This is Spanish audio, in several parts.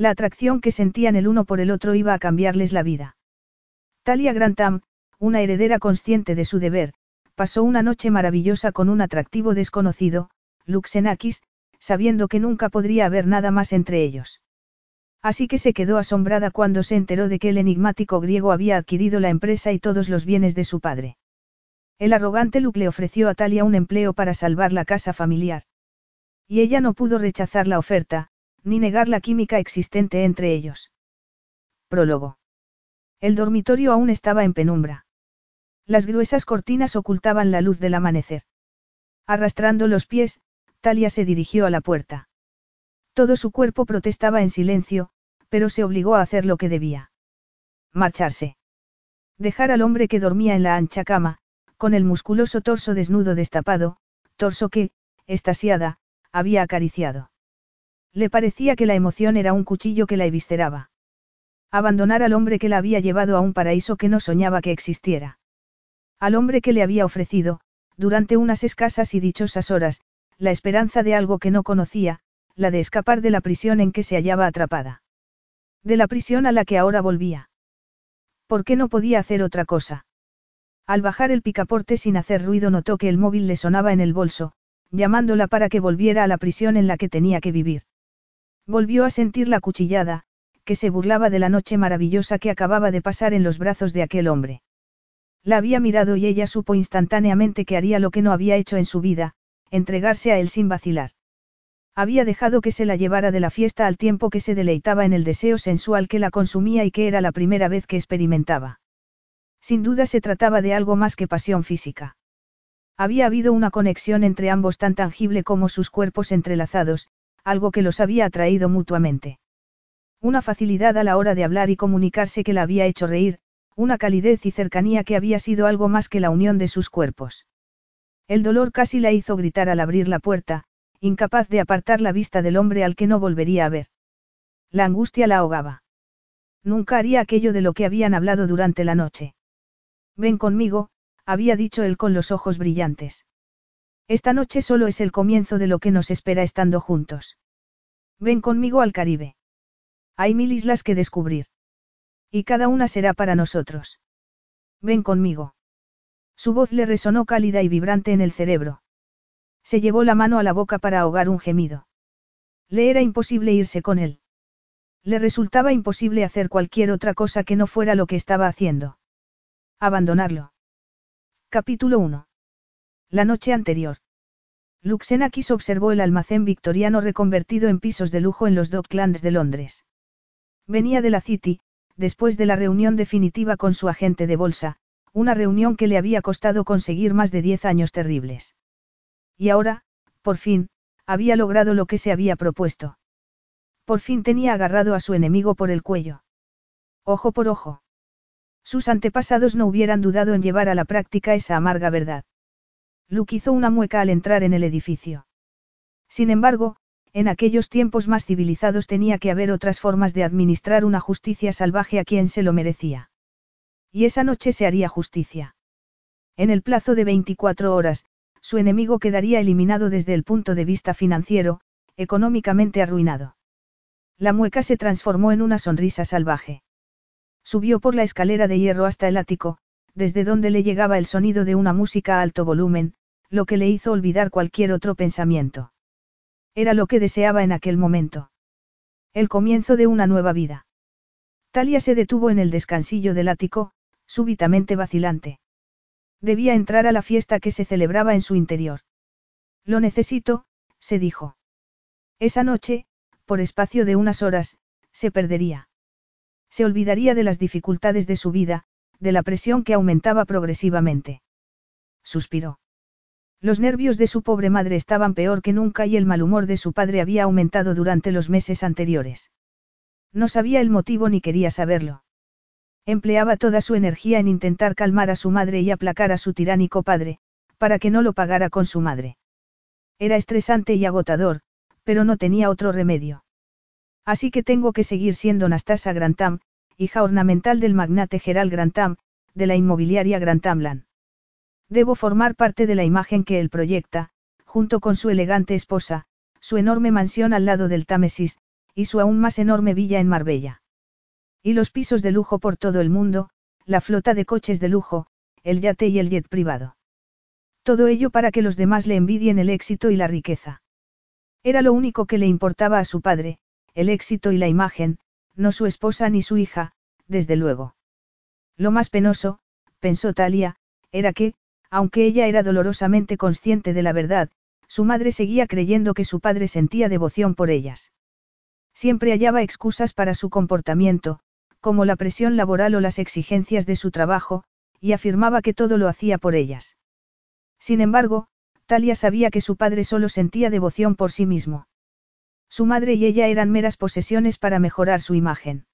La atracción que sentían el uno por el otro iba a cambiarles la vida. Talia Grantham, una heredera consciente de su deber, pasó una noche maravillosa con un atractivo desconocido, Luxenakis, sabiendo que nunca podría haber nada más entre ellos. Así que se quedó asombrada cuando se enteró de que el enigmático griego había adquirido la empresa y todos los bienes de su padre. El arrogante Luke le ofreció a Talia un empleo para salvar la casa familiar. Y ella no pudo rechazar la oferta, ni negar la química existente entre ellos. Prólogo. El dormitorio aún estaba en penumbra. Las gruesas cortinas ocultaban la luz del amanecer. Arrastrando los pies, Talia se dirigió a la puerta. Todo su cuerpo protestaba en silencio, pero se obligó a hacer lo que debía. Marcharse. Dejar al hombre que dormía en la ancha cama, con el musculoso torso desnudo destapado, torso que, estasiada, había acariciado. Le parecía que la emoción era un cuchillo que la evisceraba. Abandonar al hombre que la había llevado a un paraíso que no soñaba que existiera. Al hombre que le había ofrecido, durante unas escasas y dichosas horas, la esperanza de algo que no conocía, la de escapar de la prisión en que se hallaba atrapada. De la prisión a la que ahora volvía. ¿Por qué no podía hacer otra cosa? Al bajar el picaporte sin hacer ruido notó que el móvil le sonaba en el bolso, llamándola para que volviera a la prisión en la que tenía que vivir. Volvió a sentir la cuchillada, que se burlaba de la noche maravillosa que acababa de pasar en los brazos de aquel hombre. La había mirado y ella supo instantáneamente que haría lo que no había hecho en su vida, entregarse a él sin vacilar. Había dejado que se la llevara de la fiesta al tiempo que se deleitaba en el deseo sensual que la consumía y que era la primera vez que experimentaba. Sin duda se trataba de algo más que pasión física. Había habido una conexión entre ambos tan tangible como sus cuerpos entrelazados, algo que los había atraído mutuamente. Una facilidad a la hora de hablar y comunicarse que la había hecho reír, una calidez y cercanía que había sido algo más que la unión de sus cuerpos. El dolor casi la hizo gritar al abrir la puerta, incapaz de apartar la vista del hombre al que no volvería a ver. La angustia la ahogaba. Nunca haría aquello de lo que habían hablado durante la noche. Ven conmigo, había dicho él con los ojos brillantes. Esta noche solo es el comienzo de lo que nos espera estando juntos. Ven conmigo al Caribe. Hay mil islas que descubrir. Y cada una será para nosotros. Ven conmigo. Su voz le resonó cálida y vibrante en el cerebro. Se llevó la mano a la boca para ahogar un gemido. Le era imposible irse con él. Le resultaba imposible hacer cualquier otra cosa que no fuera lo que estaba haciendo. Abandonarlo. Capítulo 1. La noche anterior. Luxenakis observó el almacén victoriano reconvertido en pisos de lujo en los Docklands de Londres. Venía de la City, después de la reunión definitiva con su agente de bolsa, una reunión que le había costado conseguir más de diez años terribles. Y ahora, por fin, había logrado lo que se había propuesto. Por fin tenía agarrado a su enemigo por el cuello. Ojo por ojo. Sus antepasados no hubieran dudado en llevar a la práctica esa amarga verdad. Luke hizo una mueca al entrar en el edificio. Sin embargo, en aquellos tiempos más civilizados tenía que haber otras formas de administrar una justicia salvaje a quien se lo merecía. Y esa noche se haría justicia. En el plazo de 24 horas, su enemigo quedaría eliminado desde el punto de vista financiero, económicamente arruinado. La mueca se transformó en una sonrisa salvaje. Subió por la escalera de hierro hasta el ático, desde donde le llegaba el sonido de una música a alto volumen, lo que le hizo olvidar cualquier otro pensamiento. Era lo que deseaba en aquel momento. El comienzo de una nueva vida. Talia se detuvo en el descansillo del ático, súbitamente vacilante. Debía entrar a la fiesta que se celebraba en su interior. Lo necesito, se dijo. Esa noche, por espacio de unas horas, se perdería. Se olvidaría de las dificultades de su vida, de la presión que aumentaba progresivamente. Suspiró. Los nervios de su pobre madre estaban peor que nunca y el mal humor de su padre había aumentado durante los meses anteriores. No sabía el motivo ni quería saberlo. Empleaba toda su energía en intentar calmar a su madre y aplacar a su tiránico padre, para que no lo pagara con su madre. Era estresante y agotador, pero no tenía otro remedio. Así que tengo que seguir siendo Nastasa Grantam, hija ornamental del magnate Gerald Grantam, de la inmobiliaria Grantamland. Debo formar parte de la imagen que él proyecta, junto con su elegante esposa, su enorme mansión al lado del Támesis, y su aún más enorme villa en Marbella. Y los pisos de lujo por todo el mundo, la flota de coches de lujo, el yate y el jet privado. Todo ello para que los demás le envidien el éxito y la riqueza. Era lo único que le importaba a su padre, el éxito y la imagen, no su esposa ni su hija, desde luego. Lo más penoso, pensó Talia, era que, aunque ella era dolorosamente consciente de la verdad, su madre seguía creyendo que su padre sentía devoción por ellas. Siempre hallaba excusas para su comportamiento, como la presión laboral o las exigencias de su trabajo, y afirmaba que todo lo hacía por ellas. Sin embargo, Talia sabía que su padre solo sentía devoción por sí mismo. Su madre y ella eran meras posesiones para mejorar su imagen.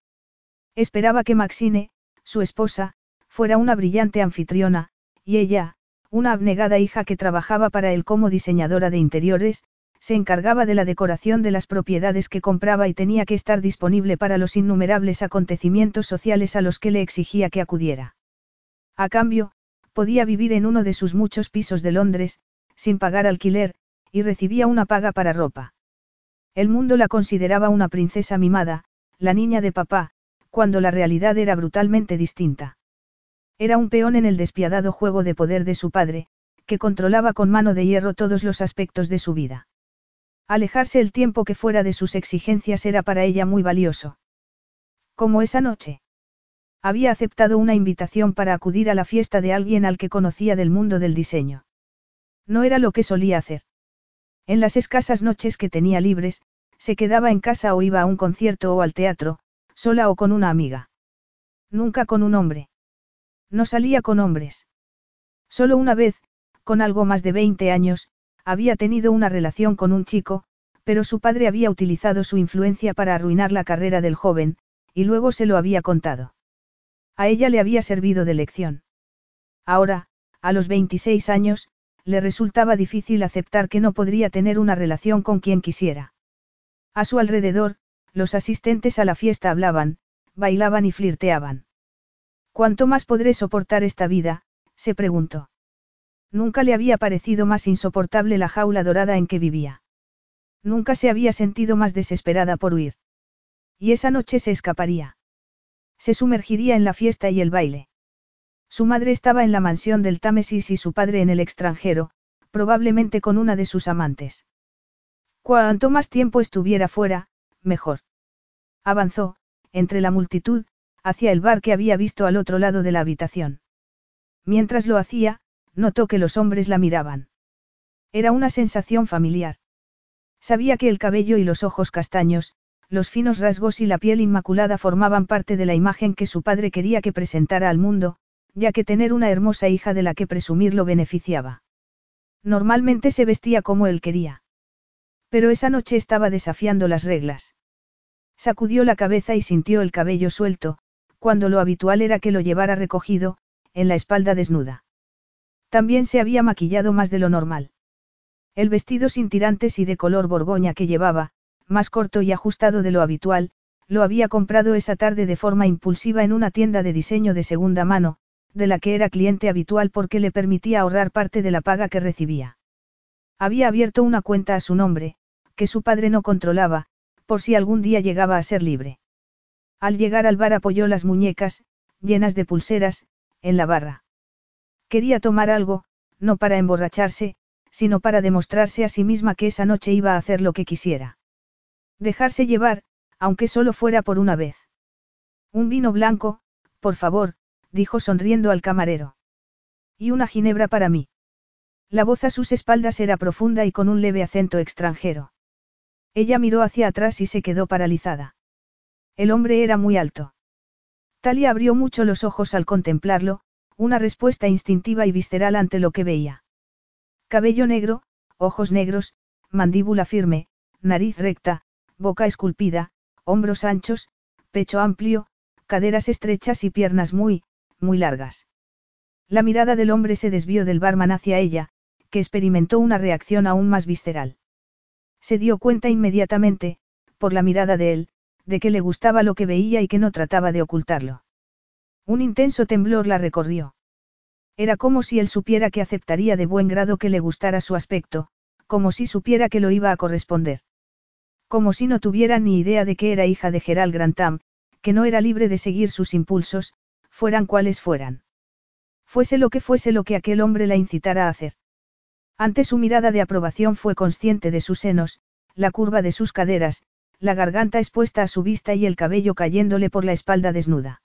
Esperaba que Maxine, su esposa, fuera una brillante anfitriona, y ella, una abnegada hija que trabajaba para él como diseñadora de interiores, se encargaba de la decoración de las propiedades que compraba y tenía que estar disponible para los innumerables acontecimientos sociales a los que le exigía que acudiera. A cambio, podía vivir en uno de sus muchos pisos de Londres, sin pagar alquiler, y recibía una paga para ropa. El mundo la consideraba una princesa mimada, la niña de papá, cuando la realidad era brutalmente distinta. Era un peón en el despiadado juego de poder de su padre, que controlaba con mano de hierro todos los aspectos de su vida. Alejarse el tiempo que fuera de sus exigencias era para ella muy valioso. Como esa noche. Había aceptado una invitación para acudir a la fiesta de alguien al que conocía del mundo del diseño. No era lo que solía hacer. En las escasas noches que tenía libres, se quedaba en casa o iba a un concierto o al teatro, sola o con una amiga. Nunca con un hombre. No salía con hombres. Solo una vez, con algo más de 20 años, había tenido una relación con un chico, pero su padre había utilizado su influencia para arruinar la carrera del joven, y luego se lo había contado. A ella le había servido de lección. Ahora, a los 26 años, le resultaba difícil aceptar que no podría tener una relación con quien quisiera. A su alrededor, los asistentes a la fiesta hablaban, bailaban y flirteaban. ¿Cuánto más podré soportar esta vida? se preguntó. Nunca le había parecido más insoportable la jaula dorada en que vivía. Nunca se había sentido más desesperada por huir. Y esa noche se escaparía. Se sumergiría en la fiesta y el baile. Su madre estaba en la mansión del Támesis y su padre en el extranjero, probablemente con una de sus amantes. Cuanto más tiempo estuviera fuera, mejor. Avanzó, entre la multitud, hacia el bar que había visto al otro lado de la habitación. Mientras lo hacía, notó que los hombres la miraban. Era una sensación familiar. Sabía que el cabello y los ojos castaños, los finos rasgos y la piel inmaculada formaban parte de la imagen que su padre quería que presentara al mundo, ya que tener una hermosa hija de la que presumir lo beneficiaba. Normalmente se vestía como él quería. Pero esa noche estaba desafiando las reglas. Sacudió la cabeza y sintió el cabello suelto, cuando lo habitual era que lo llevara recogido, en la espalda desnuda. También se había maquillado más de lo normal. El vestido sin tirantes y de color borgoña que llevaba, más corto y ajustado de lo habitual, lo había comprado esa tarde de forma impulsiva en una tienda de diseño de segunda mano, de la que era cliente habitual porque le permitía ahorrar parte de la paga que recibía. Había abierto una cuenta a su nombre, que su padre no controlaba, por si algún día llegaba a ser libre. Al llegar al bar apoyó las muñecas, llenas de pulseras, en la barra. Quería tomar algo, no para emborracharse, sino para demostrarse a sí misma que esa noche iba a hacer lo que quisiera. Dejarse llevar, aunque solo fuera por una vez. Un vino blanco, por favor, dijo sonriendo al camarero. Y una ginebra para mí. La voz a sus espaldas era profunda y con un leve acento extranjero. Ella miró hacia atrás y se quedó paralizada. El hombre era muy alto. Talia abrió mucho los ojos al contemplarlo, una respuesta instintiva y visceral ante lo que veía. Cabello negro, ojos negros, mandíbula firme, nariz recta, boca esculpida, hombros anchos, pecho amplio, caderas estrechas y piernas muy, muy largas. La mirada del hombre se desvió del barman hacia ella, que experimentó una reacción aún más visceral. Se dio cuenta inmediatamente, por la mirada de él, de que le gustaba lo que veía y que no trataba de ocultarlo. Un intenso temblor la recorrió. Era como si él supiera que aceptaría de buen grado que le gustara su aspecto, como si supiera que lo iba a corresponder. Como si no tuviera ni idea de que era hija de Gerald Grantham, que no era libre de seguir sus impulsos, fueran cuales fueran. Fuese lo que fuese lo que aquel hombre la incitara a hacer. Ante su mirada de aprobación fue consciente de sus senos, la curva de sus caderas, la garganta expuesta a su vista y el cabello cayéndole por la espalda desnuda.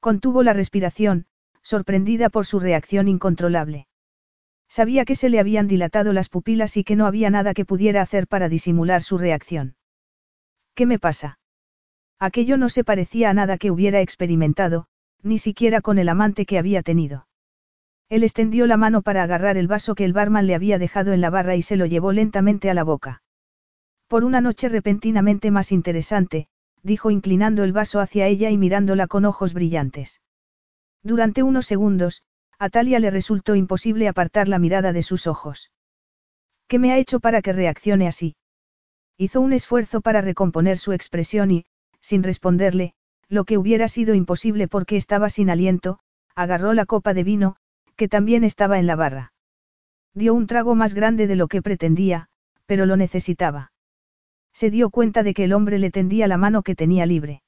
Contuvo la respiración, sorprendida por su reacción incontrolable. Sabía que se le habían dilatado las pupilas y que no había nada que pudiera hacer para disimular su reacción. ¿Qué me pasa? Aquello no se parecía a nada que hubiera experimentado, ni siquiera con el amante que había tenido. Él extendió la mano para agarrar el vaso que el barman le había dejado en la barra y se lo llevó lentamente a la boca. Por una noche repentinamente más interesante, dijo inclinando el vaso hacia ella y mirándola con ojos brillantes. Durante unos segundos, a Talia le resultó imposible apartar la mirada de sus ojos. ¿Qué me ha hecho para que reaccione así? Hizo un esfuerzo para recomponer su expresión y, sin responderle, lo que hubiera sido imposible porque estaba sin aliento, agarró la copa de vino, que también estaba en la barra. Dio un trago más grande de lo que pretendía, pero lo necesitaba. Se dio cuenta de que el hombre le tendía la mano que tenía libre.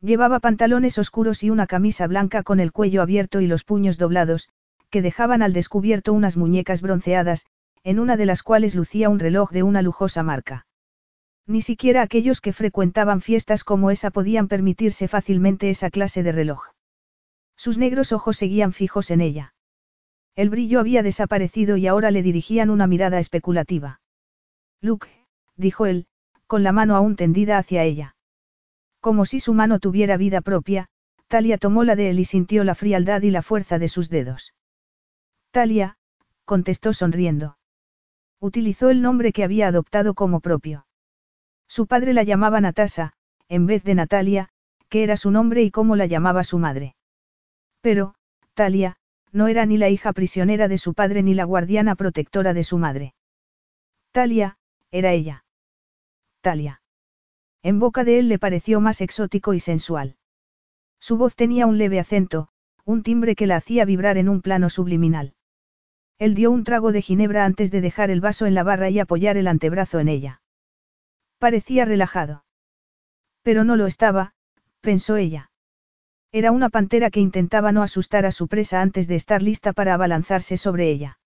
Llevaba pantalones oscuros y una camisa blanca con el cuello abierto y los puños doblados, que dejaban al descubierto unas muñecas bronceadas, en una de las cuales lucía un reloj de una lujosa marca. Ni siquiera aquellos que frecuentaban fiestas como esa podían permitirse fácilmente esa clase de reloj. Sus negros ojos seguían fijos en ella. El brillo había desaparecido y ahora le dirigían una mirada especulativa. Luke, dijo él, con la mano aún tendida hacia ella. Como si su mano tuviera vida propia, Talia tomó la de él y sintió la frialdad y la fuerza de sus dedos. Talia, contestó sonriendo. Utilizó el nombre que había adoptado como propio. Su padre la llamaba Natasa, en vez de Natalia, que era su nombre y cómo la llamaba su madre. Pero, Talia, no era ni la hija prisionera de su padre ni la guardiana protectora de su madre. Talia, era ella. Talia. En boca de él le pareció más exótico y sensual. Su voz tenía un leve acento, un timbre que la hacía vibrar en un plano subliminal. Él dio un trago de ginebra antes de dejar el vaso en la barra y apoyar el antebrazo en ella. Parecía relajado. Pero no lo estaba, pensó ella. Era una pantera que intentaba no asustar a su presa antes de estar lista para abalanzarse sobre ella.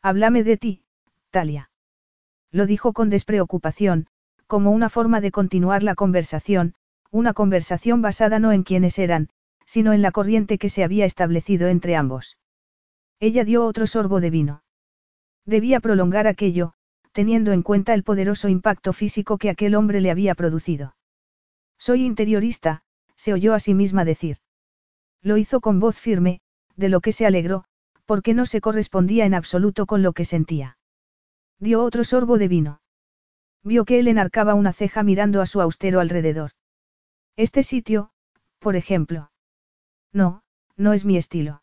Háblame de ti, Talia. Lo dijo con despreocupación, como una forma de continuar la conversación, una conversación basada no en quienes eran, sino en la corriente que se había establecido entre ambos. Ella dio otro sorbo de vino. Debía prolongar aquello, teniendo en cuenta el poderoso impacto físico que aquel hombre le había producido. Soy interiorista, se oyó a sí misma decir. Lo hizo con voz firme, de lo que se alegró, porque no se correspondía en absoluto con lo que sentía. Dio otro sorbo de vino. Vio que él enarcaba una ceja mirando a su austero alrededor. Este sitio, por ejemplo. No, no es mi estilo.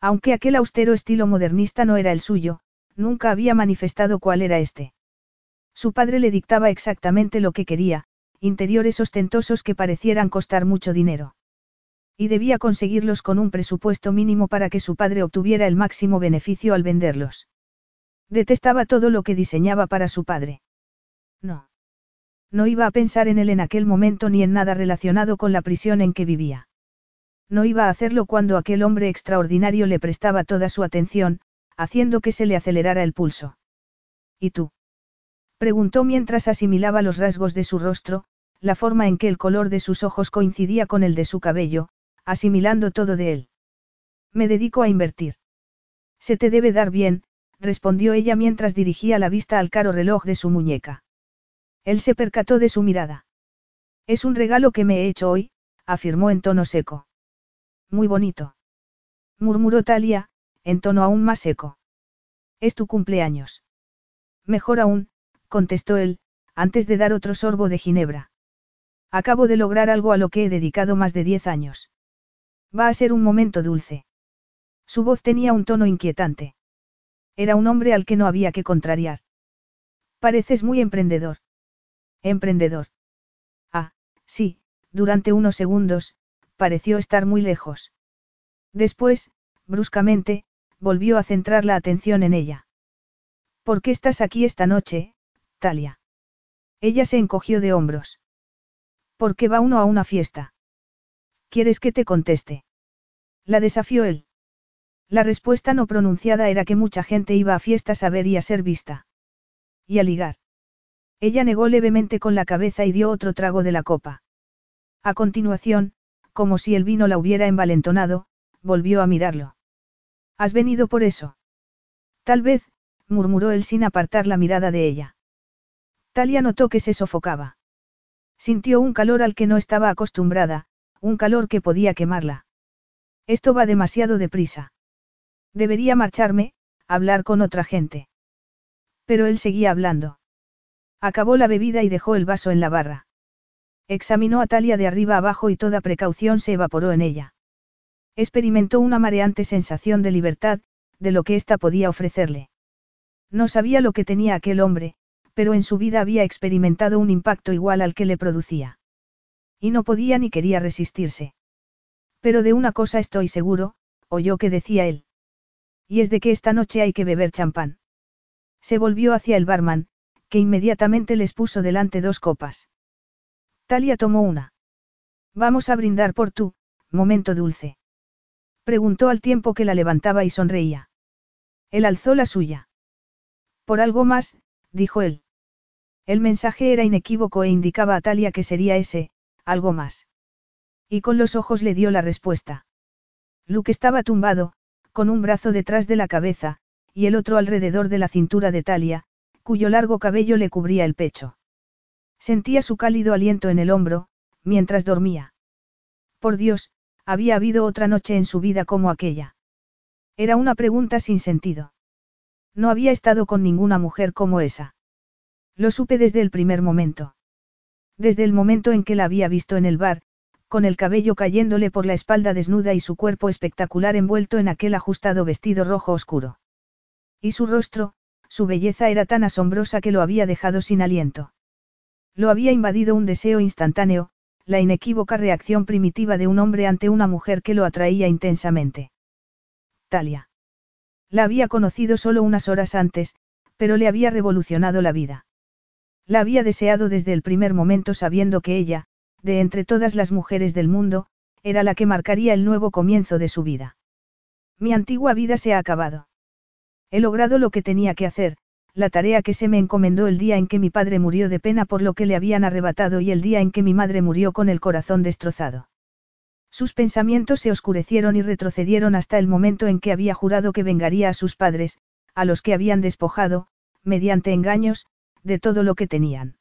Aunque aquel austero estilo modernista no era el suyo, nunca había manifestado cuál era este. Su padre le dictaba exactamente lo que quería, interiores ostentosos que parecieran costar mucho dinero. Y debía conseguirlos con un presupuesto mínimo para que su padre obtuviera el máximo beneficio al venderlos. Detestaba todo lo que diseñaba para su padre. No. No iba a pensar en él en aquel momento ni en nada relacionado con la prisión en que vivía. No iba a hacerlo cuando aquel hombre extraordinario le prestaba toda su atención, haciendo que se le acelerara el pulso. ¿Y tú? Preguntó mientras asimilaba los rasgos de su rostro, la forma en que el color de sus ojos coincidía con el de su cabello, asimilando todo de él. Me dedico a invertir. Se te debe dar bien, respondió ella mientras dirigía la vista al caro reloj de su muñeca. Él se percató de su mirada. Es un regalo que me he hecho hoy, afirmó en tono seco. Muy bonito. Murmuró Talia, en tono aún más seco. Es tu cumpleaños. Mejor aún, contestó él, antes de dar otro sorbo de ginebra. Acabo de lograr algo a lo que he dedicado más de diez años. Va a ser un momento dulce. Su voz tenía un tono inquietante. Era un hombre al que no había que contrariar. Pareces muy emprendedor. Emprendedor. Ah, sí, durante unos segundos, pareció estar muy lejos. Después, bruscamente, volvió a centrar la atención en ella. ¿Por qué estás aquí esta noche, Talia? Ella se encogió de hombros. ¿Por qué va uno a una fiesta? ¿Quieres que te conteste? La desafió él. La respuesta no pronunciada era que mucha gente iba a fiestas a ver y a ser vista. Y a ligar. Ella negó levemente con la cabeza y dio otro trago de la copa. A continuación, como si el vino la hubiera envalentonado, volvió a mirarlo. ¿Has venido por eso? Tal vez, murmuró él sin apartar la mirada de ella. Talia notó que se sofocaba. Sintió un calor al que no estaba acostumbrada, un calor que podía quemarla. Esto va demasiado deprisa. Debería marcharme, hablar con otra gente. Pero él seguía hablando. Acabó la bebida y dejó el vaso en la barra. Examinó a Talia de arriba abajo y toda precaución se evaporó en ella. Experimentó una mareante sensación de libertad, de lo que ésta podía ofrecerle. No sabía lo que tenía aquel hombre, pero en su vida había experimentado un impacto igual al que le producía. Y no podía ni quería resistirse. Pero de una cosa estoy seguro, oyó que decía él. Y es de que esta noche hay que beber champán. Se volvió hacia el barman, que inmediatamente les puso delante dos copas. Talia tomó una. Vamos a brindar por tú, momento dulce. Preguntó al tiempo que la levantaba y sonreía. Él alzó la suya. Por algo más, dijo él. El mensaje era inequívoco e indicaba a Talia que sería ese, algo más. Y con los ojos le dio la respuesta. Luke estaba tumbado, con un brazo detrás de la cabeza, y el otro alrededor de la cintura de Talia, cuyo largo cabello le cubría el pecho. Sentía su cálido aliento en el hombro, mientras dormía. Por Dios, había habido otra noche en su vida como aquella. Era una pregunta sin sentido. No había estado con ninguna mujer como esa. Lo supe desde el primer momento. Desde el momento en que la había visto en el bar, con el cabello cayéndole por la espalda desnuda y su cuerpo espectacular envuelto en aquel ajustado vestido rojo oscuro. Y su rostro, su belleza era tan asombrosa que lo había dejado sin aliento. Lo había invadido un deseo instantáneo, la inequívoca reacción primitiva de un hombre ante una mujer que lo atraía intensamente. Talia. La había conocido solo unas horas antes, pero le había revolucionado la vida. La había deseado desde el primer momento sabiendo que ella, de entre todas las mujeres del mundo, era la que marcaría el nuevo comienzo de su vida. Mi antigua vida se ha acabado. He logrado lo que tenía que hacer, la tarea que se me encomendó el día en que mi padre murió de pena por lo que le habían arrebatado y el día en que mi madre murió con el corazón destrozado. Sus pensamientos se oscurecieron y retrocedieron hasta el momento en que había jurado que vengaría a sus padres, a los que habían despojado, mediante engaños, de todo lo que tenían.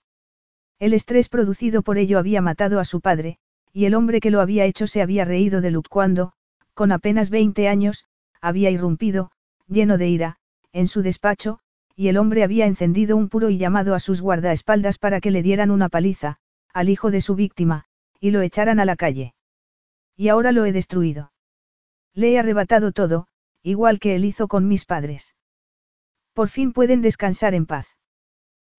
El estrés producido por ello había matado a su padre, y el hombre que lo había hecho se había reído de Luke cuando, con apenas 20 años, había irrumpido, lleno de ira, en su despacho, y el hombre había encendido un puro y llamado a sus guardaespaldas para que le dieran una paliza, al hijo de su víctima, y lo echaran a la calle. Y ahora lo he destruido. Le he arrebatado todo, igual que él hizo con mis padres. Por fin pueden descansar en paz.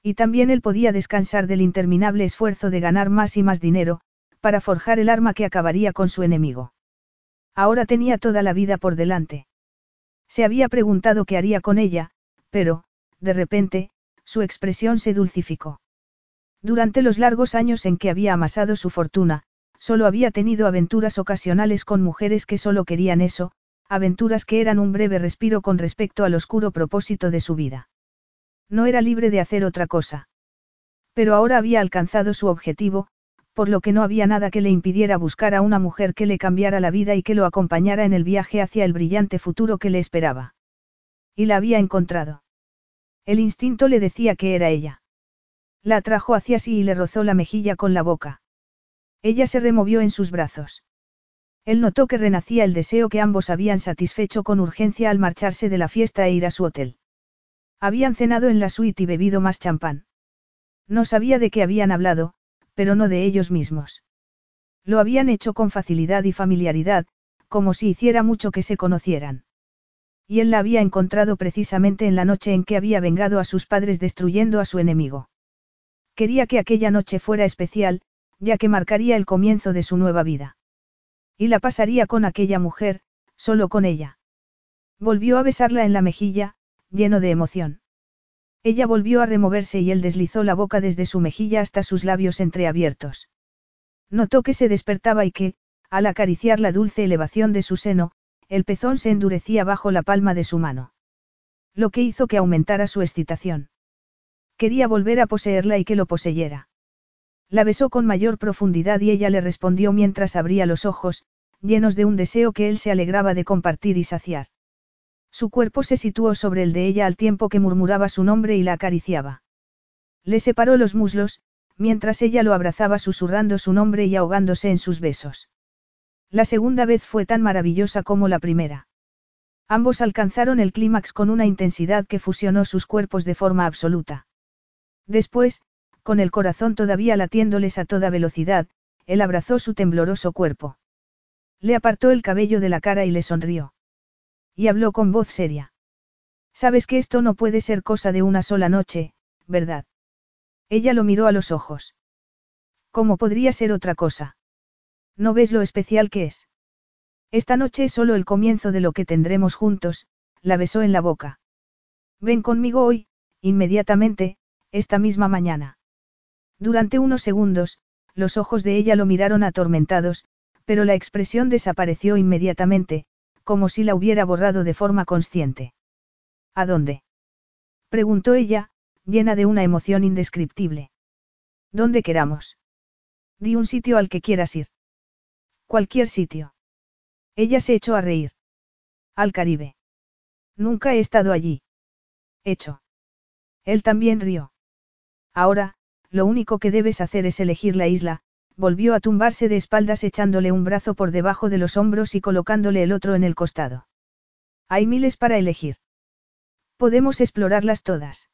Y también él podía descansar del interminable esfuerzo de ganar más y más dinero, para forjar el arma que acabaría con su enemigo. Ahora tenía toda la vida por delante. Se había preguntado qué haría con ella, pero, de repente, su expresión se dulcificó. Durante los largos años en que había amasado su fortuna, solo había tenido aventuras ocasionales con mujeres que solo querían eso, aventuras que eran un breve respiro con respecto al oscuro propósito de su vida. No era libre de hacer otra cosa. Pero ahora había alcanzado su objetivo, por lo que no había nada que le impidiera buscar a una mujer que le cambiara la vida y que lo acompañara en el viaje hacia el brillante futuro que le esperaba. Y la había encontrado. El instinto le decía que era ella. La atrajo hacia sí y le rozó la mejilla con la boca. Ella se removió en sus brazos. Él notó que renacía el deseo que ambos habían satisfecho con urgencia al marcharse de la fiesta e ir a su hotel. Habían cenado en la suite y bebido más champán. No sabía de qué habían hablado, pero no de ellos mismos. Lo habían hecho con facilidad y familiaridad, como si hiciera mucho que se conocieran. Y él la había encontrado precisamente en la noche en que había vengado a sus padres destruyendo a su enemigo. Quería que aquella noche fuera especial, ya que marcaría el comienzo de su nueva vida. Y la pasaría con aquella mujer, solo con ella. Volvió a besarla en la mejilla, lleno de emoción. Ella volvió a removerse y él deslizó la boca desde su mejilla hasta sus labios entreabiertos. Notó que se despertaba y que, al acariciar la dulce elevación de su seno, el pezón se endurecía bajo la palma de su mano. Lo que hizo que aumentara su excitación. Quería volver a poseerla y que lo poseyera. La besó con mayor profundidad y ella le respondió mientras abría los ojos, llenos de un deseo que él se alegraba de compartir y saciar. Su cuerpo se situó sobre el de ella al tiempo que murmuraba su nombre y la acariciaba. Le separó los muslos, mientras ella lo abrazaba susurrando su nombre y ahogándose en sus besos. La segunda vez fue tan maravillosa como la primera. Ambos alcanzaron el clímax con una intensidad que fusionó sus cuerpos de forma absoluta. Después, con el corazón todavía latiéndoles a toda velocidad, él abrazó su tembloroso cuerpo. Le apartó el cabello de la cara y le sonrió. Y habló con voz seria. Sabes que esto no puede ser cosa de una sola noche, ¿verdad? Ella lo miró a los ojos. ¿Cómo podría ser otra cosa? ¿No ves lo especial que es? Esta noche es solo el comienzo de lo que tendremos juntos, la besó en la boca. Ven conmigo hoy, inmediatamente, esta misma mañana. Durante unos segundos, los ojos de ella lo miraron atormentados, pero la expresión desapareció inmediatamente, como si la hubiera borrado de forma consciente. ¿A dónde? preguntó ella, llena de una emoción indescriptible. ¿Dónde queramos? Di un sitio al que quieras ir. Cualquier sitio. Ella se echó a reír. Al Caribe. Nunca he estado allí. Hecho. Él también rió. Ahora, lo único que debes hacer es elegir la isla, volvió a tumbarse de espaldas echándole un brazo por debajo de los hombros y colocándole el otro en el costado. Hay miles para elegir. Podemos explorarlas todas.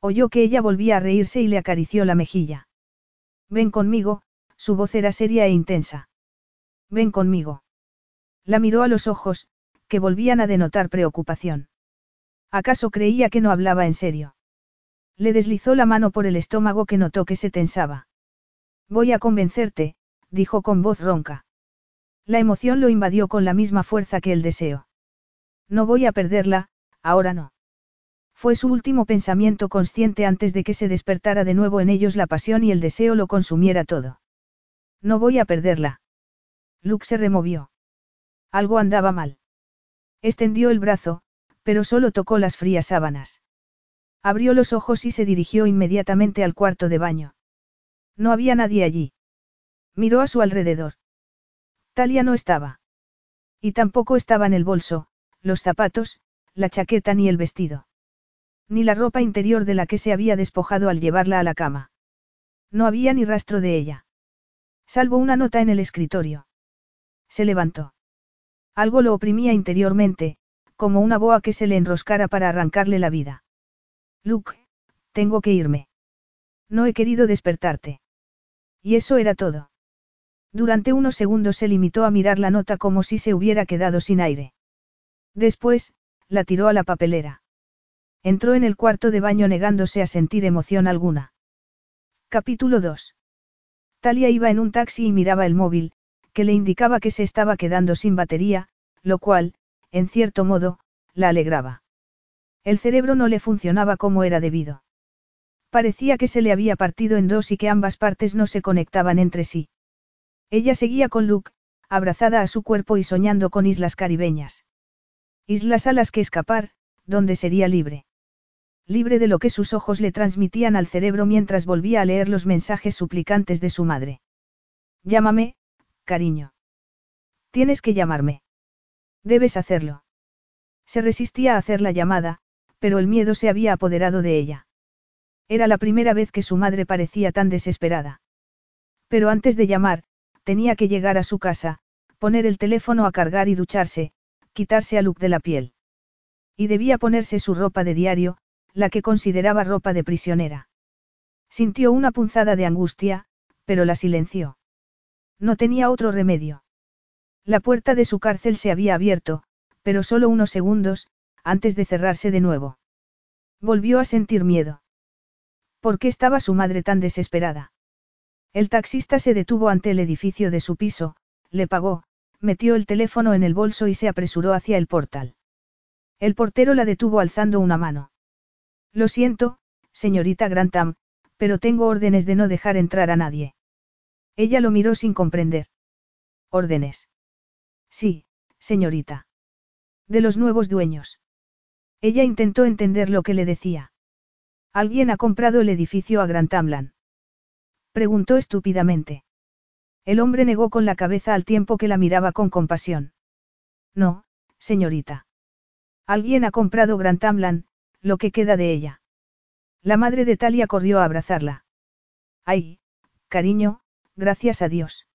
Oyó que ella volvía a reírse y le acarició la mejilla. Ven conmigo, su voz era seria e intensa. Ven conmigo. La miró a los ojos, que volvían a denotar preocupación. ¿Acaso creía que no hablaba en serio? Le deslizó la mano por el estómago que notó que se tensaba. Voy a convencerte, dijo con voz ronca. La emoción lo invadió con la misma fuerza que el deseo. No voy a perderla, ahora no. Fue su último pensamiento consciente antes de que se despertara de nuevo en ellos la pasión y el deseo lo consumiera todo. No voy a perderla. Luke se removió. Algo andaba mal. Extendió el brazo, pero solo tocó las frías sábanas. Abrió los ojos y se dirigió inmediatamente al cuarto de baño. No había nadie allí. Miró a su alrededor. Talia no estaba. Y tampoco estaba en el bolso, los zapatos, la chaqueta ni el vestido. Ni la ropa interior de la que se había despojado al llevarla a la cama. No había ni rastro de ella. Salvo una nota en el escritorio. Se levantó. Algo lo oprimía interiormente, como una boa que se le enroscara para arrancarle la vida. Luke, tengo que irme. No he querido despertarte. Y eso era todo. Durante unos segundos se limitó a mirar la nota como si se hubiera quedado sin aire. Después, la tiró a la papelera. Entró en el cuarto de baño negándose a sentir emoción alguna. Capítulo 2. Talia iba en un taxi y miraba el móvil, que le indicaba que se estaba quedando sin batería, lo cual, en cierto modo, la alegraba. El cerebro no le funcionaba como era debido. Parecía que se le había partido en dos y que ambas partes no se conectaban entre sí. Ella seguía con Luke, abrazada a su cuerpo y soñando con islas caribeñas. Islas a las que escapar, donde sería libre. Libre de lo que sus ojos le transmitían al cerebro mientras volvía a leer los mensajes suplicantes de su madre. Llámame, cariño. Tienes que llamarme. Debes hacerlo. Se resistía a hacer la llamada, pero el miedo se había apoderado de ella. Era la primera vez que su madre parecía tan desesperada. Pero antes de llamar, tenía que llegar a su casa, poner el teléfono a cargar y ducharse, quitarse a Luke de la piel. Y debía ponerse su ropa de diario, la que consideraba ropa de prisionera. Sintió una punzada de angustia, pero la silenció. No tenía otro remedio. La puerta de su cárcel se había abierto, pero solo unos segundos, antes de cerrarse de nuevo. Volvió a sentir miedo. ¿Por qué estaba su madre tan desesperada? El taxista se detuvo ante el edificio de su piso, le pagó, metió el teléfono en el bolso y se apresuró hacia el portal. El portero la detuvo alzando una mano. Lo siento, señorita Grantham, pero tengo órdenes de no dejar entrar a nadie. Ella lo miró sin comprender. ¿Órdenes? Sí, señorita. De los nuevos dueños. Ella intentó entender lo que le decía. ¿Alguien ha comprado el edificio a Grantamlan? Preguntó estúpidamente. El hombre negó con la cabeza al tiempo que la miraba con compasión. No, señorita. Alguien ha comprado Grantamlan, lo que queda de ella. La madre de Talia corrió a abrazarla. Ay, cariño, gracias a Dios.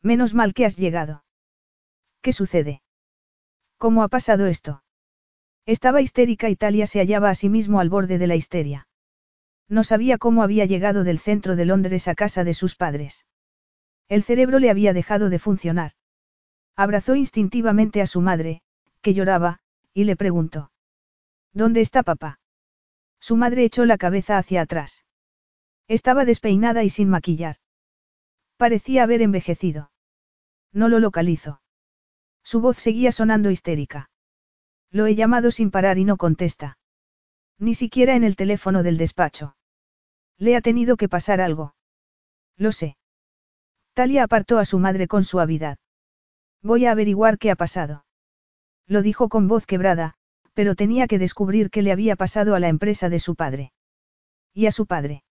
Menos mal que has llegado. ¿Qué sucede? ¿Cómo ha pasado esto? Estaba histérica y Talia se hallaba a sí mismo al borde de la histeria. No sabía cómo había llegado del centro de Londres a casa de sus padres. El cerebro le había dejado de funcionar. Abrazó instintivamente a su madre, que lloraba, y le preguntó. ¿Dónde está papá? Su madre echó la cabeza hacia atrás. Estaba despeinada y sin maquillar. Parecía haber envejecido. No lo localizo. Su voz seguía sonando histérica. Lo he llamado sin parar y no contesta. Ni siquiera en el teléfono del despacho. Le ha tenido que pasar algo. Lo sé. Talia apartó a su madre con suavidad. Voy a averiguar qué ha pasado. Lo dijo con voz quebrada, pero tenía que descubrir qué le había pasado a la empresa de su padre. Y a su padre.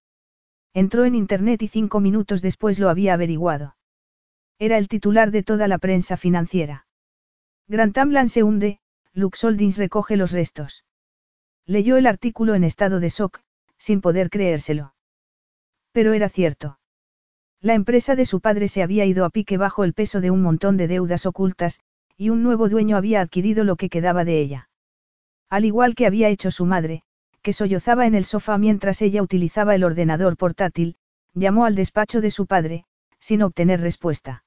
Entró en Internet y cinco minutos después lo había averiguado. Era el titular de toda la prensa financiera. Grantamlan se hunde, Lux Holdings recoge los restos. Leyó el artículo en estado de shock, sin poder creérselo. Pero era cierto. La empresa de su padre se había ido a pique bajo el peso de un montón de deudas ocultas, y un nuevo dueño había adquirido lo que quedaba de ella. Al igual que había hecho su madre, que sollozaba en el sofá mientras ella utilizaba el ordenador portátil, llamó al despacho de su padre, sin obtener respuesta.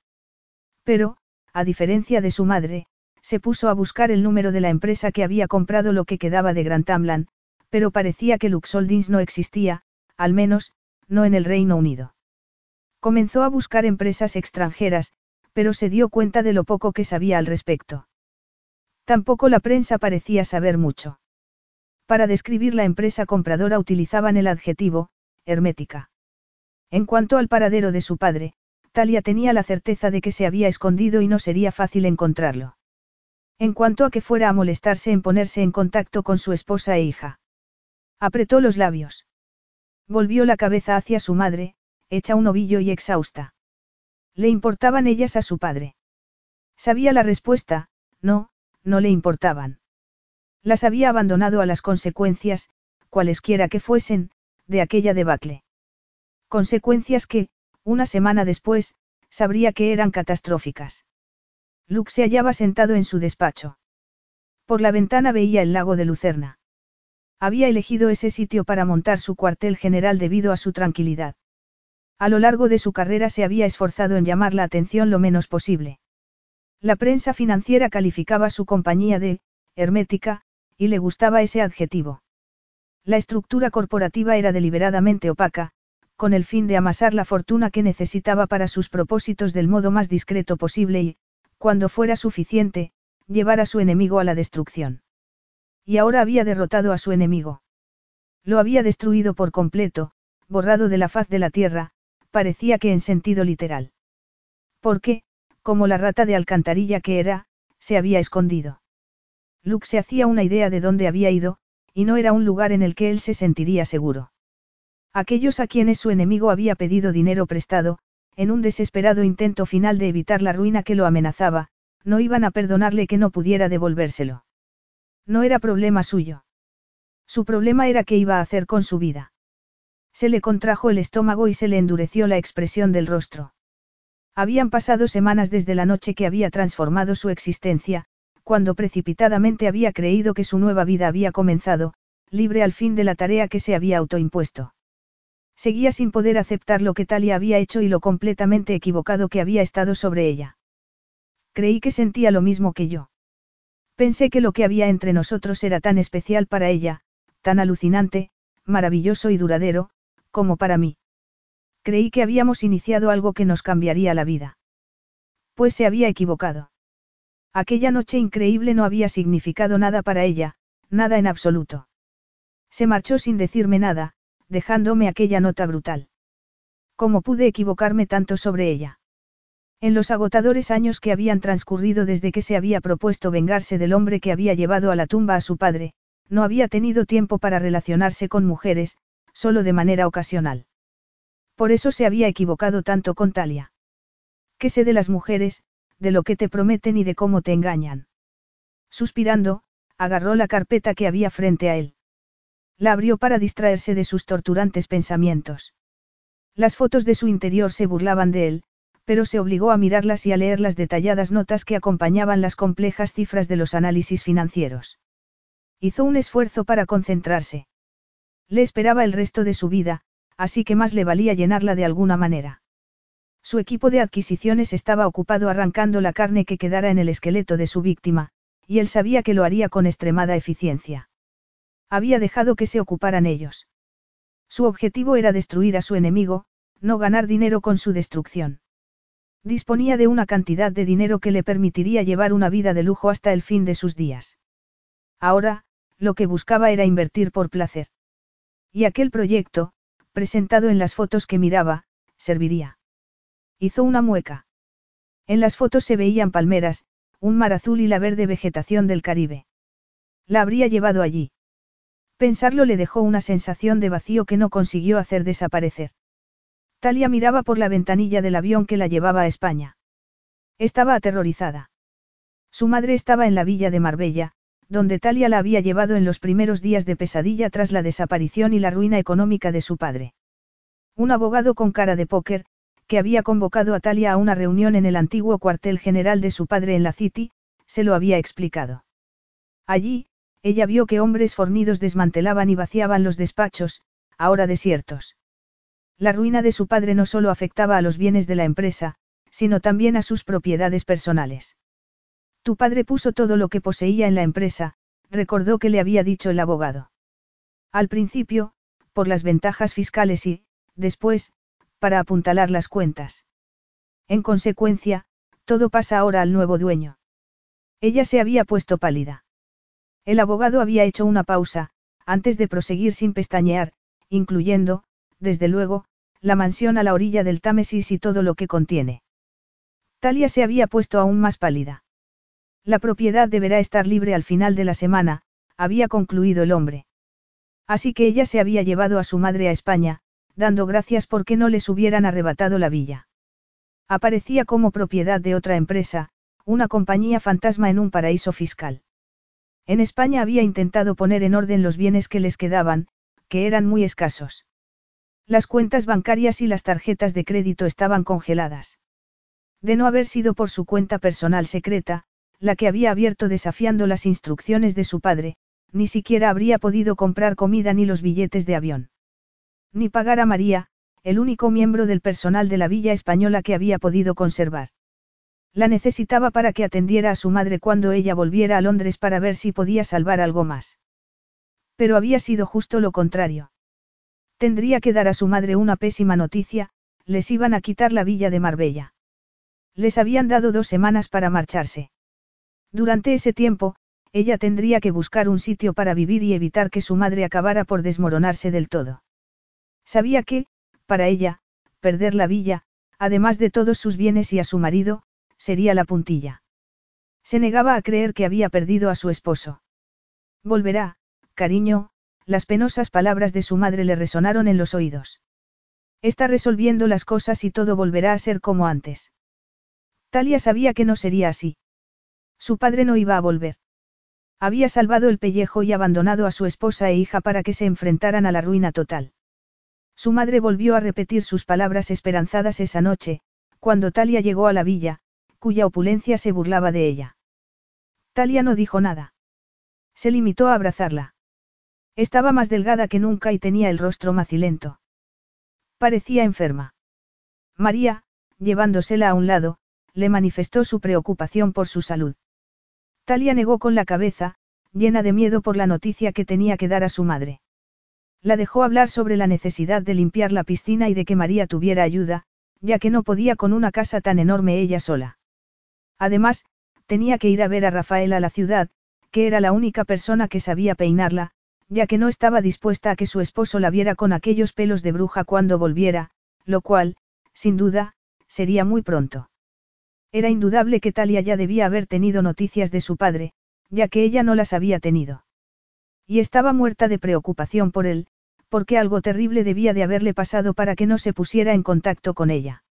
Pero, a diferencia de su madre, se puso a buscar el número de la empresa que había comprado lo que quedaba de Grantamlan, pero parecía que Luxoldins no existía, al menos, no en el Reino Unido. Comenzó a buscar empresas extranjeras, pero se dio cuenta de lo poco que sabía al respecto. Tampoco la prensa parecía saber mucho. Para describir la empresa compradora utilizaban el adjetivo, hermética. En cuanto al paradero de su padre, Talia tenía la certeza de que se había escondido y no sería fácil encontrarlo. En cuanto a que fuera a molestarse en ponerse en contacto con su esposa e hija. Apretó los labios. Volvió la cabeza hacia su madre, hecha un ovillo y exhausta. ¿Le importaban ellas a su padre? Sabía la respuesta, no, no le importaban. Las había abandonado a las consecuencias, cualesquiera que fuesen, de aquella debacle. Consecuencias que, una semana después, sabría que eran catastróficas. Luke se hallaba sentado en su despacho. Por la ventana veía el lago de Lucerna. Había elegido ese sitio para montar su cuartel general debido a su tranquilidad. A lo largo de su carrera se había esforzado en llamar la atención lo menos posible. La prensa financiera calificaba su compañía de, hermética, y le gustaba ese adjetivo. La estructura corporativa era deliberadamente opaca, con el fin de amasar la fortuna que necesitaba para sus propósitos del modo más discreto posible y, cuando fuera suficiente, llevar a su enemigo a la destrucción. Y ahora había derrotado a su enemigo. Lo había destruido por completo, borrado de la faz de la tierra, parecía que en sentido literal. Porque, como la rata de alcantarilla que era, se había escondido. Luke se hacía una idea de dónde había ido, y no era un lugar en el que él se sentiría seguro. Aquellos a quienes su enemigo había pedido dinero prestado, en un desesperado intento final de evitar la ruina que lo amenazaba, no iban a perdonarle que no pudiera devolvérselo. No era problema suyo. Su problema era qué iba a hacer con su vida. Se le contrajo el estómago y se le endureció la expresión del rostro. Habían pasado semanas desde la noche que había transformado su existencia, cuando precipitadamente había creído que su nueva vida había comenzado, libre al fin de la tarea que se había autoimpuesto. Seguía sin poder aceptar lo que Talia había hecho y lo completamente equivocado que había estado sobre ella. Creí que sentía lo mismo que yo. Pensé que lo que había entre nosotros era tan especial para ella, tan alucinante, maravilloso y duradero, como para mí. Creí que habíamos iniciado algo que nos cambiaría la vida. Pues se había equivocado. Aquella noche increíble no había significado nada para ella, nada en absoluto. Se marchó sin decirme nada, dejándome aquella nota brutal. ¿Cómo pude equivocarme tanto sobre ella? En los agotadores años que habían transcurrido desde que se había propuesto vengarse del hombre que había llevado a la tumba a su padre, no había tenido tiempo para relacionarse con mujeres, solo de manera ocasional. Por eso se había equivocado tanto con Talia. ¿Qué sé de las mujeres, de lo que te prometen y de cómo te engañan? Suspirando, agarró la carpeta que había frente a él. La abrió para distraerse de sus torturantes pensamientos. Las fotos de su interior se burlaban de él, pero se obligó a mirarlas y a leer las detalladas notas que acompañaban las complejas cifras de los análisis financieros. Hizo un esfuerzo para concentrarse. Le esperaba el resto de su vida, así que más le valía llenarla de alguna manera. Su equipo de adquisiciones estaba ocupado arrancando la carne que quedara en el esqueleto de su víctima, y él sabía que lo haría con extremada eficiencia. Había dejado que se ocuparan ellos. Su objetivo era destruir a su enemigo, no ganar dinero con su destrucción. Disponía de una cantidad de dinero que le permitiría llevar una vida de lujo hasta el fin de sus días. Ahora, lo que buscaba era invertir por placer. Y aquel proyecto, presentado en las fotos que miraba, serviría. Hizo una mueca. En las fotos se veían palmeras, un mar azul y la verde vegetación del Caribe. La habría llevado allí. Pensarlo le dejó una sensación de vacío que no consiguió hacer desaparecer. Talia miraba por la ventanilla del avión que la llevaba a España. Estaba aterrorizada. Su madre estaba en la villa de Marbella, donde Talia la había llevado en los primeros días de pesadilla tras la desaparición y la ruina económica de su padre. Un abogado con cara de póker, que había convocado a Talia a una reunión en el antiguo cuartel general de su padre en la City, se lo había explicado. Allí, ella vio que hombres fornidos desmantelaban y vaciaban los despachos, ahora desiertos. La ruina de su padre no solo afectaba a los bienes de la empresa, sino también a sus propiedades personales. Tu padre puso todo lo que poseía en la empresa, recordó que le había dicho el abogado. Al principio, por las ventajas fiscales y, después, para apuntalar las cuentas. En consecuencia, todo pasa ahora al nuevo dueño. Ella se había puesto pálida. El abogado había hecho una pausa, antes de proseguir sin pestañear, incluyendo, desde luego, la mansión a la orilla del Támesis y todo lo que contiene. Talia se había puesto aún más pálida. La propiedad deberá estar libre al final de la semana, había concluido el hombre. Así que ella se había llevado a su madre a España, dando gracias porque no les hubieran arrebatado la villa. Aparecía como propiedad de otra empresa, una compañía fantasma en un paraíso fiscal. En España había intentado poner en orden los bienes que les quedaban, que eran muy escasos. Las cuentas bancarias y las tarjetas de crédito estaban congeladas. De no haber sido por su cuenta personal secreta, la que había abierto desafiando las instrucciones de su padre, ni siquiera habría podido comprar comida ni los billetes de avión. Ni pagar a María, el único miembro del personal de la villa española que había podido conservar. La necesitaba para que atendiera a su madre cuando ella volviera a Londres para ver si podía salvar algo más. Pero había sido justo lo contrario. Tendría que dar a su madre una pésima noticia, les iban a quitar la villa de Marbella. Les habían dado dos semanas para marcharse. Durante ese tiempo, ella tendría que buscar un sitio para vivir y evitar que su madre acabara por desmoronarse del todo. Sabía que, para ella, perder la villa, además de todos sus bienes y a su marido, sería la puntilla. Se negaba a creer que había perdido a su esposo. Volverá, cariño, las penosas palabras de su madre le resonaron en los oídos. Está resolviendo las cosas y todo volverá a ser como antes. Talia sabía que no sería así. Su padre no iba a volver. Había salvado el pellejo y abandonado a su esposa e hija para que se enfrentaran a la ruina total. Su madre volvió a repetir sus palabras esperanzadas esa noche, cuando Talia llegó a la villa, cuya opulencia se burlaba de ella. Talia no dijo nada. Se limitó a abrazarla. Estaba más delgada que nunca y tenía el rostro macilento. Parecía enferma. María, llevándosela a un lado, le manifestó su preocupación por su salud. Talia negó con la cabeza, llena de miedo por la noticia que tenía que dar a su madre. La dejó hablar sobre la necesidad de limpiar la piscina y de que María tuviera ayuda, ya que no podía con una casa tan enorme ella sola. Además, tenía que ir a ver a Rafael a la ciudad, que era la única persona que sabía peinarla, ya que no estaba dispuesta a que su esposo la viera con aquellos pelos de bruja cuando volviera, lo cual, sin duda, sería muy pronto. Era indudable que Talia ya debía haber tenido noticias de su padre, ya que ella no las había tenido. Y estaba muerta de preocupación por él, porque algo terrible debía de haberle pasado para que no se pusiera en contacto con ella.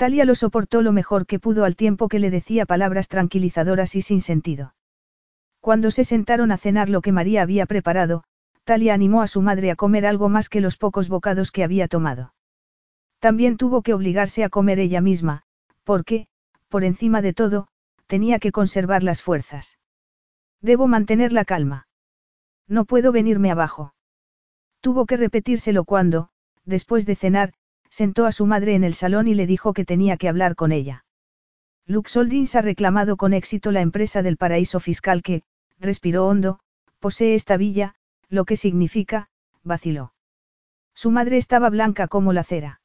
Talia lo soportó lo mejor que pudo al tiempo que le decía palabras tranquilizadoras y sin sentido. Cuando se sentaron a cenar lo que María había preparado, Talia animó a su madre a comer algo más que los pocos bocados que había tomado. También tuvo que obligarse a comer ella misma, porque, por encima de todo, tenía que conservar las fuerzas. Debo mantener la calma. No puedo venirme abajo. Tuvo que repetírselo cuando, después de cenar, sentó a su madre en el salón y le dijo que tenía que hablar con ella. Luxoldins ha reclamado con éxito la empresa del paraíso fiscal que, respiró hondo, posee esta villa, lo que significa, vaciló. Su madre estaba blanca como la cera.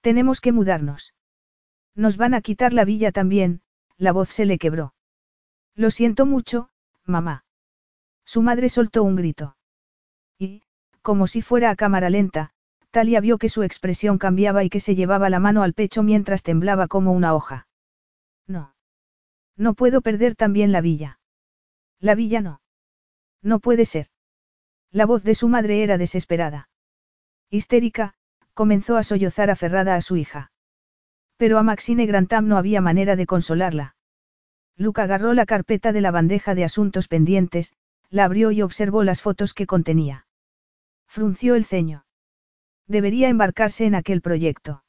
Tenemos que mudarnos. Nos van a quitar la villa también, la voz se le quebró. Lo siento mucho, mamá. Su madre soltó un grito. Y, como si fuera a cámara lenta, Talia vio que su expresión cambiaba y que se llevaba la mano al pecho mientras temblaba como una hoja. No. No puedo perder también la villa. La villa no. No puede ser. La voz de su madre era desesperada. Histérica, comenzó a sollozar aferrada a su hija. Pero a Maxine Grantham no había manera de consolarla. Luke agarró la carpeta de la bandeja de asuntos pendientes, la abrió y observó las fotos que contenía. Frunció el ceño. Debería embarcarse en aquel proyecto.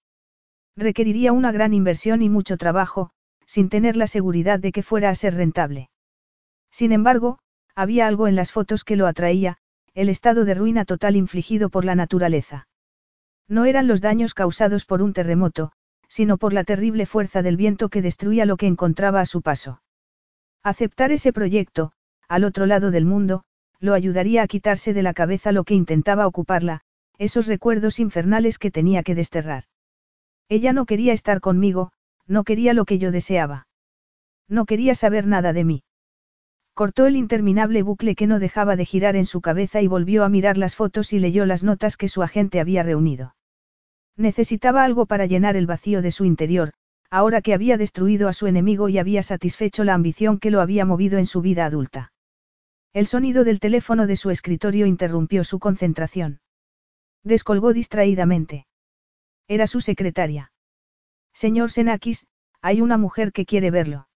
Requeriría una gran inversión y mucho trabajo, sin tener la seguridad de que fuera a ser rentable. Sin embargo, había algo en las fotos que lo atraía, el estado de ruina total infligido por la naturaleza. No eran los daños causados por un terremoto, sino por la terrible fuerza del viento que destruía lo que encontraba a su paso. Aceptar ese proyecto, al otro lado del mundo, lo ayudaría a quitarse de la cabeza lo que intentaba ocuparla, esos recuerdos infernales que tenía que desterrar. Ella no quería estar conmigo, no quería lo que yo deseaba. No quería saber nada de mí. Cortó el interminable bucle que no dejaba de girar en su cabeza y volvió a mirar las fotos y leyó las notas que su agente había reunido. Necesitaba algo para llenar el vacío de su interior, ahora que había destruido a su enemigo y había satisfecho la ambición que lo había movido en su vida adulta. El sonido del teléfono de su escritorio interrumpió su concentración. Descolgó distraídamente. Era su secretaria. Señor Senakis, hay una mujer que quiere verlo.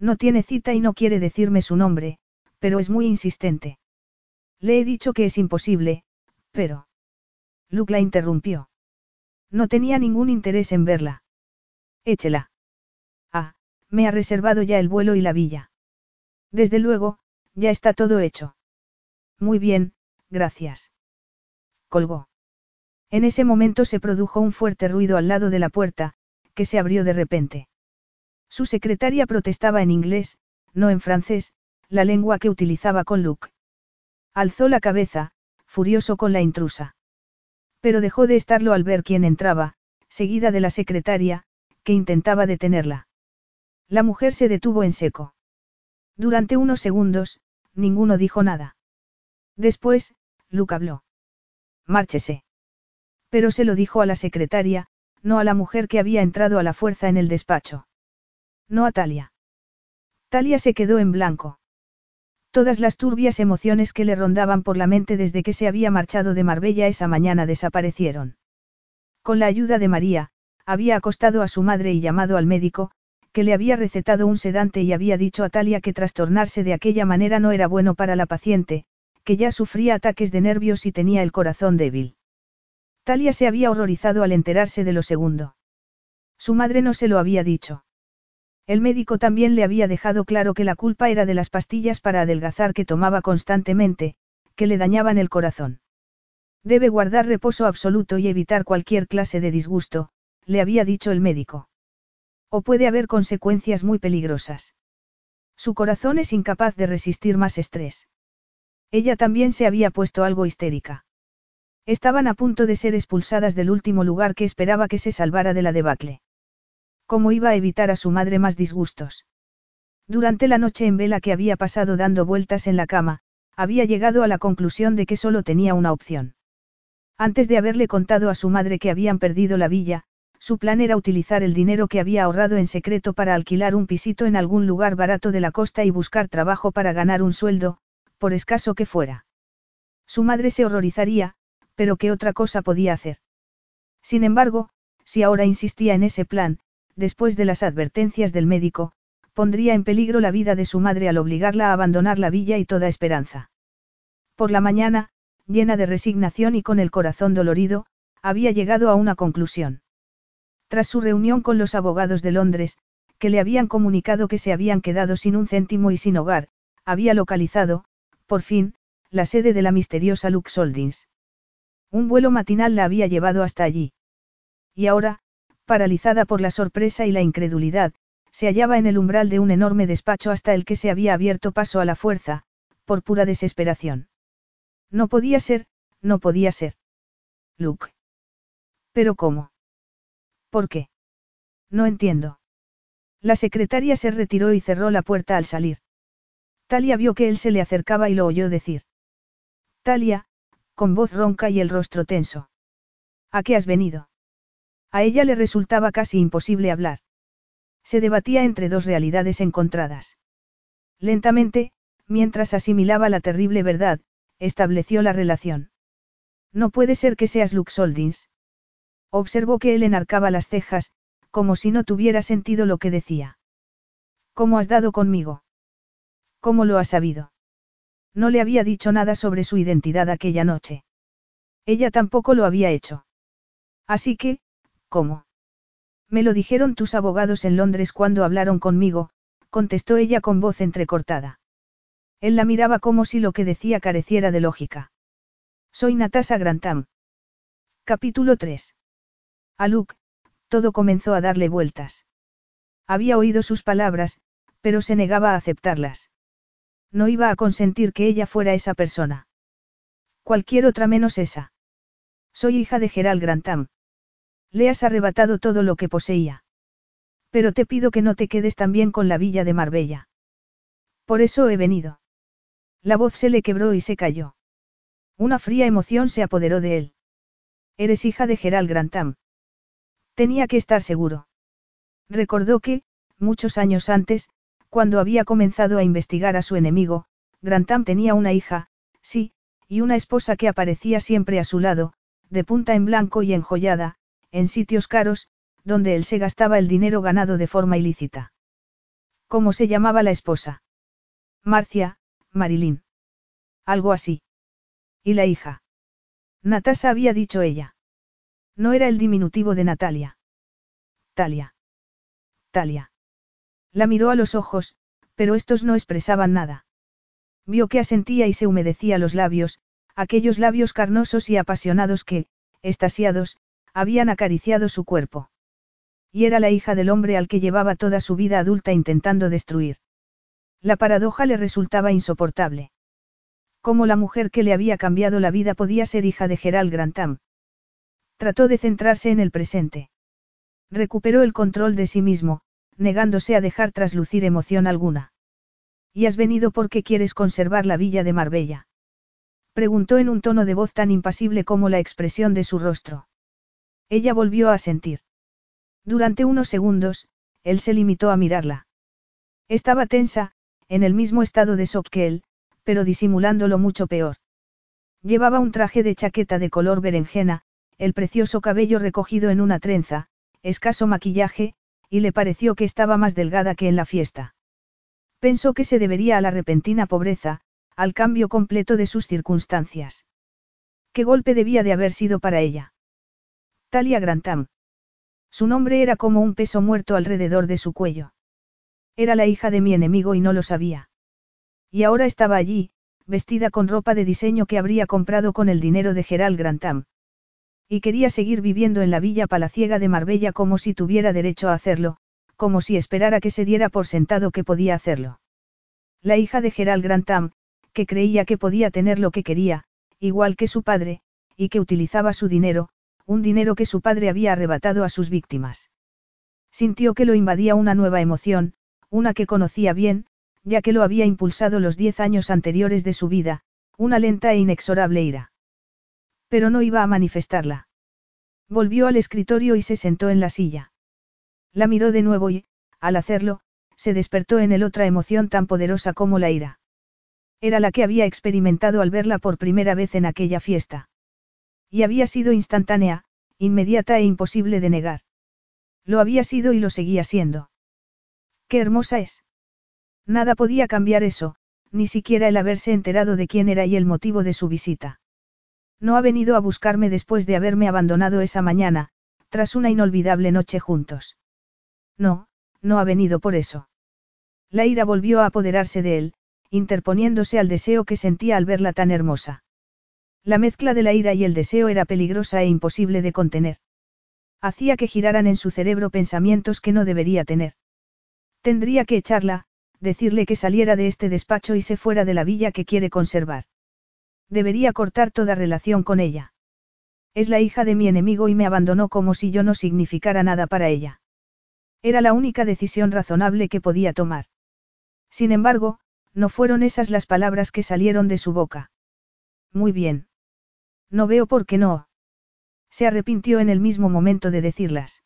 No tiene cita y no quiere decirme su nombre, pero es muy insistente. Le he dicho que es imposible, pero... Luke la interrumpió. No tenía ningún interés en verla. Échela. Ah, me ha reservado ya el vuelo y la villa. Desde luego, ya está todo hecho. Muy bien, gracias. Colgó. En ese momento se produjo un fuerte ruido al lado de la puerta, que se abrió de repente. Su secretaria protestaba en inglés, no en francés, la lengua que utilizaba con Luke. Alzó la cabeza, furioso con la intrusa. Pero dejó de estarlo al ver quién entraba, seguida de la secretaria, que intentaba detenerla. La mujer se detuvo en seco. Durante unos segundos, ninguno dijo nada. Después, Luke habló. Márchese. Pero se lo dijo a la secretaria, no a la mujer que había entrado a la fuerza en el despacho. No a Talia. Talia se quedó en blanco. Todas las turbias emociones que le rondaban por la mente desde que se había marchado de Marbella esa mañana desaparecieron. Con la ayuda de María, había acostado a su madre y llamado al médico, que le había recetado un sedante y había dicho a Talia que trastornarse de aquella manera no era bueno para la paciente, que ya sufría ataques de nervios y tenía el corazón débil. Talia se había horrorizado al enterarse de lo segundo. Su madre no se lo había dicho. El médico también le había dejado claro que la culpa era de las pastillas para adelgazar que tomaba constantemente, que le dañaban el corazón. Debe guardar reposo absoluto y evitar cualquier clase de disgusto, le había dicho el médico. O puede haber consecuencias muy peligrosas. Su corazón es incapaz de resistir más estrés. Ella también se había puesto algo histérica. Estaban a punto de ser expulsadas del último lugar que esperaba que se salvara de la debacle. ¿Cómo iba a evitar a su madre más disgustos? Durante la noche en vela que había pasado dando vueltas en la cama, había llegado a la conclusión de que solo tenía una opción. Antes de haberle contado a su madre que habían perdido la villa, su plan era utilizar el dinero que había ahorrado en secreto para alquilar un pisito en algún lugar barato de la costa y buscar trabajo para ganar un sueldo, por escaso que fuera. Su madre se horrorizaría, pero ¿qué otra cosa podía hacer? Sin embargo, si ahora insistía en ese plan, después de las advertencias del médico, pondría en peligro la vida de su madre al obligarla a abandonar la villa y toda esperanza. Por la mañana, llena de resignación y con el corazón dolorido, había llegado a una conclusión. Tras su reunión con los abogados de Londres, que le habían comunicado que se habían quedado sin un céntimo y sin hogar, había localizado, por fin, la sede de la misteriosa Lux Holdings. Un vuelo matinal la había llevado hasta allí. Y ahora, paralizada por la sorpresa y la incredulidad, se hallaba en el umbral de un enorme despacho hasta el que se había abierto paso a la fuerza, por pura desesperación. No podía ser, no podía ser. Luke. ¿Pero cómo? ¿Por qué? No entiendo. La secretaria se retiró y cerró la puerta al salir. Talia vio que él se le acercaba y lo oyó decir. Talia, con voz ronca y el rostro tenso. ¿A qué has venido? A ella le resultaba casi imposible hablar. Se debatía entre dos realidades encontradas. Lentamente, mientras asimilaba la terrible verdad, estableció la relación. No puede ser que seas Lux Holdings. Observó que él enarcaba las cejas, como si no tuviera sentido lo que decía. ¿Cómo has dado conmigo? ¿Cómo lo has sabido? No le había dicho nada sobre su identidad aquella noche. Ella tampoco lo había hecho. Así que, ¿cómo? Me lo dijeron tus abogados en Londres cuando hablaron conmigo, contestó ella con voz entrecortada. Él la miraba como si lo que decía careciera de lógica. Soy Natasha Grantham. Capítulo 3. A Luke, todo comenzó a darle vueltas. Había oído sus palabras, pero se negaba a aceptarlas. No iba a consentir que ella fuera esa persona. Cualquier otra menos esa. Soy hija de Gerald Grantham. Le has arrebatado todo lo que poseía. Pero te pido que no te quedes también con la villa de Marbella. Por eso he venido. La voz se le quebró y se cayó. Una fría emoción se apoderó de él. Eres hija de Gerald Grantham. Tenía que estar seguro. Recordó que, muchos años antes, cuando había comenzado a investigar a su enemigo, Grantham tenía una hija, sí, y una esposa que aparecía siempre a su lado, de punta en blanco y enjollada, en sitios caros, donde él se gastaba el dinero ganado de forma ilícita. ¿Cómo se llamaba la esposa? Marcia, Marilyn. Algo así. ¿Y la hija? Natasha había dicho ella. No era el diminutivo de Natalia. Talia. Talia. La miró a los ojos, pero estos no expresaban nada. Vio que asentía y se humedecía los labios, aquellos labios carnosos y apasionados que, estasiados, habían acariciado su cuerpo. Y era la hija del hombre al que llevaba toda su vida adulta intentando destruir. La paradoja le resultaba insoportable. ¿Cómo la mujer que le había cambiado la vida podía ser hija de Gerald Grantham? Trató de centrarse en el presente. Recuperó el control de sí mismo, negándose a dejar traslucir emoción alguna. ¿Y has venido porque quieres conservar la villa de Marbella? Preguntó en un tono de voz tan impasible como la expresión de su rostro. Ella volvió a sentir. Durante unos segundos, él se limitó a mirarla. Estaba tensa, en el mismo estado de shock que él, pero disimulándolo mucho peor. Llevaba un traje de chaqueta de color berenjena, el precioso cabello recogido en una trenza, escaso maquillaje, y le pareció que estaba más delgada que en la fiesta. Pensó que se debería a la repentina pobreza, al cambio completo de sus circunstancias. ¿Qué golpe debía de haber sido para ella? Talia Grantham. Su nombre era como un peso muerto alrededor de su cuello. Era la hija de mi enemigo y no lo sabía. Y ahora estaba allí, vestida con ropa de diseño que habría comprado con el dinero de Gerald Grantham. Y quería seguir viviendo en la villa palaciega de Marbella como si tuviera derecho a hacerlo, como si esperara que se diera por sentado que podía hacerlo. La hija de Gerald Grantham, que creía que podía tener lo que quería, igual que su padre, y que utilizaba su dinero, un dinero que su padre había arrebatado a sus víctimas. Sintió que lo invadía una nueva emoción, una que conocía bien, ya que lo había impulsado los diez años anteriores de su vida, una lenta e inexorable ira. Pero no iba a manifestarla. Volvió al escritorio y se sentó en la silla. La miró de nuevo y, al hacerlo, se despertó en él otra emoción tan poderosa como la ira. Era la que había experimentado al verla por primera vez en aquella fiesta. Y había sido instantánea, inmediata e imposible de negar. Lo había sido y lo seguía siendo. ¡Qué hermosa es! Nada podía cambiar eso, ni siquiera el haberse enterado de quién era y el motivo de su visita. No ha venido a buscarme después de haberme abandonado esa mañana, tras una inolvidable noche juntos. No, no ha venido por eso. La ira volvió a apoderarse de él, interponiéndose al deseo que sentía al verla tan hermosa. La mezcla de la ira y el deseo era peligrosa e imposible de contener. Hacía que giraran en su cerebro pensamientos que no debería tener. Tendría que echarla, decirle que saliera de este despacho y se fuera de la villa que quiere conservar. Debería cortar toda relación con ella. Es la hija de mi enemigo y me abandonó como si yo no significara nada para ella. Era la única decisión razonable que podía tomar. Sin embargo, no fueron esas las palabras que salieron de su boca. Muy bien. No veo por qué no. Se arrepintió en el mismo momento de decirlas.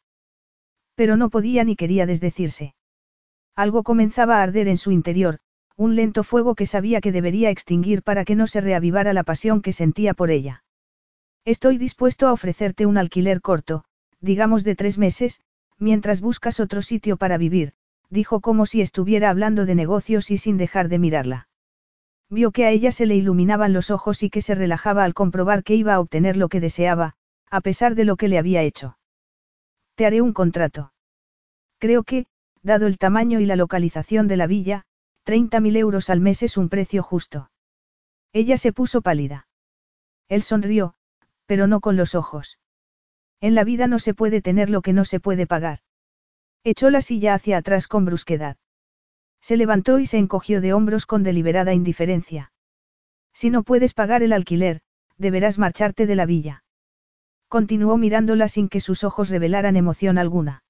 Pero no podía ni quería desdecirse. Algo comenzaba a arder en su interior, un lento fuego que sabía que debería extinguir para que no se reavivara la pasión que sentía por ella. Estoy dispuesto a ofrecerte un alquiler corto, digamos de tres meses, mientras buscas otro sitio para vivir, dijo como si estuviera hablando de negocios y sin dejar de mirarla. Vio que a ella se le iluminaban los ojos y que se relajaba al comprobar que iba a obtener lo que deseaba, a pesar de lo que le había hecho. Te haré un contrato. Creo que, dado el tamaño y la localización de la villa, 30.000 euros al mes es un precio justo. Ella se puso pálida. Él sonrió, pero no con los ojos. En la vida no se puede tener lo que no se puede pagar. Echó la silla hacia atrás con brusquedad. Se levantó y se encogió de hombros con deliberada indiferencia. Si no puedes pagar el alquiler, deberás marcharte de la villa. Continuó mirándola sin que sus ojos revelaran emoción alguna.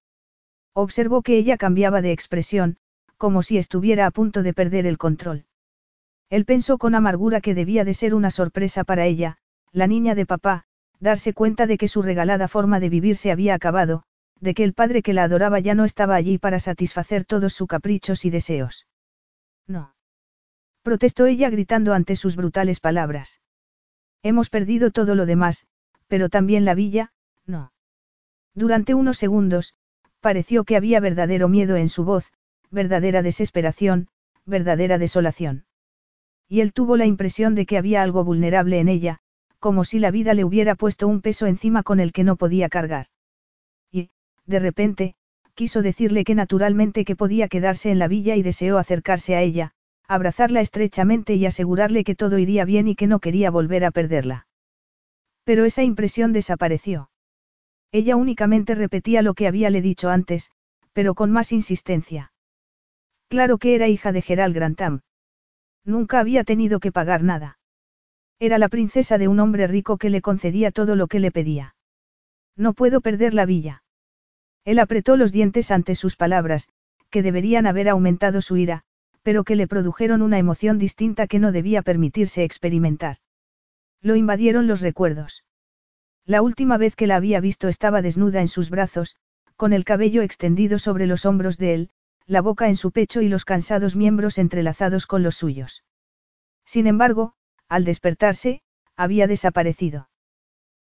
Observó que ella cambiaba de expresión, como si estuviera a punto de perder el control. Él pensó con amargura que debía de ser una sorpresa para ella, la niña de papá, darse cuenta de que su regalada forma de vivir se había acabado, de que el padre que la adoraba ya no estaba allí para satisfacer todos sus caprichos y deseos. No. Protestó ella gritando ante sus brutales palabras. Hemos perdido todo lo demás, pero también la villa, no. Durante unos segundos, pareció que había verdadero miedo en su voz, verdadera desesperación, verdadera desolación. Y él tuvo la impresión de que había algo vulnerable en ella, como si la vida le hubiera puesto un peso encima con el que no podía cargar. Y, de repente, quiso decirle que naturalmente que podía quedarse en la villa y deseó acercarse a ella, abrazarla estrechamente y asegurarle que todo iría bien y que no quería volver a perderla. Pero esa impresión desapareció. Ella únicamente repetía lo que había le dicho antes, pero con más insistencia. Claro que era hija de Gerald Grantham. Nunca había tenido que pagar nada. Era la princesa de un hombre rico que le concedía todo lo que le pedía. No puedo perder la villa. Él apretó los dientes ante sus palabras, que deberían haber aumentado su ira, pero que le produjeron una emoción distinta que no debía permitirse experimentar. Lo invadieron los recuerdos. La última vez que la había visto estaba desnuda en sus brazos, con el cabello extendido sobre los hombros de él, la boca en su pecho y los cansados miembros entrelazados con los suyos. Sin embargo, al despertarse, había desaparecido.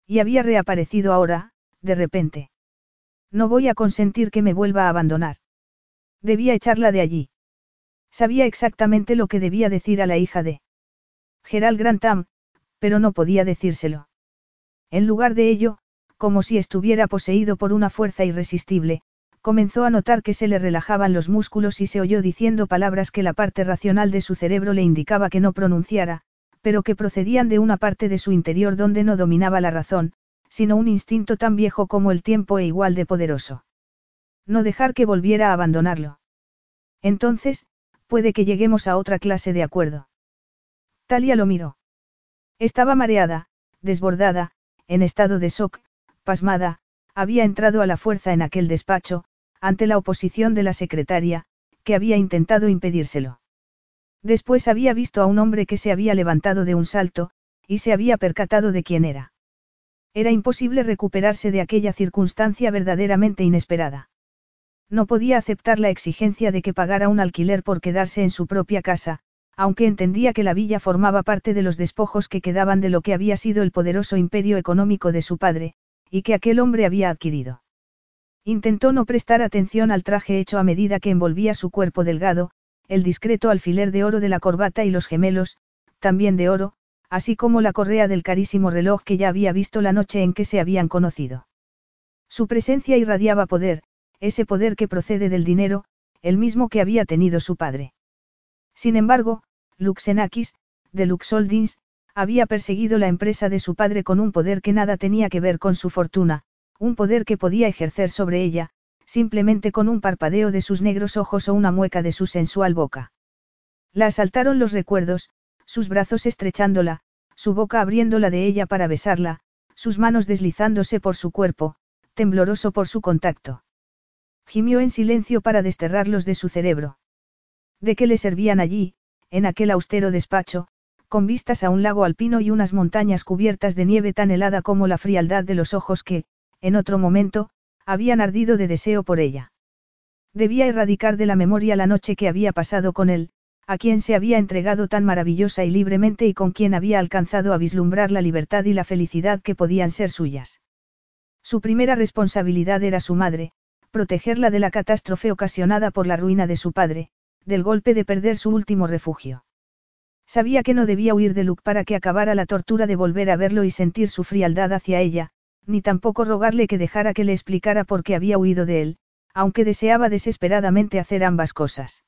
Y había reaparecido ahora, de repente. No voy a consentir que me vuelva a abandonar. Debía echarla de allí. Sabía exactamente lo que debía decir a la hija de Gerald Grantham, pero no podía decírselo. En lugar de ello, como si estuviera poseído por una fuerza irresistible, comenzó a notar que se le relajaban los músculos y se oyó diciendo palabras que la parte racional de su cerebro le indicaba que no pronunciara, pero que procedían de una parte de su interior donde no dominaba la razón, sino un instinto tan viejo como el tiempo e igual de poderoso. No dejar que volviera a abandonarlo. Entonces, puede que lleguemos a otra clase de acuerdo. Talia lo miró. Estaba mareada, desbordada, en estado de shock, pasmada, había entrado a la fuerza en aquel despacho, ante la oposición de la secretaria, que había intentado impedírselo. Después había visto a un hombre que se había levantado de un salto, y se había percatado de quién era. Era imposible recuperarse de aquella circunstancia verdaderamente inesperada. No podía aceptar la exigencia de que pagara un alquiler por quedarse en su propia casa, aunque entendía que la villa formaba parte de los despojos que quedaban de lo que había sido el poderoso imperio económico de su padre, y que aquel hombre había adquirido. Intentó no prestar atención al traje hecho a medida que envolvía su cuerpo delgado, el discreto alfiler de oro de la corbata y los gemelos, también de oro, así como la correa del carísimo reloj que ya había visto la noche en que se habían conocido. Su presencia irradiaba poder, ese poder que procede del dinero, el mismo que había tenido su padre. Sin embargo, Luxenakis, de Luxoldins, había perseguido la empresa de su padre con un poder que nada tenía que ver con su fortuna, un poder que podía ejercer sobre ella, simplemente con un parpadeo de sus negros ojos o una mueca de su sensual boca. La asaltaron los recuerdos, sus brazos estrechándola, su boca abriéndola de ella para besarla, sus manos deslizándose por su cuerpo, tembloroso por su contacto. Gimió en silencio para desterrarlos de su cerebro. ¿De qué le servían allí, en aquel austero despacho, con vistas a un lago alpino y unas montañas cubiertas de nieve tan helada como la frialdad de los ojos que, en otro momento, habían ardido de deseo por ella. Debía erradicar de la memoria la noche que había pasado con él, a quien se había entregado tan maravillosa y libremente y con quien había alcanzado a vislumbrar la libertad y la felicidad que podían ser suyas. Su primera responsabilidad era su madre, protegerla de la catástrofe ocasionada por la ruina de su padre, del golpe de perder su último refugio. Sabía que no debía huir de Luke para que acabara la tortura de volver a verlo y sentir su frialdad hacia ella, ni tampoco rogarle que dejara que le explicara por qué había huido de él, aunque deseaba desesperadamente hacer ambas cosas.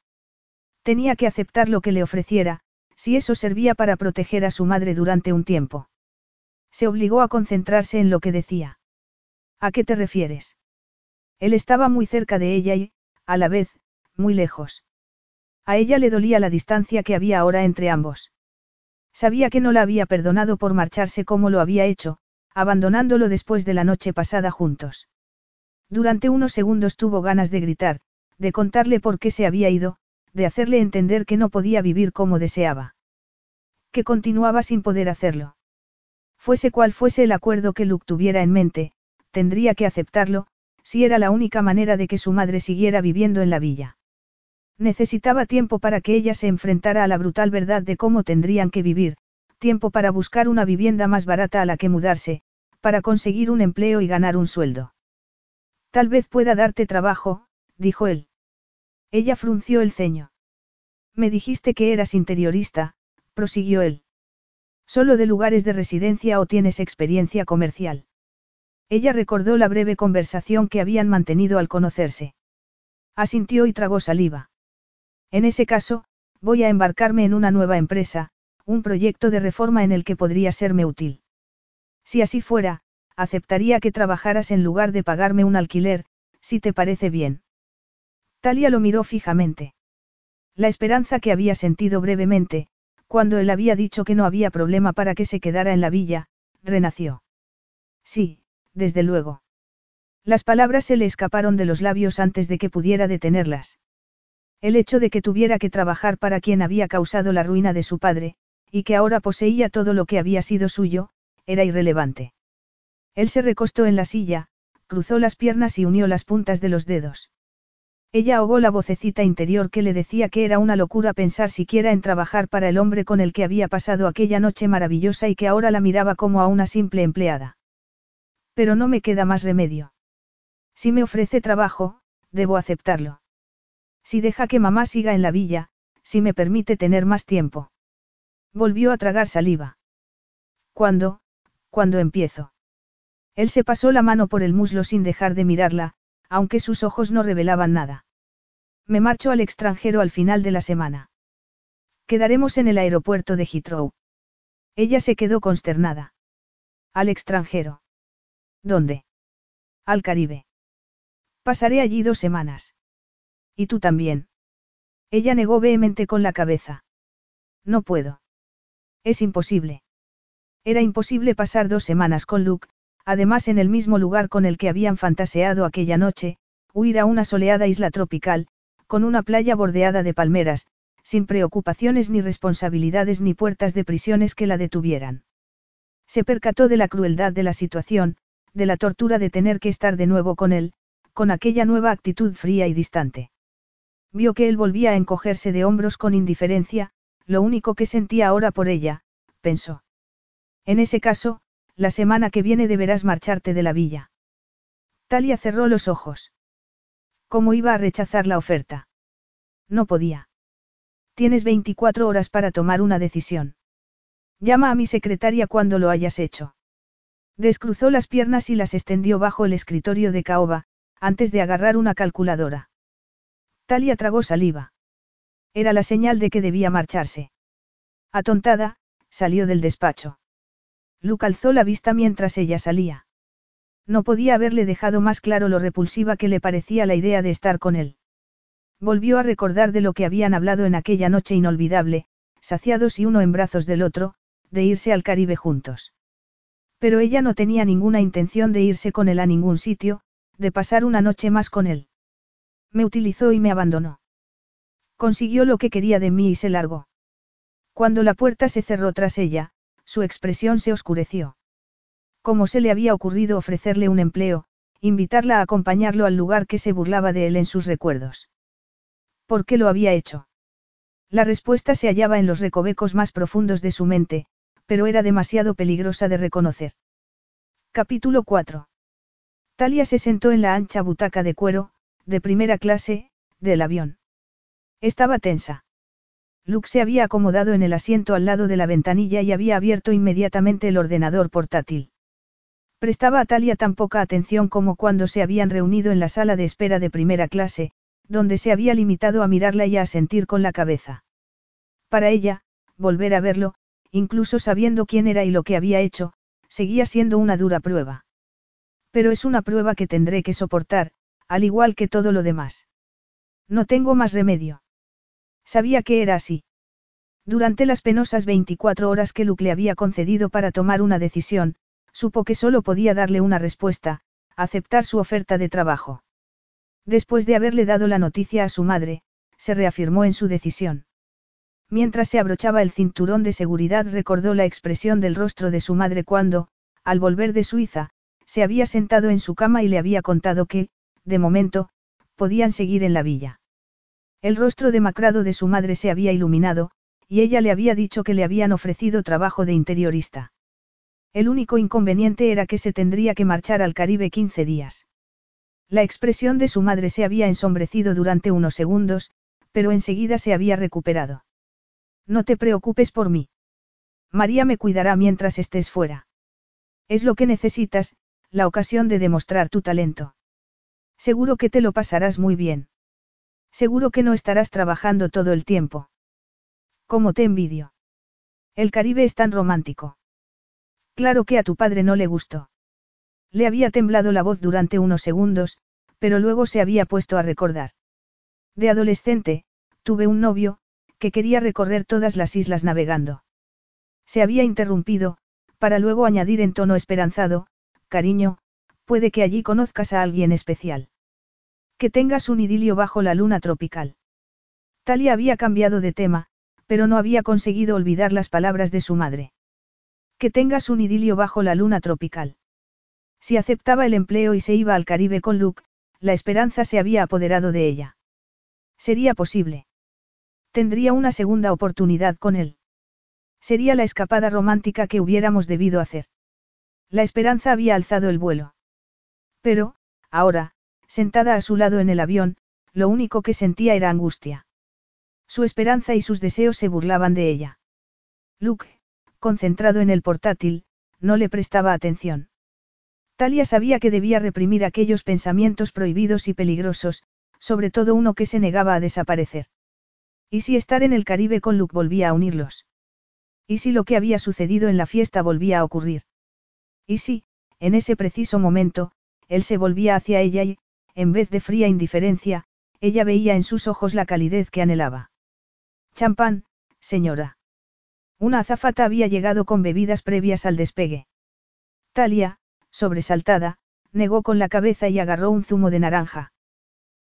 Tenía que aceptar lo que le ofreciera, si eso servía para proteger a su madre durante un tiempo. Se obligó a concentrarse en lo que decía. ¿A qué te refieres? Él estaba muy cerca de ella y, a la vez, muy lejos. A ella le dolía la distancia que había ahora entre ambos. Sabía que no la había perdonado por marcharse como lo había hecho, abandonándolo después de la noche pasada juntos. Durante unos segundos tuvo ganas de gritar, de contarle por qué se había ido, de hacerle entender que no podía vivir como deseaba. Que continuaba sin poder hacerlo. Fuese cual fuese el acuerdo que Luke tuviera en mente, tendría que aceptarlo, si era la única manera de que su madre siguiera viviendo en la villa. Necesitaba tiempo para que ella se enfrentara a la brutal verdad de cómo tendrían que vivir, tiempo para buscar una vivienda más barata a la que mudarse, para conseguir un empleo y ganar un sueldo. Tal vez pueda darte trabajo, dijo él. Ella frunció el ceño. Me dijiste que eras interiorista, prosiguió él. ¿Solo de lugares de residencia o tienes experiencia comercial? Ella recordó la breve conversación que habían mantenido al conocerse. Asintió y tragó saliva. En ese caso, voy a embarcarme en una nueva empresa, un proyecto de reforma en el que podría serme útil. Si así fuera, aceptaría que trabajaras en lugar de pagarme un alquiler, si te parece bien. Talia lo miró fijamente. La esperanza que había sentido brevemente, cuando él había dicho que no había problema para que se quedara en la villa, renació. Sí, desde luego. Las palabras se le escaparon de los labios antes de que pudiera detenerlas. El hecho de que tuviera que trabajar para quien había causado la ruina de su padre, y que ahora poseía todo lo que había sido suyo, era irrelevante. Él se recostó en la silla, cruzó las piernas y unió las puntas de los dedos. Ella ahogó la vocecita interior que le decía que era una locura pensar siquiera en trabajar para el hombre con el que había pasado aquella noche maravillosa y que ahora la miraba como a una simple empleada. Pero no me queda más remedio. Si me ofrece trabajo, debo aceptarlo. Si deja que mamá siga en la villa, si me permite tener más tiempo. Volvió a tragar saliva. ¿Cuándo? ¿Cuándo empiezo? Él se pasó la mano por el muslo sin dejar de mirarla, aunque sus ojos no revelaban nada. Me marcho al extranjero al final de la semana. Quedaremos en el aeropuerto de Heathrow. Ella se quedó consternada. Al extranjero. ¿Dónde? Al Caribe. Pasaré allí dos semanas. ¿Y tú también? Ella negó vehemente con la cabeza. No puedo. Es imposible. Era imposible pasar dos semanas con Luke, además en el mismo lugar con el que habían fantaseado aquella noche, huir a una soleada isla tropical, con una playa bordeada de palmeras, sin preocupaciones ni responsabilidades ni puertas de prisiones que la detuvieran. Se percató de la crueldad de la situación, de la tortura de tener que estar de nuevo con él, con aquella nueva actitud fría y distante. Vio que él volvía a encogerse de hombros con indiferencia, lo único que sentía ahora por ella, pensó. En ese caso, la semana que viene deberás marcharte de la villa. Talia cerró los ojos. ¿Cómo iba a rechazar la oferta? No podía. Tienes 24 horas para tomar una decisión. Llama a mi secretaria cuando lo hayas hecho. Descruzó las piernas y las extendió bajo el escritorio de caoba, antes de agarrar una calculadora. Talia tragó saliva. Era la señal de que debía marcharse. Atontada, salió del despacho. Luke alzó la vista mientras ella salía. No podía haberle dejado más claro lo repulsiva que le parecía la idea de estar con él. Volvió a recordar de lo que habían hablado en aquella noche inolvidable, saciados y uno en brazos del otro, de irse al Caribe juntos. Pero ella no tenía ninguna intención de irse con él a ningún sitio, de pasar una noche más con él. Me utilizó y me abandonó. Consiguió lo que quería de mí y se largó. Cuando la puerta se cerró tras ella, su expresión se oscureció. ¿Cómo se le había ocurrido ofrecerle un empleo, invitarla a acompañarlo al lugar que se burlaba de él en sus recuerdos? ¿Por qué lo había hecho? La respuesta se hallaba en los recovecos más profundos de su mente, pero era demasiado peligrosa de reconocer. Capítulo 4. Talia se sentó en la ancha butaca de cuero, de primera clase, del avión. Estaba tensa. Luke se había acomodado en el asiento al lado de la ventanilla y había abierto inmediatamente el ordenador portátil. Prestaba a Talia tan poca atención como cuando se habían reunido en la sala de espera de primera clase, donde se había limitado a mirarla y a sentir con la cabeza. Para ella, volver a verlo, incluso sabiendo quién era y lo que había hecho, seguía siendo una dura prueba. Pero es una prueba que tendré que soportar, al igual que todo lo demás. No tengo más remedio. Sabía que era así. Durante las penosas 24 horas que Luke le había concedido para tomar una decisión, supo que solo podía darle una respuesta, aceptar su oferta de trabajo. Después de haberle dado la noticia a su madre, se reafirmó en su decisión. Mientras se abrochaba el cinturón de seguridad recordó la expresión del rostro de su madre cuando, al volver de Suiza, se había sentado en su cama y le había contado que, de momento, podían seguir en la villa. El rostro demacrado de su madre se había iluminado, y ella le había dicho que le habían ofrecido trabajo de interiorista. El único inconveniente era que se tendría que marchar al Caribe 15 días. La expresión de su madre se había ensombrecido durante unos segundos, pero enseguida se había recuperado. No te preocupes por mí. María me cuidará mientras estés fuera. Es lo que necesitas, la ocasión de demostrar tu talento. Seguro que te lo pasarás muy bien. Seguro que no estarás trabajando todo el tiempo. ¿Cómo te envidio? El Caribe es tan romántico. Claro que a tu padre no le gustó. Le había temblado la voz durante unos segundos, pero luego se había puesto a recordar. De adolescente, tuve un novio, que quería recorrer todas las islas navegando. Se había interrumpido, para luego añadir en tono esperanzado, cariño, puede que allí conozcas a alguien especial. Que tengas un idilio bajo la luna tropical. Talia había cambiado de tema, pero no había conseguido olvidar las palabras de su madre. Que tengas un idilio bajo la luna tropical. Si aceptaba el empleo y se iba al Caribe con Luke, la esperanza se había apoderado de ella. Sería posible. Tendría una segunda oportunidad con él. Sería la escapada romántica que hubiéramos debido hacer. La esperanza había alzado el vuelo. Pero, ahora, sentada a su lado en el avión, lo único que sentía era angustia. Su esperanza y sus deseos se burlaban de ella. Luke, concentrado en el portátil, no le prestaba atención. Talia sabía que debía reprimir aquellos pensamientos prohibidos y peligrosos, sobre todo uno que se negaba a desaparecer. ¿Y si estar en el Caribe con Luke volvía a unirlos? ¿Y si lo que había sucedido en la fiesta volvía a ocurrir? ¿Y si, en ese preciso momento, él se volvía hacia ella y, en vez de fría indiferencia, ella veía en sus ojos la calidez que anhelaba? Champán, señora. Una azafata había llegado con bebidas previas al despegue. Talia, sobresaltada, negó con la cabeza y agarró un zumo de naranja.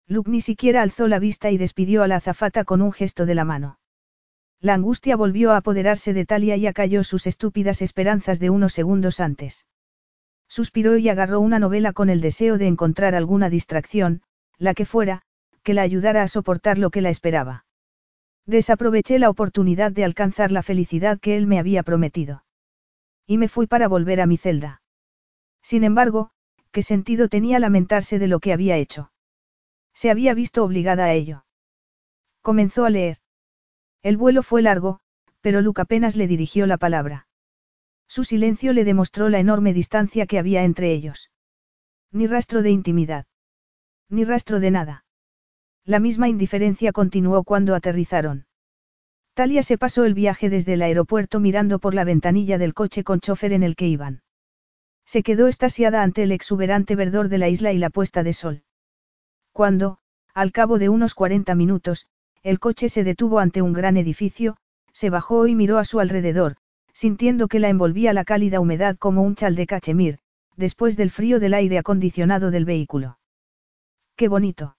Luke ni siquiera alzó la vista y despidió a la azafata con un gesto de la mano. La angustia volvió a apoderarse de Talia y acalló sus estúpidas esperanzas de unos segundos antes. Suspiró y agarró una novela con el deseo de encontrar alguna distracción, la que fuera, que la ayudara a soportar lo que la esperaba. Desaproveché la oportunidad de alcanzar la felicidad que él me había prometido. Y me fui para volver a mi celda. Sin embargo, ¿qué sentido tenía lamentarse de lo que había hecho? Se había visto obligada a ello. Comenzó a leer. El vuelo fue largo, pero Luke apenas le dirigió la palabra. Su silencio le demostró la enorme distancia que había entre ellos. Ni rastro de intimidad. Ni rastro de nada. La misma indiferencia continuó cuando aterrizaron. Talia se pasó el viaje desde el aeropuerto mirando por la ventanilla del coche con chofer en el que iban. Se quedó estasiada ante el exuberante verdor de la isla y la puesta de sol. Cuando, al cabo de unos 40 minutos, el coche se detuvo ante un gran edificio, se bajó y miró a su alrededor, sintiendo que la envolvía la cálida humedad como un chal de cachemir, después del frío del aire acondicionado del vehículo. ¡Qué bonito!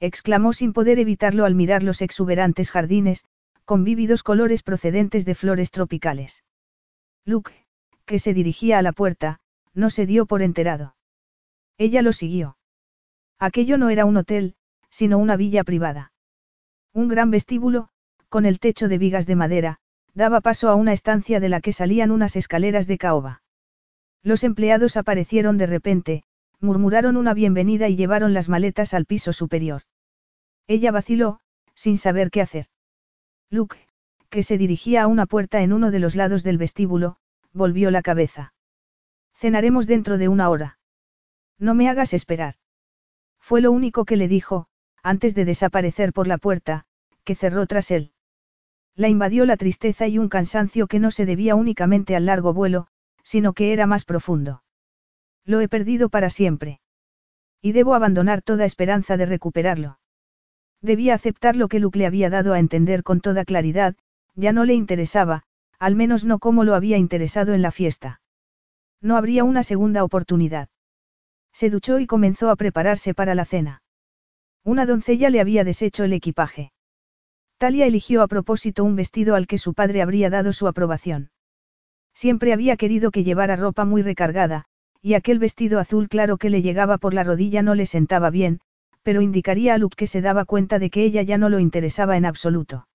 exclamó sin poder evitarlo al mirar los exuberantes jardines, con vívidos colores procedentes de flores tropicales. Luke, que se dirigía a la puerta, no se dio por enterado. Ella lo siguió. Aquello no era un hotel, sino una villa privada. Un gran vestíbulo, con el techo de vigas de madera, daba paso a una estancia de la que salían unas escaleras de caoba. Los empleados aparecieron de repente, murmuraron una bienvenida y llevaron las maletas al piso superior. Ella vaciló, sin saber qué hacer. Luke, que se dirigía a una puerta en uno de los lados del vestíbulo, volvió la cabeza. Cenaremos dentro de una hora. No me hagas esperar. Fue lo único que le dijo, antes de desaparecer por la puerta, que cerró tras él. La invadió la tristeza y un cansancio que no se debía únicamente al largo vuelo, sino que era más profundo. Lo he perdido para siempre. Y debo abandonar toda esperanza de recuperarlo. Debía aceptar lo que Luke le había dado a entender con toda claridad, ya no le interesaba, al menos no como lo había interesado en la fiesta. No habría una segunda oportunidad. Se duchó y comenzó a prepararse para la cena. Una doncella le había deshecho el equipaje. Talia eligió a propósito un vestido al que su padre habría dado su aprobación. Siempre había querido que llevara ropa muy recargada, y aquel vestido azul claro que le llegaba por la rodilla no le sentaba bien, pero indicaría a Luke que se daba cuenta de que ella ya no lo interesaba en absoluto.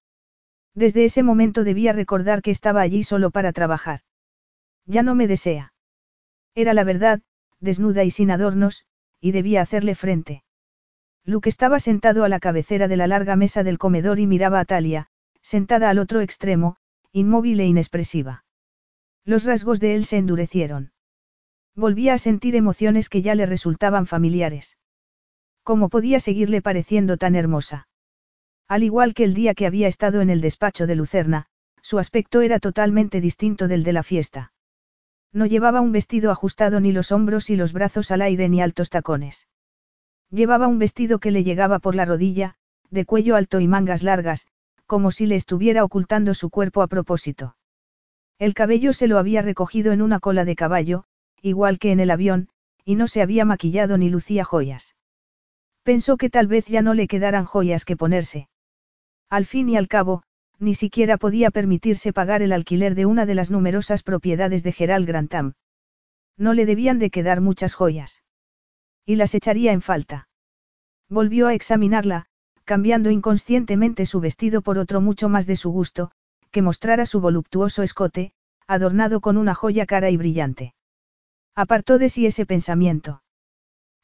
Desde ese momento debía recordar que estaba allí solo para trabajar. Ya no me desea. Era la verdad, desnuda y sin adornos, y debía hacerle frente. Luke estaba sentado a la cabecera de la larga mesa del comedor y miraba a Talia, sentada al otro extremo, inmóvil e inexpresiva. Los rasgos de él se endurecieron. Volvía a sentir emociones que ya le resultaban familiares. ¿Cómo podía seguirle pareciendo tan hermosa? Al igual que el día que había estado en el despacho de Lucerna, su aspecto era totalmente distinto del de la fiesta. No llevaba un vestido ajustado ni los hombros y los brazos al aire ni altos tacones. Llevaba un vestido que le llegaba por la rodilla, de cuello alto y mangas largas, como si le estuviera ocultando su cuerpo a propósito. El cabello se lo había recogido en una cola de caballo, igual que en el avión, y no se había maquillado ni lucía joyas. Pensó que tal vez ya no le quedaran joyas que ponerse. Al fin y al cabo, ni siquiera podía permitirse pagar el alquiler de una de las numerosas propiedades de Gerald Grantham. No le debían de quedar muchas joyas. Y las echaría en falta. Volvió a examinarla, cambiando inconscientemente su vestido por otro mucho más de su gusto, que mostrara su voluptuoso escote, adornado con una joya cara y brillante. Apartó de sí ese pensamiento.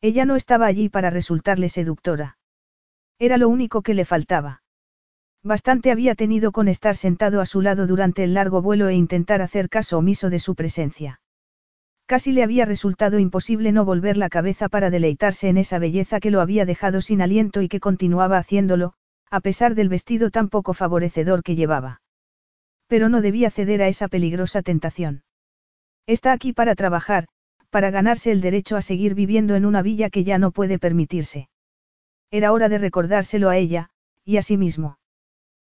Ella no estaba allí para resultarle seductora. Era lo único que le faltaba. Bastante había tenido con estar sentado a su lado durante el largo vuelo e intentar hacer caso omiso de su presencia. Casi le había resultado imposible no volver la cabeza para deleitarse en esa belleza que lo había dejado sin aliento y que continuaba haciéndolo, a pesar del vestido tan poco favorecedor que llevaba. Pero no debía ceder a esa peligrosa tentación. Está aquí para trabajar, para ganarse el derecho a seguir viviendo en una villa que ya no puede permitirse. Era hora de recordárselo a ella, y a sí mismo.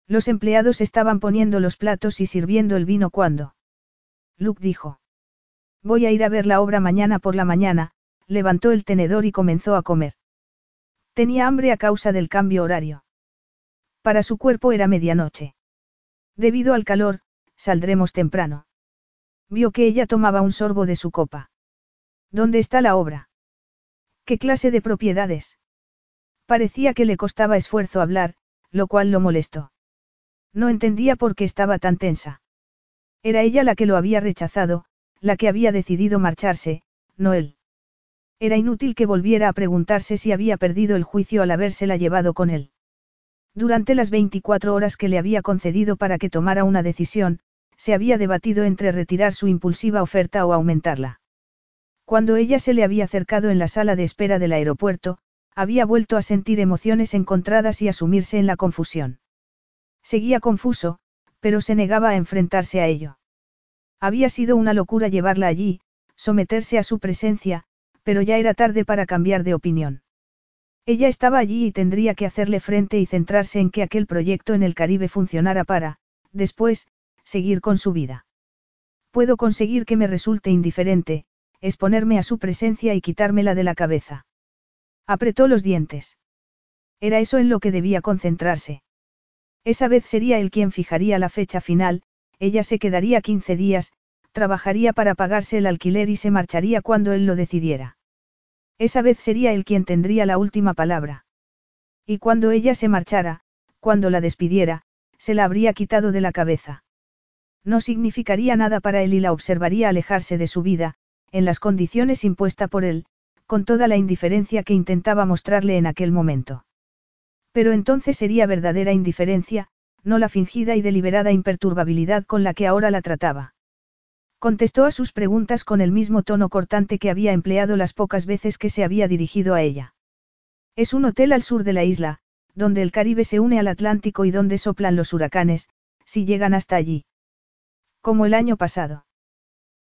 Los empleados estaban poniendo los platos y sirviendo el vino cuando. Luke dijo. Voy a ir a ver la obra mañana por la mañana, levantó el tenedor y comenzó a comer. Tenía hambre a causa del cambio horario. Para su cuerpo era medianoche. Debido al calor, saldremos temprano. Vio que ella tomaba un sorbo de su copa. ¿Dónde está la obra? ¿Qué clase de propiedades? Parecía que le costaba esfuerzo hablar, lo cual lo molestó. No entendía por qué estaba tan tensa. Era ella la que lo había rechazado, la que había decidido marcharse, no él. Era inútil que volviera a preguntarse si había perdido el juicio al habérsela llevado con él. Durante las 24 horas que le había concedido para que tomara una decisión, se había debatido entre retirar su impulsiva oferta o aumentarla. Cuando ella se le había acercado en la sala de espera del aeropuerto, había vuelto a sentir emociones encontradas y a sumirse en la confusión. Seguía confuso, pero se negaba a enfrentarse a ello. Había sido una locura llevarla allí, someterse a su presencia, pero ya era tarde para cambiar de opinión. Ella estaba allí y tendría que hacerle frente y centrarse en que aquel proyecto en el Caribe funcionara para, después, seguir con su vida. Puedo conseguir que me resulte indiferente, exponerme a su presencia y quitármela de la cabeza. Apretó los dientes. Era eso en lo que debía concentrarse. Esa vez sería él quien fijaría la fecha final, ella se quedaría 15 días, trabajaría para pagarse el alquiler y se marcharía cuando él lo decidiera. Esa vez sería él quien tendría la última palabra. Y cuando ella se marchara, cuando la despidiera, se la habría quitado de la cabeza. No significaría nada para él y la observaría alejarse de su vida, en las condiciones impuesta por él, con toda la indiferencia que intentaba mostrarle en aquel momento. Pero entonces sería verdadera indiferencia, no la fingida y deliberada imperturbabilidad con la que ahora la trataba. Contestó a sus preguntas con el mismo tono cortante que había empleado las pocas veces que se había dirigido a ella. Es un hotel al sur de la isla, donde el Caribe se une al Atlántico y donde soplan los huracanes, si llegan hasta allí. Como el año pasado.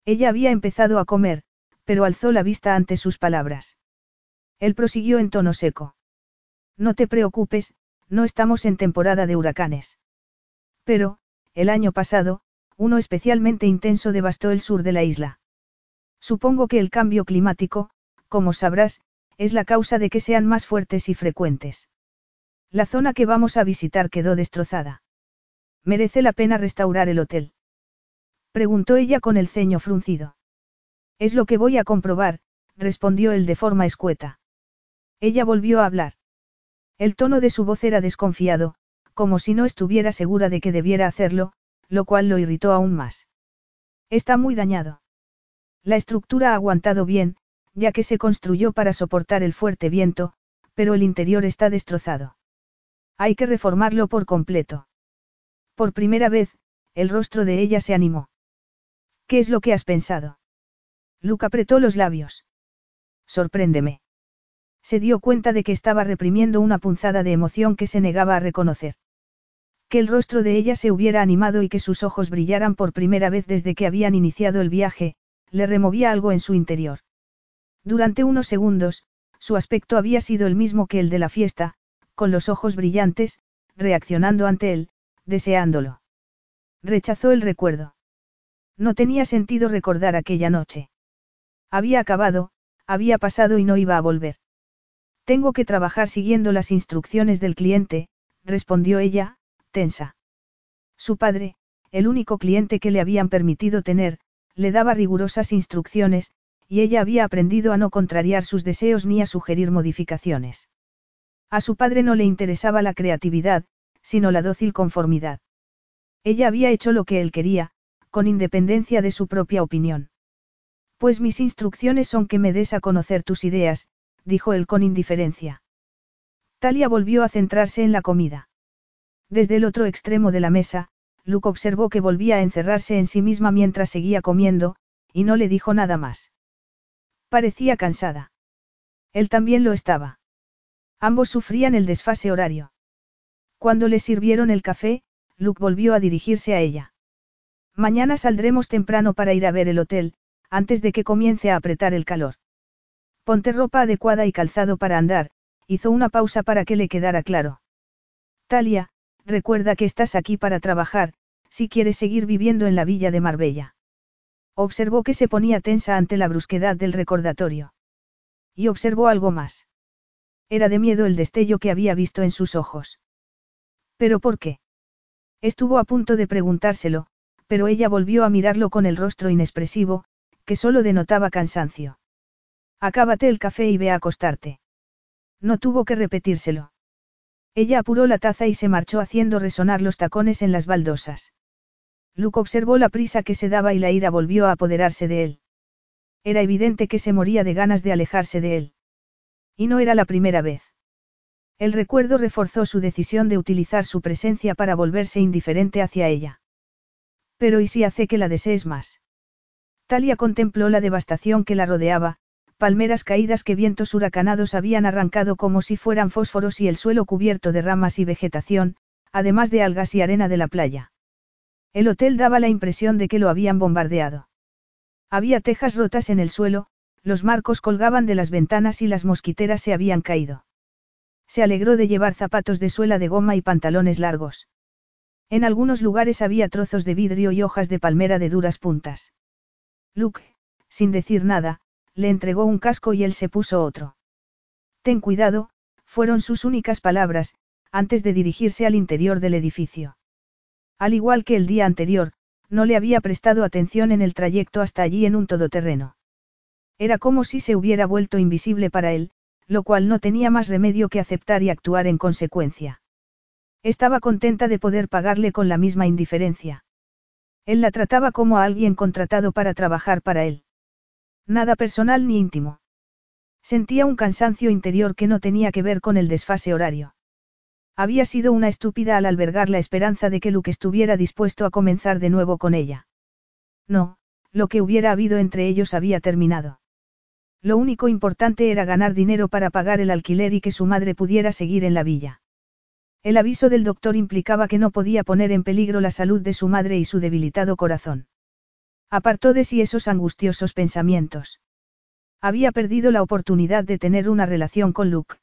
Ella había empezado a comer, pero alzó la vista ante sus palabras. Él prosiguió en tono seco. No te preocupes, no estamos en temporada de huracanes. Pero, el año pasado, uno especialmente intenso devastó el sur de la isla. Supongo que el cambio climático, como sabrás, es la causa de que sean más fuertes y frecuentes. La zona que vamos a visitar quedó destrozada. ¿Merece la pena restaurar el hotel? Preguntó ella con el ceño fruncido. Es lo que voy a comprobar, respondió él de forma escueta. Ella volvió a hablar. El tono de su voz era desconfiado, como si no estuviera segura de que debiera hacerlo, lo cual lo irritó aún más. Está muy dañado. La estructura ha aguantado bien, ya que se construyó para soportar el fuerte viento, pero el interior está destrozado. Hay que reformarlo por completo. Por primera vez, el rostro de ella se animó. ¿Qué es lo que has pensado? Luke apretó los labios. Sorpréndeme. Se dio cuenta de que estaba reprimiendo una punzada de emoción que se negaba a reconocer. Que el rostro de ella se hubiera animado y que sus ojos brillaran por primera vez desde que habían iniciado el viaje, le removía algo en su interior. Durante unos segundos, su aspecto había sido el mismo que el de la fiesta, con los ojos brillantes, reaccionando ante él, deseándolo. Rechazó el recuerdo. No tenía sentido recordar aquella noche. Había acabado, había pasado y no iba a volver. Tengo que trabajar siguiendo las instrucciones del cliente, respondió ella, Su padre, el único cliente que le habían permitido tener, le daba rigurosas instrucciones, y ella había aprendido a no contrariar sus deseos ni a sugerir modificaciones. A su padre no le interesaba la creatividad, sino la dócil conformidad. Ella había hecho lo que él quería, con independencia de su propia opinión. Pues mis instrucciones son que me des a conocer tus ideas, dijo él con indiferencia. Talia volvió a centrarse en la comida. Desde el otro extremo de la mesa, Luke observó que volvía a encerrarse en sí misma mientras seguía comiendo, y no le dijo nada más. Parecía cansada. Él también lo estaba. Ambos sufrían el desfase horario. Cuando le sirvieron el café, Luke volvió a dirigirse a ella. Mañana saldremos temprano para ir a ver el hotel, antes de que comience a apretar el calor. Ponte ropa adecuada y calzado para andar, hizo una pausa para que le quedara claro. Talia, recuerda que estás aquí para trabajar, si quieres seguir viviendo en la villa de Marbella. Observó que se ponía tensa ante la brusquedad del recordatorio. Y observó algo más. Era de miedo el destello que había visto en sus ojos. ¿Pero por qué? Estuvo a punto de preguntárselo, pero ella volvió a mirarlo con el rostro inexpresivo, que solo denotaba cansancio. Acábate el café y ve a acostarte. No tuvo que repetírselo. Ella apuró la taza y se marchó haciendo resonar los tacones en las baldosas. Luke observó la prisa que se daba y la ira volvió a apoderarse de él. Era evidente que se moría de ganas de alejarse de él. Y no era la primera vez. El recuerdo reforzó su decisión de utilizar su presencia para volverse indiferente hacia ella. Pero ¿y si hace que la desees más? Talia contempló la devastación que la rodeaba, palmeras caídas que vientos huracanados habían arrancado como si fueran fósforos y el suelo cubierto de ramas y vegetación, además de algas y arena de la playa. El hotel daba la impresión de que lo habían bombardeado. Había tejas rotas en el suelo, los marcos colgaban de las ventanas y las mosquiteras se habían caído. Se alegró de llevar zapatos de suela de goma y pantalones largos. En algunos lugares había trozos de vidrio y hojas de palmera de duras puntas. Luke, sin decir nada, le entregó un casco y él se puso otro. Ten cuidado, fueron sus únicas palabras, antes de dirigirse al interior del edificio. Al igual que el día anterior, no le había prestado atención en el trayecto hasta allí en un todoterreno. Era como si se hubiera vuelto invisible para él, lo cual no tenía más remedio que aceptar y actuar en consecuencia. Estaba contenta de poder pagarle con la misma indiferencia. Él la trataba como a alguien contratado para trabajar para él. Nada personal ni íntimo. Sentía un cansancio interior que no tenía que ver con el desfase horario. Había sido una estúpida al albergar la esperanza de que Luke estuviera dispuesto a comenzar de nuevo con ella. No, lo que hubiera habido entre ellos había terminado. Lo único importante era ganar dinero para pagar el alquiler y que su madre pudiera seguir en la villa. El aviso del doctor implicaba que no podía poner en peligro la salud de su madre y su debilitado corazón. Apartó de sí esos angustiosos pensamientos. Había perdido la oportunidad de tener una relación con Luke.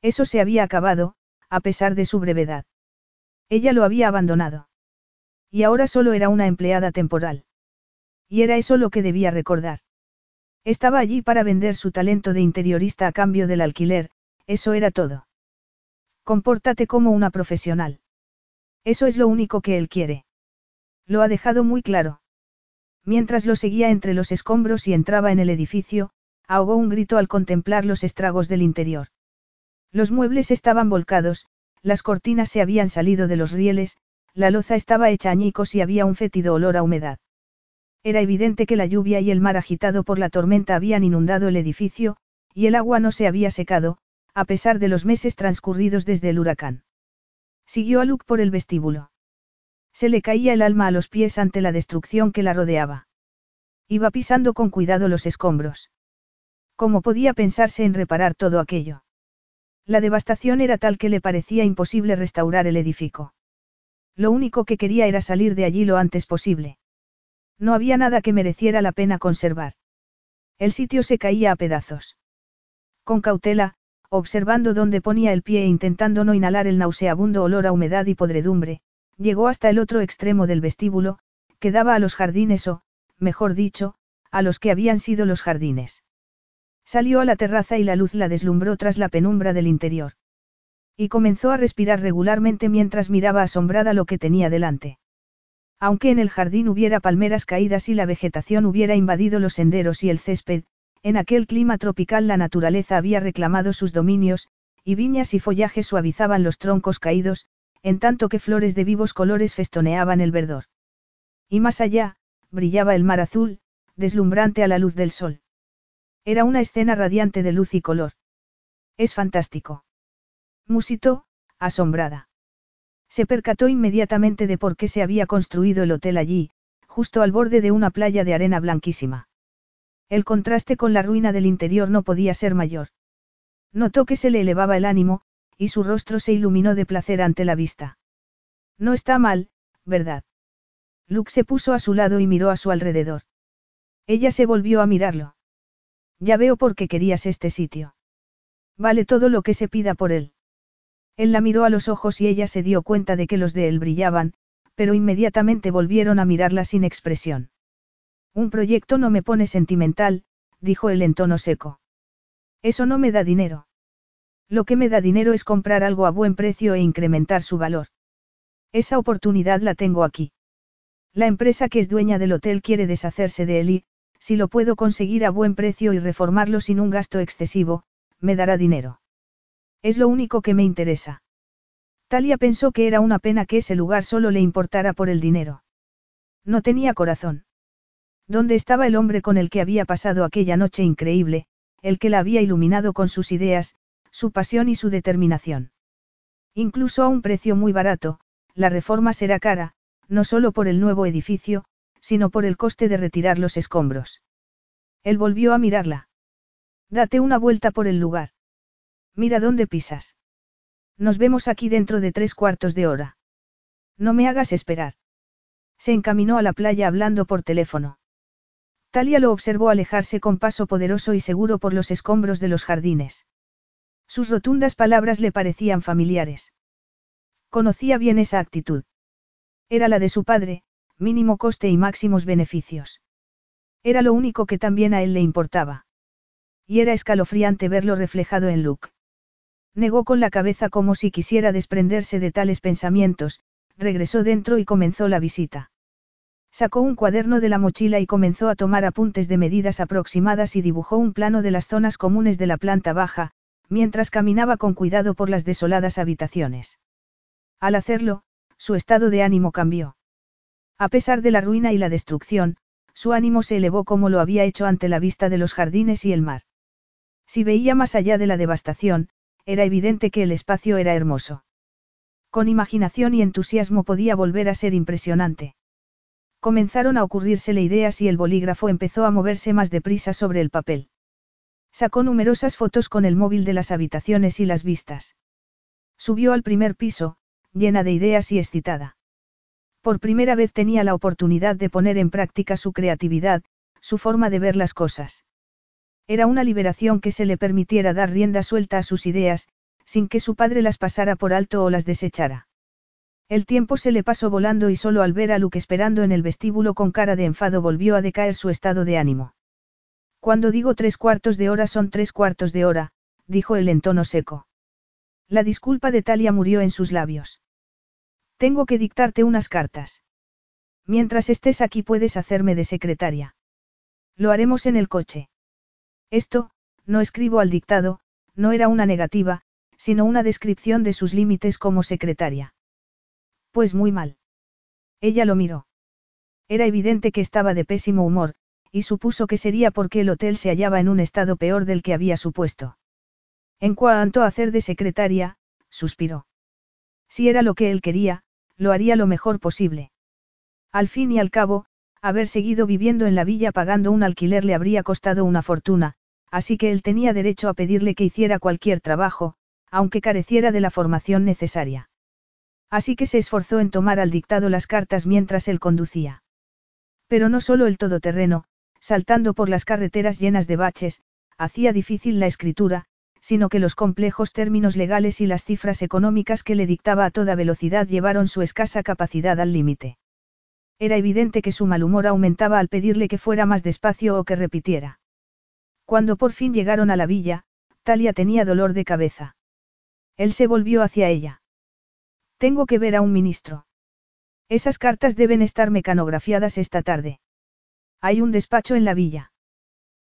Eso se había acabado, a pesar de su brevedad. Ella lo había abandonado. Y ahora solo era una empleada temporal. Y era eso lo que debía recordar. Estaba allí para vender su talento de interiorista a cambio del alquiler, eso era todo. Compórtate como una profesional. Eso es lo único que él quiere. Lo ha dejado muy claro. Mientras lo seguía entre los escombros y entraba en el edificio, ahogó un grito al contemplar los estragos del interior. Los muebles estaban volcados, las cortinas se habían salido de los rieles, la loza estaba hecha añicos y había un fétido olor a humedad. Era evidente que la lluvia y el mar agitado por la tormenta habían inundado el edificio, y el agua no se había secado, a pesar de los meses transcurridos desde el huracán. Siguió a Luke por el vestíbulo. Se le caía el alma a los pies ante la destrucción que la rodeaba. Iba pisando con cuidado los escombros. ¿Cómo podía pensarse en reparar todo aquello? La devastación era tal que le parecía imposible restaurar el edificio. Lo único que quería era salir de allí lo antes posible. No había nada que mereciera la pena conservar. El sitio se caía a pedazos. Con cautela, observando dónde ponía el pie e intentando no inhalar el nauseabundo olor a humedad y podredumbre, llegó hasta el otro extremo del vestíbulo, que daba a los jardines o, mejor dicho, a los que habían sido los jardines. Salió a la terraza y la luz la deslumbró tras la penumbra del interior. Y comenzó a respirar regularmente mientras miraba asombrada lo que tenía delante. Aunque en el jardín hubiera palmeras caídas y la vegetación hubiera invadido los senderos y el césped, en aquel clima tropical la naturaleza había reclamado sus dominios, y viñas y follajes suavizaban los troncos caídos, en tanto que flores de vivos colores festoneaban el verdor. Y más allá, brillaba el mar azul, deslumbrante a la luz del sol. Era una escena radiante de luz y color. Es fantástico. Musitó, asombrada. Se percató inmediatamente de por qué se había construido el hotel allí, justo al borde de una playa de arena blanquísima. El contraste con la ruina del interior no podía ser mayor. Notó que se le elevaba el ánimo, y su rostro se iluminó de placer ante la vista. No está mal, ¿verdad? Luke se puso a su lado y miró a su alrededor. Ella se volvió a mirarlo. Ya veo por qué querías este sitio. Vale todo lo que se pida por él. Él la miró a los ojos y ella se dio cuenta de que los de él brillaban, pero inmediatamente volvieron a mirarla sin expresión. Un proyecto no me pone sentimental, dijo él en tono seco. Eso no me da dinero. Lo que me da dinero es comprar algo a buen precio e incrementar su valor. Esa oportunidad la tengo aquí. La empresa que es dueña del hotel quiere deshacerse de él y, si lo puedo conseguir a buen precio y reformarlo sin un gasto excesivo, me dará dinero. Es lo único que me interesa. Talia pensó que era una pena que ese lugar solo le importara por el dinero. No tenía corazón. ¿Dónde estaba el hombre con el que había pasado aquella noche increíble, el que la había iluminado con sus ideas, su pasión y su determinación? Incluso a un precio muy barato, la reforma será cara, no solo por el nuevo edificio, sino por el coste de retirar los escombros. Él volvió a mirarla. Date una vuelta por el lugar. Mira dónde pisas. Nos vemos aquí dentro de tres cuartos de hora. No me hagas esperar. Se encaminó a la playa hablando por teléfono. Talia lo observó alejarse con paso poderoso y seguro por los escombros de los jardines. Sus rotundas palabras le parecían familiares. Conocía bien esa actitud. Era la de su padre, mínimo coste y máximos beneficios. Era lo único que también a él le importaba. Y era escalofriante verlo reflejado en Luke. Negó con la cabeza como si quisiera desprenderse de tales pensamientos, regresó dentro y comenzó la visita. Sacó un cuaderno de la mochila y comenzó a tomar apuntes de medidas aproximadas y dibujó un plano de las zonas comunes de la planta baja, mientras caminaba con cuidado por las desoladas habitaciones. Al hacerlo, su estado de ánimo cambió. A pesar de la ruina y la destrucción, su ánimo se elevó como lo había hecho ante la vista de los jardines y el mar. Si veía más allá de la devastación, era evidente que el espacio era hermoso. Con imaginación y entusiasmo podía volver a ser impresionante. Comenzaron a ocurrírsele ideas y el bolígrafo empezó a moverse más deprisa sobre el papel. Sacó numerosas fotos con el móvil de las habitaciones y las vistas. Subió al primer piso, llena de ideas y excitada. Por primera vez tenía la oportunidad de poner en práctica su creatividad, su forma de ver las cosas. Era una liberación que se le permitiera dar rienda suelta a sus ideas, sin que su padre las pasara por alto o las desechara. El tiempo se le pasó volando y solo al ver a Luke esperando en el vestíbulo con cara de enfado volvió a decaer su estado de ánimo. Cuando digo tres cuartos de hora son tres cuartos de hora, dijo él en tono seco. La disculpa de Talia murió en sus labios. Tengo que dictarte unas cartas. Mientras estés aquí puedes hacerme de secretaria. Lo haremos en el coche. Esto, no escribo al dictado, no era una negativa, sino una descripción de sus límites como secretaria. Pues muy mal. Ella lo miró. Era evidente que estaba de pésimo humor, y supuso que sería porque el hotel se hallaba en un estado peor del que había supuesto. En cuanto a hacer de secretaria, suspiró. Si era lo que él quería, lo haría lo mejor posible. Al fin y al cabo, Haber seguido viviendo en la villa pagando un alquiler le habría costado una fortuna, así que él tenía derecho a pedirle que hiciera cualquier trabajo, aunque careciera de la formación necesaria. Así que se esforzó en tomar al dictado las cartas mientras él conducía. Pero no solo el todoterreno, saltando por las carreteras llenas de baches, hacía difícil la escritura, sino que los complejos términos legales y las cifras económicas que le dictaba a toda velocidad llevaron su escasa capacidad al límite. Era evidente que su mal humor aumentaba al pedirle que fuera más despacio o que repitiera. Cuando por fin llegaron a la villa, Talia tenía dolor de cabeza. Él se volvió hacia ella. Tengo que ver a un ministro. Esas cartas deben estar mecanografiadas esta tarde. Hay un despacho en la villa.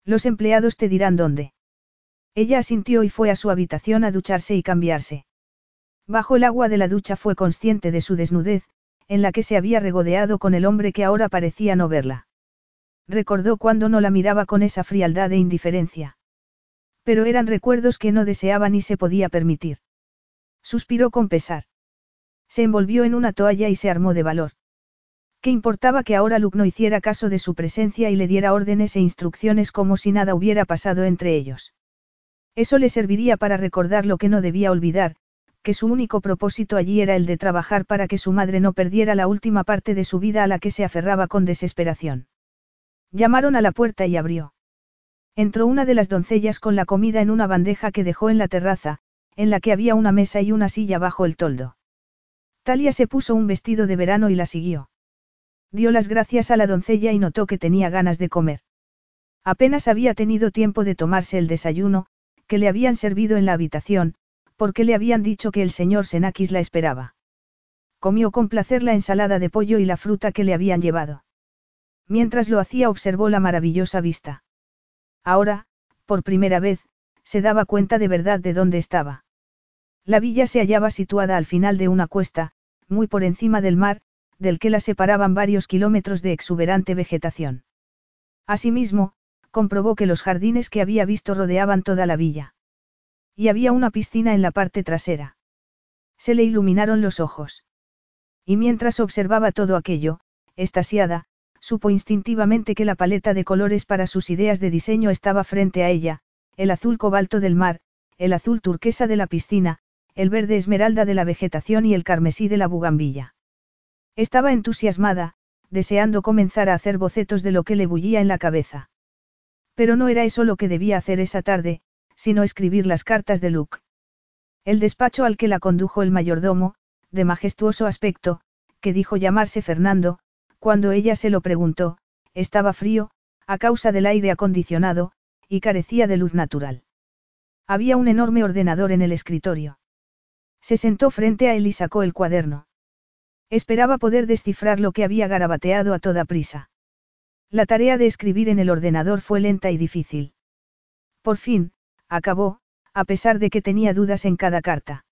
Los empleados te dirán dónde. Ella asintió y fue a su habitación a ducharse y cambiarse. Bajo el agua de la ducha fue consciente de su desnudez, en la que se había regodeado con el hombre que ahora parecía no verla. Recordó cuando no la miraba con esa frialdad e indiferencia. Pero eran recuerdos que no deseaba ni se podía permitir. Suspiró con pesar. Se envolvió en una toalla y se armó de valor. ¿Qué importaba que ahora Luke no hiciera caso de su presencia y le diera órdenes e instrucciones como si nada hubiera pasado entre ellos? Eso le serviría para recordar lo que no debía olvidar, que su único propósito allí era el de trabajar para que su madre no perdiera la última parte de su vida a la que se aferraba con desesperación. Llamaron a la puerta y abrió. Entró una de las doncellas con la comida en una bandeja que dejó en la terraza, en la que había una mesa y una silla bajo el toldo. Talia se puso un vestido de verano y la siguió. Dio las gracias a la doncella y notó que tenía ganas de comer. Apenas había tenido tiempo de tomarse el desayuno, que le habían servido en la habitación, porque le habían dicho que el señor Senakis la esperaba. Comió con placer la ensalada de pollo y la fruta que le habían llevado. Mientras lo hacía observó la maravillosa vista. Ahora, por primera vez, se daba cuenta de verdad de dónde estaba. La villa se hallaba situada al final de una cuesta, muy por encima del mar, del que la separaban varios kilómetros de exuberante vegetación. Asimismo, comprobó que los jardines que había visto rodeaban toda la villa. Y había una piscina en la parte trasera. Se le iluminaron los ojos. Y mientras observaba todo aquello, estasiada, supo instintivamente que la paleta de colores para sus ideas de diseño estaba frente a ella, el azul cobalto del mar, el azul turquesa de la piscina, el verde esmeralda de la vegetación y el carmesí de la bugambilla. Estaba entusiasmada, deseando comenzar a hacer bocetos de lo que le bullía en la cabeza. Pero no era eso lo que debía hacer esa tarde, sino escribir las cartas de Luke. El despacho al que la condujo el mayordomo, de majestuoso aspecto, que dijo llamarse Fernando, cuando ella se lo preguntó, estaba frío, a causa del aire acondicionado, y carecía de luz natural. Había un enorme ordenador en el escritorio. Se sentó frente a él y sacó el cuaderno. Esperaba poder descifrar lo que había garabateado a toda prisa. La tarea de escribir en el ordenador fue lenta y difícil. Por fin, acabó, a pesar de que tenía dudas en cada carta.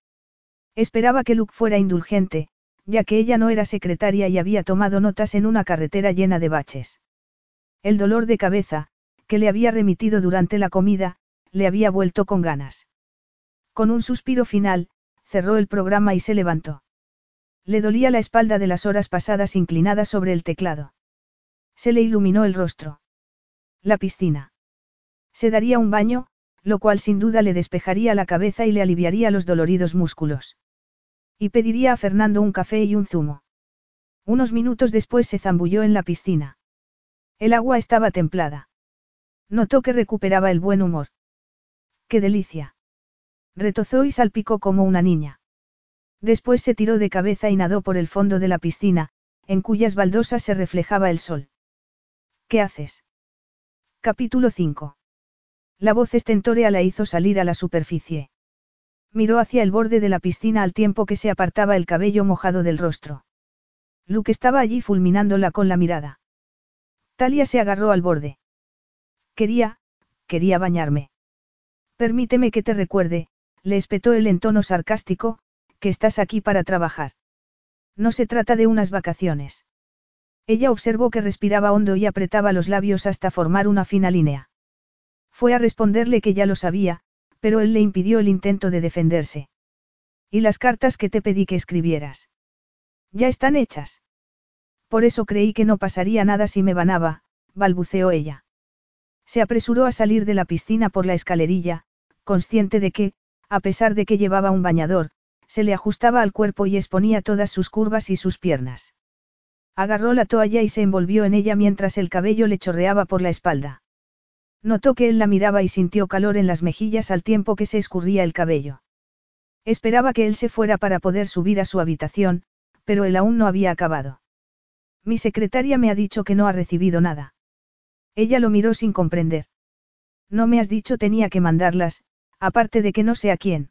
Esperaba que Luke fuera indulgente, ya que ella no era secretaria y había tomado notas en una carretera llena de baches. El dolor de cabeza, que le había remitido durante la comida, le había vuelto con ganas. Con un suspiro final, cerró el programa y se levantó. Le dolía la espalda de las horas pasadas inclinada sobre el teclado. Se le iluminó el rostro. La piscina. Se daría un baño, lo cual sin duda le despejaría la cabeza y le aliviaría los doloridos músculos. Y pediría a Fernando un café y un zumo. Unos minutos después se zambulló en la piscina. El agua estaba templada. Notó que recuperaba el buen humor. ¡Qué delicia! Retozó y salpicó como una niña. Después se tiró de cabeza y nadó por el fondo de la piscina, en cuyas baldosas se reflejaba el sol. ¿Qué haces? Capítulo 5. La voz estentórea la hizo salir a la superficie. Miró hacia el borde de la piscina al tiempo que se apartaba el cabello mojado del rostro. Luke estaba allí fulminándola con la mirada. Talia se agarró al borde. Quería, quería bañarme. Permíteme que te recuerde, le espetó él en tono sarcástico, que estás aquí para trabajar. No se trata de unas vacaciones. Ella observó que respiraba hondo y apretaba los labios hasta formar una fina línea. Fue a responderle que ya lo sabía, pero él le impidió el intento de defenderse. ¿Y las cartas que te pedí que escribieras? Ya están hechas. Por eso creí que no pasaría nada si me banaba, balbuceó ella. Se apresuró a salir de la piscina por la escalerilla, consciente de que, a pesar de que llevaba un bañador, se le ajustaba al cuerpo y exponía todas sus curvas y sus piernas. Agarró la toalla y se envolvió en ella mientras el cabello le chorreaba por la espalda. Notó que él la miraba y sintió calor en las mejillas al tiempo que se escurría el cabello. Esperaba que él se fuera para poder subir a su habitación, pero él aún no había acabado. Mi secretaria me ha dicho que no ha recibido nada. Ella lo miró sin comprender. No me has dicho tenía que mandarlas, aparte de que no sé a quién.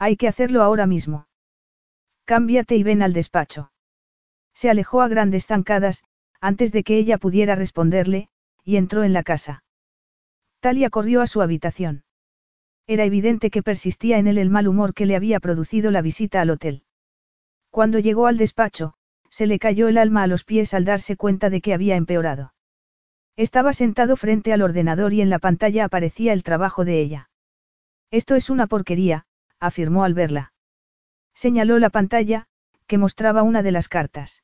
Hay que hacerlo ahora mismo. Cámbiate y ven al despacho. Se alejó a grandes zancadas, antes de que ella pudiera responderle, y entró en la casa. Talia corrió a su habitación. Era evidente que persistía en él el mal humor que le había producido la visita al hotel. Cuando llegó al despacho, se le cayó el alma a los pies al darse cuenta de que había empeorado. Estaba sentado frente al ordenador y en la pantalla aparecía el trabajo de ella. Esto es una porquería, afirmó al verla. Señaló la pantalla, que mostraba una de las cartas.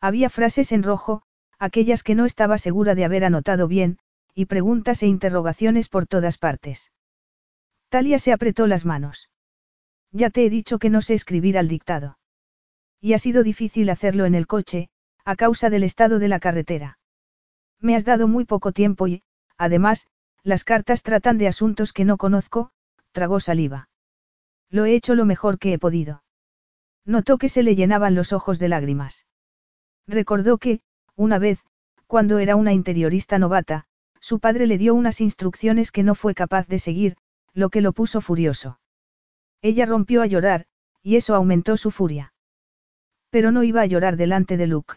Había frases en rojo, aquellas que no estaba segura de haber anotado bien, y preguntas e interrogaciones por todas partes. Talia se apretó las manos. Ya te he dicho que no sé escribir al dictado. Y ha sido difícil hacerlo en el coche, a causa del estado de la carretera. Me has dado muy poco tiempo y, además, las cartas tratan de asuntos que no conozco, tragó saliva. Lo he hecho lo mejor que he podido. Notó que se le llenaban los ojos de lágrimas. Recordó que, una vez, cuando era una interiorista novata, su padre le dio unas instrucciones que no fue capaz de seguir, lo que lo puso furioso. Ella rompió a llorar, y eso aumentó su furia. Pero no iba a llorar delante de Luke.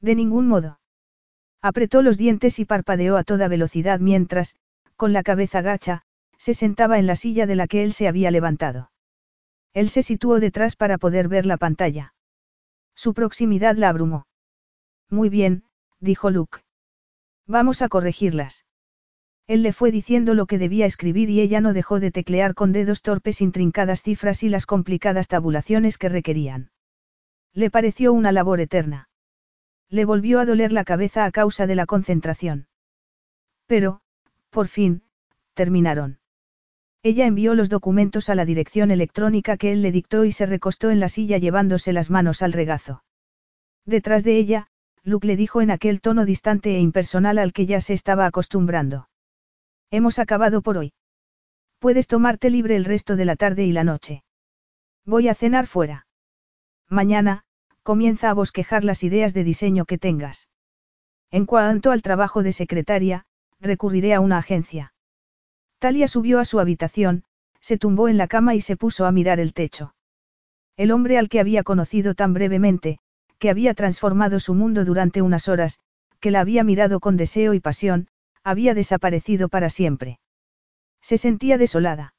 De ningún modo. Apretó los dientes y parpadeó a toda velocidad mientras, con la cabeza gacha, se sentaba en la silla de la que él se había levantado. Él se situó detrás para poder ver la pantalla. Su proximidad la abrumó. Muy bien, dijo Luke. Vamos a corregirlas. Él le fue diciendo lo que debía escribir y ella no dejó de teclear con dedos torpes intrincadas cifras y las complicadas tabulaciones que requerían. Le pareció una labor eterna. Le volvió a doler la cabeza a causa de la concentración. Pero, por fin, terminaron. Ella envió los documentos a la dirección electrónica que él le dictó y se recostó en la silla llevándose las manos al regazo. Detrás de ella, Luke le dijo en aquel tono distante e impersonal al que ya se estaba acostumbrando. Hemos acabado por hoy. Puedes tomarte libre el resto de la tarde y la noche. Voy a cenar fuera. Mañana, comienza a bosquejar las ideas de diseño que tengas. En cuanto al trabajo de secretaria, recurriré a una agencia. Talia subió a su habitación, se tumbó en la cama y se puso a mirar el techo. El hombre al que había conocido tan brevemente, que había transformado su mundo durante unas horas, que la había mirado con deseo y pasión, había desaparecido para siempre. Se sentía desolada.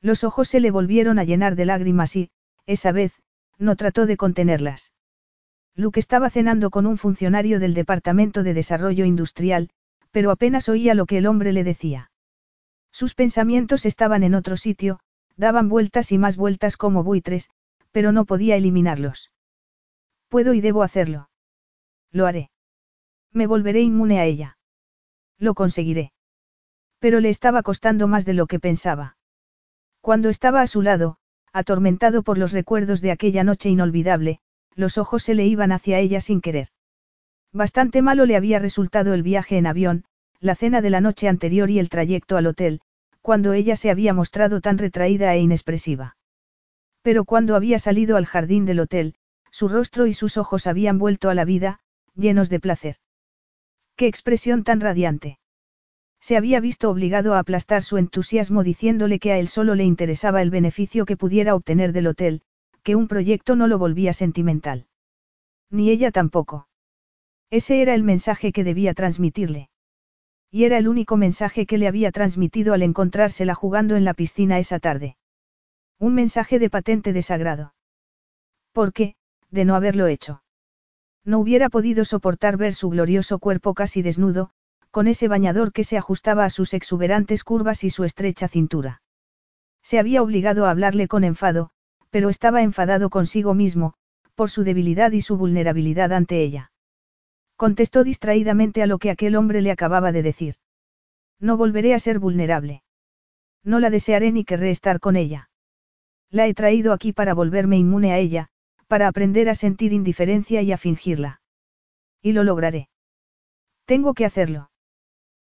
Los ojos se le volvieron a llenar de lágrimas y, esa vez, no trató de contenerlas. Luke estaba cenando con un funcionario del Departamento de Desarrollo Industrial, pero apenas oía lo que el hombre le decía. Sus pensamientos estaban en otro sitio, daban vueltas y más vueltas como buitres, pero no podía eliminarlos. Puedo y debo hacerlo. Lo haré. Me volveré inmune a ella. Lo conseguiré. Pero le estaba costando más de lo que pensaba. Cuando estaba a su lado, atormentado por los recuerdos de aquella noche inolvidable, los ojos se le iban hacia ella sin querer. Bastante malo le había resultado el viaje en avión, la cena de la noche anterior y el trayecto al hotel, cuando ella se había mostrado tan retraída e inexpresiva. Pero cuando había salido al jardín del hotel, su rostro y sus ojos habían vuelto a la vida, llenos de placer. ¡Qué expresión tan radiante! Se había visto obligado a aplastar su entusiasmo diciéndole que a él solo le interesaba el beneficio que pudiera obtener del hotel, que un proyecto no lo volvía sentimental. Ni ella tampoco. Ese era el mensaje que debía transmitirle. Y era el único mensaje que le había transmitido al encontrársela jugando en la piscina esa tarde. Un mensaje de patente desagrado. ¿Por qué, de no haberlo hecho. No hubiera podido soportar ver su glorioso cuerpo casi desnudo, con ese bañador que se ajustaba a sus exuberantes curvas y su estrecha cintura. Se había obligado a hablarle con enfado, pero estaba enfadado consigo mismo, por su debilidad y su vulnerabilidad ante ella. Contestó distraídamente a lo que aquel hombre le acababa de decir. No volveré a ser vulnerable. No la desearé ni querré estar con ella. La he traído aquí para volverme inmune a ella, para aprender a sentir indiferencia y a fingirla. Y lo lograré. Tengo que hacerlo.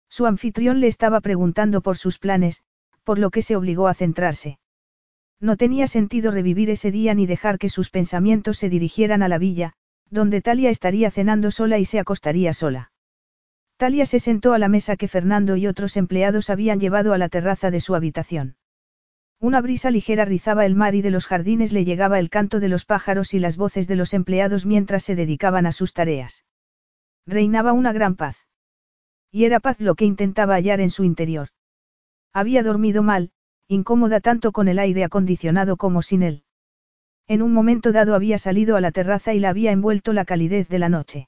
Su anfitrión le estaba preguntando por sus planes, por lo que se obligó a centrarse. No tenía sentido revivir ese día ni dejar que sus pensamientos se dirigieran a la villa, donde Talia estaría cenando sola y se acostaría sola. Talia se sentó a la mesa que Fernando y otros empleados habían llevado a la terraza de su habitación. Una brisa ligera rizaba el mar y de los jardines le llegaba el canto de los pájaros y las voces de los empleados mientras se dedicaban a sus tareas. Reinaba una gran paz. Y era paz lo que intentaba hallar en su interior. Había dormido mal, incómoda tanto con el aire acondicionado como sin él. En un momento dado había salido a la terraza y la había envuelto la calidez de la noche.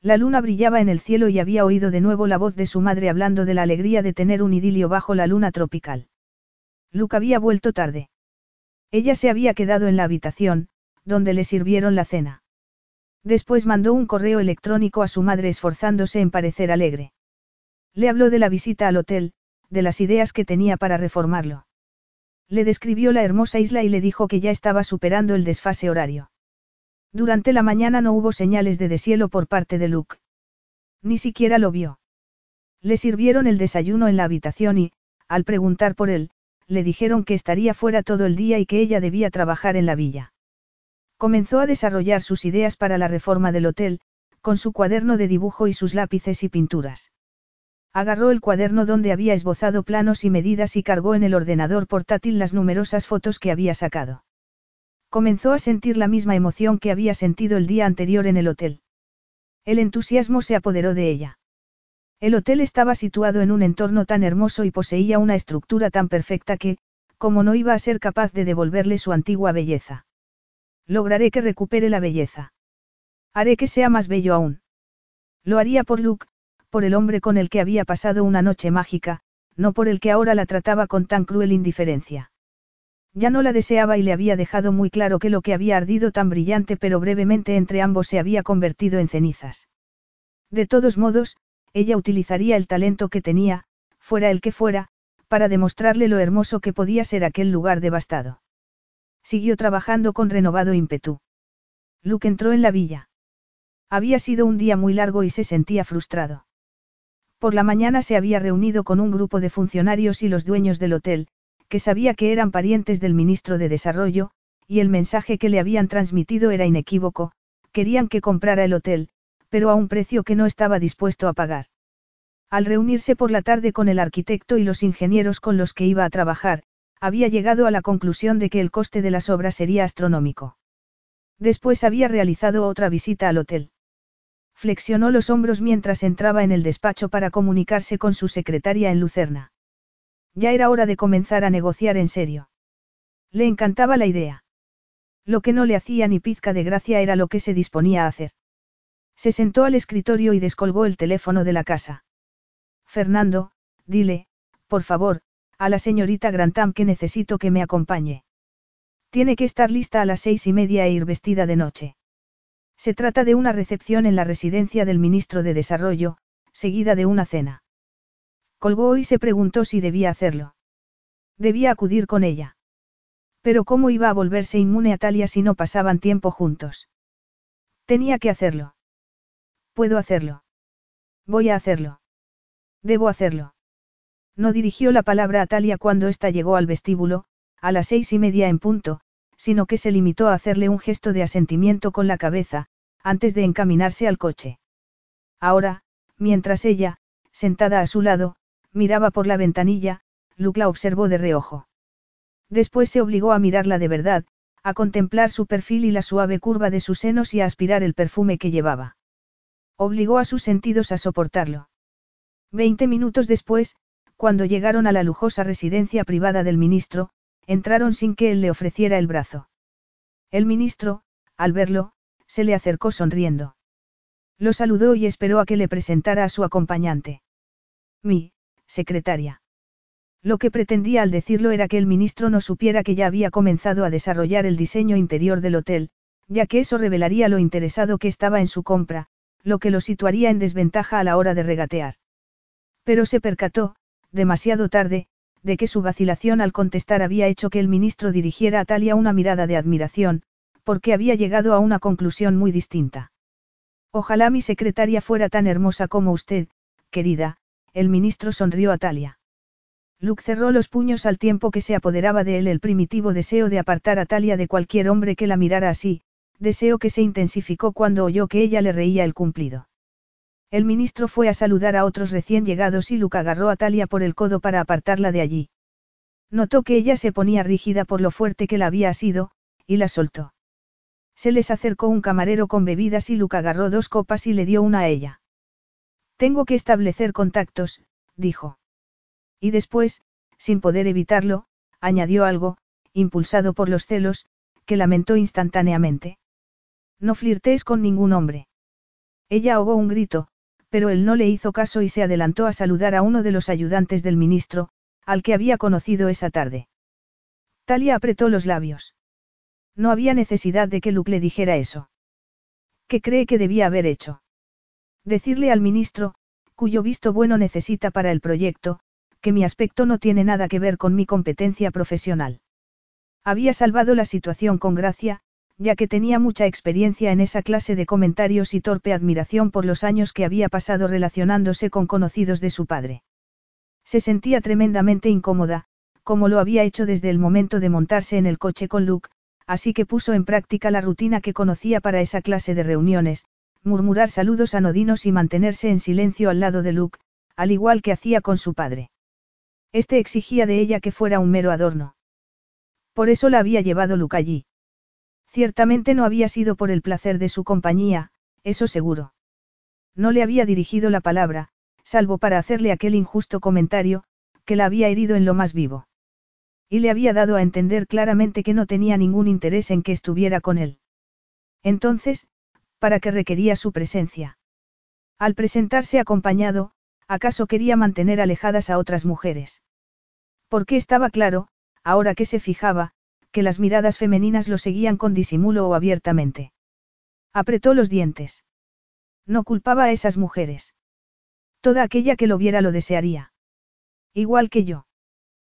La luna brillaba en el cielo y había oído de nuevo la voz de su madre hablando de la alegría de tener un idilio bajo la luna tropical. Luke había vuelto tarde. Ella se había quedado en la habitación, donde le sirvieron la cena. Después mandó un correo electrónico a su madre esforzándose en parecer alegre. Le habló de la visita al hotel, de las ideas que tenía para reformarlo. Le describió la hermosa isla y le dijo que ya estaba superando el desfase horario. Durante la mañana no hubo señales de deshielo por parte de Luke. Ni siquiera lo vio. Le sirvieron el desayuno en la habitación y, al preguntar por él, le dijeron que estaría fuera todo el día y que ella debía trabajar en la villa. Comenzó a desarrollar sus ideas para la reforma del hotel, con su cuaderno de dibujo y sus lápices y pinturas. Agarró el cuaderno donde había esbozado planos y medidas y cargó en el ordenador portátil las numerosas fotos que había sacado. Comenzó a sentir la misma emoción que había sentido el día anterior en el hotel. El entusiasmo se apoderó de ella. El hotel estaba situado en un entorno tan hermoso y poseía una estructura tan perfecta que, como no iba a ser capaz de devolverle su antigua belleza. Lograré que recupere la belleza. Haré que sea más bello aún. Lo haría por Luke, por el hombre con el que había pasado una noche mágica, no por el que ahora la trataba con tan cruel indiferencia. Ya no la deseaba y le había dejado muy claro que lo que había ardido tan brillante pero brevemente entre ambos se había convertido en cenizas. De todos modos, ella utilizaría el talento que tenía, fuera el que fuera, para demostrarle lo hermoso que podía ser aquel lugar devastado. Siguió trabajando con renovado ímpetu. Luke entró en la villa. Había sido un día muy largo y se sentía frustrado. Por la mañana se había reunido con un grupo de funcionarios y los dueños del hotel, que sabía que eran parientes del ministro de Desarrollo, y el mensaje que le habían transmitido era inequívoco, querían que comprara el hotel, pero a un precio que no estaba dispuesto a pagar. Al reunirse por la tarde con el arquitecto y los ingenieros con los que iba a trabajar, había llegado a la conclusión de que el coste de las obras sería astronómico. Después había realizado otra visita al hotel. Flexionó los hombros mientras entraba en el despacho para comunicarse con su secretaria en Lucerna. Ya era hora de comenzar a negociar en serio. Le encantaba la idea. Lo que no le hacía ni pizca de gracia era lo que se disponía a hacer. Se sentó al escritorio y descolgó el teléfono de la casa. Fernando, dile, por favor, a la señorita Grantham que necesito que me acompañe. Tiene que estar lista a las seis y media e ir vestida de noche. Se trata de una recepción en la residencia del ministro de Desarrollo, seguida de una cena. Colgó y se preguntó si debía hacerlo. Debía acudir con ella. Pero ¿cómo iba a volverse inmune a Talia si no pasaban tiempo juntos? Tenía que hacerlo. Puedo hacerlo. Voy a hacerlo. Debo hacerlo. No dirigió la palabra a Talia cuando ésta llegó al vestíbulo, a las seis y media en punto, sino que se limitó a hacerle un gesto de asentimiento con la cabeza, antes de encaminarse al coche. Ahora, mientras ella, sentada a su lado, miraba por la ventanilla, Luke la observó de reojo. Después se obligó a mirarla de verdad, a contemplar su perfil y la suave curva de sus senos y a aspirar el perfume que llevaba. Obligó a sus sentidos a soportarlo. Veinte minutos después, cuando llegaron a la lujosa residencia privada del ministro, entraron sin que él le ofreciera el brazo. El ministro, al verlo, se le acercó sonriendo. Lo saludó y esperó a que le presentara a su acompañante. Mi, secretaria. Lo que pretendía al decirlo era que el ministro no supiera que ya había comenzado a desarrollar el diseño interior del hotel, ya que eso revelaría lo interesado que estaba en su compra, lo que lo situaría en desventaja a la hora de regatear. Pero se percató, demasiado tarde, de que su vacilación al contestar había hecho que el ministro dirigiera a Talia una mirada de admiración, porque había llegado a una conclusión muy distinta. Ojalá mi secretaria fuera tan hermosa como usted, querida, el ministro sonrió a Talia. Luke cerró los puños al tiempo que se apoderaba de él el primitivo deseo de apartar a Talia de cualquier hombre que la mirara así, deseo que se intensificó cuando oyó que ella le reía el cumplido. El ministro fue a saludar a otros recién llegados y Luke agarró a Talia por el codo para apartarla de allí. Notó que ella se ponía rígida por lo fuerte que la había sido, y la soltó. Se les acercó un camarero con bebidas y Luke agarró dos copas y le dio una a ella. Tengo que establecer contactos, dijo. Y después, sin poder evitarlo, añadió algo, impulsado por los celos, que lamentó instantáneamente. No flirtees con ningún hombre. Ella ahogó un grito, pero él no le hizo caso y se adelantó a saludar a uno de los ayudantes del ministro, al que había conocido esa tarde. Talia apretó los labios. No había necesidad de que Luke le dijera eso. ¿Qué cree que debía haber hecho? Decirle al ministro, cuyo visto bueno necesita para el proyecto, que mi aspecto no tiene nada que ver con mi competencia profesional. Había salvado la situación con gracia, ya que tenía mucha experiencia en esa clase de comentarios y torpe admiración por los años que había pasado relacionándose con conocidos de su padre. Se sentía tremendamente incómoda, como lo había hecho desde el momento de montarse en el coche con Luke, así que puso en práctica la rutina que conocía para esa clase de reuniones, murmurar saludos anodinos y mantenerse en silencio al lado de Luke, al igual que hacía con su padre. Este exigía de ella que fuera un mero adorno. Por eso la había llevado Luke allí. Ciertamente no había sido por el placer de su compañía, eso seguro. No le había dirigido la palabra, salvo para hacerle aquel injusto comentario, que la había herido en lo más vivo. Y le había dado a entender claramente que no tenía ningún interés en que estuviera con él. Entonces, ¿para qué requería su presencia? Al presentarse acompañado, ¿acaso quería mantener alejadas a otras mujeres? Porque estaba claro, ahora que se fijaba, que las miradas femeninas lo seguían con disimulo o abiertamente. Apretó los dientes. No culpaba a esas mujeres. Toda aquella que lo viera lo desearía. Igual que yo.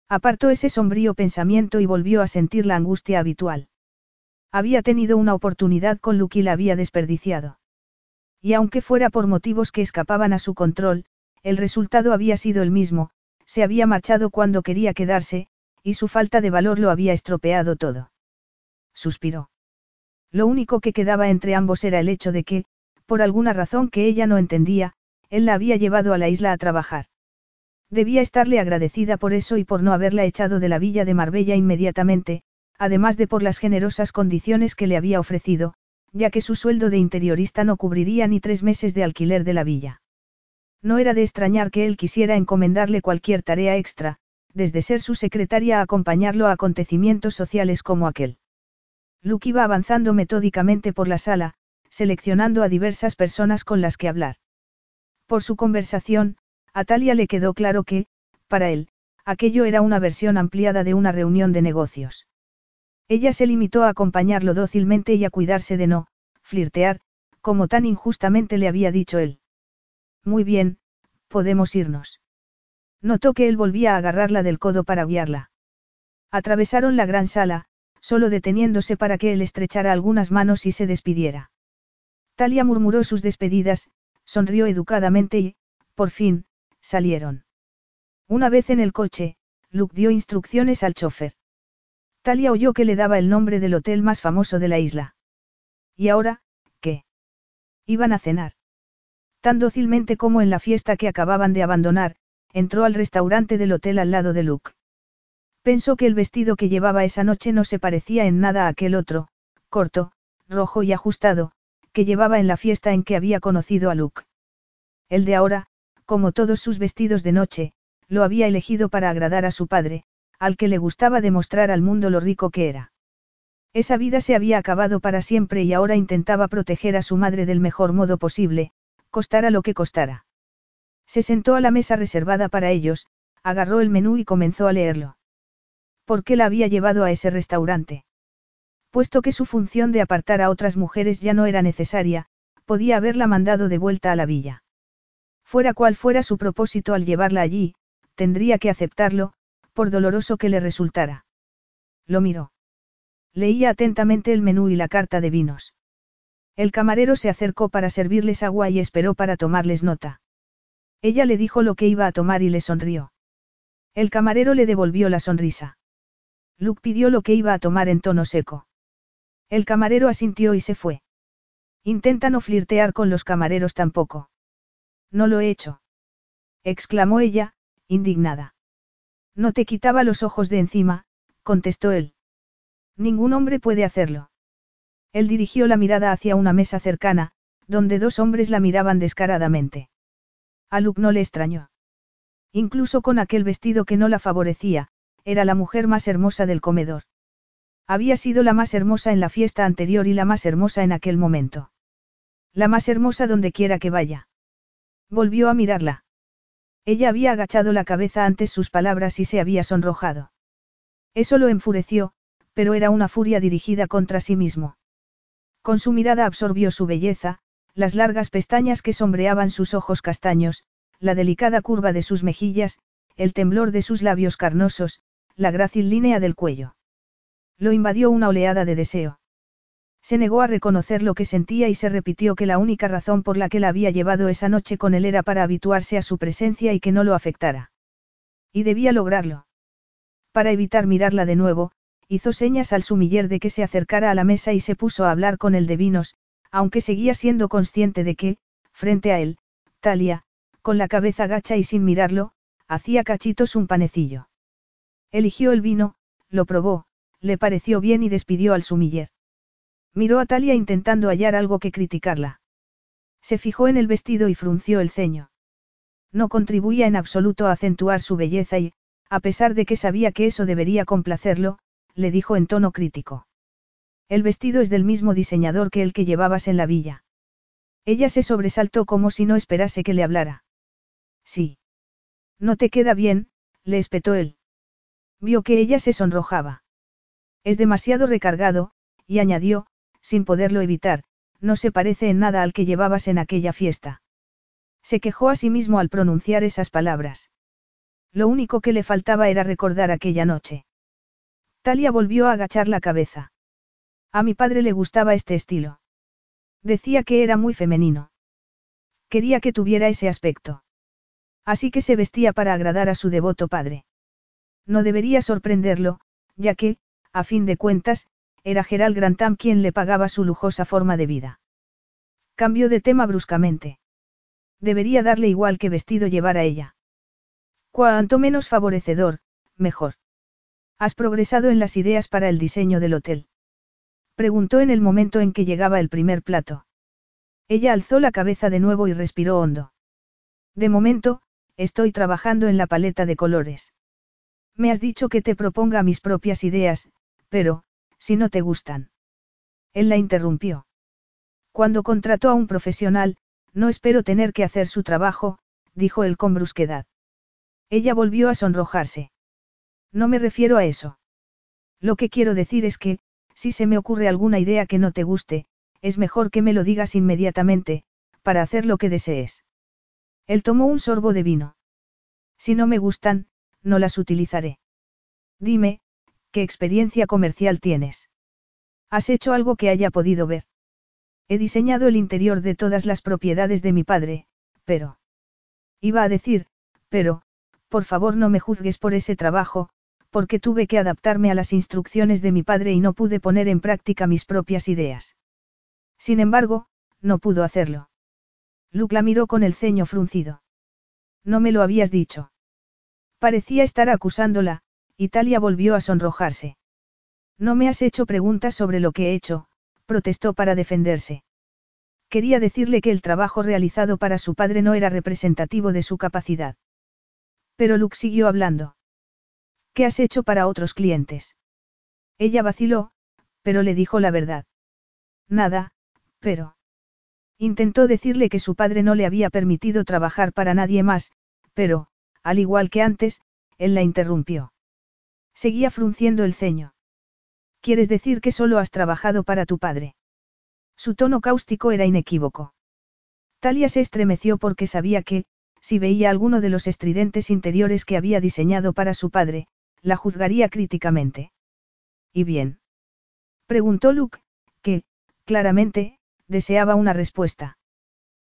Apartó ese sombrío pensamiento y volvió a sentir la angustia habitual. Había tenido una oportunidad con Luke y la había desperdiciado. Y aunque fuera por motivos que escapaban a su control, el resultado había sido el mismo, se había marchado cuando quería quedarse, y su falta de valor lo había estropeado todo. Suspiró. Lo único que quedaba entre ambos era el hecho de que, por alguna razón que ella no entendía, él la había llevado a la isla a trabajar. Debía estarle agradecida por eso y por no haberla echado de la villa de Marbella inmediatamente, además de por las generosas condiciones que le había ofrecido, ya que su sueldo de interiorista no cubriría ni tres meses de alquiler de la villa. No era de extrañar que él quisiera encomendarle cualquier tarea extra, desde ser su secretaria a acompañarlo a acontecimientos sociales como aquel. Luke iba avanzando metódicamente por la sala, seleccionando a diversas personas con las que hablar. Por su conversación, a Talia le quedó claro que, para él, aquello era una versión ampliada de una reunión de negocios. Ella se limitó a acompañarlo dócilmente y a cuidarse de no, flirtear, como tan injustamente le había dicho él. Muy bien, podemos irnos. Notó que él volvía a agarrarla del codo para guiarla. Atravesaron la gran sala, solo deteniéndose para que él estrechara algunas manos y se despidiera. Talia murmuró sus despedidas, sonrió educadamente y, por fin, salieron. Una vez en el coche, Luke dio instrucciones al chofer. Talia oyó que le daba el nombre del hotel más famoso de la isla. ¿Y ahora, qué? Iban a cenar. Tan dócilmente como en la fiesta que acababan de abandonar, entró al restaurante del hotel al lado de Luke. Pensó que el vestido que llevaba esa noche no se parecía en nada a aquel otro, corto, rojo y ajustado, que llevaba en la fiesta en que había conocido a Luke. El de ahora, como todos sus vestidos de noche, lo había elegido para agradar a su padre, al que le gustaba demostrar al mundo lo rico que era. Esa vida se había acabado para siempre y ahora intentaba proteger a su madre del mejor modo posible, costara lo que costara. Se sentó a la mesa reservada para ellos, agarró el menú y comenzó a leerlo. ¿Por qué la había llevado a ese restaurante? Puesto que su función de apartar a otras mujeres ya no era necesaria, podía haberla mandado de vuelta a la villa. Fuera cual fuera su propósito al llevarla allí, tendría que aceptarlo, por doloroso que le resultara. Lo miró. Leía atentamente el menú y la carta de vinos. El camarero se acercó para servirles agua y esperó para tomarles nota. Ella le dijo lo que iba a tomar y le sonrió. El camarero le devolvió la sonrisa. Luke pidió lo que iba a tomar en tono seco. El camarero asintió y se fue. Intenta no flirtear con los camareros tampoco. No lo he hecho. exclamó ella, indignada. No te quitaba los ojos de encima, contestó él. Ningún hombre puede hacerlo. Él dirigió la mirada hacia una mesa cercana, donde dos hombres la miraban descaradamente. A Luke no le extrañó. Incluso con aquel vestido que no la favorecía, era la mujer más hermosa del comedor. Había sido la más hermosa en la fiesta anterior y la más hermosa en aquel momento. La más hermosa donde quiera que vaya. Volvió a mirarla. Ella había agachado la cabeza antes sus palabras y se había sonrojado. Eso lo enfureció, pero era una furia dirigida contra sí mismo. Con su mirada absorbió su belleza, las largas pestañas que sombreaban sus ojos castaños, la delicada curva de sus mejillas, el temblor de sus labios carnosos, la grácil línea del cuello. Lo invadió una oleada de deseo. Se negó a reconocer lo que sentía y se repitió que la única razón por la que la había llevado esa noche con él era para habituarse a su presencia y que no lo afectara. Y debía lograrlo. Para evitar mirarla de nuevo, hizo señas al sumiller de que se acercara a la mesa y se puso a hablar con el de vinos, aunque seguía siendo consciente de que, frente a él, Talia, con la cabeza gacha y sin mirarlo, hacía cachitos un panecillo. Eligió el vino, lo probó, le pareció bien y despidió al sumiller. Miró a Talia intentando hallar algo que criticarla. Se fijó en el vestido y frunció el ceño. No contribuía en absoluto a acentuar su belleza y, a pesar de que sabía que eso debería complacerlo, le dijo en tono crítico. El vestido es del mismo diseñador que el que llevabas en la villa. Ella se sobresaltó como si no esperase que le hablara. Sí. No te queda bien, le espetó él. Vio que ella se sonrojaba. Es demasiado recargado, y añadió, sin poderlo evitar, no se parece en nada al que llevabas en aquella fiesta. Se quejó a sí mismo al pronunciar esas palabras. Lo único que le faltaba era recordar aquella noche. Talia volvió a agachar la cabeza. A mi padre le gustaba este estilo. Decía que era muy femenino. Quería que tuviera ese aspecto. Así que se vestía para agradar a su devoto padre. No debería sorprenderlo, ya que, a fin de cuentas, era Gerald Grantham quien le pagaba su lujosa forma de vida. Cambió de tema bruscamente. Debería darle igual que vestido llevara ella. Cuanto menos favorecedor, mejor. ¿Has progresado en las ideas para el diseño del hotel? Preguntó en el momento en que llegaba el primer plato. Ella alzó la cabeza de nuevo y respiró hondo. De momento, estoy trabajando en la paleta de colores. Me has dicho que te proponga mis propias ideas, pero, si no te gustan. Él la interrumpió. Cuando contrató a un profesional, no espero tener que hacer su trabajo, dijo él con brusquedad. Ella volvió a sonrojarse. No me refiero a eso. Lo que quiero decir es que, si se me ocurre alguna idea que no te guste, es mejor que me lo digas inmediatamente, para hacer lo que desees. Él tomó un sorbo de vino. Si no me gustan, no las utilizaré. Dime, ¿qué experiencia comercial tienes? ¿Has hecho algo que haya podido ver? He diseñado el interior de todas las propiedades de mi padre, pero... Iba a decir, pero, por favor no me juzgues por ese trabajo, porque tuve que adaptarme a las instrucciones de mi padre y no pude poner en práctica mis propias ideas. Sin embargo, no pudo hacerlo. Luke la miró con el ceño fruncido. No me lo habías dicho. Parecía estar acusándola, y Talia volvió a sonrojarse. No me has hecho preguntas sobre lo que he hecho, protestó para defenderse. Quería decirle que el trabajo realizado para su padre no era representativo de su capacidad. Pero Luke siguió hablando. ¿Qué has hecho para otros clientes? Ella vaciló, pero le dijo la verdad. Nada, pero... Intentó decirle que su padre no le había permitido trabajar para nadie más, pero, al igual que antes, él la interrumpió. Seguía frunciendo el ceño. ¿Quieres decir que solo has trabajado para tu padre? Su tono cáustico era inequívoco. Talia se estremeció porque sabía que, si veía alguno de los estridentes interiores que había diseñado para su padre, la juzgaría críticamente. ¿Y bien? Preguntó Luke, que, claramente, deseaba una respuesta.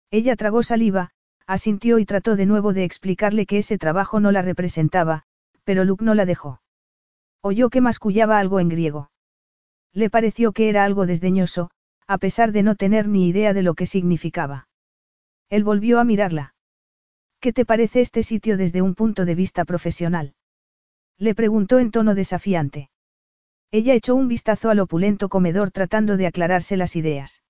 Ella tragó saliva, asintió y trató de nuevo de explicarle que ese trabajo no la representaba, pero Luke no la dejó. Oyó que mascullaba algo en griego. Le pareció que era algo desdeñoso, a pesar de no tener ni idea de lo que significaba. Él volvió a mirarla. ¿Qué te parece este sitio desde un punto de vista profesional? Le preguntó en tono desafiante. Ella echó un vistazo al opulento comedor tratando de aclararse las ideas.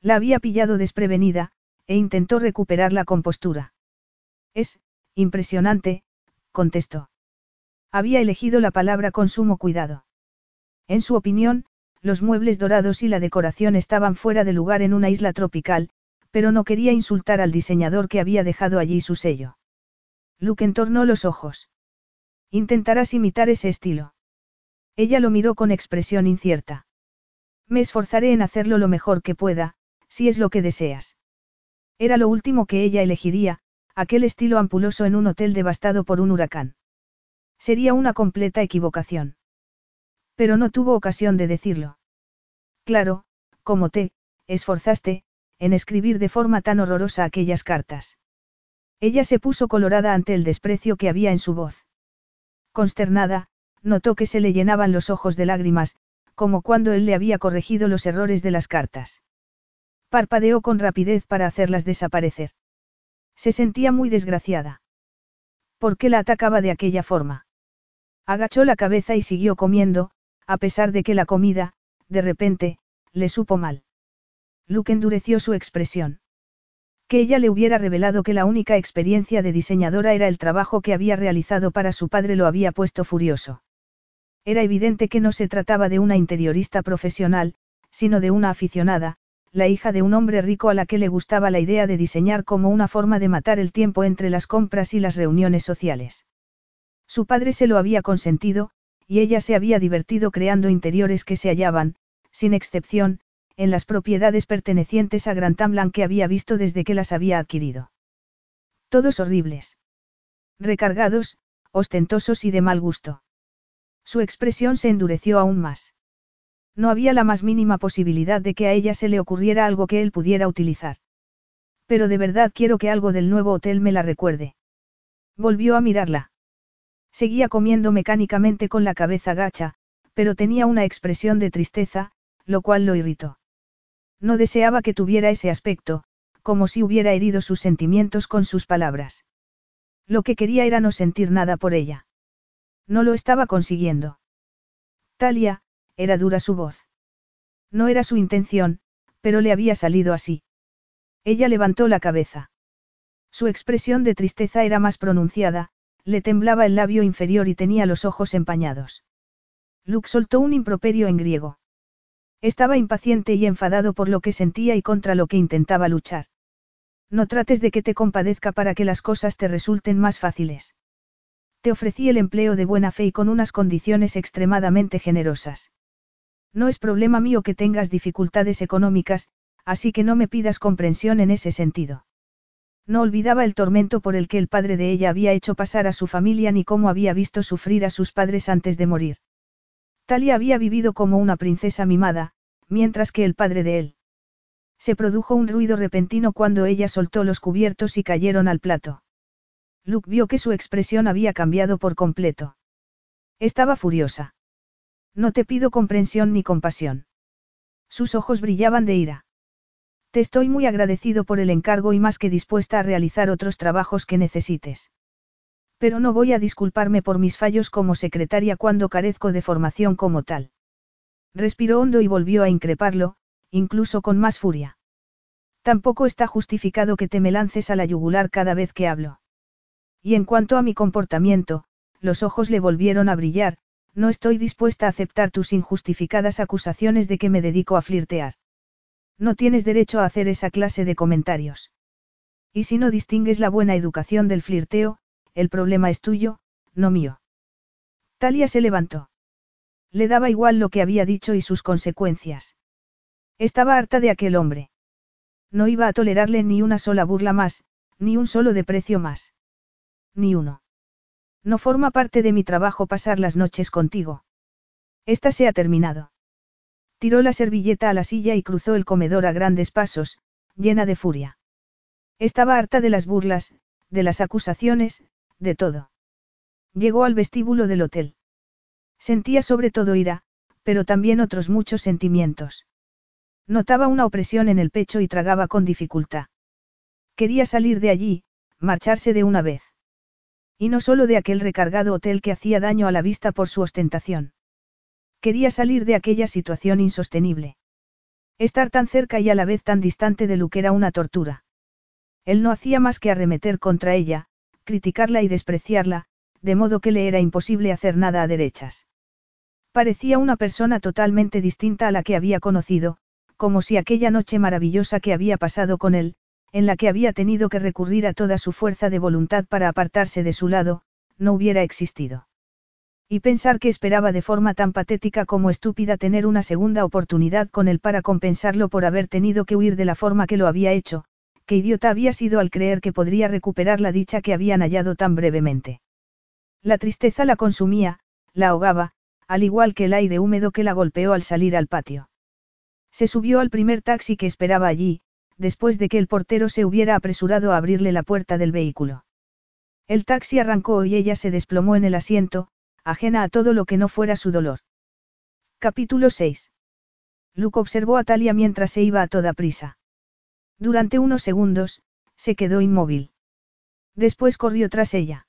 La había pillado desprevenida, e intentó recuperar la compostura. Es, impresionante, contestó. Había elegido la palabra con sumo cuidado. En su opinión, los muebles dorados y la decoración estaban fuera de lugar en una isla tropical, pero no quería insultar al diseñador que había dejado allí su sello. Luke entornó los ojos. Intentarás imitar ese estilo. Ella lo miró con expresión incierta. Me esforzaré en hacerlo lo mejor que pueda, si es lo que deseas. Era lo último que ella elegiría, Aquel estilo ampuloso en un hotel devastado por un huracán. Sería una completa equivocación. Pero no tuvo ocasión de decirlo. Claro, como te, esforzaste, en escribir de forma tan horrorosa aquellas cartas. Ella se puso colorada ante el desprecio que había en su voz. Consternada, notó que se le llenaban los ojos de lágrimas, como cuando él le había corregido los errores de las cartas. Parpadeó con rapidez para hacerlas desaparecer. Se sentía muy desgraciada. ¿Por qué la atacaba de aquella forma? Agachó la cabeza y siguió comiendo, a pesar de que la comida, de repente, le supo mal. Luke endureció su expresión. Que ella le hubiera revelado que la única experiencia de diseñadora era el trabajo que había realizado para su padre lo había puesto furioso. Era evidente que no se trataba de una interiorista profesional, sino de una aficionada, la hija de un hombre rico a la que le gustaba la idea de diseñar como una forma de matar el tiempo entre las compras y las reuniones sociales. Su padre se lo había consentido, y ella se había divertido creando interiores que se hallaban, sin excepción, en las propiedades pertenecientes a Grand Tamlan que había visto desde que las había adquirido. Todos horribles. Recargados, ostentosos y de mal gusto. Su expresión se endureció aún más. No había la más mínima posibilidad de que a ella se le ocurriera algo que él pudiera utilizar. Pero de verdad quiero que algo del nuevo hotel me la recuerde. Volvió a mirarla. Seguía comiendo mecánicamente con la cabeza gacha, pero tenía una expresión de tristeza, lo cual lo irritó. No deseaba que tuviera ese aspecto, como si hubiera herido sus sentimientos con sus palabras. Lo que quería era no sentir nada por ella. No lo estaba consiguiendo. Talia, era dura su voz. No era su intención, pero le había salido así. Ella levantó la cabeza. Su expresión de tristeza era más pronunciada, le temblaba el labio inferior y tenía los ojos empañados. Luke soltó un improperio en griego. Estaba impaciente y enfadado por lo que sentía y contra lo que intentaba luchar. No trates de que te compadezca para que las cosas te resulten más fáciles. Te ofrecí el empleo de buena fe y con unas condiciones extremadamente generosas. No es problema mío que tengas dificultades económicas, así que no me pidas comprensión en ese sentido. No olvidaba el tormento por el que el padre de ella había hecho pasar a su familia ni cómo había visto sufrir a sus padres antes de morir. Talia había vivido como una princesa mimada, mientras que el padre de él. Se produjo un ruido repentino cuando ella soltó los cubiertos y cayeron al plato. Luke vio que su expresión había cambiado por completo. Estaba furiosa. No te pido comprensión ni compasión. Sus ojos brillaban de ira. Te estoy muy agradecido por el encargo y más que dispuesta a realizar otros trabajos que necesites. Pero no voy a disculparme por mis fallos como secretaria cuando carezco de formación como tal. Respiró hondo y volvió a increparlo, incluso con más furia. Tampoco está justificado que te me lances a la yugular cada vez que hablo. Y en cuanto a mi comportamiento, los ojos le volvieron a brillar, no estoy dispuesta a aceptar tus injustificadas acusaciones de que me dedico a flirtear. No tienes derecho a hacer esa clase de comentarios. Y si no distingues la buena educación del flirteo, el problema es tuyo, no mío. Talia se levantó. Le daba igual lo que había dicho y sus consecuencias. Estaba harta de aquel hombre. No iba a tolerarle ni una sola burla más, ni un solo deprecio más. Ni uno. No forma parte de mi trabajo pasar las noches contigo. Esta se ha terminado. Tiró la servilleta a la silla y cruzó el comedor a grandes pasos, llena de furia. Estaba harta de las burlas, de las acusaciones, de todo. Llegó al vestíbulo del hotel. Sentía sobre todo ira, pero también otros muchos sentimientos. Notaba una opresión en el pecho y tragaba con dificultad. Quería salir de allí, marcharse de una vez. Y no solo de aquel recargado hotel que hacía daño a la vista por su ostentación. Quería salir de aquella situación insostenible. Estar tan cerca y a la vez tan distante de Luke era una tortura. Él no hacía más que arremeter contra ella, criticarla y despreciarla, de modo que le era imposible hacer nada a derechas. Parecía una persona totalmente distinta a la que había conocido, como si aquella noche maravillosa que había pasado con él, en la que había tenido que recurrir a toda su fuerza de voluntad para apartarse de su lado, no hubiera existido. Y pensar que esperaba de forma tan patética como estúpida tener una segunda oportunidad con él para compensarlo por haber tenido que huir de la forma que lo había hecho, qué idiota había sido al creer que podría recuperar la dicha que habían hallado tan brevemente. La tristeza la consumía, la ahogaba, al igual que el aire húmedo que la golpeó al salir al patio. Se subió al primer taxi que esperaba allí, después de que el portero se hubiera apresurado a abrirle la puerta del vehículo. El taxi arrancó y ella se desplomó en el asiento, ajena a todo lo que no fuera su dolor. Capítulo 6. Luke observó a Talia mientras se iba a toda prisa. Durante unos segundos, se quedó inmóvil. Después corrió tras ella.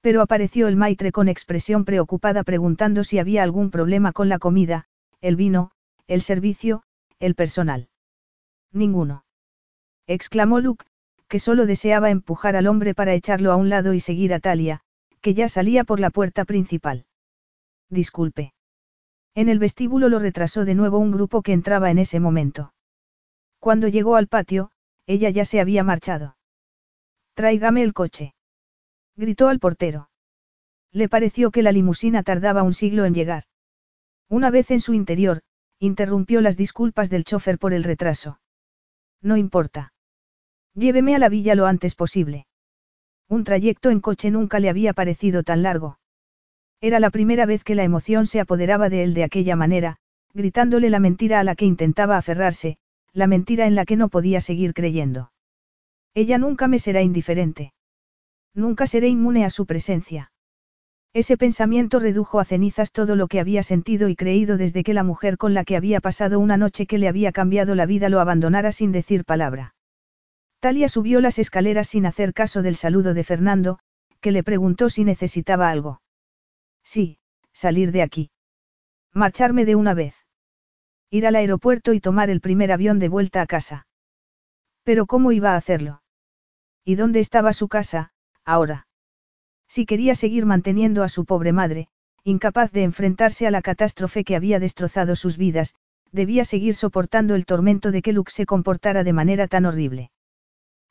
Pero apareció el maitre con expresión preocupada preguntando si había algún problema con la comida, el vino, el servicio, el personal. Ninguno. Exclamó Luke, que solo deseaba empujar al hombre para echarlo a un lado y seguir a Talia, que ya salía por la puerta principal. Disculpe. En el vestíbulo lo retrasó de nuevo un grupo que entraba en ese momento. Cuando llegó al patio, ella ya se había marchado. Tráigame el coche. Gritó al portero. Le pareció que la limusina tardaba un siglo en llegar. Una vez en su interior, interrumpió las disculpas del chofer por el retraso. No importa. Lléveme a la villa lo antes posible. Un trayecto en coche nunca le había parecido tan largo. Era la primera vez que la emoción se apoderaba de él de aquella manera, gritándole la mentira a la que intentaba aferrarse, la mentira en la que no podía seguir creyendo. Ella nunca me será indiferente. Nunca seré inmune a su presencia. Ese pensamiento redujo a cenizas todo lo que había sentido y creído desde que la mujer con la que había pasado una noche que le había cambiado la vida lo abandonara sin decir palabra. Talia subió las escaleras sin hacer caso del saludo de Fernando, que le preguntó si necesitaba algo. Sí, salir de aquí. Marcharme de una vez. Ir al aeropuerto y tomar el primer avión de vuelta a casa. Pero ¿cómo iba a hacerlo? ¿Y dónde estaba su casa, ahora? Si quería seguir manteniendo a su pobre madre, incapaz de enfrentarse a la catástrofe que había destrozado sus vidas, debía seguir soportando el tormento de que Luke se comportara de manera tan horrible.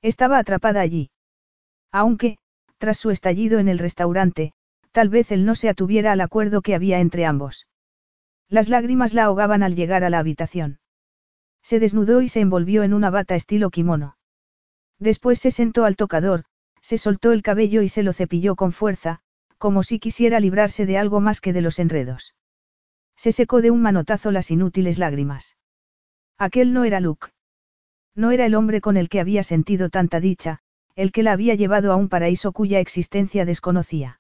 Estaba atrapada allí. Aunque, tras su estallido en el restaurante, tal vez él no se atuviera al acuerdo que había entre ambos. Las lágrimas la ahogaban al llegar a la habitación. Se desnudó y se envolvió en una bata estilo kimono. Después se sentó al tocador, se soltó el cabello y se lo cepilló con fuerza, como si quisiera librarse de algo más que de los enredos. Se secó de un manotazo las inútiles lágrimas. Aquel no era Luke. No era el hombre con el que había sentido tanta dicha, el que la había llevado a un paraíso cuya existencia desconocía.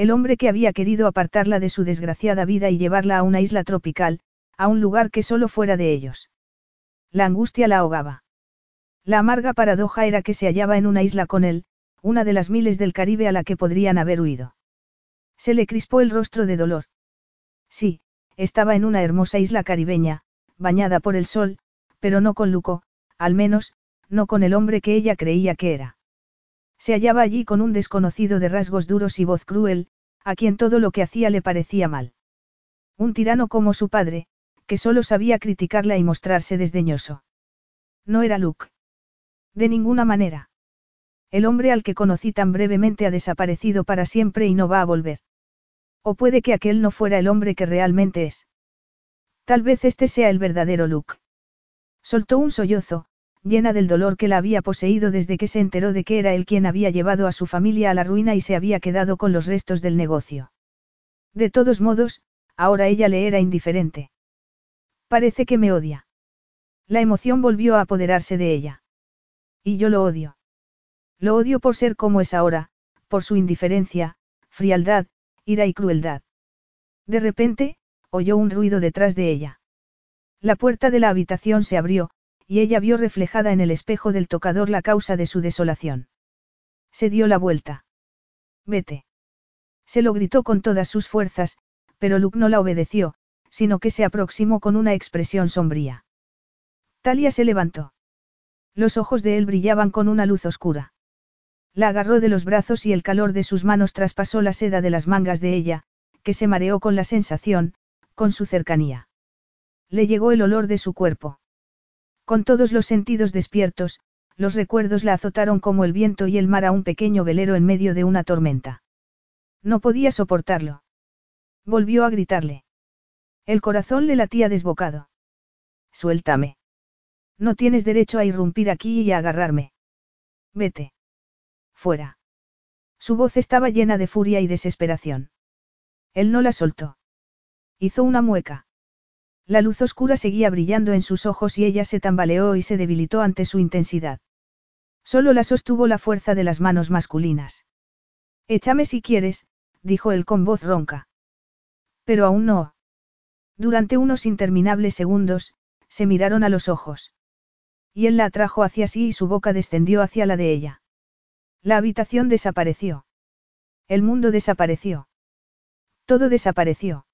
El hombre que había querido apartarla de su desgraciada vida y llevarla a una isla tropical, a un lugar que solo fuera de ellos. La angustia la ahogaba. La amarga paradoja era que se hallaba en una isla con él, una de las miles del Caribe a la que podrían haber huido. Se le crispó el rostro de dolor. Sí, estaba en una hermosa isla caribeña, bañada por el sol, pero no con Luco, al menos, no con el hombre que ella creía que era. Se hallaba allí con un desconocido de rasgos duros y voz cruel, a quien todo lo que hacía le parecía mal. Un tirano como su padre, que solo sabía criticarla y mostrarse desdeñoso. No era Luke. De ninguna manera. El hombre al que conocí tan brevemente ha desaparecido para siempre y no va a volver. O puede que aquel no fuera el hombre que realmente es. Tal vez este sea el verdadero Luke. Soltó un sollozo, llena del dolor que la había poseído desde que se enteró de que era él quien había llevado a su familia a la ruina y se había quedado con los restos del negocio. De todos modos, ahora ella le era indiferente. Parece que me odia. La emoción volvió a apoderarse de ella. Y yo lo odio. Lo odio por ser como es ahora, por su indiferencia, frialdad, ira y crueldad. De repente, oyó un ruido detrás de ella. La puerta de la habitación se abrió, y ella vio reflejada en el espejo del tocador la causa de su desolación. Se dio la vuelta. Vete. Se lo gritó con todas sus fuerzas, pero Luke no la obedeció, sino que se aproximó con una expresión sombría. Talia se levantó. Los ojos de él brillaban con una luz oscura. La agarró de los brazos y el calor de sus manos traspasó la seda de las mangas de ella, que se mareó con la sensación, con su cercanía. Le llegó el olor de su cuerpo. Con todos los sentidos despiertos, los recuerdos la azotaron como el viento y el mar a un pequeño velero en medio de una tormenta. No podía soportarlo. Volvió a gritarle. El corazón le latía desbocado. Suéltame. No tienes derecho a irrumpir aquí y a agarrarme. Vete. Fuera. Su voz estaba llena de furia y desesperación. Él no la soltó. Hizo una mueca. La luz oscura seguía brillando en sus ojos y ella se tambaleó y se debilitó ante su intensidad. Solo la sostuvo la fuerza de las manos masculinas. Échame si quieres, dijo él con voz ronca. Pero aún no. Durante unos interminables segundos, se miraron a los ojos. Y él la atrajo hacia sí y su boca descendió hacia la de ella. La habitación desapareció. El mundo desapareció. Todo desapareció.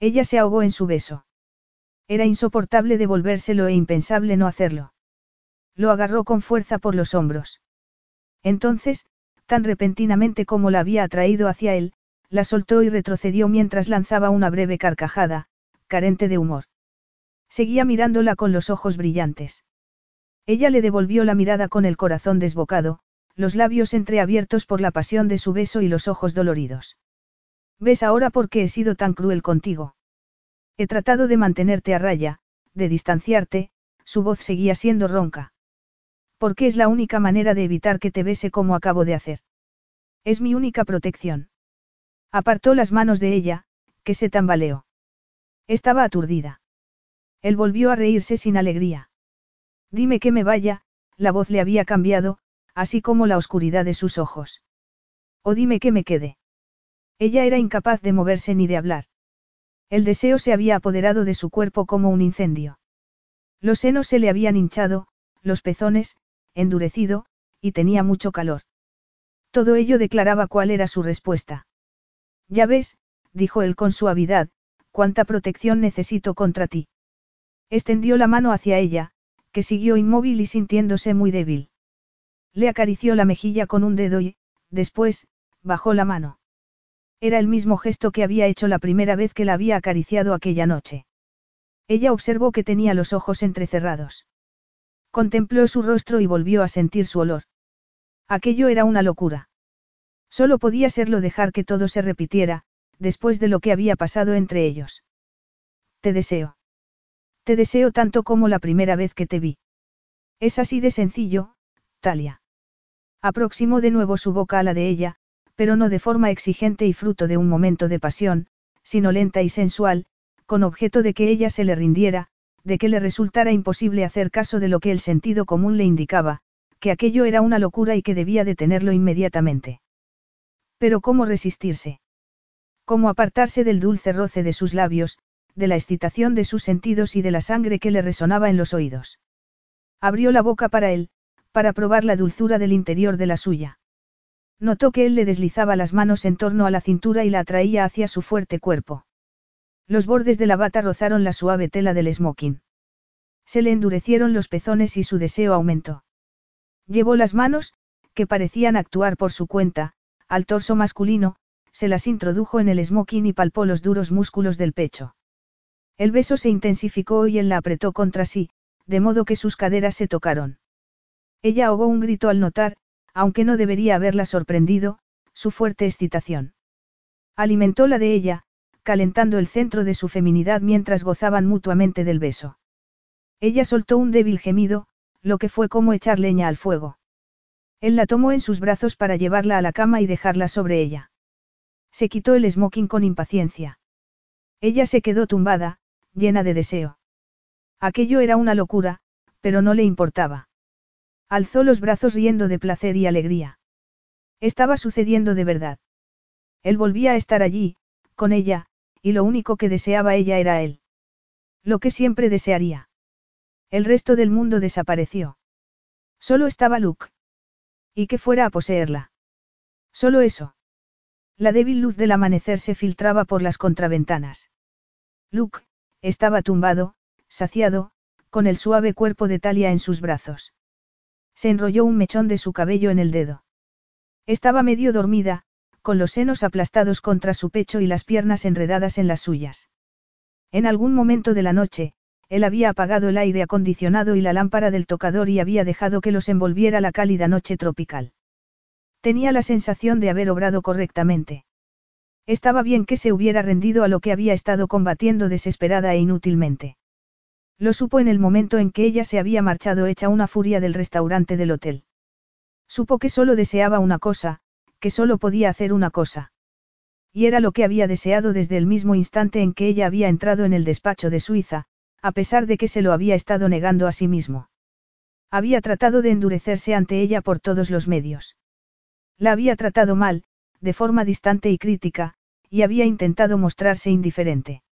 Ella se ahogó en su beso. Era insoportable devolvérselo e impensable no hacerlo. Lo agarró con fuerza por los hombros. Entonces, tan repentinamente como la había atraído hacia él, la soltó y retrocedió mientras lanzaba una breve carcajada, carente de humor. Seguía mirándola con los ojos brillantes. Ella le devolvió la mirada con el corazón desbocado, los labios entreabiertos por la pasión de su beso y los ojos doloridos. ¿Ves ahora por qué he sido tan cruel contigo? He tratado de mantenerte a raya, de distanciarte, su voz seguía siendo ronca. Porque es la única manera de evitar que te bese como acabo de hacer. Es mi única protección. Apartó las manos de ella, que se tambaleó. Estaba aturdida. Él volvió a reírse sin alegría. Dime que me vaya, la voz le había cambiado, así como la oscuridad de sus ojos. O dime que me quede. Ella era incapaz de moverse ni de hablar. El deseo se había apoderado de su cuerpo como un incendio. Los senos se le habían hinchado, los pezones, endurecido, y tenía mucho calor. Todo ello declaraba cuál era su respuesta. Ya ves, dijo él con suavidad, cuánta protección necesito contra ti. Extendió la mano hacia ella, que siguió inmóvil y sintiéndose muy débil. Le acarició la mejilla con un dedo y, después, bajó la mano. Era el mismo gesto que había hecho la primera vez que la había acariciado aquella noche. Ella observó que tenía los ojos entrecerrados. Contempló su rostro y volvió a sentir su olor. Aquello era una locura. Solo podía serlo dejar que todo se repitiera, después de lo que había pasado entre ellos. Te deseo. Te deseo tanto como la primera vez que te vi. Es así de sencillo, Talia. Aproximó de nuevo su boca a la de ella, pero no de forma exigente y fruto de un momento de pasión, sino lenta y sensual, con objeto de que ella se le rindiera, de que le resultara imposible hacer caso de lo que el sentido común le indicaba, que aquello era una locura y que debía detenerlo inmediatamente. Pero ¿cómo resistirse? ¿Cómo apartarse del dulce roce de sus labios, de la excitación de sus sentidos y de la sangre que le resonaba en los oídos? Abrió la boca para él, para probar la dulzura del interior de la suya. Notó que él le deslizaba las manos en torno a la cintura y la atraía hacia su fuerte cuerpo. Los bordes de la bata rozaron la suave tela del smoking. Se le endurecieron los pezones y su deseo aumentó. Llevó las manos, que parecían actuar por su cuenta, al torso masculino, se las introdujo en el smoking y palpó los duros músculos del pecho. El beso se intensificó y él la apretó contra sí, de modo que sus caderas se tocaron. Ella ahogó un grito al notar, aunque no debería haberla sorprendido, su fuerte excitación. Alimentó la de ella, calentando el centro de su feminidad mientras gozaban mutuamente del beso. Ella soltó un débil gemido, lo que fue como echar leña al fuego. Él la tomó en sus brazos para llevarla a la cama y dejarla sobre ella. Se quitó el smoking con impaciencia. Ella se quedó tumbada, llena de deseo. Aquello era una locura, pero no le importaba. Alzó los brazos riendo de placer y alegría. Estaba sucediendo de verdad. Él volvía a estar allí, con ella, y lo único que deseaba ella era él. Lo que siempre desearía. El resto del mundo desapareció. Solo estaba Luke. Y que fuera a poseerla. Solo eso. La débil luz del amanecer se filtraba por las contraventanas. Luke, estaba tumbado, saciado, con el suave cuerpo de Talia en sus brazos. Se enrolló un mechón de su cabello en el dedo. Estaba medio dormida, con los senos aplastados contra su pecho y las piernas enredadas en las suyas. En algún momento de la noche, él había apagado el aire acondicionado y la lámpara del tocador y había dejado que los envolviera la cálida noche tropical. Tenía la sensación de haber obrado correctamente. Estaba bien que se hubiera rendido a lo que había estado combatiendo desesperada e inútilmente. Lo supo en el momento en que ella se había marchado hecha una furia del restaurante del hotel. Supo que solo deseaba una cosa, que solo podía hacer una cosa. Y era lo que había deseado desde el mismo instante en que ella había entrado en el despacho de Suiza, a pesar de que se lo había estado negando a sí mismo. Había tratado de endurecerse ante ella por todos los medios. La había tratado mal, de forma distante y crítica, y había intentado mostrarse indiferente.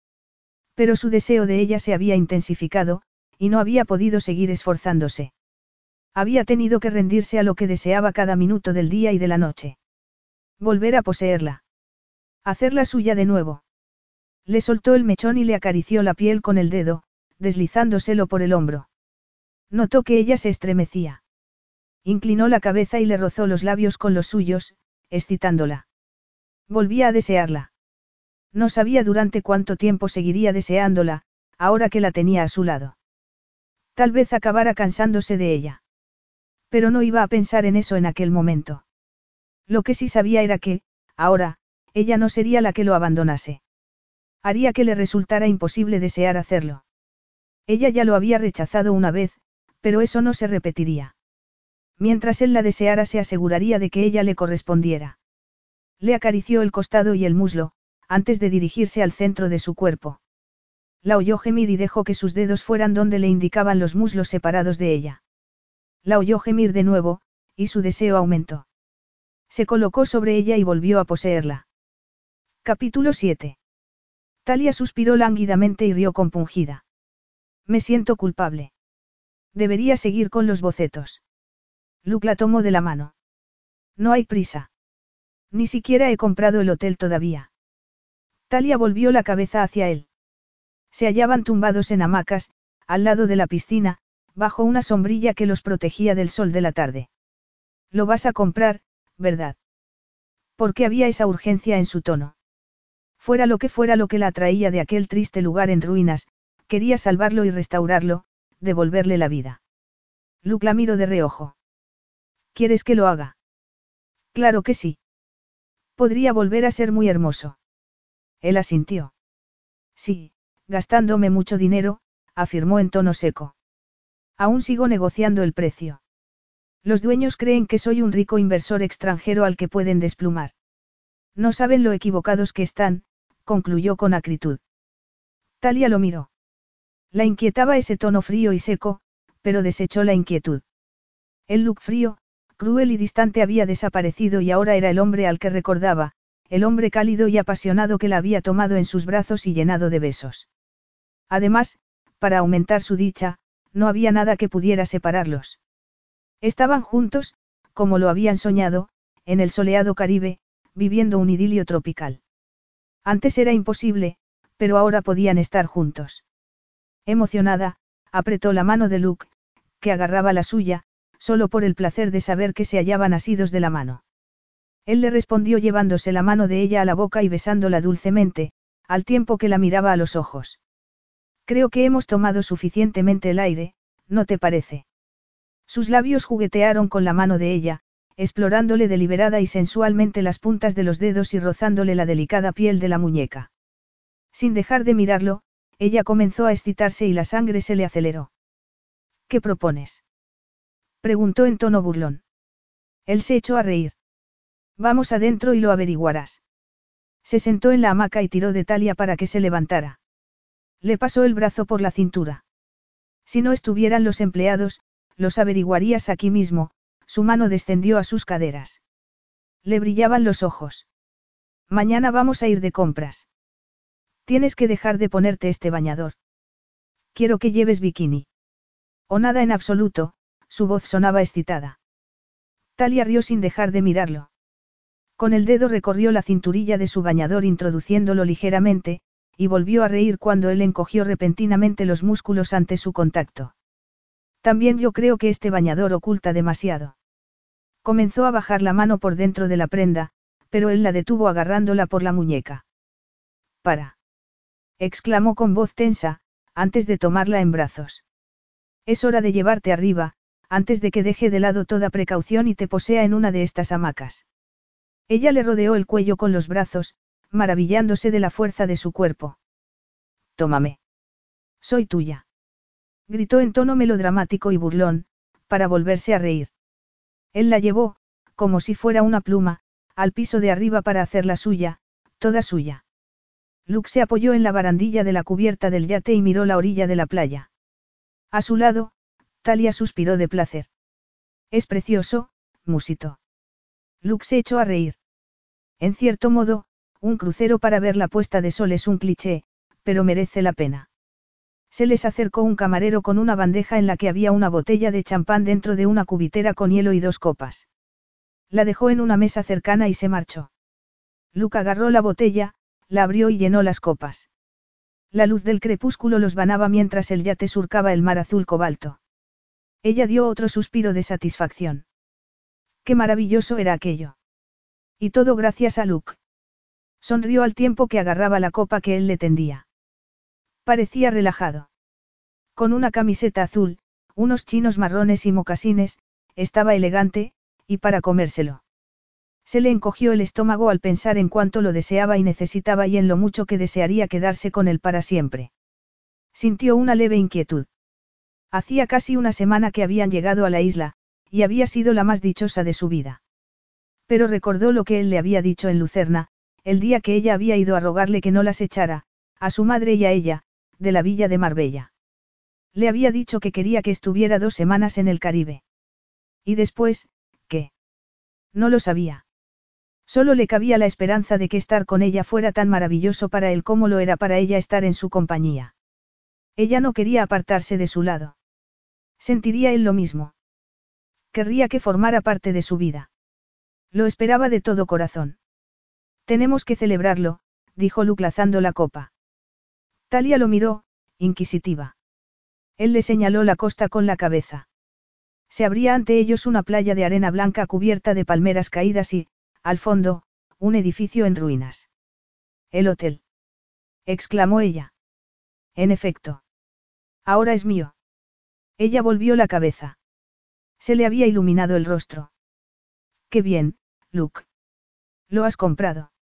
Pero su deseo de ella se había intensificado, y no había podido seguir esforzándose. Había tenido que rendirse a lo que deseaba cada minuto del día y de la noche. Volver a poseerla. Hacerla suya de nuevo. Le soltó el mechón y le acarició la piel con el dedo, deslizándoselo por el hombro. Notó que ella se estremecía. Inclinó la cabeza y le rozó los labios con los suyos, excitándola. Volvía a desearla. No sabía durante cuánto tiempo seguiría deseándola, ahora que la tenía a su lado. Tal vez acabara cansándose de ella. Pero no iba a pensar en eso en aquel momento. Lo que sí sabía era que, ahora, ella no sería la que lo abandonase. Haría que le resultara imposible desear hacerlo. Ella ya lo había rechazado una vez, pero eso no se repetiría. Mientras él la deseara se aseguraría de que ella le correspondiera. Le acarició el costado y el muslo, antes de dirigirse al centro de su cuerpo. La oyó gemir y dejó que sus dedos fueran donde le indicaban los muslos separados de ella. La oyó gemir de nuevo, y su deseo aumentó. Se colocó sobre ella y volvió a poseerla. Capítulo 7. Talia suspiró lánguidamente y rió compungida. Me siento culpable. Debería seguir con los bocetos. Luke la tomó de la mano. No hay prisa. Ni siquiera he comprado el hotel todavía. Talia volvió la cabeza hacia él. Se hallaban tumbados en hamacas, al lado de la piscina, bajo una sombrilla que los protegía del sol de la tarde. Lo vas a comprar, ¿verdad? Porque había esa urgencia en su tono. Fuera lo que fuera lo que la atraía de aquel triste lugar en ruinas, quería salvarlo y restaurarlo, devolverle la vida. Luke la miró de reojo. ¿Quieres que lo haga? Claro que sí. Podría volver a ser muy hermoso. Él asintió. Sí, gastándome mucho dinero, afirmó en tono seco. Aún sigo negociando el precio. Los dueños creen que soy un rico inversor extranjero al que pueden desplumar. No saben lo equivocados que están, concluyó con acritud. Talia lo miró. La inquietaba ese tono frío y seco, pero desechó la inquietud. El look frío, cruel y distante había desaparecido y ahora era el hombre al que recordaba, el hombre cálido y apasionado que la había tomado en sus brazos y llenado de besos. Además, para aumentar su dicha, no había nada que pudiera separarlos. Estaban juntos, como lo habían soñado, en el soleado Caribe, viviendo un idilio tropical. Antes era imposible, pero ahora podían estar juntos. Emocionada, apretó la mano de Luke, que agarraba la suya, solo por el placer de saber que se hallaban asidos de la mano. Él le respondió llevándose la mano de ella a la boca y besándola dulcemente, al tiempo que la miraba a los ojos. Creo que hemos tomado suficientemente el aire, ¿no te parece? Sus labios juguetearon con la mano de ella, explorándole deliberada y sensualmente las puntas de los dedos y rozándole la delicada piel de la muñeca. Sin dejar de mirarlo, ella comenzó a excitarse y la sangre se le aceleró. ¿Qué propones? Preguntó en tono burlón. Él se echó a reír. Vamos adentro y lo averiguarás. Se sentó en la hamaca y tiró de Talia para que se levantara. Le pasó el brazo por la cintura. Si no estuvieran los empleados, los averiguarías aquí mismo, su mano descendió a sus caderas. Le brillaban los ojos. Mañana vamos a ir de compras. Tienes que dejar de ponerte este bañador. Quiero que lleves bikini. O nada en absoluto, su voz sonaba excitada. Talia rió sin dejar de mirarlo. Con el dedo recorrió la cinturilla de su bañador introduciéndolo ligeramente, y volvió a reír cuando él encogió repentinamente los músculos ante su contacto. También yo creo que este bañador oculta demasiado. Comenzó a bajar la mano por dentro de la prenda, pero él la detuvo agarrándola por la muñeca. Para. exclamó con voz tensa, antes de tomarla en brazos. Es hora de llevarte arriba, antes de que deje de lado toda precaución y te posea en una de estas hamacas. Ella le rodeó el cuello con los brazos, maravillándose de la fuerza de su cuerpo. Tómame. Soy tuya. Gritó en tono melodramático y burlón, para volverse a reír. Él la llevó, como si fuera una pluma, al piso de arriba para hacerla suya, toda suya. Luke se apoyó en la barandilla de la cubierta del yate y miró la orilla de la playa. A su lado, Talia suspiró de placer. Es precioso, musito. Luke se echó a reír. En cierto modo, un crucero para ver la puesta de sol es un cliché, pero merece la pena. Se les acercó un camarero con una bandeja en la que había una botella de champán dentro de una cubitera con hielo y dos copas. La dejó en una mesa cercana y se marchó. Luke agarró la botella, la abrió y llenó las copas. La luz del crepúsculo los banaba mientras el yate surcaba el mar azul cobalto. Ella dio otro suspiro de satisfacción. Qué maravilloso era aquello. Y todo gracias a Luke. Sonrió al tiempo que agarraba la copa que él le tendía. Parecía relajado. Con una camiseta azul, unos chinos marrones y mocasines, estaba elegante, y para comérselo. Se le encogió el estómago al pensar en cuánto lo deseaba y necesitaba y en lo mucho que desearía quedarse con él para siempre. Sintió una leve inquietud. Hacía casi una semana que habían llegado a la isla, y había sido la más dichosa de su vida. Pero recordó lo que él le había dicho en Lucerna, el día que ella había ido a rogarle que no las echara, a su madre y a ella, de la villa de Marbella. Le había dicho que quería que estuviera dos semanas en el Caribe. Y después, ¿qué? No lo sabía. Solo le cabía la esperanza de que estar con ella fuera tan maravilloso para él como lo era para ella estar en su compañía. Ella no quería apartarse de su lado. Sentiría él lo mismo. Querría que formara parte de su vida. Lo esperaba de todo corazón. Tenemos que celebrarlo, dijo Luke lazando la copa. Talia lo miró, inquisitiva. Él le señaló la costa con la cabeza. Se abría ante ellos una playa de arena blanca cubierta de palmeras caídas y, al fondo, un edificio en ruinas. El hotel. exclamó ella. En efecto. Ahora es mío. Ella volvió la cabeza. Se le había iluminado el rostro. Qué bien, Luke. Lo has comprado.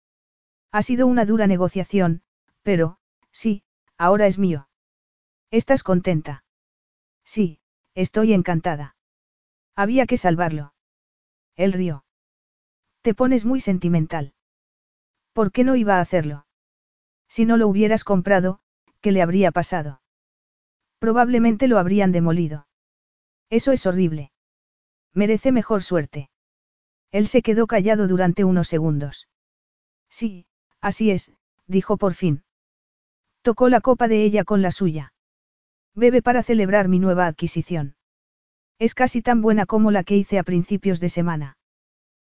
Ha sido una dura negociación, pero, sí, ahora es mío. ¿Estás contenta? Sí, estoy encantada. Había que salvarlo. Él rió. Te pones muy sentimental. ¿Por qué no iba a hacerlo? Si no lo hubieras comprado, ¿qué le habría pasado? Probablemente lo habrían demolido. Eso es horrible. Merece mejor suerte. Él se quedó callado durante unos segundos. Sí, así es, dijo por fin. Tocó la copa de ella con la suya. Bebe para celebrar mi nueva adquisición. Es casi tan buena como la que hice a principios de semana.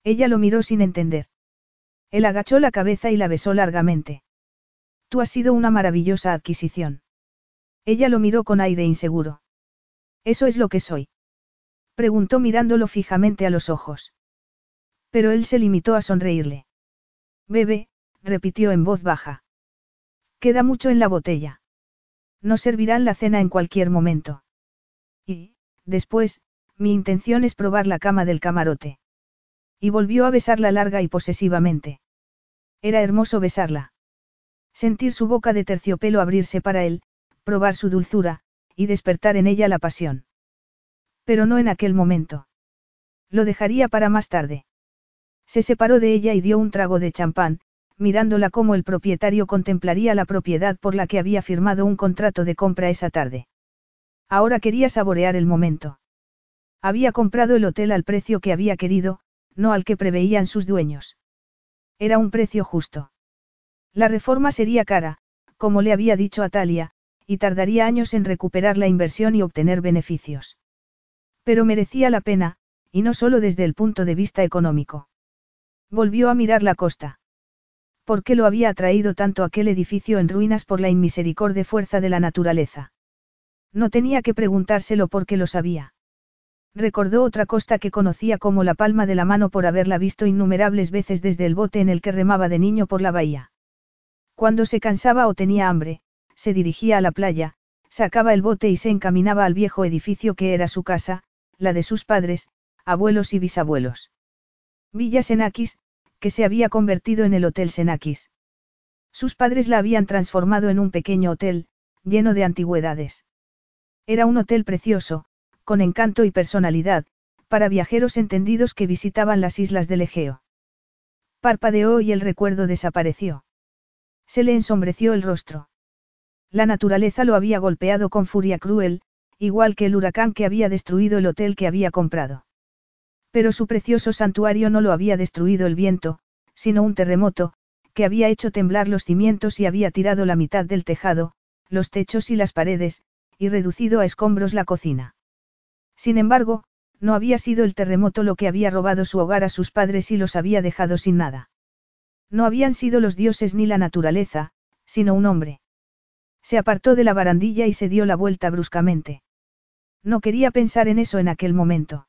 Ella lo miró sin entender. Él agachó la cabeza y la besó largamente. Tú has sido una maravillosa adquisición. Ella lo miró con aire inseguro. Eso es lo que soy. Preguntó mirándolo fijamente a los ojos. Pero él se limitó a sonreírle. Bebe, repitió en voz baja. Queda mucho en la botella. Nos servirán la cena en cualquier momento. Y, después, mi intención es probar la cama del camarote. Y volvió a besarla larga y posesivamente. Era hermoso besarla. Sentir su boca de terciopelo abrirse para él, probar su dulzura, y despertar en ella la pasión. Pero no en aquel momento. Lo dejaría para más tarde. Se separó de ella y dio un trago de champán, mirándola como el propietario contemplaría la propiedad por la que había firmado un contrato de compra esa tarde. Ahora quería saborear el momento. Había comprado el hotel al precio que había querido, no al que preveían sus dueños. Era un precio justo. La reforma sería cara, como le había dicho a Talia, y tardaría años en recuperar la inversión y obtener beneficios. Pero merecía la pena, y no solo desde el punto de vista económico. Volvió a mirar la costa. ¿Por qué lo había atraído tanto aquel edificio en ruinas por la inmisericordia fuerza de la naturaleza? No tenía que preguntárselo porque lo sabía. Recordó otra costa que conocía como la palma de la mano por haberla visto innumerables veces desde el bote en el que remaba de niño por la bahía. Cuando se cansaba o tenía hambre, se dirigía a la playa, sacaba el bote y se encaminaba al viejo edificio que era su casa, la de sus padres, abuelos y bisabuelos. Villa Senakis, que se había convertido en el Hotel Senakis. Sus padres la habían transformado en un pequeño hotel, lleno de antigüedades. Era un hotel precioso, con encanto y personalidad, para viajeros entendidos que visitaban las islas del Egeo. Parpadeó y el recuerdo desapareció. Se le ensombreció el rostro. La naturaleza lo había golpeado con furia cruel, igual que el huracán que había destruido el hotel que había comprado. Pero su precioso santuario no lo había destruido el viento, sino un terremoto, que había hecho temblar los cimientos y había tirado la mitad del tejado, los techos y las paredes, y reducido a escombros la cocina. Sin embargo, no había sido el terremoto lo que había robado su hogar a sus padres y los había dejado sin nada. No habían sido los dioses ni la naturaleza, sino un hombre. Se apartó de la barandilla y se dio la vuelta bruscamente. No quería pensar en eso en aquel momento.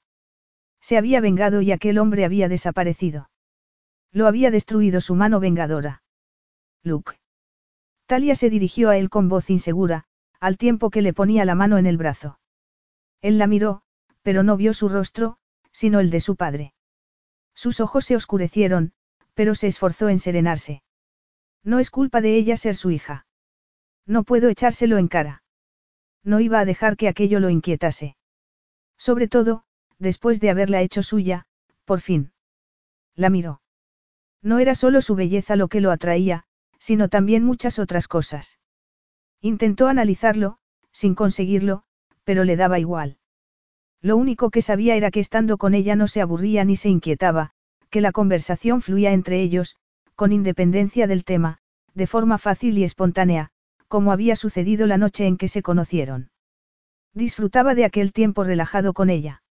Se había vengado y aquel hombre había desaparecido. Lo había destruido su mano vengadora. Luke. Talia se dirigió a él con voz insegura, al tiempo que le ponía la mano en el brazo. Él la miró, pero no vio su rostro, sino el de su padre. Sus ojos se oscurecieron, pero se esforzó en serenarse. No es culpa de ella ser su hija. No puedo echárselo en cara. No iba a dejar que aquello lo inquietase. Sobre todo, después de haberla hecho suya, por fin. La miró. No era solo su belleza lo que lo atraía, sino también muchas otras cosas. Intentó analizarlo, sin conseguirlo, pero le daba igual. Lo único que sabía era que estando con ella no se aburría ni se inquietaba, que la conversación fluía entre ellos, con independencia del tema, de forma fácil y espontánea, como había sucedido la noche en que se conocieron. Disfrutaba de aquel tiempo relajado con ella.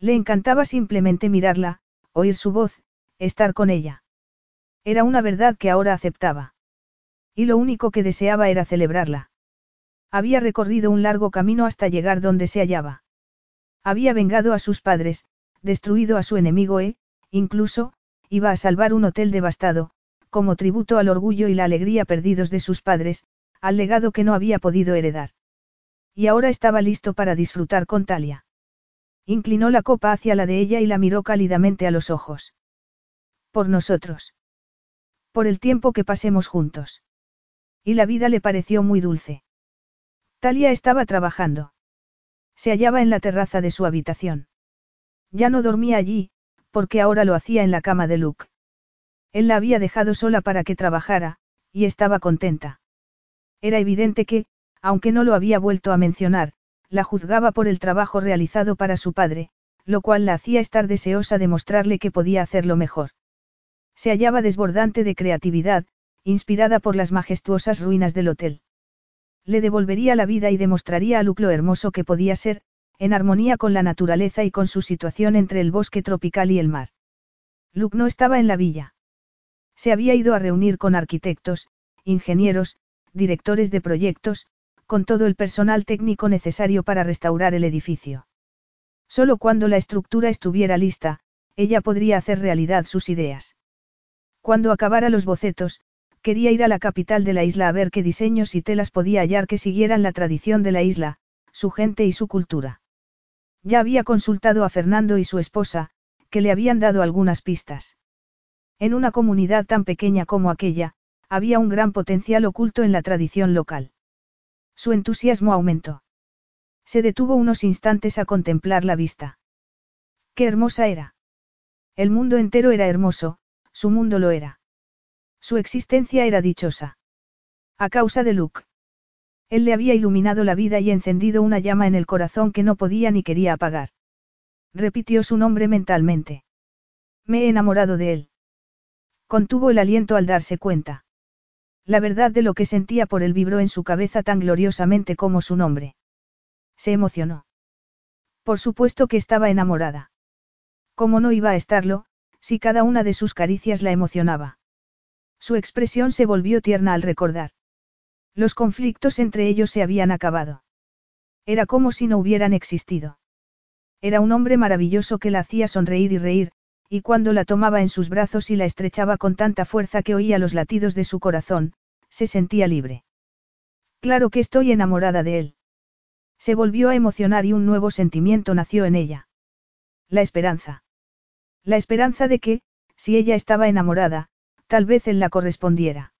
Le encantaba simplemente mirarla, oír su voz, estar con ella. Era una verdad que ahora aceptaba. Y lo único que deseaba era celebrarla. Había recorrido un largo camino hasta llegar donde se hallaba. Había vengado a sus padres, destruido a su enemigo e, incluso, iba a salvar un hotel devastado, como tributo al orgullo y la alegría perdidos de sus padres, al legado que no había podido heredar. Y ahora estaba listo para disfrutar con Talia. Inclinó la copa hacia la de ella y la miró cálidamente a los ojos. Por nosotros. Por el tiempo que pasemos juntos. Y la vida le pareció muy dulce. Talia estaba trabajando. Se hallaba en la terraza de su habitación. Ya no dormía allí, porque ahora lo hacía en la cama de Luke. Él la había dejado sola para que trabajara, y estaba contenta. Era evidente que, aunque no lo había vuelto a mencionar, la juzgaba por el trabajo realizado para su padre, lo cual la hacía estar deseosa de mostrarle que podía hacerlo mejor. Se hallaba desbordante de creatividad, inspirada por las majestuosas ruinas del hotel le devolvería la vida y demostraría a Luke lo hermoso que podía ser, en armonía con la naturaleza y con su situación entre el bosque tropical y el mar. Luke no estaba en la villa. Se había ido a reunir con arquitectos, ingenieros, directores de proyectos, con todo el personal técnico necesario para restaurar el edificio. Solo cuando la estructura estuviera lista, ella podría hacer realidad sus ideas. Cuando acabara los bocetos, quería ir a la capital de la isla a ver qué diseños y telas podía hallar que siguieran la tradición de la isla, su gente y su cultura. Ya había consultado a Fernando y su esposa, que le habían dado algunas pistas. En una comunidad tan pequeña como aquella, había un gran potencial oculto en la tradición local. Su entusiasmo aumentó. Se detuvo unos instantes a contemplar la vista. Qué hermosa era. El mundo entero era hermoso, su mundo lo era. Su existencia era dichosa. A causa de Luke. Él le había iluminado la vida y encendido una llama en el corazón que no podía ni quería apagar. Repitió su nombre mentalmente. Me he enamorado de él. Contuvo el aliento al darse cuenta. La verdad de lo que sentía por él vibró en su cabeza tan gloriosamente como su nombre. Se emocionó. Por supuesto que estaba enamorada. ¿Cómo no iba a estarlo, si cada una de sus caricias la emocionaba? Su expresión se volvió tierna al recordar. Los conflictos entre ellos se habían acabado. Era como si no hubieran existido. Era un hombre maravilloso que la hacía sonreír y reír, y cuando la tomaba en sus brazos y la estrechaba con tanta fuerza que oía los latidos de su corazón, se sentía libre. Claro que estoy enamorada de él. Se volvió a emocionar y un nuevo sentimiento nació en ella. La esperanza. La esperanza de que, si ella estaba enamorada, tal vez él la correspondiera.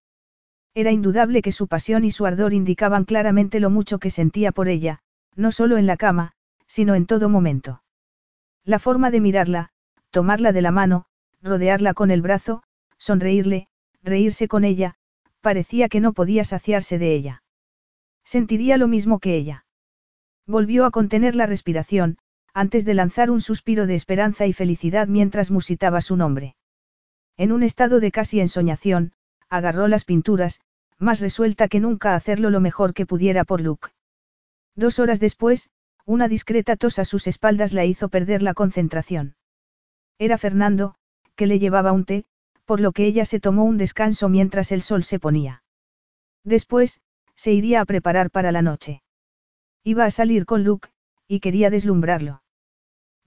Era indudable que su pasión y su ardor indicaban claramente lo mucho que sentía por ella, No solo en la cama, sino en todo momento. La forma de mirarla, tomarla de la mano, rodearla con el brazo, sonreírle, reírse con ella, parecía que no podía saciarse de ella. Sentiría lo mismo que ella. Volvió a contener la respiración, antes de lanzar un suspiro de esperanza y felicidad mientras musitaba su nombre. En un estado de casi ensoñación, agarró las pinturas, más resuelta que nunca a hacerlo lo mejor que pudiera por Luke. Dos horas después, una discreta tos a sus espaldas la hizo perder la concentración. Era Fernando, que le llevaba un té, por lo que ella se tomó un descanso mientras el sol se ponía. Después, se iría a preparar para la noche. Iba a salir con Luke, y quería deslumbrarlo.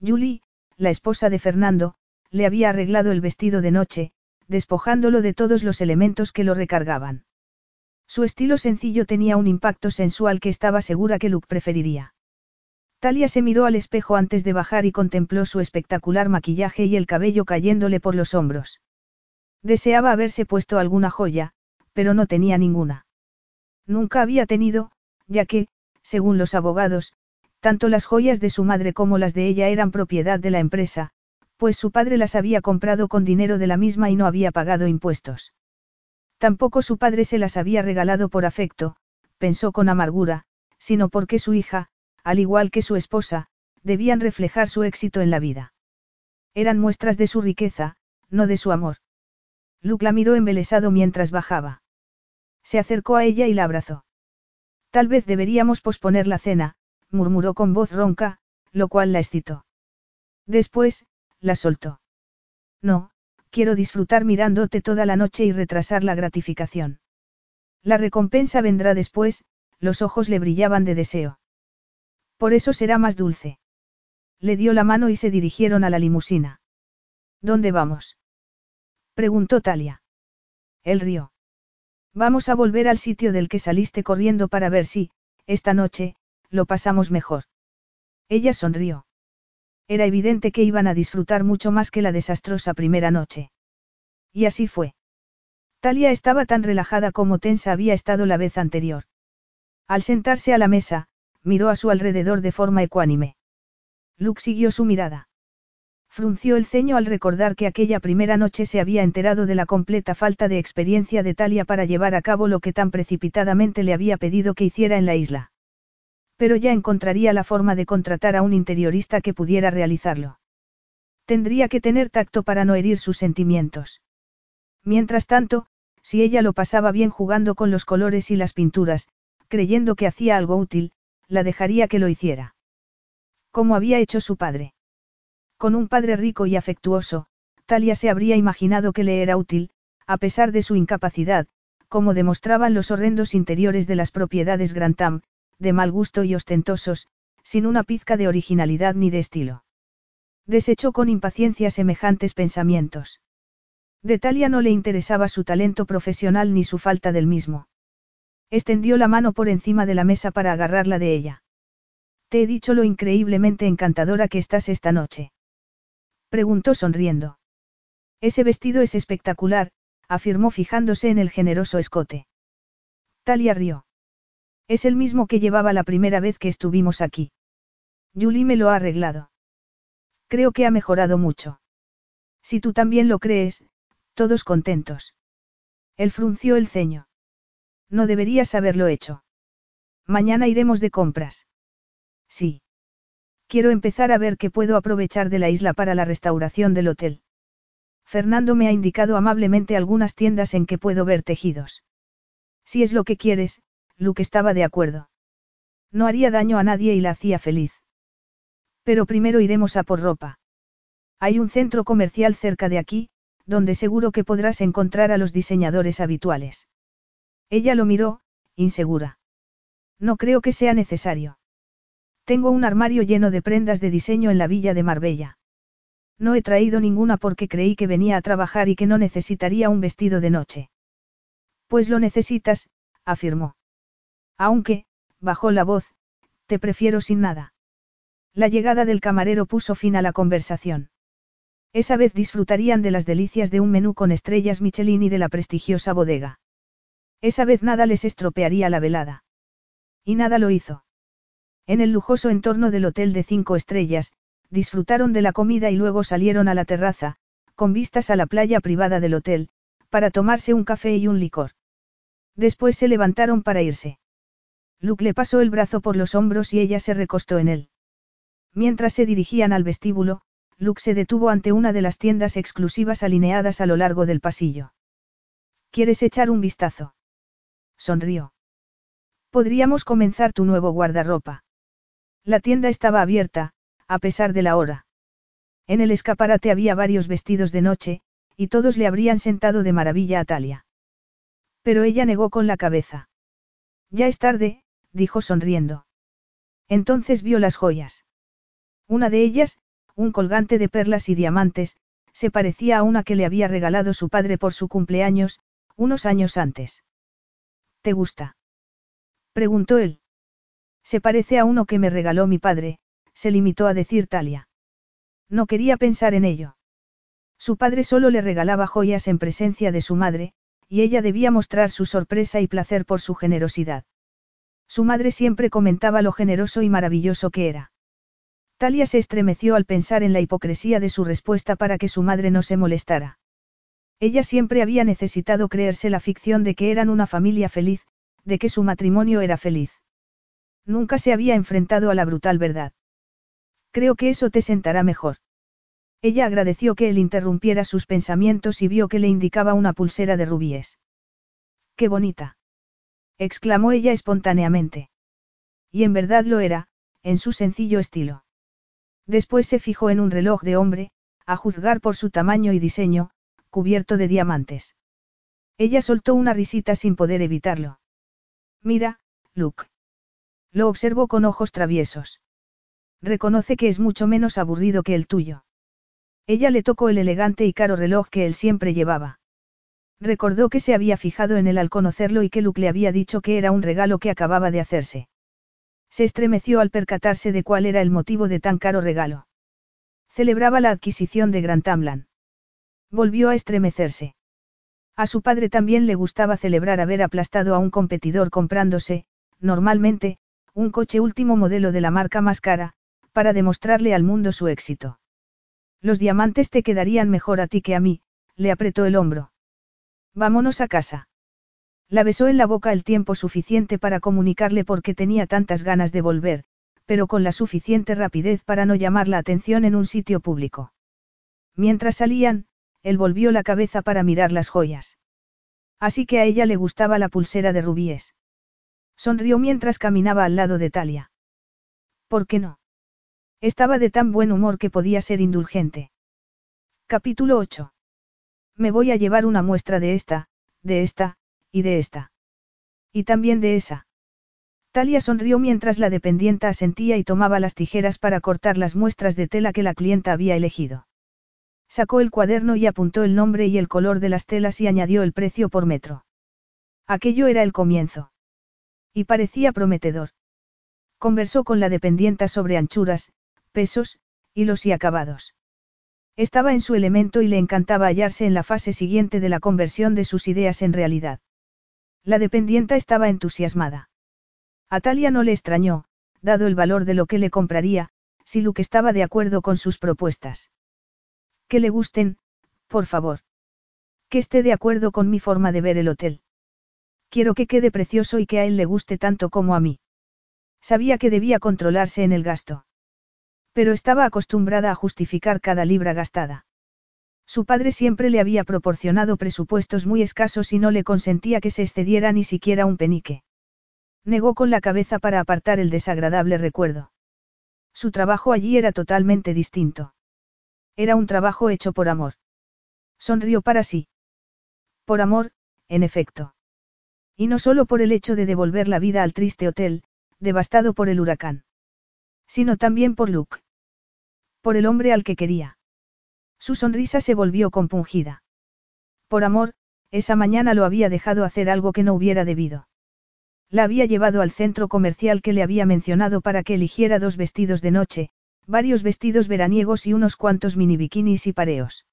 Julie, la esposa de Fernando, le había arreglado el vestido de noche, despojándolo de todos los elementos que lo recargaban. Su estilo sencillo tenía un impacto sensual que estaba segura que Luke preferiría. Talia se miró al espejo antes de bajar y contempló su espectacular maquillaje y el cabello cayéndole por los hombros. Deseaba haberse puesto alguna joya, pero no tenía ninguna. Nunca había tenido, ya que, según los abogados, tanto las joyas de su madre como las de ella eran propiedad de la empresa, pues su padre las había comprado con dinero de la misma y no había pagado impuestos. Tampoco su padre se las había regalado por afecto, pensó con amargura, sino porque su hija, al igual que su esposa, debían reflejar su éxito en la vida. Eran muestras de su riqueza, no de su amor. Luke la miró embelesado mientras bajaba. Se acercó a ella y la abrazó. Tal vez deberíamos posponer la cena, murmuró con voz ronca, lo cual la excitó. Después, la soltó. No, quiero disfrutar mirándote toda la noche y retrasar la gratificación. La recompensa vendrá después, los ojos le brillaban de deseo. Por eso será más dulce. Le dio la mano y se dirigieron a la limusina. ¿Dónde vamos? Preguntó Talia. El río. Vamos a volver al sitio del que saliste corriendo para ver si, esta noche, lo pasamos mejor. Ella sonrió. Era evidente que iban a disfrutar mucho más que la desastrosa primera noche. Y así fue. Talia estaba tan relajada como tensa había estado la vez anterior. Al sentarse a la mesa, miró a su alrededor de forma ecuánime. Luke siguió su mirada. Frunció el ceño al recordar que aquella primera noche se había enterado de la completa falta de experiencia de Talia para llevar a cabo lo que tan precipitadamente le había pedido que hiciera en la isla. Pero ya encontraría la forma de contratar a un interiorista que pudiera realizarlo. Tendría que tener tacto para no herir sus sentimientos. Mientras tanto, si ella lo pasaba bien jugando con los colores y las pinturas, creyendo que hacía algo útil, la dejaría que lo hiciera. Como había hecho su padre. Con un padre rico y afectuoso, Talia se habría imaginado que le era útil, a pesar de su incapacidad, como demostraban los horrendos interiores de las propiedades Grantham, de mal gusto y ostentosos, sin una pizca de originalidad ni de estilo. Desechó con impaciencia semejantes pensamientos. De Talia no le interesaba su talento profesional ni su falta del mismo. Extendió la mano por encima de la mesa para agarrarla de ella. Te he dicho lo increíblemente encantadora que estás esta noche. Preguntó sonriendo. Ese vestido es espectacular, afirmó fijándose en el generoso escote. Talia rió. Es el mismo que llevaba la primera vez que estuvimos aquí. Julie me lo ha arreglado. Creo que ha mejorado mucho. Si tú también lo crees, todos contentos. Él frunció el ceño. No deberías haberlo hecho. Mañana iremos de compras. Sí. Quiero empezar a ver qué puedo aprovechar de la isla para la restauración del hotel. Fernando me ha indicado amablemente algunas tiendas en que puedo ver tejidos. Si es lo que quieres, Luke estaba de acuerdo. No haría daño a nadie y la hacía feliz. Pero primero iremos a por ropa. Hay un centro comercial cerca de aquí, donde seguro que podrás encontrar a los diseñadores habituales. Ella lo miró, insegura. No creo que sea necesario. Tengo un armario lleno de prendas de diseño en la villa de Marbella. No he traído ninguna porque creí que venía a trabajar y que no necesitaría un vestido de noche. Pues lo necesitas, afirmó. Aunque, bajó la voz, te prefiero sin nada. La llegada del camarero puso fin a la conversación. Esa vez disfrutarían de las delicias de un menú con estrellas Michelin y de la prestigiosa bodega. Esa vez nada les estropearía la velada. Y nada lo hizo. En el lujoso entorno del hotel de cinco estrellas, disfrutaron de la comida y luego salieron a la terraza, con vistas a la playa privada del hotel, para tomarse un café y un licor. Después se levantaron para irse. Luke le pasó el brazo por los hombros y ella se recostó en él. Mientras se dirigían al vestíbulo, Luke se detuvo ante una de las tiendas exclusivas alineadas a lo largo del pasillo. ¿Quieres echar un vistazo? Sonrió. Podríamos comenzar tu nuevo guardarropa. La tienda estaba abierta, a pesar de la hora. En el escaparate había varios vestidos de noche, y todos le habrían sentado de maravilla a Talia. Pero ella negó con la cabeza. Ya es tarde, dijo sonriendo. Entonces vio las joyas. Una de ellas, un colgante de perlas y diamantes, se parecía a una que le había regalado su padre por su cumpleaños, unos años antes. ¿Te gusta? preguntó él. Se parece a uno que me regaló mi padre, se limitó a decir Talia. No quería pensar en ello. Su padre solo le regalaba joyas en presencia de su madre, y ella debía mostrar su sorpresa y placer por su generosidad. Su madre siempre comentaba lo generoso y maravilloso que era. Talia se estremeció al pensar en la hipocresía de su respuesta para que su madre no se molestara. Ella siempre había necesitado creerse la ficción de que eran una familia feliz, de que su matrimonio era feliz. Nunca se había enfrentado a la brutal verdad. Creo que eso te sentará mejor. Ella agradeció que él interrumpiera sus pensamientos y vio que le indicaba una pulsera de rubíes. ¡Qué bonita! exclamó ella espontáneamente. Y en verdad lo era, en su sencillo estilo. Después se fijó en un reloj de hombre, a juzgar por su tamaño y diseño, cubierto de diamantes. Ella soltó una risita sin poder evitarlo. Mira, Luke. Lo observó con ojos traviesos. Reconoce que es mucho menos aburrido que el tuyo. Ella le tocó el elegante y caro reloj que él siempre llevaba. Recordó que se había fijado en él al conocerlo y que Luke le había dicho que era un regalo que acababa de hacerse. Se estremeció al percatarse de cuál era el motivo de tan caro regalo. Celebraba la adquisición de Gran Tamlan. Volvió a estremecerse. A su padre también le gustaba celebrar haber aplastado a un competidor comprándose, normalmente, un coche último modelo de la marca más cara, para demostrarle al mundo su éxito. Los diamantes te quedarían mejor a ti que a mí, le apretó el hombro. Vámonos a casa. La besó en la boca el tiempo suficiente para comunicarle por qué tenía tantas ganas de volver, pero con la suficiente rapidez para no llamar la atención en un sitio público. Mientras salían, él volvió la cabeza para mirar las joyas. Así que a ella le gustaba la pulsera de rubíes. Sonrió mientras caminaba al lado de Talia. ¿Por qué no? Estaba de tan buen humor que podía ser indulgente. Capítulo 8. Me voy a llevar una muestra de esta, de esta, y de esta. Y también de esa. Talia sonrió mientras la dependienta asentía y tomaba las tijeras para cortar las muestras de tela que la clienta había elegido. Sacó el cuaderno y apuntó el nombre y el color de las telas y añadió el precio por metro. Aquello era el comienzo. Y parecía prometedor. Conversó con la dependienta sobre anchuras, pesos, hilos y acabados. Estaba en su elemento y le encantaba hallarse en la fase siguiente de la conversión de sus ideas en realidad. La dependienta estaba entusiasmada. A Talia no le extrañó, dado el valor de lo que le compraría, si Luke estaba de acuerdo con sus propuestas. Que le gusten, por favor. Que esté de acuerdo con mi forma de ver el hotel. Quiero que quede precioso y que a él le guste tanto como a mí. Sabía que debía controlarse en el gasto. Pero estaba acostumbrada a justificar cada libra gastada. Su padre siempre le había proporcionado presupuestos muy escasos y no le consentía que se excediera ni siquiera un penique. Negó con la cabeza para apartar el desagradable recuerdo. Su trabajo allí era totalmente distinto. Era un trabajo hecho por amor. Sonrió para sí. Por amor, en efecto. Y no solo por el hecho de devolver la vida al triste hotel, devastado por el huracán sino también por Luke. Por el hombre al que quería. Su sonrisa se volvió compungida. Por amor, esa mañana lo había dejado hacer algo que no hubiera debido. La había llevado al centro comercial que le había mencionado para que eligiera dos vestidos de noche, varios vestidos veraniegos y unos cuantos mini bikinis y pareos.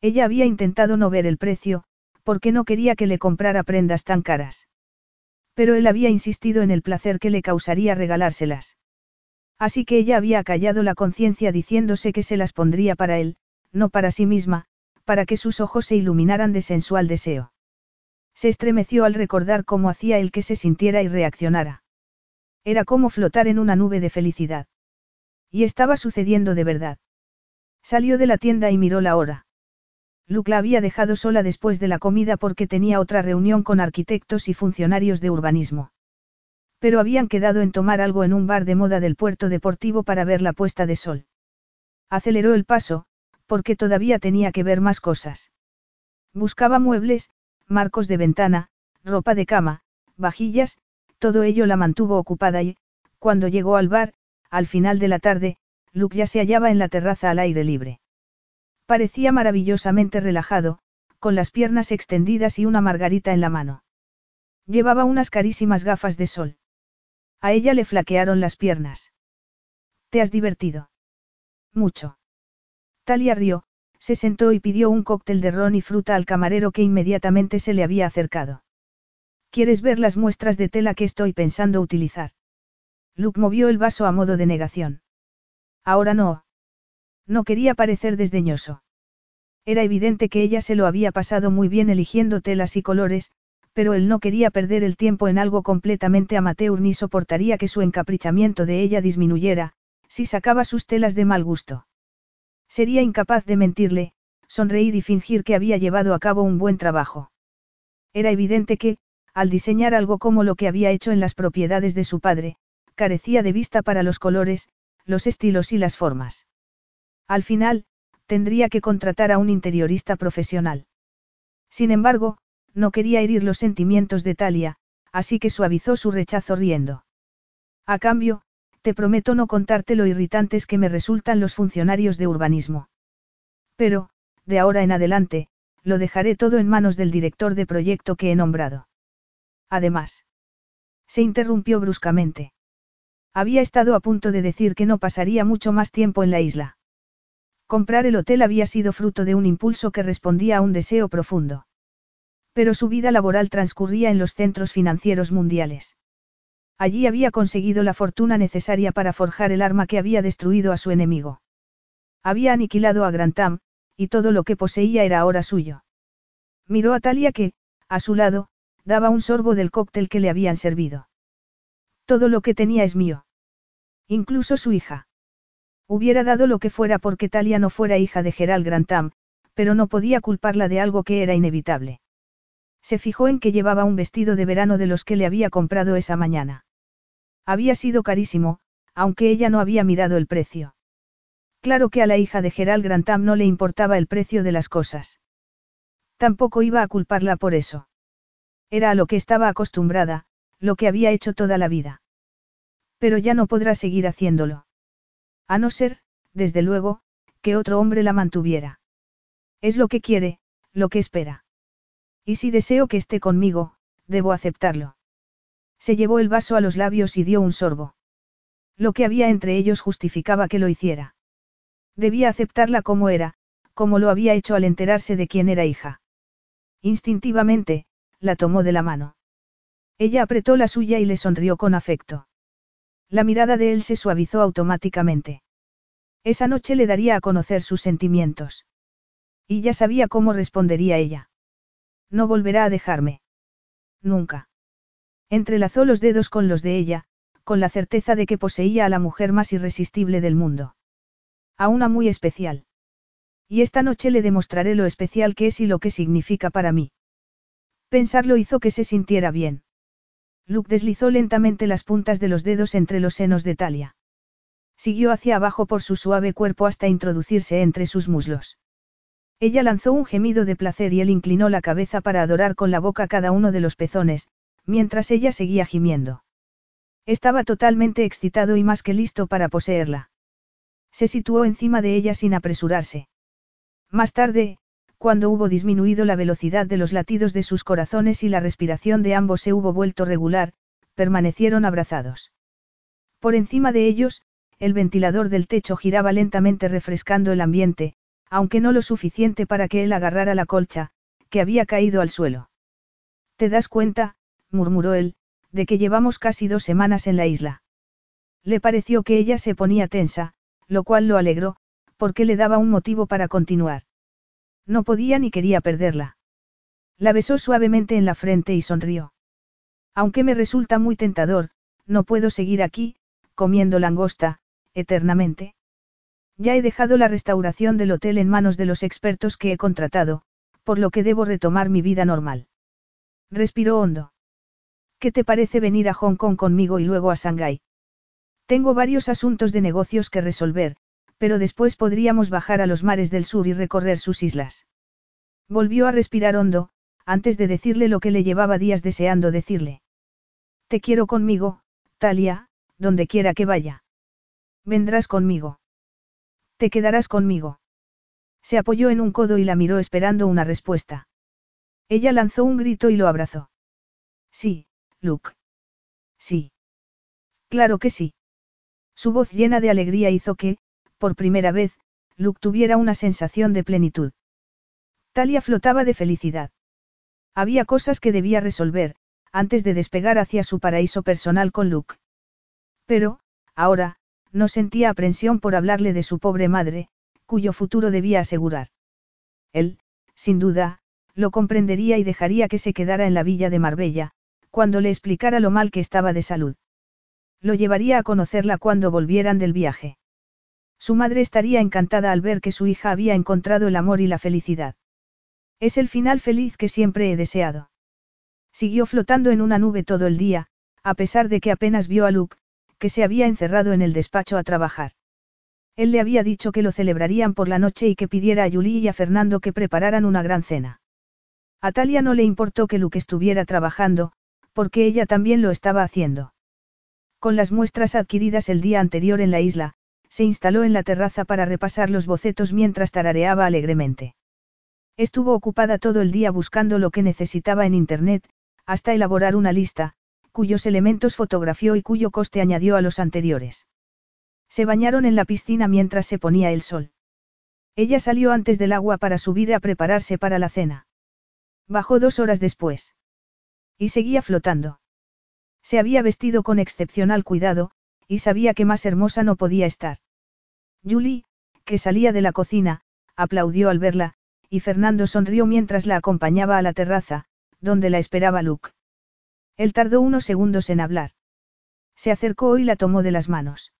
Ella había intentado no ver el precio, porque no quería que le comprara prendas tan caras. Pero él había insistido en el placer que le causaría regalárselas. Así que ella había callado la conciencia diciéndose que se las pondría para él, no para sí misma, para que sus ojos se iluminaran de sensual deseo. Se estremeció al recordar cómo hacía él que se sintiera y reaccionara. Era como flotar en una nube de felicidad. Y estaba sucediendo de verdad. Salió de la tienda y miró la hora. Luke la había dejado sola después de la comida porque tenía otra reunión con arquitectos y funcionarios de urbanismo. Pero habían quedado en tomar algo en un bar de moda del puerto deportivo para ver la puesta de sol. Aceleró el paso, porque todavía tenía que ver más cosas. Buscaba muebles, marcos de ventana, ropa de cama, vajillas, todo ello la mantuvo ocupada y, cuando llegó al bar, al final de la tarde, Luke ya se hallaba en la terraza al aire libre. Parecía maravillosamente relajado, con las piernas extendidas y una margarita en la mano. Llevaba unas carísimas gafas de sol. A ella le flaquearon las piernas. ¿Te has divertido? Mucho. Talia rió, se sentó y pidió un cóctel de ron y fruta al camarero que inmediatamente se le había acercado. ¿Quieres ver las muestras de tela que estoy pensando utilizar? Luke movió el vaso a modo de negación. Ahora no. No quería parecer desdeñoso. Era evidente que ella se lo había pasado muy bien eligiendo telas y colores, pero él no quería perder el tiempo en algo completamente amateur ni soportaría que su encaprichamiento de ella disminuyera, si sacaba sus telas de mal gusto. Sería incapaz de mentirle, sonreír y fingir que había llevado a cabo un buen trabajo. Era evidente que, al diseñar algo como lo que había hecho en las propiedades de su padre, carecía de vista para los colores, los estilos y las formas. Al final, tendría que contratar a un interiorista profesional. Sin embargo, no quería herir los sentimientos de Talia, así que suavizó su rechazo riendo. A cambio, te prometo no contarte lo irritantes que me resultan los funcionarios de urbanismo. Pero, de ahora en adelante, lo dejaré todo en manos del director de proyecto que he nombrado. Además, se interrumpió bruscamente. Había estado a punto de decir que no pasaría mucho más tiempo en la isla. Comprar el hotel había sido fruto de un impulso que respondía a un deseo profundo. Pero su vida laboral transcurría en los centros financieros mundiales. Allí había conseguido la fortuna necesaria para forjar el arma que había destruido a su enemigo. Había aniquilado a Grantham, y todo lo que poseía era ahora suyo. Miró a Talia que, a su lado, daba un sorbo del cóctel que le habían servido. Todo lo que tenía es mío. Incluso su hija. Hubiera dado lo que fuera porque Talia no fuera hija de Gerald Grantham, pero no podía culparla de algo que era inevitable. Se fijó en que llevaba un vestido de verano de los que le había comprado esa mañana. Había sido carísimo, aunque ella no había mirado el precio. Claro que a la hija de Gerald Grantham no le importaba el precio de las cosas. Tampoco iba a culparla por eso. Era a lo que estaba acostumbrada, lo que había hecho toda la vida. Pero ya no podrá seguir haciéndolo. A no ser, desde luego, que otro hombre la mantuviera. Es lo que quiere, lo que espera. Y si deseo que esté conmigo, debo aceptarlo. Se llevó el vaso a los labios y dio un sorbo. Lo que había entre ellos justificaba que lo hiciera. Debía aceptarla como era, como lo había hecho al enterarse de quién era hija. Instintivamente, la tomó de la mano. Ella apretó la suya y le sonrió con afecto. La mirada de él se suavizó automáticamente. Esa noche le daría a conocer sus sentimientos. Y ya sabía cómo respondería ella. No volverá a dejarme. Nunca. Entrelazó los dedos con los de ella, con la certeza de que poseía a la mujer más irresistible del mundo. A una muy especial. Y esta noche le demostraré lo especial que es y lo que significa para mí. Pensarlo hizo que se sintiera bien. Luke deslizó lentamente las puntas de los dedos entre los senos de Talia. Siguió hacia abajo por su suave cuerpo hasta introducirse entre sus muslos. Ella lanzó un gemido de placer y él inclinó la cabeza para adorar con la boca cada uno de los pezones, mientras ella seguía gimiendo. Estaba totalmente excitado y más que listo para poseerla. Se situó encima de ella sin apresurarse. Más tarde, cuando hubo disminuido la velocidad de los latidos de sus corazones y la respiración de ambos se hubo vuelto regular, permanecieron abrazados. Por encima de ellos, el ventilador del techo giraba lentamente refrescando el ambiente, aunque no lo suficiente para que él agarrara la colcha, que había caído al suelo. ¿Te das cuenta? murmuró él, de que llevamos casi dos semanas en la isla. Le pareció que ella se ponía tensa, lo cual lo alegró, porque le daba un motivo para continuar. No podía ni quería perderla. La besó suavemente en la frente y sonrió. Aunque me resulta muy tentador, no puedo seguir aquí, comiendo langosta, eternamente. Ya he dejado la restauración del hotel en manos de los expertos que he contratado, por lo que debo retomar mi vida normal. Respiró hondo. ¿Qué te parece venir a Hong Kong conmigo y luego a Shanghái? Tengo varios asuntos de negocios que resolver, pero después podríamos bajar a los mares del sur y recorrer sus islas. Volvió a respirar hondo, antes de decirle lo que le llevaba días deseando decirle. Te quiero conmigo, Talia, donde quiera que vaya. Vendrás conmigo. Te quedarás conmigo. Se apoyó en un codo y la miró esperando una respuesta. Ella lanzó un grito y lo abrazó. Sí, Luke. Sí. Claro que sí. Su voz llena de alegría hizo que, por primera vez, Luke tuviera una sensación de plenitud. Talia flotaba de felicidad. Había cosas que debía resolver, antes de despegar hacia su paraíso personal con Luke. Pero, ahora, no sentía aprensión por hablarle de su pobre madre, cuyo futuro debía asegurar. Él, sin duda, lo comprendería y dejaría que se quedara en la villa de Marbella, cuando le explicara lo mal que estaba de salud. Lo llevaría a conocerla cuando volvieran del viaje. Su madre estaría encantada al ver que su hija había encontrado el amor y la felicidad. Es el final feliz que siempre he deseado. Siguió flotando en una nube todo el día, a pesar de que apenas vio a Luke, que se había encerrado en el despacho a trabajar. Él le había dicho que lo celebrarían por la noche y que pidiera a Julie y a Fernando que prepararan una gran cena. A Talia no le importó que Luke estuviera trabajando, porque ella también lo estaba haciendo. Con las muestras adquiridas el día anterior en la isla, se instaló en la terraza para repasar los bocetos mientras tarareaba alegremente. Estuvo ocupada todo el día buscando lo que necesitaba en Internet, hasta elaborar una lista, cuyos elementos fotografió y cuyo coste añadió a los anteriores. Se bañaron en la piscina mientras se ponía el sol. Ella salió antes del agua para subir a prepararse para la cena. Bajó dos horas después. Y seguía flotando. Se había vestido con excepcional cuidado, y sabía que más hermosa no podía estar. Julie, que salía de la cocina, aplaudió al verla, y Fernando sonrió mientras la acompañaba a la terraza, donde la esperaba Luke. Él tardó unos segundos en hablar. Se acercó y la tomó de las manos.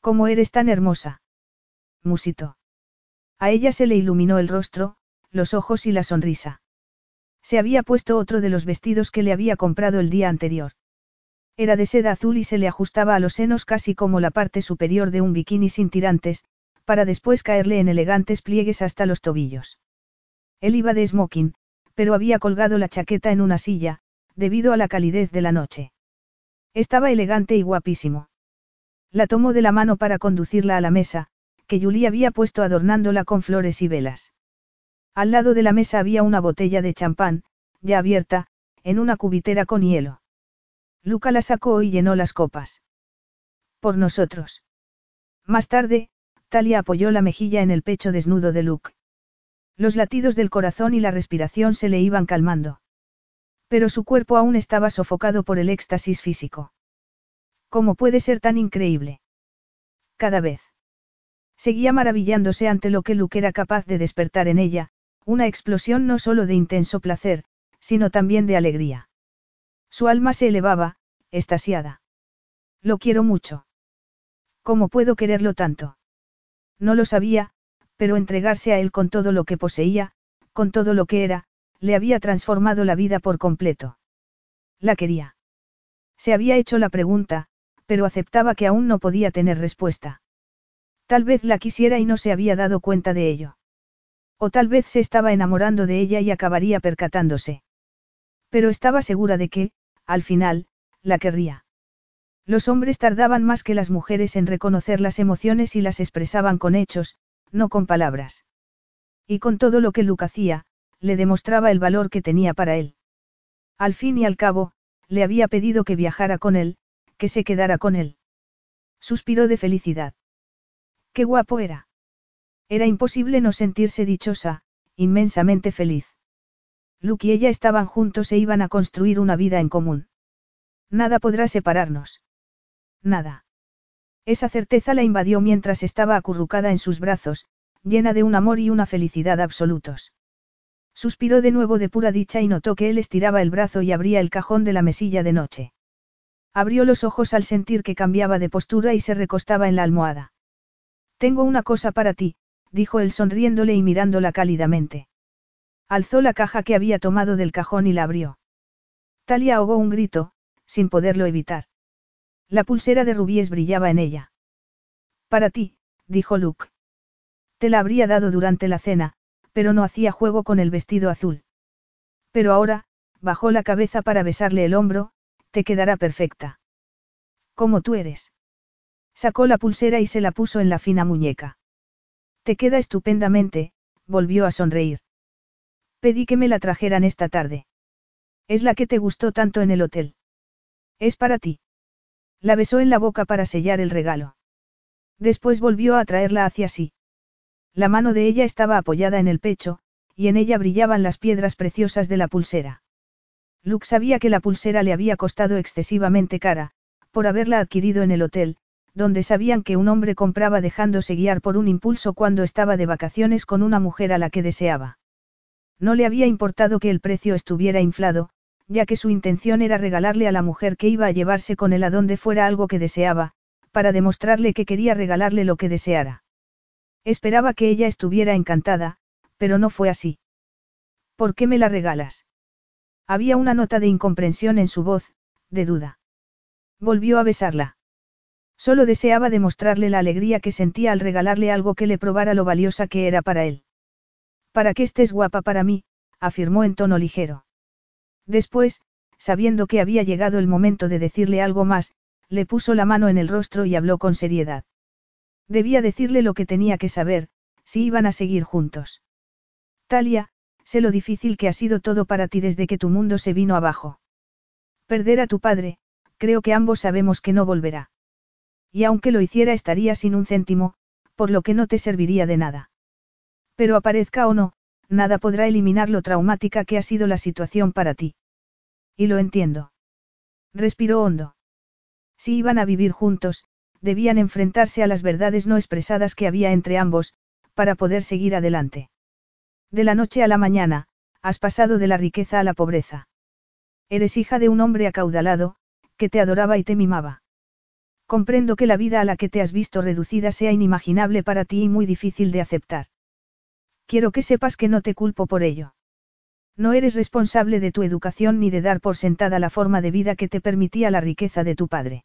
¿Cómo eres tan hermosa? Musito. A ella se le iluminó el rostro, los ojos y la sonrisa. Se había puesto otro de los vestidos que le había comprado el día anterior. Era de seda azul y se le ajustaba a los senos casi como la parte superior de un bikini sin tirantes, para después caerle en elegantes pliegues hasta los tobillos. Él iba de smoking, pero había colgado la chaqueta en una silla, debido a la calidez de la noche. Estaba elegante y guapísimo. La tomó de la mano para conducirla a la mesa, que Julie había puesto adornándola con flores y velas. Al lado de la mesa había una botella de champán, ya abierta, en una cubitera con hielo. Luca la sacó y llenó las copas. Por nosotros. Más tarde, Talia apoyó la mejilla en el pecho desnudo de Luke. Los latidos del corazón y la respiración se le iban calmando. Pero su cuerpo aún estaba sofocado por el éxtasis físico. ¿Cómo puede ser tan increíble? Cada vez. Seguía maravillándose ante lo que Luke era capaz de despertar en ella, una explosión no solo de intenso placer, sino también de alegría. Su alma se elevaba, estasiada. Lo quiero mucho. ¿Cómo puedo quererlo tanto? No lo sabía, pero entregarse a él con todo lo que poseía, con todo lo que era, le había transformado la vida por completo. La quería. Se había hecho la pregunta, pero aceptaba que aún no podía tener respuesta. Tal vez la quisiera y no se había dado cuenta de ello. O tal vez se estaba enamorando de ella y acabaría percatándose. Pero estaba segura de que, al final, la querría. Los hombres tardaban más que las mujeres en reconocer las emociones y las expresaban con hechos, no con palabras. Y con todo lo que Luke hacía, le demostraba el valor que tenía para él. Al fin y al cabo, le había pedido que viajara con él, que se quedara con él. Suspiró de felicidad. Qué guapo era. Era imposible no sentirse dichosa, inmensamente feliz. Luke y ella estaban juntos e iban a construir una vida en común. Nada podrá separarnos. Nada. Esa certeza la invadió mientras estaba acurrucada en sus brazos, llena de un amor y una felicidad absolutos. Suspiró de nuevo de pura dicha y notó que él estiraba el brazo y abría el cajón de la mesilla de noche. Abrió los ojos al sentir que cambiaba de postura y se recostaba en la almohada. Tengo una cosa para ti, dijo él sonriéndole y mirándola cálidamente. Alzó la caja que había tomado del cajón y la abrió. Talia ahogó un grito, sin poderlo evitar. La pulsera de rubíes brillaba en ella. Para ti, dijo Luke. Te la habría dado durante la cena, pero no hacía juego con el vestido azul. Pero ahora, bajó la cabeza para besarle el hombro, te quedará perfecta. Como tú eres. Sacó la pulsera y se la puso en la fina muñeca. Te queda estupendamente, volvió a sonreír. Pedí que me la trajeran esta tarde. Es la que te gustó tanto en el hotel. Es para ti. La besó en la boca para sellar el regalo. Después volvió a traerla hacia sí. La mano de ella estaba apoyada en el pecho, y en ella brillaban las piedras preciosas de la pulsera. Luke sabía que la pulsera le había costado excesivamente cara, por haberla adquirido en el hotel, donde sabían que un hombre compraba dejándose guiar por un impulso cuando estaba de vacaciones con una mujer a la que deseaba. No le había importado que el precio estuviera inflado, ya que su intención era regalarle a la mujer que iba a llevarse con él a donde fuera algo que deseaba, para demostrarle que quería regalarle lo que deseara. Esperaba que ella estuviera encantada, pero no fue así. ¿Por qué me la regalas? Había una nota de incomprensión en su voz, de duda. Volvió a besarla. Solo deseaba demostrarle la alegría que sentía al regalarle algo que le probara lo valiosa que era para él. Para que estés guapa para mí, afirmó en tono ligero. Después, sabiendo que había llegado el momento de decirle algo más, le puso la mano en el rostro y habló con seriedad. Debía decirle lo que tenía que saber, si iban a seguir juntos. Talia, sé lo difícil que ha sido todo para ti desde que tu mundo se vino abajo. Perder a tu padre, creo que ambos sabemos que no volverá. Y aunque lo hiciera estaría sin un céntimo, por lo que no te serviría de nada. Pero aparezca o no, nada podrá eliminar lo traumática que ha sido la situación para ti. Y lo entiendo. Respiró hondo. Si iban a vivir juntos, debían enfrentarse a las verdades no expresadas que había entre ambos, para poder seguir adelante. De la noche a la mañana, has pasado de la riqueza a la pobreza. Eres hija de un hombre acaudalado, que te adoraba y te mimaba. Comprendo que la vida a la que te has visto reducida sea inimaginable para ti y muy difícil de aceptar. Quiero que sepas que no te culpo por ello. No eres responsable de tu educación ni de dar por sentada la forma de vida que te permitía la riqueza de tu padre.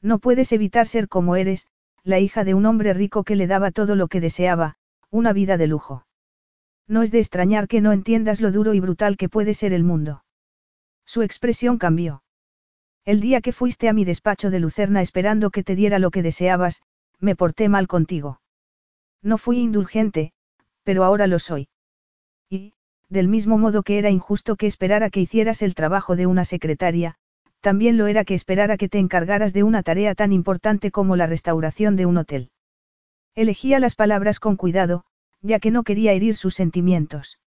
No puedes evitar ser como eres, la hija de un hombre rico que le daba todo lo que deseaba, una vida de lujo. No es de extrañar que no entiendas lo duro y brutal que puede ser el mundo. Su expresión cambió. El día que fuiste a mi despacho de Lucerna esperando que te diera lo que deseabas, me porté mal contigo. No fui indulgente, pero ahora lo soy. Y, del mismo modo que era injusto que esperara que hicieras el trabajo de una secretaria, también lo era que esperara que te encargaras de una tarea tan importante como la restauración de un hotel. Elegía las palabras con cuidado, ya que no quería herir sus sentimientos.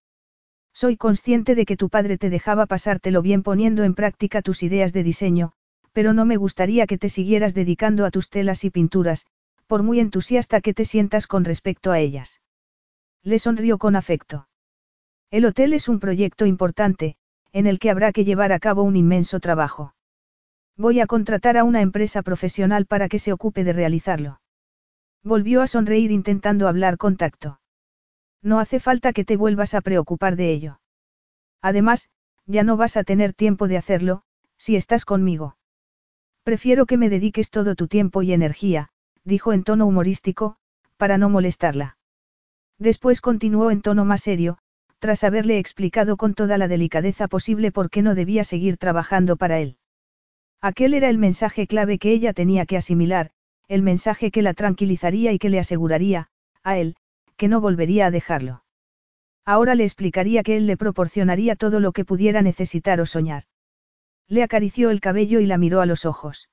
Soy consciente de que tu padre te dejaba pasártelo bien poniendo en práctica tus ideas de diseño, pero no me gustaría que te siguieras dedicando a tus telas y pinturas, por muy entusiasta que te sientas con respecto a ellas. Le sonrió con afecto. El hotel es un proyecto importante, en el que habrá que llevar a cabo un inmenso trabajo. Voy a contratar a una empresa profesional para que se ocupe de realizarlo. Volvió a sonreír intentando hablar con tacto. No hace falta que te vuelvas a preocupar de ello. Además, ya no vas a tener tiempo de hacerlo, si estás conmigo. Prefiero que me dediques todo tu tiempo y energía, dijo en tono humorístico, para no molestarla. Después continuó en tono más serio, tras haberle explicado con toda la delicadeza posible por qué no debía seguir trabajando para él. Aquel era el mensaje clave que ella tenía que asimilar, el mensaje que la tranquilizaría y que le aseguraría, a él, que no volvería a dejarlo. Ahora le explicaría que él le proporcionaría todo lo que pudiera necesitar o soñar. Le acarició el cabello y la miró a los ojos.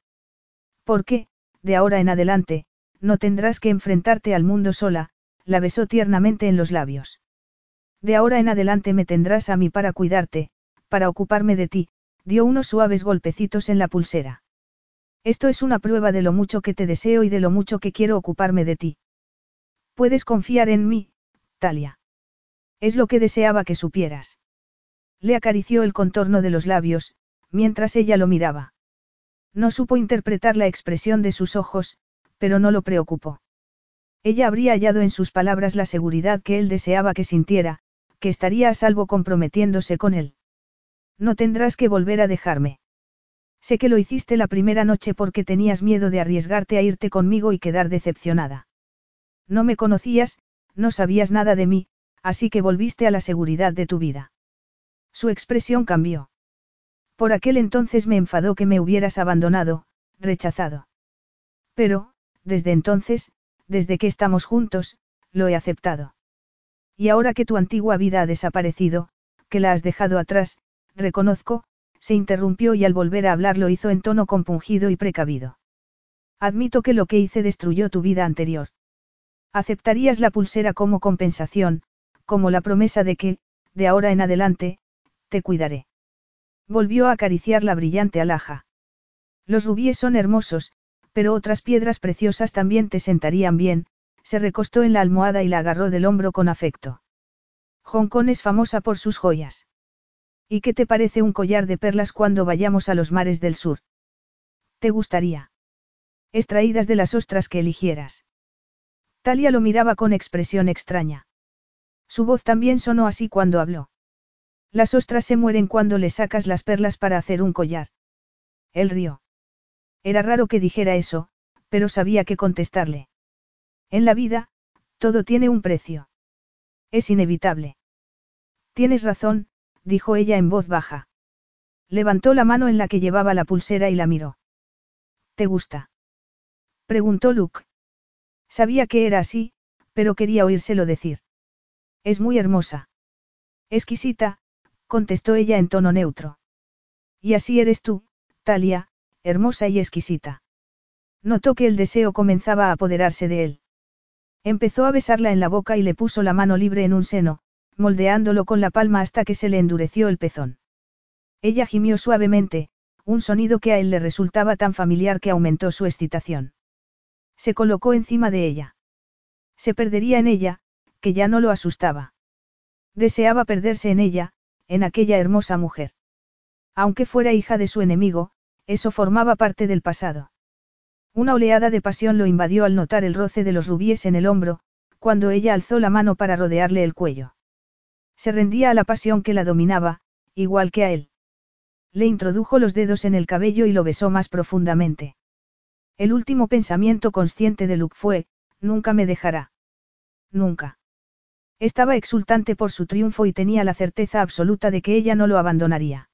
Porque, de ahora en adelante, no tendrás que enfrentarte al mundo sola, la besó tiernamente en los labios. De ahora en adelante me tendrás a mí para cuidarte, para ocuparme de ti, dio unos suaves golpecitos en la pulsera. Esto es una prueba de lo mucho que te deseo y de lo mucho que quiero ocuparme de ti. Puedes confiar en mí, Talia. Es lo que deseaba que supieras. Le acarició el contorno de los labios, mientras ella lo miraba. No supo interpretar la expresión de sus ojos, pero no lo preocupó. Ella habría hallado en sus palabras la seguridad que él deseaba que sintiera, que estaría a salvo comprometiéndose con él. No tendrás que volver a dejarme. Sé que lo hiciste la primera noche porque tenías miedo de arriesgarte a irte conmigo y quedar decepcionada. No me conocías, no sabías nada de mí, así que volviste a la seguridad de tu vida. Su expresión cambió. Por aquel entonces me enfadó que me hubieras abandonado, rechazado. Pero, desde entonces, desde que estamos juntos, lo he aceptado. Y ahora que tu antigua vida ha desaparecido, que la has dejado atrás, reconozco, se interrumpió y al volver a hablar lo hizo en tono compungido y precavido. Admito que lo que hice destruyó tu vida anterior. ¿Aceptarías la pulsera como compensación, como la promesa de que, de ahora en adelante, te cuidaré? Volvió a acariciar la brillante alhaja. Los rubíes son hermosos, pero otras piedras preciosas también te sentarían bien, se recostó en la almohada y la agarró del hombro con afecto. Hong Kong es famosa por sus joyas. ¿Y qué te parece un collar de perlas cuando vayamos a los mares del sur? ¿Te gustaría? Extraídas de las ostras que eligieras. Talia lo miraba con expresión extraña. Su voz también sonó así cuando habló. Las ostras se mueren cuando le sacas las perlas para hacer un collar. Él rió. Era raro que dijera eso, pero sabía qué contestarle. En la vida, todo tiene un precio. Es inevitable. Tienes razón, dijo ella en voz baja. Levantó la mano en la que llevaba la pulsera y la miró. ¿Te gusta? preguntó Luke. Sabía que era así, pero quería oírselo decir. Es muy hermosa. Exquisita, contestó ella en tono neutro. Y así eres tú, Talia, hermosa y exquisita. Notó que el deseo comenzaba a apoderarse de él. Empezó a besarla en la boca y le puso la mano libre en un seno, moldeándolo con la palma hasta que se le endureció el pezón. Ella gimió suavemente, un sonido que a él le resultaba tan familiar que aumentó su excitación. Se colocó encima de ella. Se perdería en ella, que ya no lo asustaba. Deseaba perderse en ella, en aquella hermosa mujer. Aunque fuera hija de su enemigo, eso formaba parte del pasado. Una oleada de pasión lo invadió al notar el roce de los rubíes en el hombro, cuando ella alzó la mano para rodearle el cuello. Se rendía a la pasión que la dominaba, igual que a él. Le introdujo los dedos en el cabello y lo besó más profundamente. El último pensamiento consciente de Luke fue, nunca me dejará. Nunca. Estaba exultante por su triunfo y tenía la certeza absoluta de que ella no lo abandonaría.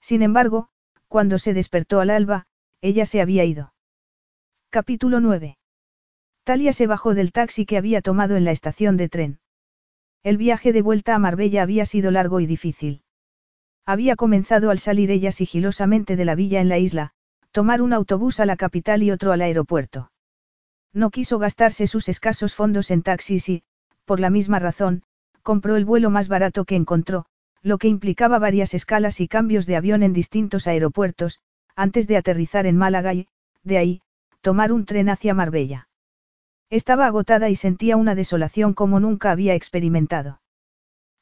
Sin embargo, cuando se despertó al alba, ella se había ido. Capítulo 9. Talia se bajó del taxi que había tomado en la estación de tren. El viaje de vuelta a Marbella había sido largo y difícil. Había comenzado al salir ella sigilosamente de la villa en la isla, tomar un autobús a la capital y otro al aeropuerto. No quiso gastarse sus escasos fondos en taxis y, por la misma razón, compró el vuelo más barato que encontró, lo que implicaba varias escalas y cambios de avión en distintos aeropuertos, antes de aterrizar en Málaga y, de ahí, tomar un tren hacia Marbella. Estaba agotada y sentía una desolación como nunca había experimentado.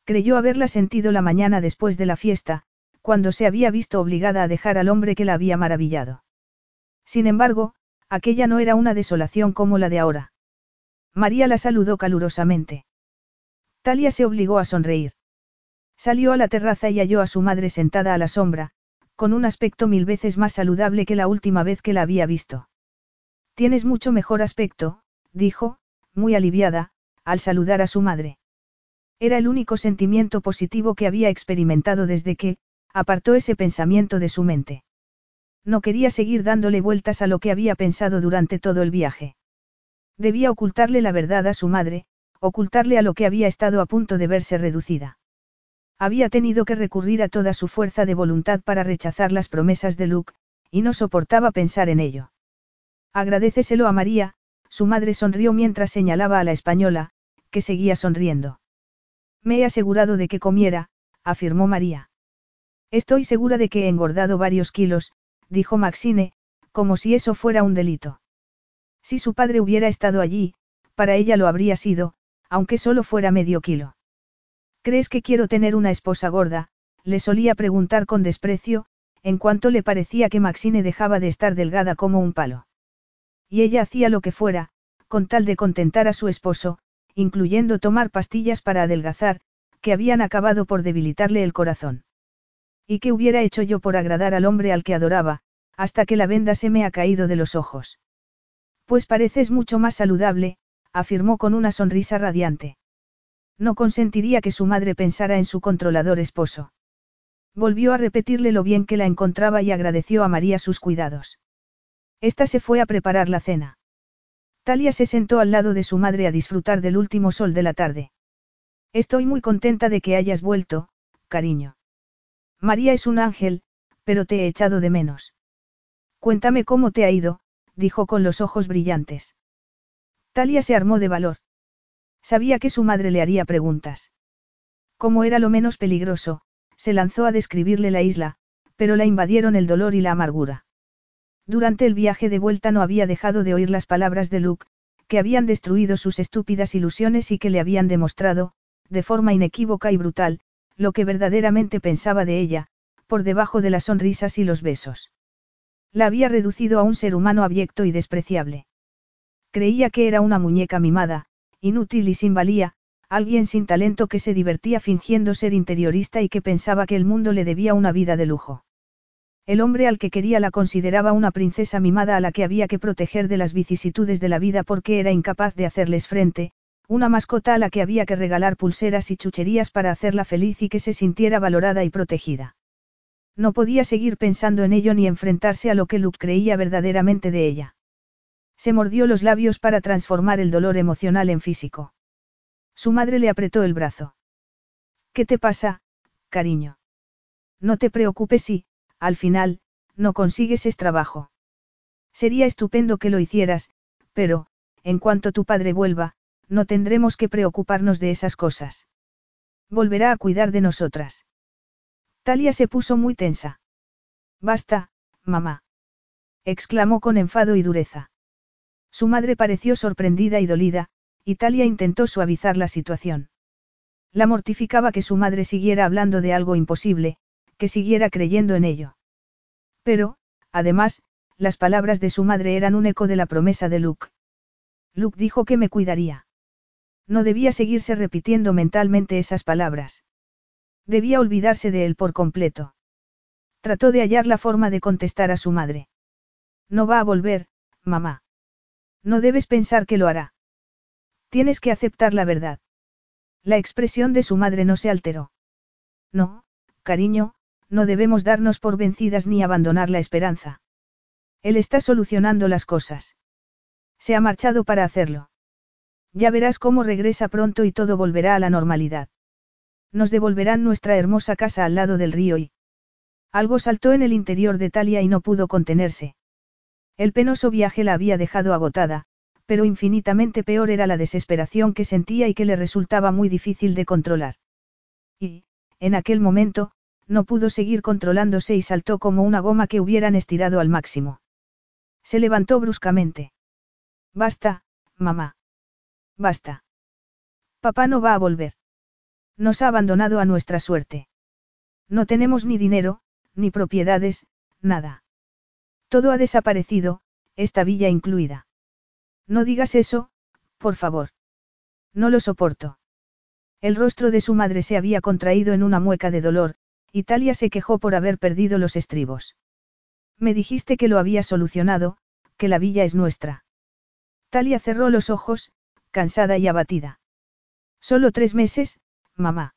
Creyó haberla sentido la mañana después de la fiesta, cuando se había visto obligada a dejar al hombre que la había maravillado. Sin embargo, aquella no era una desolación como la de ahora. María la saludó calurosamente. Talia se obligó a sonreír. Salió a la terraza y halló a su madre sentada a la sombra, con un aspecto mil veces más saludable que la última vez que la había visto. Tienes mucho mejor aspecto, dijo, muy aliviada, al saludar a su madre. Era el único sentimiento positivo que había experimentado desde que, apartó ese pensamiento de su mente. No quería seguir dándole vueltas a lo que había pensado durante todo el viaje. Debía ocultarle la verdad a su madre, ocultarle a lo que había estado a punto de verse reducida. Había tenido que recurrir a toda su fuerza de voluntad para rechazar las promesas de Luke, y no soportaba pensar en ello. Agradeceselo a María, su madre sonrió mientras señalaba a la española, que seguía sonriendo. Me he asegurado de que comiera, afirmó María. Estoy segura de que he engordado varios kilos, dijo Maxine, como si eso fuera un delito. Si su padre hubiera estado allí, para ella lo habría sido, aunque solo fuera medio kilo. ¿Crees que quiero tener una esposa gorda? le solía preguntar con desprecio, en cuanto le parecía que Maxine dejaba de estar delgada como un palo. Y ella hacía lo que fuera, con tal de contentar a su esposo, incluyendo tomar pastillas para adelgazar, que habían acabado por debilitarle el corazón. ¿Y qué hubiera hecho yo por agradar al hombre al que adoraba, hasta que la venda se me ha caído de los ojos? Pues pareces mucho más saludable, afirmó con una sonrisa radiante. No consentiría que su madre pensara en su controlador esposo. Volvió a repetirle lo bien que la encontraba y agradeció a María sus cuidados. Esta se fue a preparar la cena. Talia se sentó al lado de su madre a disfrutar del último sol de la tarde. Estoy muy contenta de que hayas vuelto, cariño. María es un ángel, pero te he echado de menos. Cuéntame cómo te ha ido, dijo con los ojos brillantes. Talia se armó de valor. Sabía que su madre le haría preguntas. Como era lo menos peligroso, se lanzó a describirle la isla, pero la invadieron el dolor y la amargura. Durante el viaje de vuelta no había dejado de oír las palabras de Luke, que habían destruido sus estúpidas ilusiones y que le habían demostrado, de forma inequívoca y brutal, lo que verdaderamente pensaba de ella, por debajo de las sonrisas y los besos. La había reducido a un ser humano abyecto y despreciable. Creía que era una muñeca mimada, inútil y sin valía, alguien sin talento que se divertía fingiendo ser interiorista y que pensaba que el mundo le debía una vida de lujo. El hombre al que quería la consideraba una princesa mimada a la que había que proteger de las vicisitudes de la vida porque era incapaz de hacerles frente, una mascota a la que había que regalar pulseras y chucherías para hacerla feliz y que se sintiera valorada y protegida. No podía seguir pensando en ello ni enfrentarse a lo que Luke creía verdaderamente de ella. Se mordió los labios para transformar el dolor emocional en físico. Su madre le apretó el brazo. ¿Qué te pasa, cariño? No te preocupes si, al final, no consigues ese trabajo. Sería estupendo que lo hicieras, pero, en cuanto tu padre vuelva, no tendremos que preocuparnos de esas cosas. Volverá a cuidar de nosotras. Talia se puso muy tensa. Basta, mamá. exclamó con enfado y dureza. Su madre pareció sorprendida y dolida, Italia intentó suavizar la situación. La mortificaba que su madre siguiera hablando de algo imposible, que siguiera creyendo en ello. Pero, además, las palabras de su madre eran un eco de la promesa de Luke. Luke dijo que me cuidaría. No debía seguirse repitiendo mentalmente esas palabras. Debía olvidarse de él por completo. Trató de hallar la forma de contestar a su madre. No va a volver, mamá. No debes pensar que lo hará. Tienes que aceptar la verdad. La expresión de su madre no se alteró. No, cariño, no debemos darnos por vencidas ni abandonar la esperanza. Él está solucionando las cosas. Se ha marchado para hacerlo. Ya verás cómo regresa pronto y todo volverá a la normalidad. Nos devolverán nuestra hermosa casa al lado del río y... Algo saltó en el interior de Talia y no pudo contenerse. El penoso viaje la había dejado agotada, pero infinitamente peor era la desesperación que sentía y que le resultaba muy difícil de controlar. Y, en aquel momento, no pudo seguir controlándose y saltó como una goma que hubieran estirado al máximo. Se levantó bruscamente. Basta, mamá. Basta. Papá no va a volver. Nos ha abandonado a nuestra suerte. No tenemos ni dinero, ni propiedades, nada. Todo ha desaparecido, esta villa incluida. No digas eso, por favor. No lo soporto. El rostro de su madre se había contraído en una mueca de dolor, y Talia se quejó por haber perdido los estribos. Me dijiste que lo había solucionado, que la villa es nuestra. Talia cerró los ojos, cansada y abatida. Solo tres meses, mamá.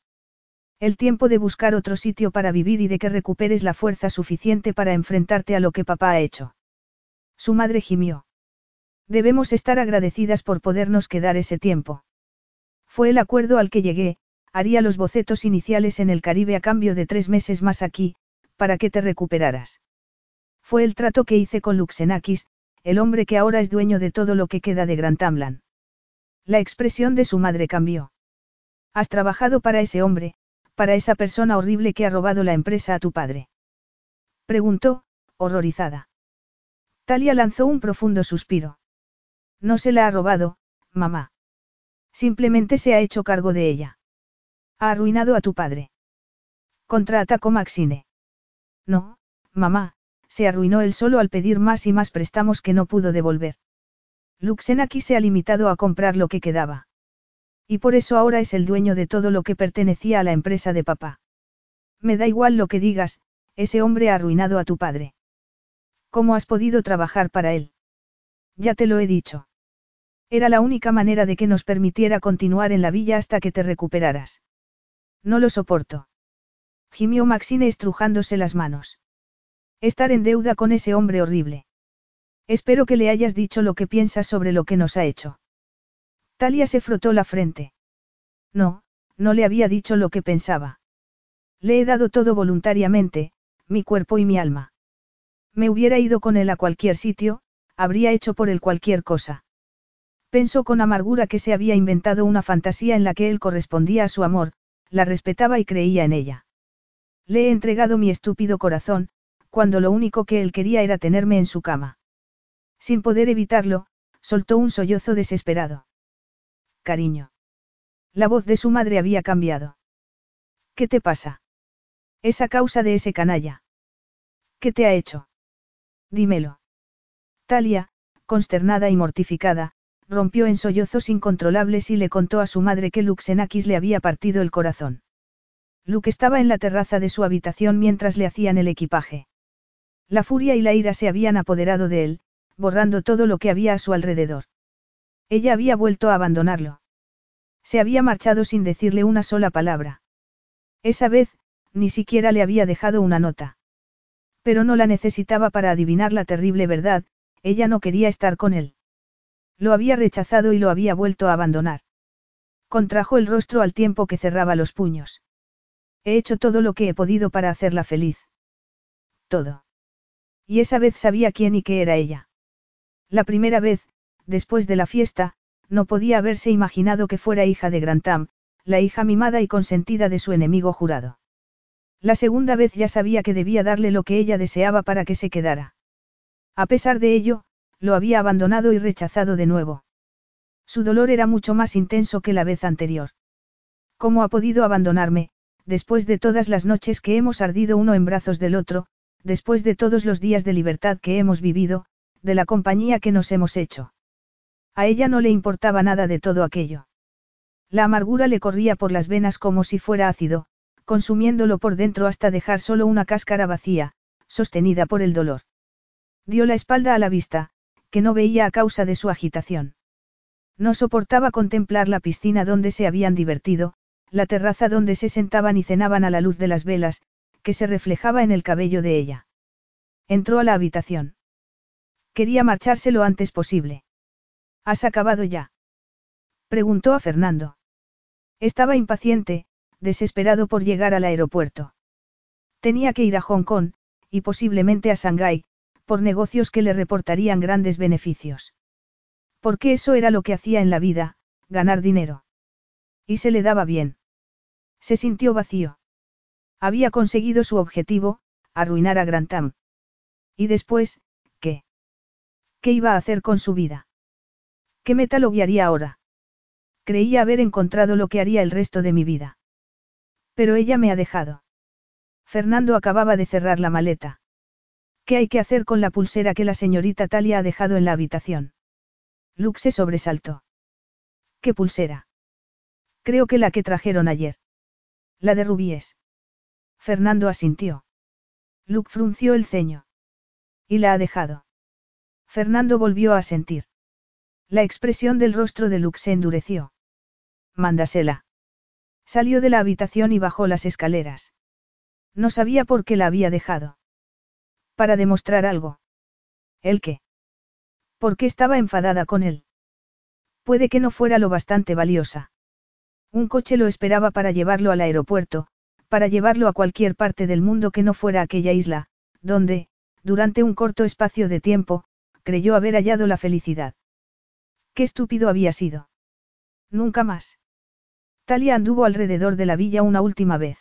El tiempo de buscar otro sitio para vivir y de que recuperes la fuerza suficiente para enfrentarte a lo que papá ha hecho. Su madre gimió. Debemos estar agradecidas por podernos quedar ese tiempo. Fue el acuerdo al que llegué, haría los bocetos iniciales en el Caribe a cambio de tres meses más aquí, para que te recuperaras. Fue el trato que hice con Luxenakis, el hombre que ahora es dueño de todo lo que queda de Gran Tamlan. La expresión de su madre cambió. Has trabajado para ese hombre, para esa persona horrible que ha robado la empresa a tu padre. Preguntó, horrorizada. Talia lanzó un profundo suspiro. No se la ha robado, mamá. Simplemente se ha hecho cargo de ella. Ha arruinado a tu padre. Contraatacó Maxine. No, mamá, se arruinó él solo al pedir más y más préstamos que no pudo devolver. Luxenaki se ha limitado a comprar lo que quedaba. Y por eso ahora es el dueño de todo lo que pertenecía a la empresa de papá. Me da igual lo que digas, ese hombre ha arruinado a tu padre. ¿Cómo has podido trabajar para él? Ya te lo he dicho. Era la única manera de que nos permitiera continuar en la villa hasta que te recuperaras. No lo soporto. Gimió Maxine estrujándose las manos. Estar en deuda con ese hombre horrible. Espero que le hayas dicho lo que piensas sobre lo que nos ha hecho. Talia se frotó la frente. No, no le había dicho lo que pensaba. Le he dado todo voluntariamente, mi cuerpo y mi alma. Me hubiera ido con él a cualquier sitio, habría hecho por él cualquier cosa. Pensó con amargura que se había inventado una fantasía en la que él correspondía a su amor, la respetaba y creía en ella. Le he entregado mi estúpido corazón, cuando lo único que él quería era tenerme en su cama. Sin poder evitarlo, soltó un sollozo desesperado. Cariño. La voz de su madre había cambiado. ¿Qué te pasa? Es a causa de ese canalla. ¿Qué te ha hecho? Dímelo. Talia, consternada y mortificada, rompió en sollozos incontrolables y le contó a su madre que Luxenakis le había partido el corazón. Luke estaba en la terraza de su habitación mientras le hacían el equipaje. La furia y la ira se habían apoderado de él, borrando todo lo que había a su alrededor. Ella había vuelto a abandonarlo. Se había marchado sin decirle una sola palabra. Esa vez, ni siquiera le había dejado una nota. Pero no la necesitaba para adivinar la terrible verdad, ella no quería estar con él. Lo había rechazado y lo había vuelto a abandonar. Contrajo el rostro al tiempo que cerraba los puños. He hecho todo lo que he podido para hacerla feliz. Todo. Y esa vez sabía quién y qué era ella. La primera vez, después de la fiesta, no podía haberse imaginado que fuera hija de Grantam, la hija mimada y consentida de su enemigo jurado. La segunda vez ya sabía que debía darle lo que ella deseaba para que se quedara. A pesar de ello, lo había abandonado y rechazado de nuevo. Su dolor era mucho más intenso que la vez anterior. ¿Cómo ha podido abandonarme, después de todas las noches que hemos ardido uno en brazos del otro, después de todos los días de libertad que hemos vivido, de la compañía que nos hemos hecho? A ella no le importaba nada de todo aquello. La amargura le corría por las venas como si fuera ácido, consumiéndolo por dentro hasta dejar solo una cáscara vacía, sostenida por el dolor. Dio la espalda a la vista, que no veía a causa de su agitación. No soportaba contemplar la piscina donde se habían divertido, la terraza donde se sentaban y cenaban a la luz de las velas, que se reflejaba en el cabello de ella. Entró a la habitación. Quería marcharse lo antes posible. ¿Has acabado ya? Preguntó a Fernando. Estaba impaciente, desesperado por llegar al aeropuerto. Tenía que ir a Hong Kong, y posiblemente a Shanghái, por negocios que le reportarían grandes beneficios. Porque eso era lo que hacía en la vida, ganar dinero. Y se le daba bien. Se sintió vacío. Había conseguido su objetivo, arruinar a Grantham. Y después, ¿qué? ¿Qué iba a hacer con su vida? ¿Qué meta lo guiaría ahora? Creía haber encontrado lo que haría el resto de mi vida. Pero ella me ha dejado. Fernando acababa de cerrar la maleta. ¿Qué hay que hacer con la pulsera que la señorita Talia ha dejado en la habitación? Luke se sobresaltó. ¿Qué pulsera? Creo que la que trajeron ayer. La de rubíes. Fernando asintió. Luke frunció el ceño. Y la ha dejado. Fernando volvió a sentir. La expresión del rostro de Luke se endureció. Mándasela. Salió de la habitación y bajó las escaleras. No sabía por qué la había dejado. Para demostrar algo. ¿El qué? ¿Por qué estaba enfadada con él? Puede que no fuera lo bastante valiosa. Un coche lo esperaba para llevarlo al aeropuerto, para llevarlo a cualquier parte del mundo que no fuera aquella isla, donde, durante un corto espacio de tiempo, creyó haber hallado la felicidad. Qué estúpido había sido. Nunca más. Talia anduvo alrededor de la villa una última vez.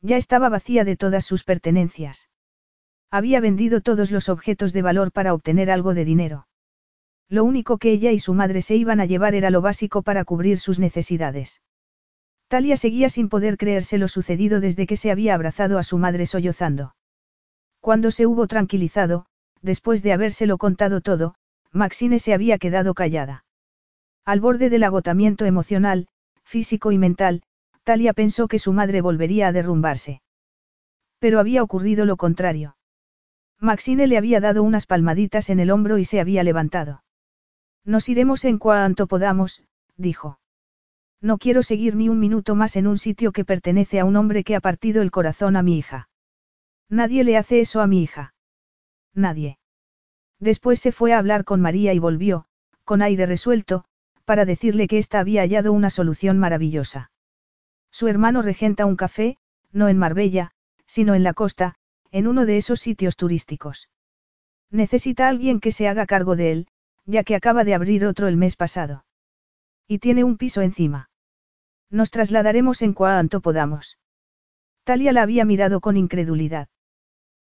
Ya estaba vacía de todas sus pertenencias. Había vendido todos los objetos de valor para obtener algo de dinero. Lo único que ella y su madre se iban a llevar era lo básico para cubrir sus necesidades. Talia seguía sin poder creerse lo sucedido desde que se había abrazado a su madre sollozando. Cuando se hubo tranquilizado, después de habérselo contado todo, Maxine se había quedado callada. Al borde del agotamiento emocional, físico y mental, Talia pensó que su madre volvería a derrumbarse. Pero había ocurrido lo contrario. Maxine le había dado unas palmaditas en el hombro y se había levantado. Nos iremos en cuanto podamos, dijo. No quiero seguir ni un minuto más en un sitio que pertenece a un hombre que ha partido el corazón a mi hija. Nadie le hace eso a mi hija. Nadie. Después se fue a hablar con María y volvió, con aire resuelto, para decirle que ésta había hallado una solución maravillosa. Su hermano regenta un café, no en Marbella, sino en la costa, en uno de esos sitios turísticos. Necesita alguien que se haga cargo de él, ya que acaba de abrir otro el mes pasado. Y tiene un piso encima. Nos trasladaremos en cuanto podamos. Talia la había mirado con incredulidad.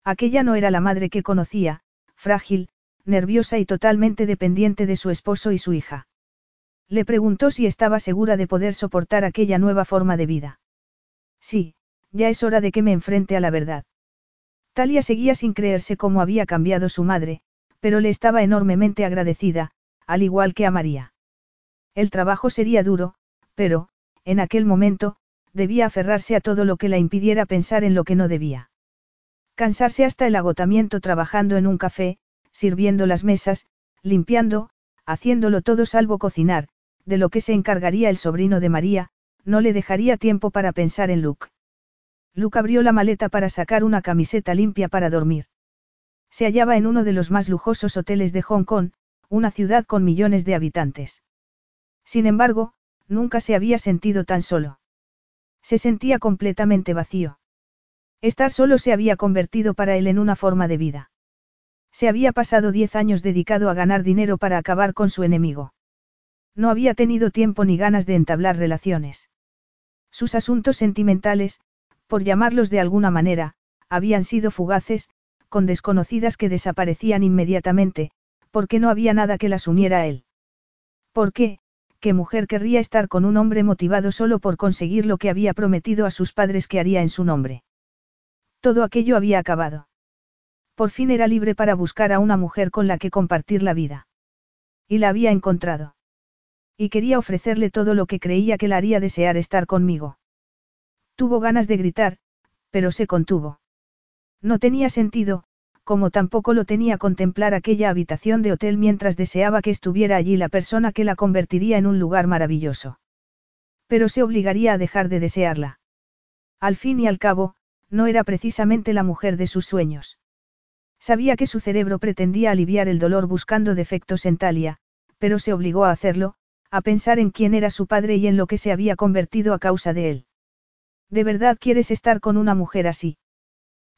Aquella no era la madre que conocía, frágil, nerviosa y totalmente dependiente de su esposo y su hija. Le preguntó si estaba segura de poder soportar aquella nueva forma de vida. Sí, ya es hora de que me enfrente a la verdad. Talia seguía sin creerse cómo había cambiado su madre, pero le estaba enormemente agradecida, al igual que a María. El trabajo sería duro, pero, en aquel momento, debía aferrarse a todo lo que la impidiera pensar en lo que no debía. Cansarse hasta el agotamiento trabajando en un café, sirviendo las mesas, limpiando, haciéndolo todo salvo cocinar, de lo que se encargaría el sobrino de María, no le dejaría tiempo para pensar en Luke. Luke abrió la maleta para sacar una camiseta limpia para dormir. Se hallaba en uno de los más lujosos hoteles de Hong Kong, una ciudad con millones de habitantes. Sin embargo, nunca se había sentido tan solo. Se sentía completamente vacío. Estar solo se había convertido para él en una forma de vida. Se había pasado diez años dedicado a ganar dinero para acabar con su enemigo. No había tenido tiempo ni ganas de entablar relaciones. Sus asuntos sentimentales, por llamarlos de alguna manera, habían sido fugaces, con desconocidas que desaparecían inmediatamente, porque no había nada que las uniera a él. ¿Por qué, ¿Qué mujer querría estar con un hombre motivado solo por conseguir lo que había prometido a sus padres que haría en su nombre? Todo aquello había acabado. Por fin era libre para buscar a una mujer con la que compartir la vida. Y la había encontrado. Y quería ofrecerle todo lo que creía que la haría desear estar conmigo. Tuvo ganas de gritar, pero se contuvo. No tenía sentido, como tampoco lo tenía contemplar aquella habitación de hotel mientras deseaba que estuviera allí la persona que la convertiría en un lugar maravilloso. Pero se obligaría a dejar de desearla. Al fin y al cabo, no era precisamente la mujer de sus sueños. Sabía que su cerebro pretendía aliviar el dolor buscando defectos en Talia, pero se obligó a hacerlo, a pensar en quién era su padre y en lo que se había convertido a causa de él. ¿De verdad quieres estar con una mujer así?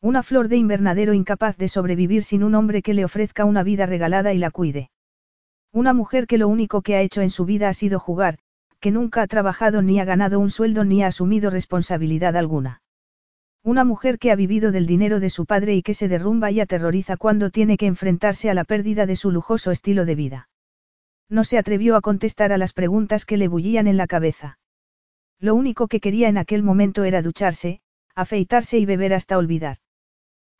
Una flor de invernadero incapaz de sobrevivir sin un hombre que le ofrezca una vida regalada y la cuide. Una mujer que lo único que ha hecho en su vida ha sido jugar, que nunca ha trabajado ni ha ganado un sueldo ni ha asumido responsabilidad alguna. Una mujer que ha vivido del dinero de su padre y que se derrumba y aterroriza cuando tiene que enfrentarse a la pérdida de su lujoso estilo de vida. No se atrevió a contestar a las preguntas que le bullían en la cabeza. Lo único que quería en aquel momento era ducharse, afeitarse y beber hasta olvidar.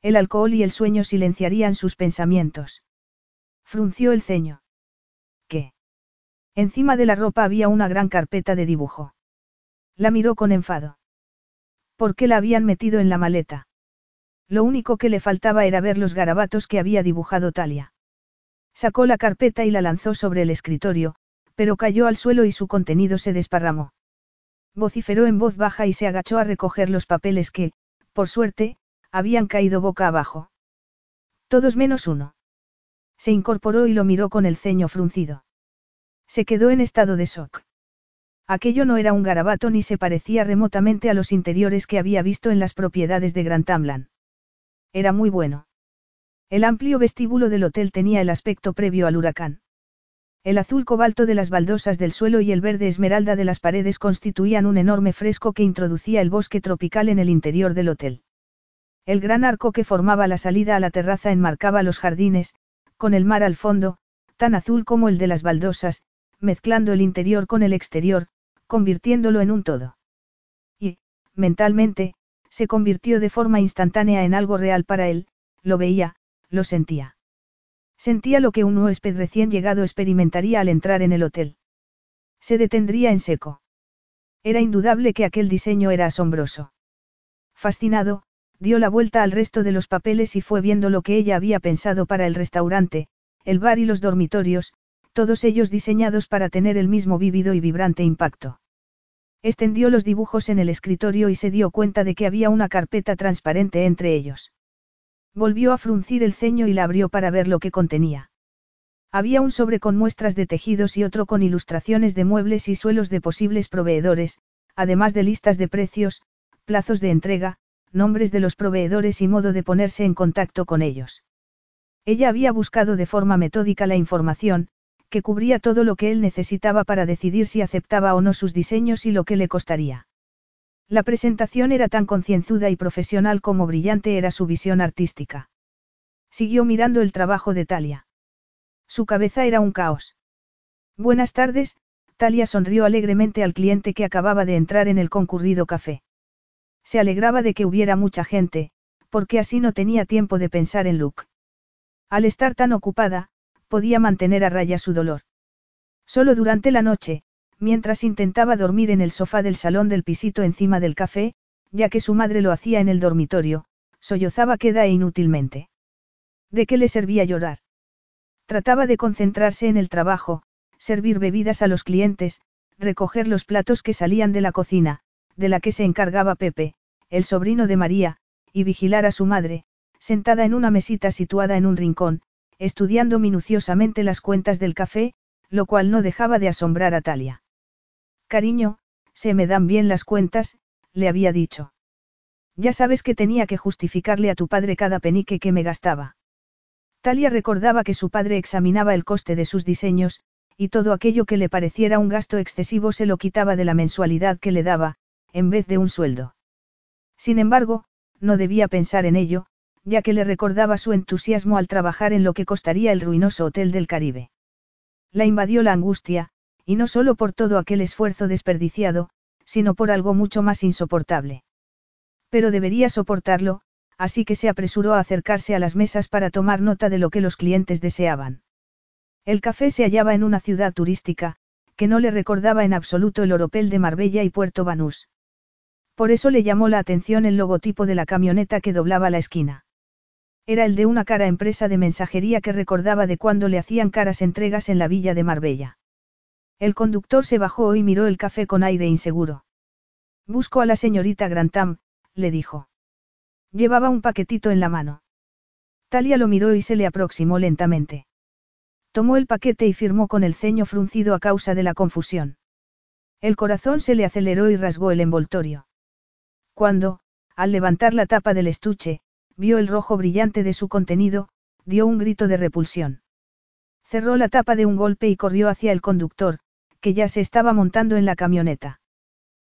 El alcohol y el sueño silenciarían sus pensamientos. Frunció el ceño. ¿Qué? Encima de la ropa había una gran carpeta de dibujo. La miró con enfado. ¿Por qué la habían metido en la maleta? Lo único que le faltaba era ver los garabatos que había dibujado Talia. Sacó la carpeta y la lanzó sobre el escritorio, pero cayó al suelo y su contenido se desparramó. Vociferó en voz baja y se agachó a recoger los papeles que, por suerte, habían caído boca abajo. Todos menos uno. Se incorporó y lo miró con el ceño fruncido. Se quedó en estado de shock. Aquello no era un garabato ni se parecía remotamente a los interiores que había visto en las propiedades de Grand Tamlan. Era muy bueno. El amplio vestíbulo del hotel tenía el aspecto previo al huracán. El azul cobalto de las baldosas del suelo y el verde esmeralda de las paredes constituían un enorme fresco que introducía el bosque tropical en el interior del hotel. El gran arco que formaba la salida a la terraza enmarcaba los jardines, con el mar al fondo, tan azul como el de las baldosas, mezclando el interior con el exterior, convirtiéndolo en un todo. Y, mentalmente, se convirtió de forma instantánea en algo real para él, lo veía, lo sentía. Sentía lo que un huésped recién llegado experimentaría al entrar en el hotel. Se detendría en seco. Era indudable que aquel diseño era asombroso. Fascinado, dio la vuelta al resto de los papeles y fue viendo lo que ella había pensado para el restaurante, el bar y los dormitorios, todos ellos diseñados para tener el mismo vívido y vibrante impacto. Extendió los dibujos en el escritorio y se dio cuenta de que había una carpeta transparente entre ellos. Volvió a fruncir el ceño y la abrió para ver lo que contenía. Había un sobre con muestras de tejidos y otro con ilustraciones de muebles y suelos de posibles proveedores, además de listas de precios, plazos de entrega, nombres de los proveedores y modo de ponerse en contacto con ellos. Ella había buscado de forma metódica la información, que cubría todo lo que él necesitaba para decidir si aceptaba o no sus diseños y lo que le costaría. La presentación era tan concienzuda y profesional como brillante era su visión artística. Siguió mirando el trabajo de Talia. Su cabeza era un caos. Buenas tardes, Talia sonrió alegremente al cliente que acababa de entrar en el concurrido café. Se alegraba de que hubiera mucha gente, porque así no tenía tiempo de pensar en Luke. Al estar tan ocupada, podía mantener a raya su dolor. Solo durante la noche, mientras intentaba dormir en el sofá del salón del pisito encima del café, ya que su madre lo hacía en el dormitorio, sollozaba queda e inútilmente. ¿De qué le servía llorar? Trataba de concentrarse en el trabajo, servir bebidas a los clientes, recoger los platos que salían de la cocina, de la que se encargaba Pepe, el sobrino de María, y vigilar a su madre, sentada en una mesita situada en un rincón, estudiando minuciosamente las cuentas del café, lo cual no dejaba de asombrar a Talia. Cariño, se me dan bien las cuentas, le había dicho. Ya sabes que tenía que justificarle a tu padre cada penique que me gastaba. Talia recordaba que su padre examinaba el coste de sus diseños, y todo aquello que le pareciera un gasto excesivo se lo quitaba de la mensualidad que le daba, en vez de un sueldo. Sin embargo, no debía pensar en ello, ya que le recordaba su entusiasmo al trabajar en lo que costaría el ruinoso Hotel del Caribe. La invadió la angustia, y no solo por todo aquel esfuerzo desperdiciado, sino por algo mucho más insoportable. Pero debería soportarlo, así que se apresuró a acercarse a las mesas para tomar nota de lo que los clientes deseaban. El café se hallaba en una ciudad turística, que no le recordaba en absoluto el Oropel de Marbella y Puerto Banús. Por eso le llamó la atención el logotipo de la camioneta que doblaba la esquina. Era el de una cara empresa de mensajería que recordaba de cuando le hacían caras entregas en la villa de Marbella. El conductor se bajó y miró el café con aire inseguro. Busco a la señorita Grantham, le dijo. Llevaba un paquetito en la mano. Talia lo miró y se le aproximó lentamente. Tomó el paquete y firmó con el ceño fruncido a causa de la confusión. El corazón se le aceleró y rasgó el envoltorio. Cuando, al levantar la tapa del estuche, vio el rojo brillante de su contenido, dio un grito de repulsión. Cerró la tapa de un golpe y corrió hacia el conductor, que ya se estaba montando en la camioneta.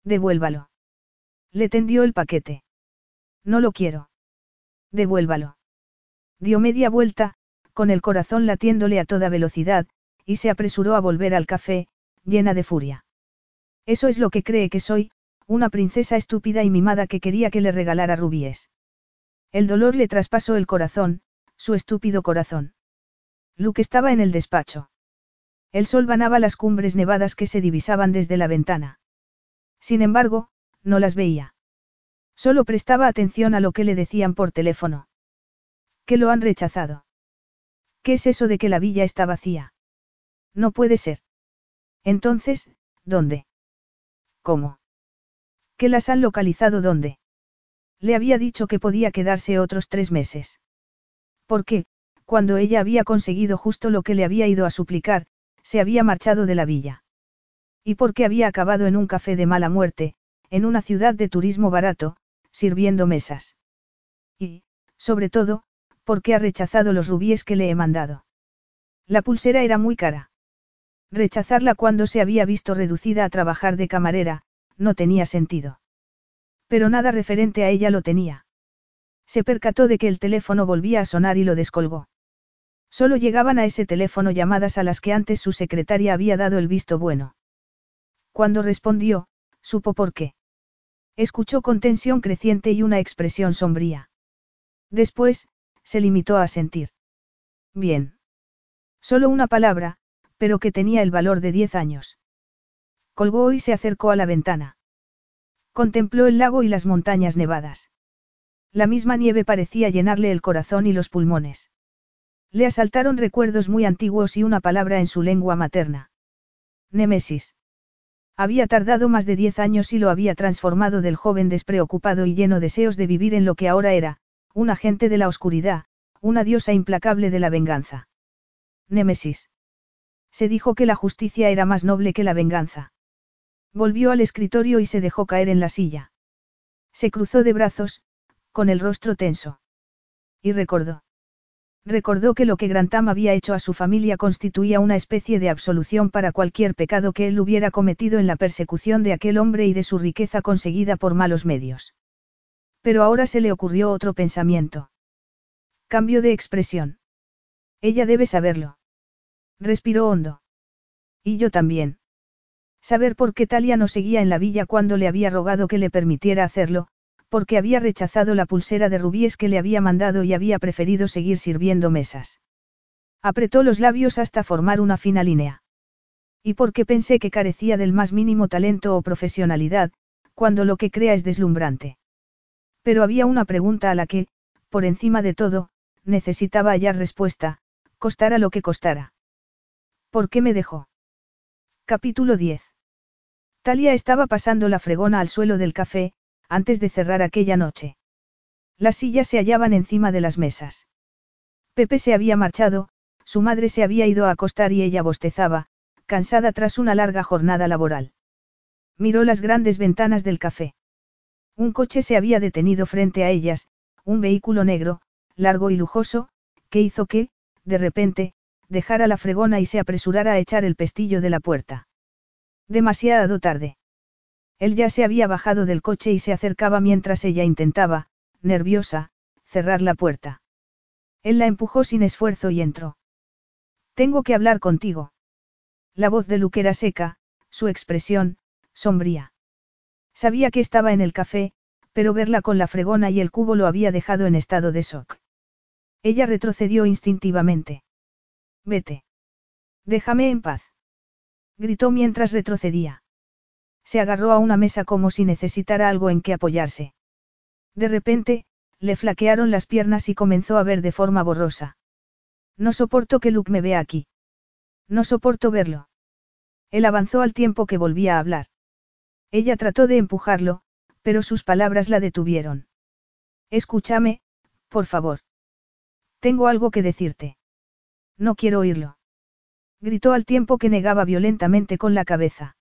Devuélvalo. Le tendió el paquete. No lo quiero. Devuélvalo. Dio media vuelta, con el corazón latiéndole a toda velocidad, y se apresuró a volver al café, llena de furia. Eso es lo que cree que soy, una princesa estúpida y mimada que quería que le regalara rubíes. El dolor le traspasó el corazón, su estúpido corazón. Luke estaba en el despacho. El sol banaba las cumbres nevadas que se divisaban desde la ventana. Sin embargo, no las veía. Solo prestaba atención a lo que le decían por teléfono. Que lo han rechazado. ¿Qué es eso de que la villa está vacía? No puede ser. Entonces, ¿dónde? ¿Cómo? ¿Que las han localizado dónde? Le había dicho que podía quedarse otros tres meses. ¿Por qué, cuando ella había conseguido justo lo que le había ido a suplicar, se había marchado de la villa. Y porque había acabado en un café de mala muerte, en una ciudad de turismo barato, sirviendo mesas. Y, sobre todo, porque ha rechazado los rubíes que le he mandado. La pulsera era muy cara. Rechazarla cuando se había visto reducida a trabajar de camarera, no tenía sentido. Pero nada referente a ella lo tenía. Se percató de que el teléfono volvía a sonar y lo descolgó. Solo llegaban a ese teléfono llamadas a las que antes su secretaria había dado el visto bueno. Cuando respondió, supo por qué. Escuchó con tensión creciente y una expresión sombría. Después, se limitó a sentir. Bien. Solo una palabra, pero que tenía el valor de diez años. Colgó y se acercó a la ventana. Contempló el lago y las montañas nevadas. La misma nieve parecía llenarle el corazón y los pulmones. Le asaltaron recuerdos muy antiguos y una palabra en su lengua materna. Némesis. Había tardado más de diez años y lo había transformado del joven despreocupado y lleno deseos de vivir en lo que ahora era, un agente de la oscuridad, una diosa implacable de la venganza. Némesis. Se dijo que la justicia era más noble que la venganza. Volvió al escritorio y se dejó caer en la silla. Se cruzó de brazos, con el rostro tenso. Y recordó. Recordó que lo que Grantam había hecho a su familia constituía una especie de absolución para cualquier pecado que él hubiera cometido en la persecución de aquel hombre y de su riqueza conseguida por malos medios. Pero ahora se le ocurrió otro pensamiento. Cambio de expresión. Ella debe saberlo. Respiró hondo. Y yo también. Saber por qué Talia no seguía en la villa cuando le había rogado que le permitiera hacerlo, porque había rechazado la pulsera de rubíes que le había mandado y había preferido seguir sirviendo mesas. Apretó los labios hasta formar una fina línea. Y porque pensé que carecía del más mínimo talento o profesionalidad, cuando lo que crea es deslumbrante. Pero había una pregunta a la que, por encima de todo, necesitaba hallar respuesta, costara lo que costara. ¿Por qué me dejó? Capítulo 10. Talia estaba pasando la fregona al suelo del café, antes de cerrar aquella noche. Las sillas se hallaban encima de las mesas. Pepe se había marchado, su madre se había ido a acostar y ella bostezaba, cansada tras una larga jornada laboral. Miró las grandes ventanas del café. Un coche se había detenido frente a ellas, un vehículo negro, largo y lujoso, que hizo que, de repente, dejara la fregona y se apresurara a echar el pestillo de la puerta. Demasiado tarde. Él ya se había bajado del coche y se acercaba mientras ella intentaba, nerviosa, cerrar la puerta. Él la empujó sin esfuerzo y entró. Tengo que hablar contigo. La voz de Luke era seca, su expresión, sombría. Sabía que estaba en el café, pero verla con la fregona y el cubo lo había dejado en estado de shock. Ella retrocedió instintivamente. Vete. Déjame en paz. Gritó mientras retrocedía se agarró a una mesa como si necesitara algo en que apoyarse. De repente, le flaquearon las piernas y comenzó a ver de forma borrosa. No soporto que Luke me vea aquí. No soporto verlo. Él avanzó al tiempo que volvía a hablar. Ella trató de empujarlo, pero sus palabras la detuvieron. Escúchame, por favor. Tengo algo que decirte. No quiero oírlo. Gritó al tiempo que negaba violentamente con la cabeza.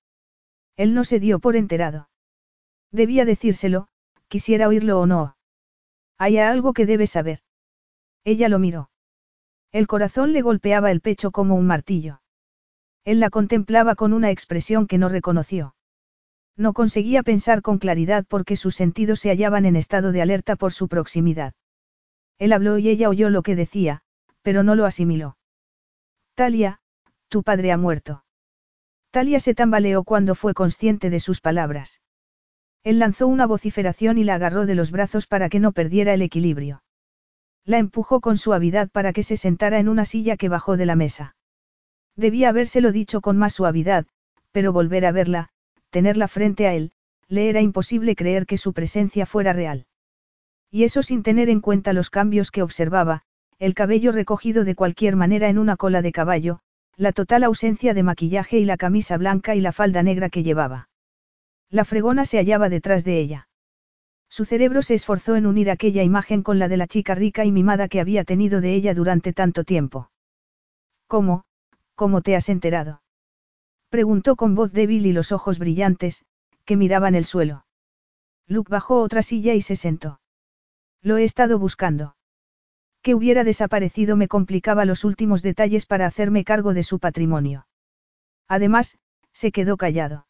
Él no se dio por enterado. Debía decírselo, quisiera oírlo o no. Hay algo que debe saber. Ella lo miró. El corazón le golpeaba el pecho como un martillo. Él la contemplaba con una expresión que no reconoció. No conseguía pensar con claridad porque sus sentidos se hallaban en estado de alerta por su proximidad. Él habló y ella oyó lo que decía, pero no lo asimiló. Talia, tu padre ha muerto. Talia se tambaleó cuando fue consciente de sus palabras. Él lanzó una vociferación y la agarró de los brazos para que no perdiera el equilibrio. La empujó con suavidad para que se sentara en una silla que bajó de la mesa. Debía habérselo dicho con más suavidad, pero volver a verla, tenerla frente a él, le era imposible creer que su presencia fuera real. Y eso sin tener en cuenta los cambios que observaba, el cabello recogido de cualquier manera en una cola de caballo, la total ausencia de maquillaje y la camisa blanca y la falda negra que llevaba. La fregona se hallaba detrás de ella. Su cerebro se esforzó en unir aquella imagen con la de la chica rica y mimada que había tenido de ella durante tanto tiempo. ¿Cómo? ¿Cómo te has enterado? Preguntó con voz débil y los ojos brillantes, que miraban el suelo. Luke bajó otra silla y se sentó. Lo he estado buscando. Que hubiera desaparecido me complicaba los últimos detalles para hacerme cargo de su patrimonio. Además, se quedó callado.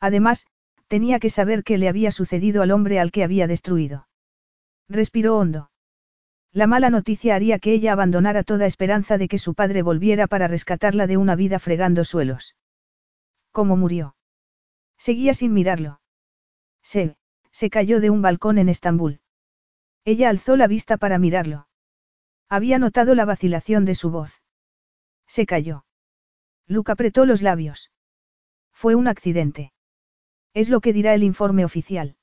Además, tenía que saber qué le había sucedido al hombre al que había destruido. Respiró hondo. La mala noticia haría que ella abandonara toda esperanza de que su padre volviera para rescatarla de una vida fregando suelos. ¿Cómo murió? Seguía sin mirarlo. Se, se cayó de un balcón en Estambul. Ella alzó la vista para mirarlo. Había notado la vacilación de su voz. Se cayó. Luke apretó los labios. Fue un accidente. Es lo que dirá el informe oficial.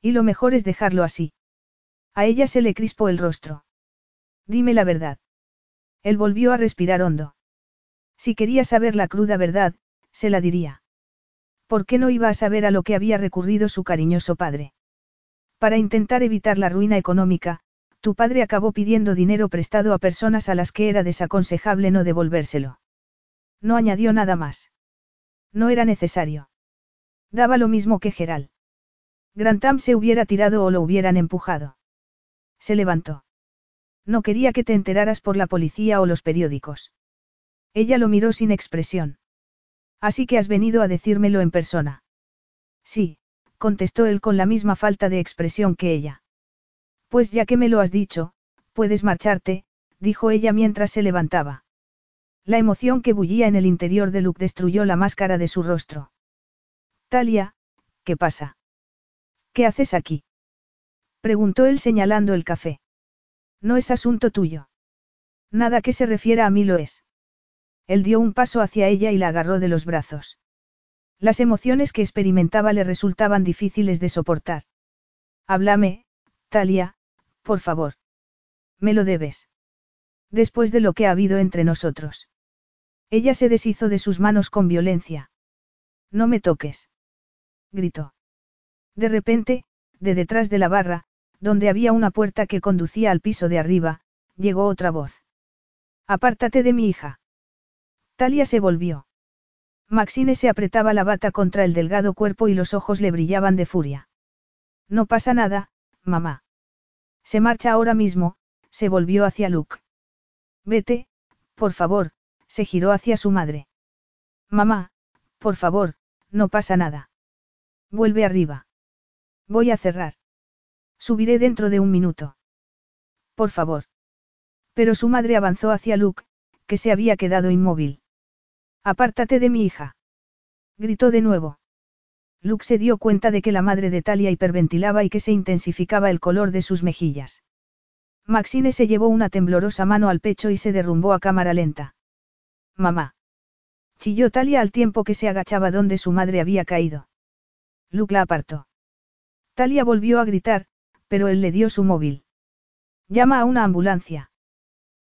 Y lo mejor es dejarlo así. A ella se le crispó el rostro. Dime la verdad. Él volvió a respirar hondo. Si quería saber la cruda verdad, se la diría. ¿Por qué no iba a saber a lo que había recurrido su cariñoso padre? Para intentar evitar la ruina económica, tu padre acabó pidiendo dinero prestado a personas a las que era desaconsejable no devolvérselo. No añadió nada más. No era necesario. Daba lo mismo que Geral. Grantham se hubiera tirado o lo hubieran empujado. Se levantó. No quería que te enteraras por la policía o los periódicos. Ella lo miró sin expresión. Así que has venido a decírmelo en persona. Sí, contestó él con la misma falta de expresión que ella. Pues ya que me lo has dicho, puedes marcharte, dijo ella mientras se levantaba. La emoción que bullía en el interior de Luke destruyó la máscara de su rostro. Talia, ¿qué pasa? ¿Qué haces aquí? Preguntó él señalando el café. No es asunto tuyo. Nada que se refiera a mí lo es. Él dio un paso hacia ella y la agarró de los brazos. Las emociones que experimentaba le resultaban difíciles de soportar. Háblame, Talia, por favor. Me lo debes. Después de lo que ha habido entre nosotros. Ella se deshizo de sus manos con violencia. No me toques. Gritó. De repente, de detrás de la barra, donde había una puerta que conducía al piso de arriba, llegó otra voz. Apártate de mi hija. Talia se volvió. Maxine se apretaba la bata contra el delgado cuerpo y los ojos le brillaban de furia. No pasa nada, mamá. Se marcha ahora mismo, se volvió hacia Luke. Vete, por favor, se giró hacia su madre. Mamá, por favor, no pasa nada. Vuelve arriba. Voy a cerrar. Subiré dentro de un minuto. Por favor. Pero su madre avanzó hacia Luke, que se había quedado inmóvil. Apártate de mi hija. Gritó de nuevo. Luke se dio cuenta de que la madre de Talia hiperventilaba y que se intensificaba el color de sus mejillas. Maxine se llevó una temblorosa mano al pecho y se derrumbó a cámara lenta. Mamá. Chilló Talia al tiempo que se agachaba donde su madre había caído. Luke la apartó. Talia volvió a gritar, pero él le dio su móvil. Llama a una ambulancia.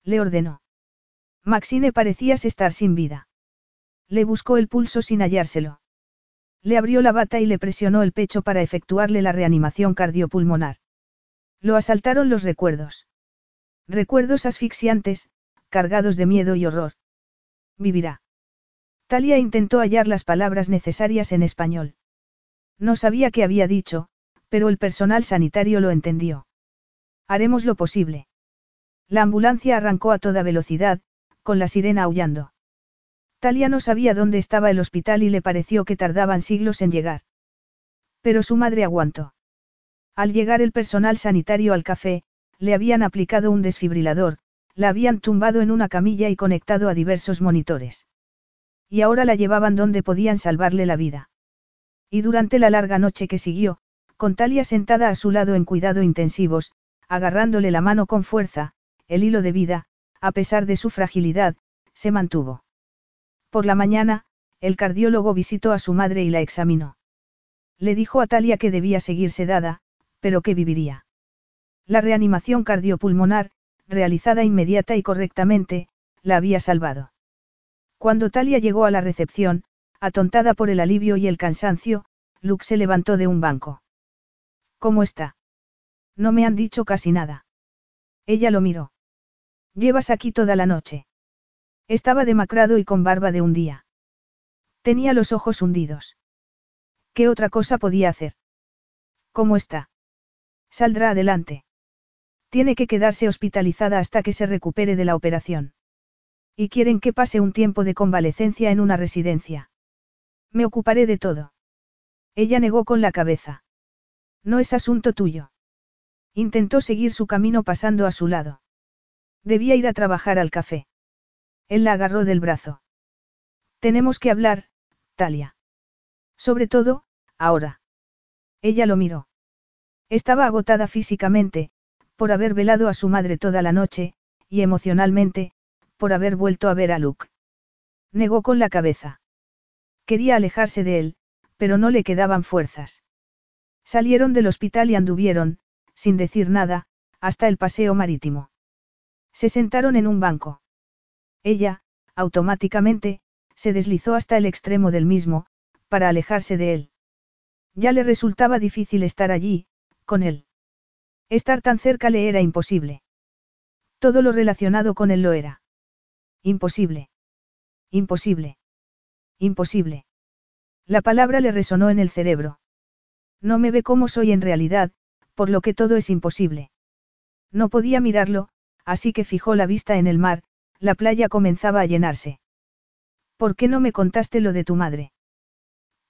Le ordenó. Maxine parecía estar sin vida. Le buscó el pulso sin hallárselo. Le abrió la bata y le presionó el pecho para efectuarle la reanimación cardiopulmonar. Lo asaltaron los recuerdos. Recuerdos asfixiantes, cargados de miedo y horror. Vivirá. Talia intentó hallar las palabras necesarias en español. No sabía qué había dicho, pero el personal sanitario lo entendió. Haremos lo posible. La ambulancia arrancó a toda velocidad, con la sirena aullando. Talia no sabía dónde estaba el hospital y le pareció que tardaban siglos en llegar. Pero su madre aguantó. Al llegar el personal sanitario al café, le habían aplicado un desfibrilador, la habían tumbado en una camilla y conectado a diversos monitores. Y ahora la llevaban donde podían salvarle la vida. Y durante la larga noche que siguió, con Talia sentada a su lado en cuidado intensivos, agarrándole la mano con fuerza, el hilo de vida, a pesar de su fragilidad, se mantuvo. Por la mañana, el cardiólogo visitó a su madre y la examinó. Le dijo a Talia que debía seguir sedada, pero que viviría. La reanimación cardiopulmonar, realizada inmediata y correctamente, la había salvado. Cuando Talia llegó a la recepción, atontada por el alivio y el cansancio, Luke se levantó de un banco. ¿Cómo está? No me han dicho casi nada. Ella lo miró. Llevas aquí toda la noche. Estaba demacrado y con barba de un día. Tenía los ojos hundidos. ¿Qué otra cosa podía hacer? ¿Cómo está? Saldrá adelante. Tiene que quedarse hospitalizada hasta que se recupere de la operación. Y quieren que pase un tiempo de convalecencia en una residencia. Me ocuparé de todo. Ella negó con la cabeza. No es asunto tuyo. Intentó seguir su camino pasando a su lado. Debía ir a trabajar al café. Él la agarró del brazo. Tenemos que hablar, Talia. Sobre todo, ahora. Ella lo miró. Estaba agotada físicamente, por haber velado a su madre toda la noche, y emocionalmente, por haber vuelto a ver a Luke. Negó con la cabeza. Quería alejarse de él, pero no le quedaban fuerzas. Salieron del hospital y anduvieron, sin decir nada, hasta el paseo marítimo. Se sentaron en un banco. Ella, automáticamente, se deslizó hasta el extremo del mismo, para alejarse de él. Ya le resultaba difícil estar allí, con él. Estar tan cerca le era imposible. Todo lo relacionado con él lo era. Imposible. Imposible. Imposible. La palabra le resonó en el cerebro. No me ve como soy en realidad, por lo que todo es imposible. No podía mirarlo, así que fijó la vista en el mar, la playa comenzaba a llenarse. ¿Por qué no me contaste lo de tu madre?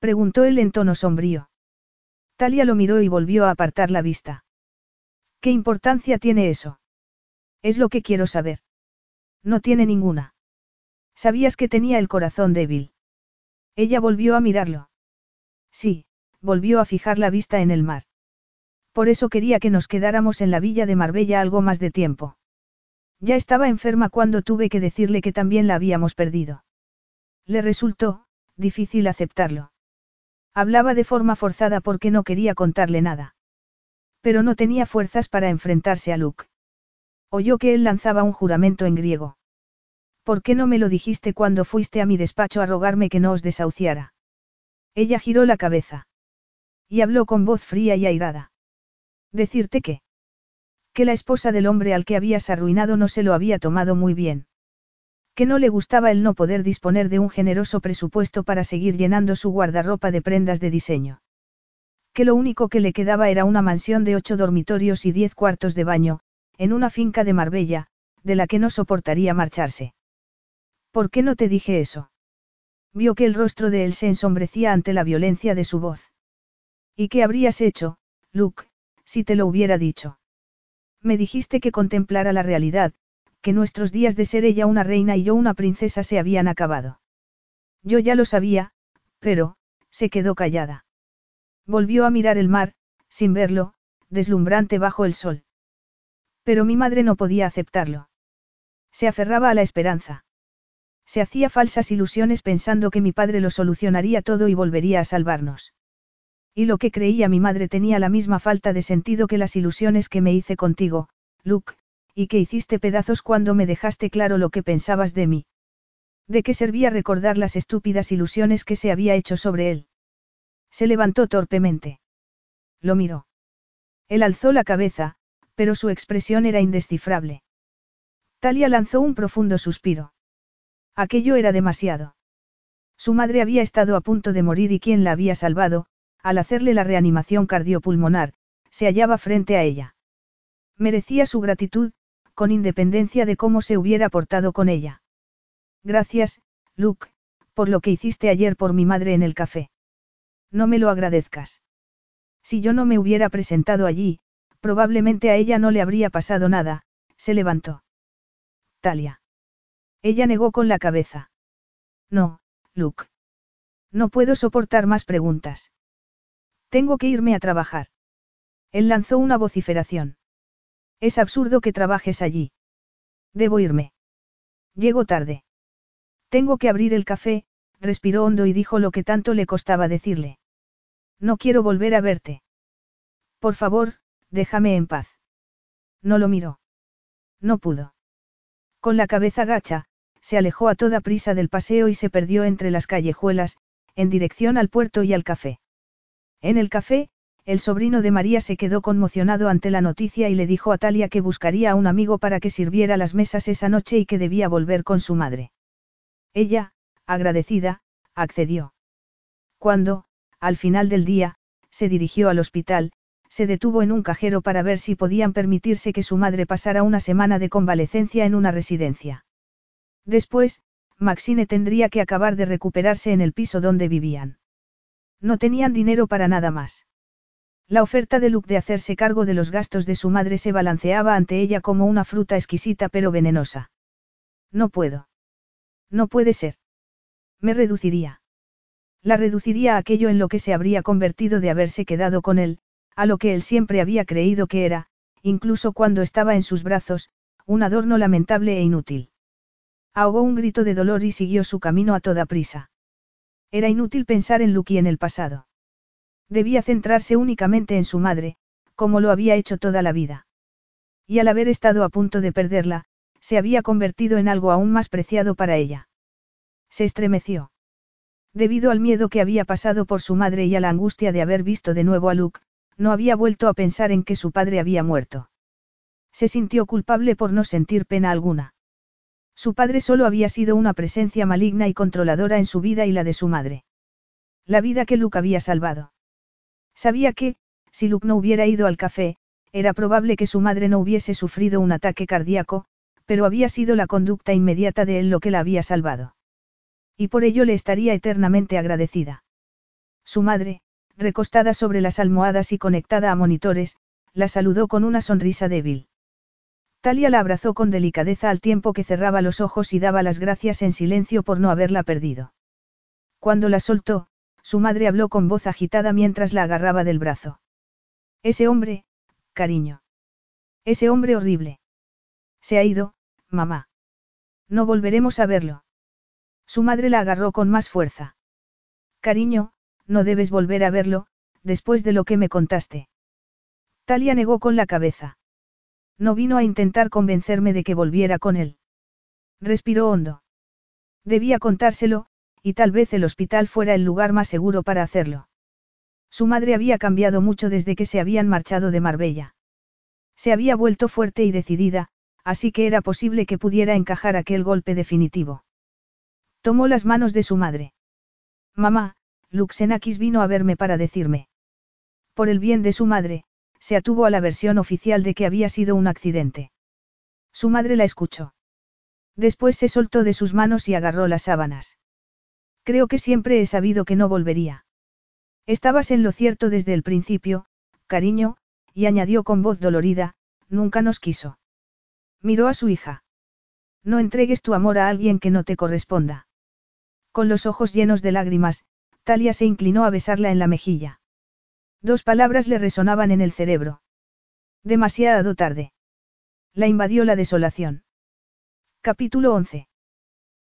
Preguntó él en tono sombrío. Talia lo miró y volvió a apartar la vista. ¿Qué importancia tiene eso? Es lo que quiero saber. No tiene ninguna. Sabías que tenía el corazón débil. Ella volvió a mirarlo. Sí, volvió a fijar la vista en el mar. Por eso quería que nos quedáramos en la villa de Marbella algo más de tiempo. Ya estaba enferma cuando tuve que decirle que también la habíamos perdido. Le resultó, difícil aceptarlo. Hablaba de forma forzada porque no quería contarle nada. Pero no tenía fuerzas para enfrentarse a Luke. Oyó que él lanzaba un juramento en griego. ¿Por qué no me lo dijiste cuando fuiste a mi despacho a rogarme que no os desahuciara? Ella giró la cabeza. Y habló con voz fría y airada. Decirte que. Que la esposa del hombre al que habías arruinado no se lo había tomado muy bien. Que no le gustaba el no poder disponer de un generoso presupuesto para seguir llenando su guardarropa de prendas de diseño. Que lo único que le quedaba era una mansión de ocho dormitorios y diez cuartos de baño, en una finca de Marbella, de la que no soportaría marcharse. ¿Por qué no te dije eso? Vio que el rostro de él se ensombrecía ante la violencia de su voz. ¿Y qué habrías hecho, Luke, si te lo hubiera dicho? Me dijiste que contemplara la realidad, que nuestros días de ser ella una reina y yo una princesa se habían acabado. Yo ya lo sabía, pero, se quedó callada. Volvió a mirar el mar, sin verlo, deslumbrante bajo el sol. Pero mi madre no podía aceptarlo. Se aferraba a la esperanza. Se hacía falsas ilusiones pensando que mi padre lo solucionaría todo y volvería a salvarnos. Y lo que creía mi madre tenía la misma falta de sentido que las ilusiones que me hice contigo, Luke, y que hiciste pedazos cuando me dejaste claro lo que pensabas de mí. ¿De qué servía recordar las estúpidas ilusiones que se había hecho sobre él? Se levantó torpemente. Lo miró. Él alzó la cabeza, pero su expresión era indescifrable. Talia lanzó un profundo suspiro. Aquello era demasiado. Su madre había estado a punto de morir y quien la había salvado, al hacerle la reanimación cardiopulmonar, se hallaba frente a ella. Merecía su gratitud, con independencia de cómo se hubiera portado con ella. Gracias, Luke, por lo que hiciste ayer por mi madre en el café. No me lo agradezcas. Si yo no me hubiera presentado allí, probablemente a ella no le habría pasado nada, se levantó. Talia. Ella negó con la cabeza. No, Luke. No puedo soportar más preguntas. Tengo que irme a trabajar. Él lanzó una vociferación. Es absurdo que trabajes allí. Debo irme. Llego tarde. Tengo que abrir el café, respiró hondo y dijo lo que tanto le costaba decirle. No quiero volver a verte. Por favor, déjame en paz. No lo miró. No pudo. Con la cabeza gacha, se alejó a toda prisa del paseo y se perdió entre las callejuelas, en dirección al puerto y al café. En el café, el sobrino de María se quedó conmocionado ante la noticia y le dijo a Talia que buscaría a un amigo para que sirviera las mesas esa noche y que debía volver con su madre. Ella, agradecida, accedió. Cuando, al final del día, se dirigió al hospital, se detuvo en un cajero para ver si podían permitirse que su madre pasara una semana de convalecencia en una residencia. Después, Maxine tendría que acabar de recuperarse en el piso donde vivían. No tenían dinero para nada más. La oferta de Luke de hacerse cargo de los gastos de su madre se balanceaba ante ella como una fruta exquisita pero venenosa. No puedo. No puede ser. Me reduciría. La reduciría a aquello en lo que se habría convertido de haberse quedado con él, a lo que él siempre había creído que era, incluso cuando estaba en sus brazos, un adorno lamentable e inútil. Ahogó un grito de dolor y siguió su camino a toda prisa. Era inútil pensar en Luke y en el pasado. Debía centrarse únicamente en su madre, como lo había hecho toda la vida. Y al haber estado a punto de perderla, se había convertido en algo aún más preciado para ella. Se estremeció. Debido al miedo que había pasado por su madre y a la angustia de haber visto de nuevo a Luke, no había vuelto a pensar en que su padre había muerto. Se sintió culpable por no sentir pena alguna. Su padre solo había sido una presencia maligna y controladora en su vida y la de su madre. La vida que Luke había salvado. Sabía que, si Luke no hubiera ido al café, era probable que su madre no hubiese sufrido un ataque cardíaco, pero había sido la conducta inmediata de él lo que la había salvado. Y por ello le estaría eternamente agradecida. Su madre, recostada sobre las almohadas y conectada a monitores, la saludó con una sonrisa débil. Talia la abrazó con delicadeza al tiempo que cerraba los ojos y daba las gracias en silencio por no haberla perdido. Cuando la soltó, su madre habló con voz agitada mientras la agarraba del brazo. Ese hombre, cariño. Ese hombre horrible. Se ha ido, mamá. No volveremos a verlo. Su madre la agarró con más fuerza. Cariño, no debes volver a verlo, después de lo que me contaste. Talia negó con la cabeza. No vino a intentar convencerme de que volviera con él. Respiró hondo. Debía contárselo, y tal vez el hospital fuera el lugar más seguro para hacerlo. Su madre había cambiado mucho desde que se habían marchado de Marbella. Se había vuelto fuerte y decidida, así que era posible que pudiera encajar aquel golpe definitivo. Tomó las manos de su madre. Mamá, Luxenakis vino a verme para decirme. Por el bien de su madre, se atuvo a la versión oficial de que había sido un accidente. Su madre la escuchó. Después se soltó de sus manos y agarró las sábanas. Creo que siempre he sabido que no volvería. Estabas en lo cierto desde el principio, cariño, y añadió con voz dolorida, nunca nos quiso. Miró a su hija. No entregues tu amor a alguien que no te corresponda. Con los ojos llenos de lágrimas, Talia se inclinó a besarla en la mejilla. Dos palabras le resonaban en el cerebro. Demasiado tarde. La invadió la desolación. Capítulo 11.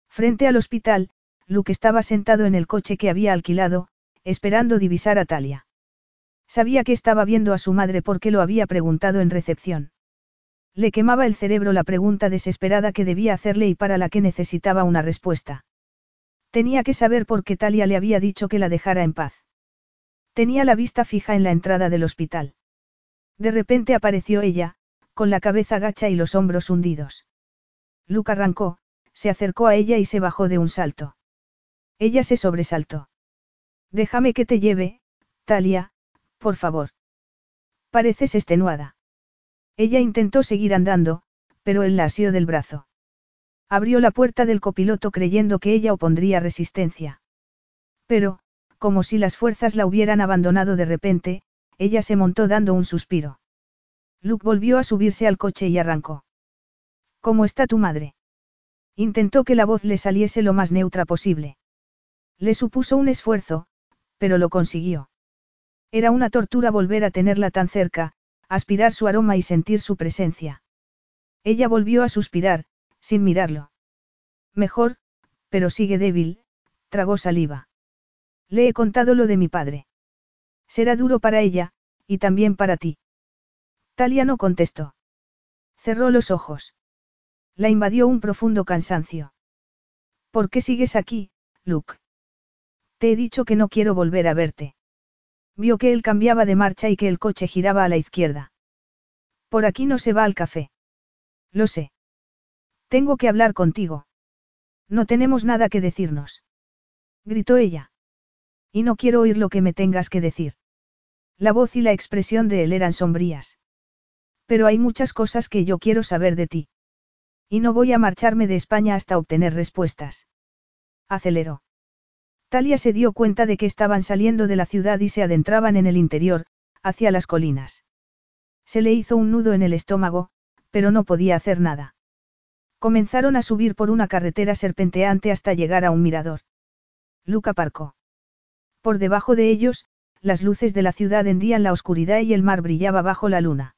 Frente al hospital, Luke estaba sentado en el coche que había alquilado, esperando divisar a Talia. Sabía que estaba viendo a su madre porque lo había preguntado en recepción. Le quemaba el cerebro la pregunta desesperada que debía hacerle y para la que necesitaba una respuesta. Tenía que saber por qué Talia le había dicho que la dejara en paz. Tenía la vista fija en la entrada del hospital. De repente apareció ella, con la cabeza gacha y los hombros hundidos. Luke arrancó, se acercó a ella y se bajó de un salto. Ella se sobresaltó. Déjame que te lleve, Talia, por favor. Pareces extenuada. Ella intentó seguir andando, pero él la asió del brazo. Abrió la puerta del copiloto creyendo que ella opondría resistencia. Pero, como si las fuerzas la hubieran abandonado de repente, ella se montó dando un suspiro. Luke volvió a subirse al coche y arrancó. ¿Cómo está tu madre? Intentó que la voz le saliese lo más neutra posible. Le supuso un esfuerzo, pero lo consiguió. Era una tortura volver a tenerla tan cerca, aspirar su aroma y sentir su presencia. Ella volvió a suspirar, sin mirarlo. Mejor, pero sigue débil, tragó saliva. Le he contado lo de mi padre. Será duro para ella, y también para ti. Talia no contestó. Cerró los ojos. La invadió un profundo cansancio. ¿Por qué sigues aquí, Luke? Te he dicho que no quiero volver a verte. Vio que él cambiaba de marcha y que el coche giraba a la izquierda. Por aquí no se va al café. Lo sé. Tengo que hablar contigo. No tenemos nada que decirnos. Gritó ella. Y no quiero oír lo que me tengas que decir. La voz y la expresión de él eran sombrías. Pero hay muchas cosas que yo quiero saber de ti. Y no voy a marcharme de España hasta obtener respuestas. Aceleró. Talia se dio cuenta de que estaban saliendo de la ciudad y se adentraban en el interior, hacia las colinas. Se le hizo un nudo en el estómago, pero no podía hacer nada. Comenzaron a subir por una carretera serpenteante hasta llegar a un mirador. Luca aparcó. Por debajo de ellos, las luces de la ciudad hendían la oscuridad y el mar brillaba bajo la luna.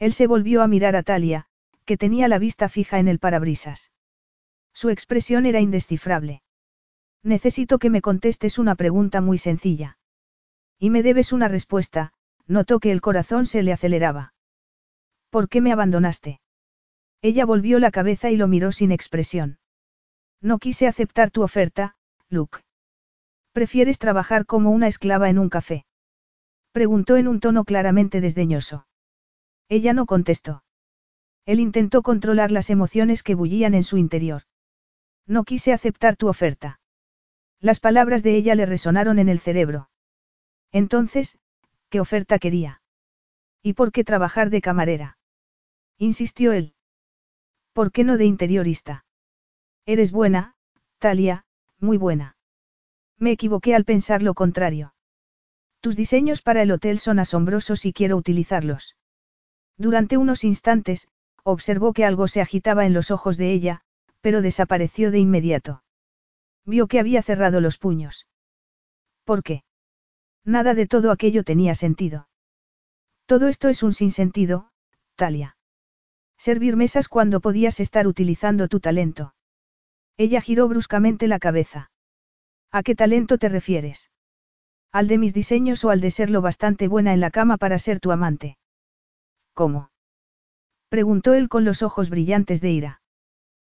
Él se volvió a mirar a Talia, que tenía la vista fija en el parabrisas. Su expresión era indescifrable. Necesito que me contestes una pregunta muy sencilla. Y me debes una respuesta, notó que el corazón se le aceleraba. ¿Por qué me abandonaste? Ella volvió la cabeza y lo miró sin expresión. No quise aceptar tu oferta, Luke. ¿Prefieres trabajar como una esclava en un café? Preguntó en un tono claramente desdeñoso. Ella no contestó. Él intentó controlar las emociones que bullían en su interior. No quise aceptar tu oferta. Las palabras de ella le resonaron en el cerebro. Entonces, ¿qué oferta quería? ¿Y por qué trabajar de camarera? Insistió él. ¿Por qué no de interiorista? Eres buena, Talia, muy buena. Me equivoqué al pensar lo contrario. Tus diseños para el hotel son asombrosos y quiero utilizarlos. Durante unos instantes, observó que algo se agitaba en los ojos de ella, pero desapareció de inmediato. Vio que había cerrado los puños. ¿Por qué? Nada de todo aquello tenía sentido. Todo esto es un sinsentido, Talia. Servir mesas cuando podías estar utilizando tu talento. Ella giró bruscamente la cabeza. ¿A qué talento te refieres? ¿Al de mis diseños o al de ser lo bastante buena en la cama para ser tu amante? ¿Cómo? Preguntó él con los ojos brillantes de ira.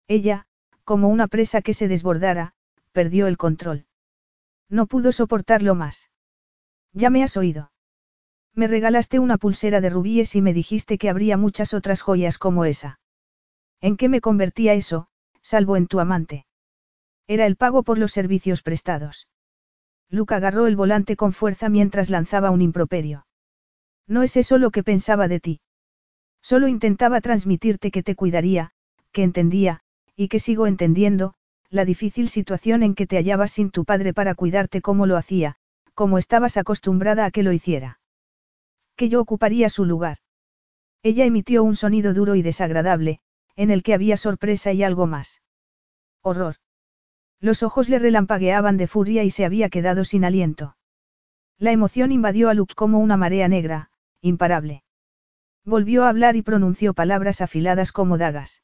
Ella, como una presa que se desbordara, perdió el control. No pudo soportarlo más. Ya me has oído. Me regalaste una pulsera de rubíes y me dijiste que habría muchas otras joyas como esa. ¿En qué me convertía eso, salvo en tu amante? Era el pago por los servicios prestados. Luke agarró el volante con fuerza mientras lanzaba un improperio. No es eso lo que pensaba de ti. Solo intentaba transmitirte que te cuidaría, que entendía, y que sigo entendiendo, la difícil situación en que te hallabas sin tu padre para cuidarte como lo hacía, como estabas acostumbrada a que lo hiciera que yo ocuparía su lugar. Ella emitió un sonido duro y desagradable, en el que había sorpresa y algo más. Horror. Los ojos le relampagueaban de furia y se había quedado sin aliento. La emoción invadió a Luke como una marea negra, imparable. Volvió a hablar y pronunció palabras afiladas como dagas.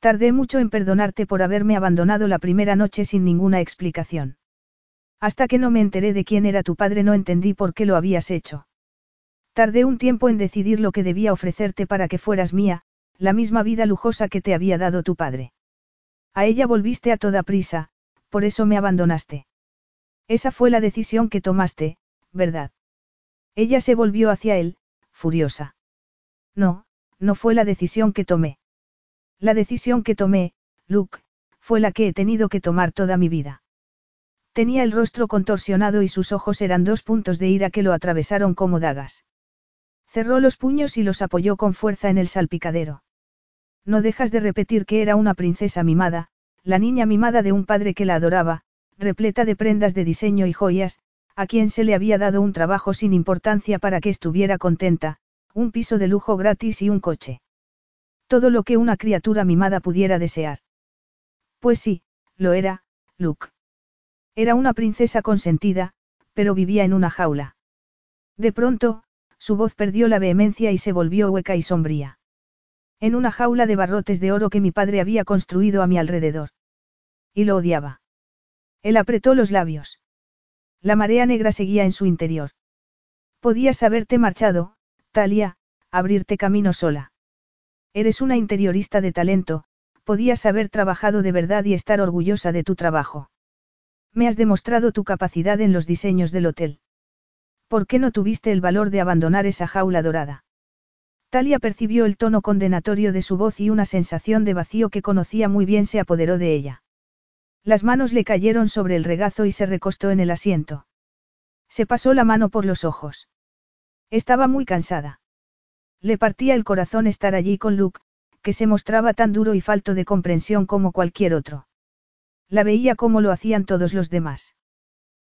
Tardé mucho en perdonarte por haberme abandonado la primera noche sin ninguna explicación. Hasta que no me enteré de quién era tu padre no entendí por qué lo habías hecho. Tardé un tiempo en decidir lo que debía ofrecerte para que fueras mía, la misma vida lujosa que te había dado tu padre. A ella volviste a toda prisa, por eso me abandonaste. Esa fue la decisión que tomaste, ¿verdad? Ella se volvió hacia él, furiosa. No, no fue la decisión que tomé. La decisión que tomé, Luke, fue la que he tenido que tomar toda mi vida. Tenía el rostro contorsionado y sus ojos eran dos puntos de ira que lo atravesaron como dagas. Cerró los puños y los apoyó con fuerza en el salpicadero. No dejas de repetir que era una princesa mimada, la niña mimada de un padre que la adoraba, repleta de prendas de diseño y joyas, a quien se le había dado un trabajo sin importancia para que estuviera contenta, un piso de lujo gratis y un coche. Todo lo que una criatura mimada pudiera desear. Pues sí, lo era, Luke. Era una princesa consentida, pero vivía en una jaula. De pronto, su voz perdió la vehemencia y se volvió hueca y sombría. En una jaula de barrotes de oro que mi padre había construido a mi alrededor. Y lo odiaba. Él apretó los labios. La marea negra seguía en su interior. Podías haberte marchado, Talia, abrirte camino sola. Eres una interiorista de talento, podías haber trabajado de verdad y estar orgullosa de tu trabajo. Me has demostrado tu capacidad en los diseños del hotel. ¿Por qué no tuviste el valor de abandonar esa jaula dorada? Talia percibió el tono condenatorio de su voz y una sensación de vacío que conocía muy bien se apoderó de ella. Las manos le cayeron sobre el regazo y se recostó en el asiento. Se pasó la mano por los ojos. Estaba muy cansada. Le partía el corazón estar allí con Luke, que se mostraba tan duro y falto de comprensión como cualquier otro. La veía como lo hacían todos los demás.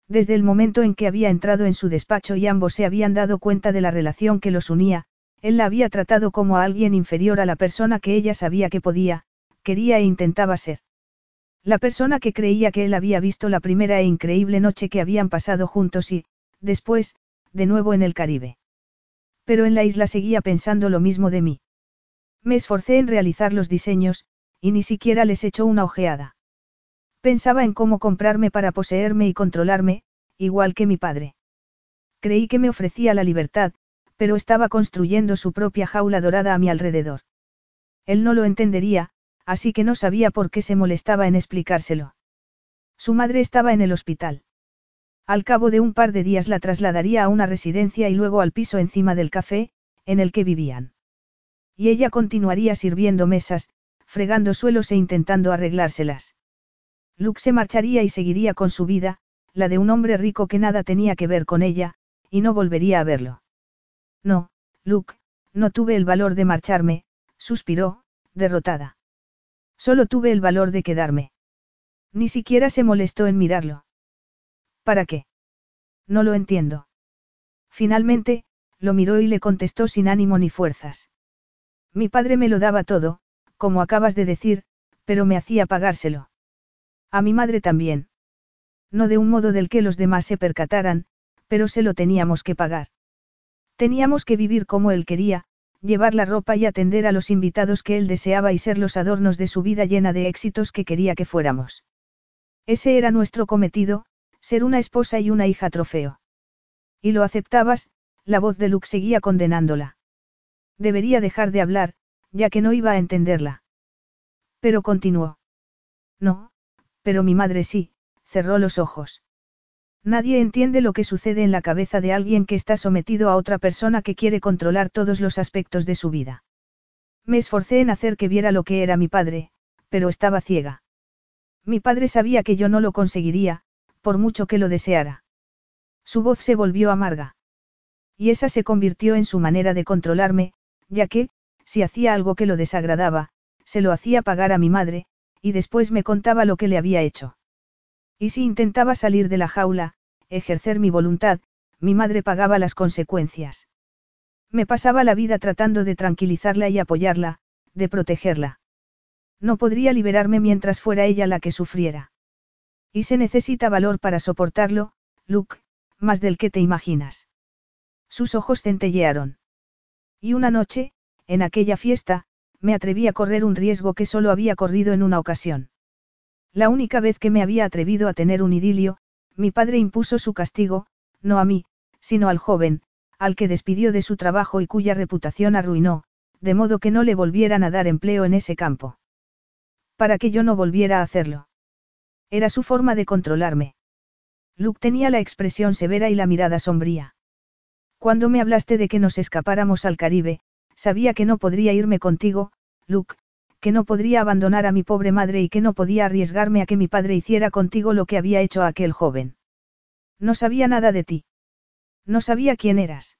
Desde el momento en que había entrado en su despacho y ambos se habían dado cuenta de la relación que los unía, él la había tratado como a alguien inferior a la persona que ella sabía que podía, quería e intentaba ser. La persona que creía que él había visto la primera e increíble noche que habían pasado juntos y, después, de nuevo en el Caribe. Pero en la isla seguía pensando lo mismo de mí. Me esforcé en realizar los diseños, y ni siquiera les echó una ojeada. Pensaba en cómo comprarme para poseerme y controlarme, igual que mi padre. Creí que me ofrecía la libertad, pero estaba construyendo su propia jaula dorada a mi alrededor. Él no lo entendería, así que no sabía por qué se molestaba en explicárselo. Su madre estaba en el hospital. Al cabo de un par de días la trasladaría a una residencia y luego al piso encima del café, en el que vivían. Y ella continuaría sirviendo mesas, fregando suelos e intentando arreglárselas. Luke se marcharía y seguiría con su vida, la de un hombre rico que nada tenía que ver con ella, y no volvería a verlo. No, Luke, no tuve el valor de marcharme, suspiró, derrotada. Solo tuve el valor de quedarme. Ni siquiera se molestó en mirarlo. ¿Para qué? No lo entiendo. Finalmente, lo miró y le contestó sin ánimo ni fuerzas. Mi padre me lo daba todo, como acabas de decir, pero me hacía pagárselo. A mi madre también. No de un modo del que los demás se percataran, pero se lo teníamos que pagar. Teníamos que vivir como él quería, llevar la ropa y atender a los invitados que él deseaba y ser los adornos de su vida llena de éxitos que quería que fuéramos. Ese era nuestro cometido, ser una esposa y una hija trofeo. Y lo aceptabas, la voz de Luke seguía condenándola. Debería dejar de hablar, ya que no iba a entenderla. Pero continuó. No, pero mi madre sí, cerró los ojos. Nadie entiende lo que sucede en la cabeza de alguien que está sometido a otra persona que quiere controlar todos los aspectos de su vida. Me esforcé en hacer que viera lo que era mi padre, pero estaba ciega. Mi padre sabía que yo no lo conseguiría, por mucho que lo deseara. Su voz se volvió amarga. Y esa se convirtió en su manera de controlarme, ya que, si hacía algo que lo desagradaba, se lo hacía pagar a mi madre, y después me contaba lo que le había hecho. Y si intentaba salir de la jaula, ejercer mi voluntad, mi madre pagaba las consecuencias. Me pasaba la vida tratando de tranquilizarla y apoyarla, de protegerla. No podría liberarme mientras fuera ella la que sufriera. Y se necesita valor para soportarlo, Luke, más del que te imaginas. Sus ojos centellearon. Y una noche, en aquella fiesta, me atreví a correr un riesgo que solo había corrido en una ocasión. La única vez que me había atrevido a tener un idilio, mi padre impuso su castigo, no a mí, sino al joven, al que despidió de su trabajo y cuya reputación arruinó, de modo que no le volvieran a dar empleo en ese campo. Para que yo no volviera a hacerlo. Era su forma de controlarme. Luke tenía la expresión severa y la mirada sombría. Cuando me hablaste de que nos escapáramos al Caribe, Sabía que no podría irme contigo, Luke, que no podría abandonar a mi pobre madre y que no podía arriesgarme a que mi padre hiciera contigo lo que había hecho a aquel joven. No sabía nada de ti. No sabía quién eras.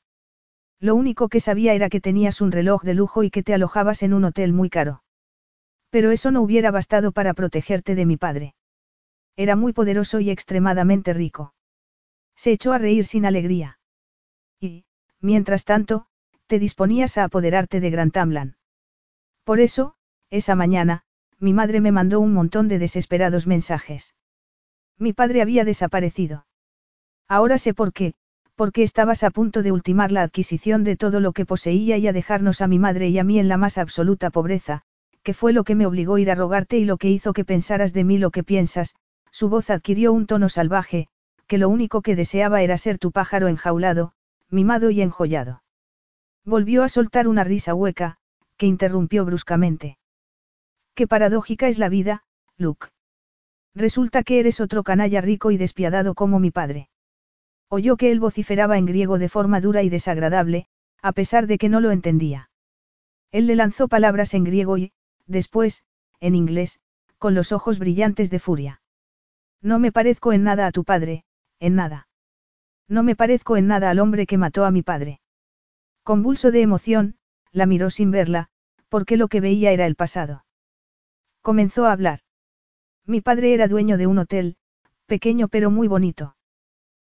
Lo único que sabía era que tenías un reloj de lujo y que te alojabas en un hotel muy caro. Pero eso no hubiera bastado para protegerte de mi padre. Era muy poderoso y extremadamente rico. Se echó a reír sin alegría. Y, mientras tanto, te disponías a apoderarte de Gran Tamlan. Por eso, esa mañana, mi madre me mandó un montón de desesperados mensajes. Mi padre había desaparecido. Ahora sé por qué, porque estabas a punto de ultimar la adquisición de todo lo que poseía y a dejarnos a mi madre y a mí en la más absoluta pobreza, que fue lo que me obligó a ir a rogarte y lo que hizo que pensaras de mí lo que piensas, su voz adquirió un tono salvaje, que lo único que deseaba era ser tu pájaro enjaulado, mimado y enjollado. Volvió a soltar una risa hueca, que interrumpió bruscamente. Qué paradójica es la vida, Luke. Resulta que eres otro canalla rico y despiadado como mi padre. Oyó que él vociferaba en griego de forma dura y desagradable, a pesar de que no lo entendía. Él le lanzó palabras en griego y, después, en inglés, con los ojos brillantes de furia. No me parezco en nada a tu padre, en nada. No me parezco en nada al hombre que mató a mi padre. Convulso de emoción, la miró sin verla, porque lo que veía era el pasado. Comenzó a hablar. Mi padre era dueño de un hotel, pequeño pero muy bonito.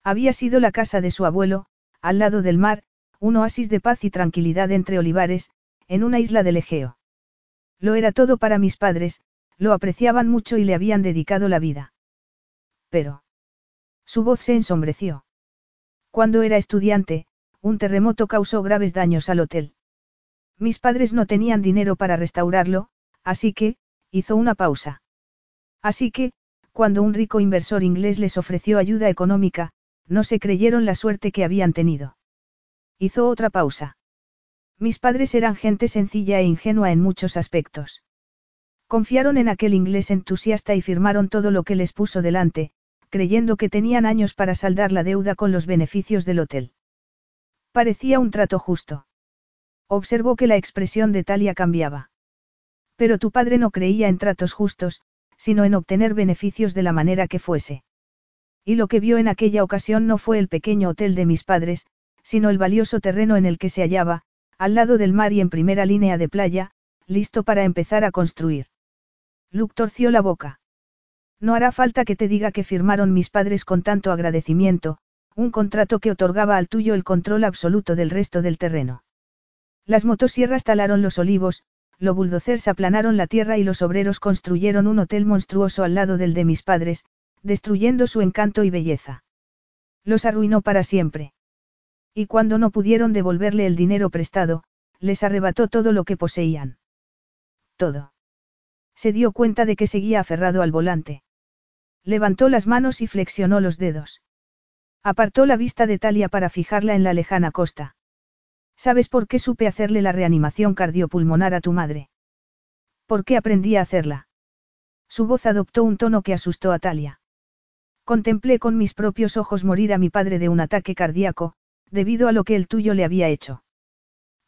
Había sido la casa de su abuelo, al lado del mar, un oasis de paz y tranquilidad entre olivares, en una isla del Egeo. Lo era todo para mis padres, lo apreciaban mucho y le habían dedicado la vida. Pero. Su voz se ensombreció. Cuando era estudiante, un terremoto causó graves daños al hotel. Mis padres no tenían dinero para restaurarlo, así que, hizo una pausa. Así que, cuando un rico inversor inglés les ofreció ayuda económica, no se creyeron la suerte que habían tenido. Hizo otra pausa. Mis padres eran gente sencilla e ingenua en muchos aspectos. Confiaron en aquel inglés entusiasta y firmaron todo lo que les puso delante, creyendo que tenían años para saldar la deuda con los beneficios del hotel. Parecía un trato justo. Observó que la expresión de Talia cambiaba. Pero tu padre no creía en tratos justos, sino en obtener beneficios de la manera que fuese. Y lo que vio en aquella ocasión no fue el pequeño hotel de mis padres, sino el valioso terreno en el que se hallaba, al lado del mar y en primera línea de playa, listo para empezar a construir. Luke torció la boca. No hará falta que te diga que firmaron mis padres con tanto agradecimiento, un contrato que otorgaba al tuyo el control absoluto del resto del terreno. Las motosierras talaron los olivos, los bulldozers aplanaron la tierra y los obreros construyeron un hotel monstruoso al lado del de mis padres, destruyendo su encanto y belleza. Los arruinó para siempre. Y cuando no pudieron devolverle el dinero prestado, les arrebató todo lo que poseían. Todo. Se dio cuenta de que seguía aferrado al volante. Levantó las manos y flexionó los dedos. Apartó la vista de Talia para fijarla en la lejana costa. ¿Sabes por qué supe hacerle la reanimación cardiopulmonar a tu madre? ¿Por qué aprendí a hacerla? Su voz adoptó un tono que asustó a Talia. Contemplé con mis propios ojos morir a mi padre de un ataque cardíaco, debido a lo que el tuyo le había hecho.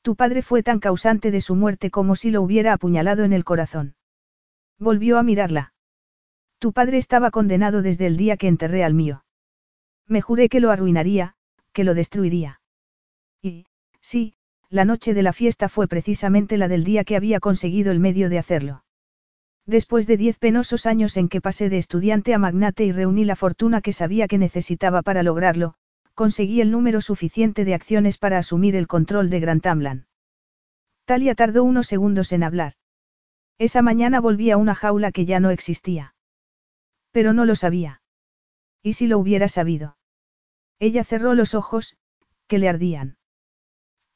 Tu padre fue tan causante de su muerte como si lo hubiera apuñalado en el corazón. Volvió a mirarla. Tu padre estaba condenado desde el día que enterré al mío. Me juré que lo arruinaría, que lo destruiría. Y, Sí, la noche de la fiesta fue precisamente la del día que había conseguido el medio de hacerlo. Después de diez penosos años en que pasé de estudiante a magnate y reuní la fortuna que sabía que necesitaba para lograrlo, conseguí el número suficiente de acciones para asumir el control de Grand Tamlan. Talia tardó unos segundos en hablar. Esa mañana volví a una jaula que ya no existía. Pero no lo sabía. ¿Y si lo hubiera sabido? Ella cerró los ojos, que le ardían.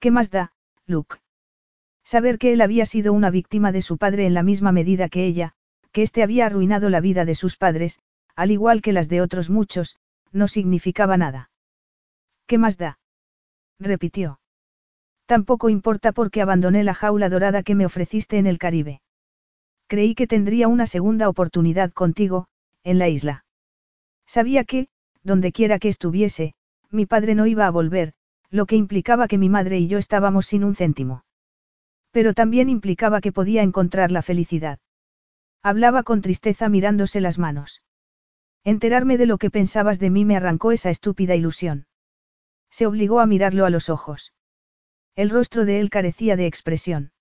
¿Qué más da, Luke? Saber que él había sido una víctima de su padre en la misma medida que ella, que éste había arruinado la vida de sus padres, al igual que las de otros muchos, no significaba nada. ¿Qué más da? repitió. Tampoco importa porque abandoné la jaula dorada que me ofreciste en el Caribe. Creí que tendría una segunda oportunidad contigo, en la isla. Sabía que, donde quiera que estuviese, mi padre no iba a volver, lo que implicaba que mi madre y yo estábamos sin un céntimo. Pero también implicaba que podía encontrar la felicidad. Hablaba con tristeza mirándose las manos. Enterarme de lo que pensabas de mí me arrancó esa estúpida ilusión. Se obligó a mirarlo a los ojos. El rostro de él carecía de expresión.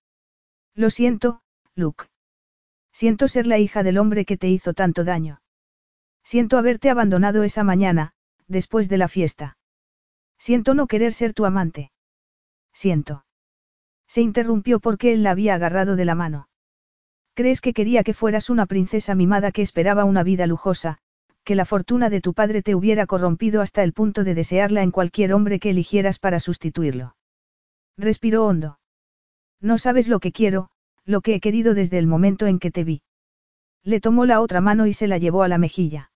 Lo siento, Luke. Siento ser la hija del hombre que te hizo tanto daño. Siento haberte abandonado esa mañana, después de la fiesta. Siento no querer ser tu amante. Siento. Se interrumpió porque él la había agarrado de la mano. ¿Crees que quería que fueras una princesa mimada que esperaba una vida lujosa, que la fortuna de tu padre te hubiera corrompido hasta el punto de desearla en cualquier hombre que eligieras para sustituirlo? Respiró hondo. No sabes lo que quiero, lo que he querido desde el momento en que te vi. Le tomó la otra mano y se la llevó a la mejilla.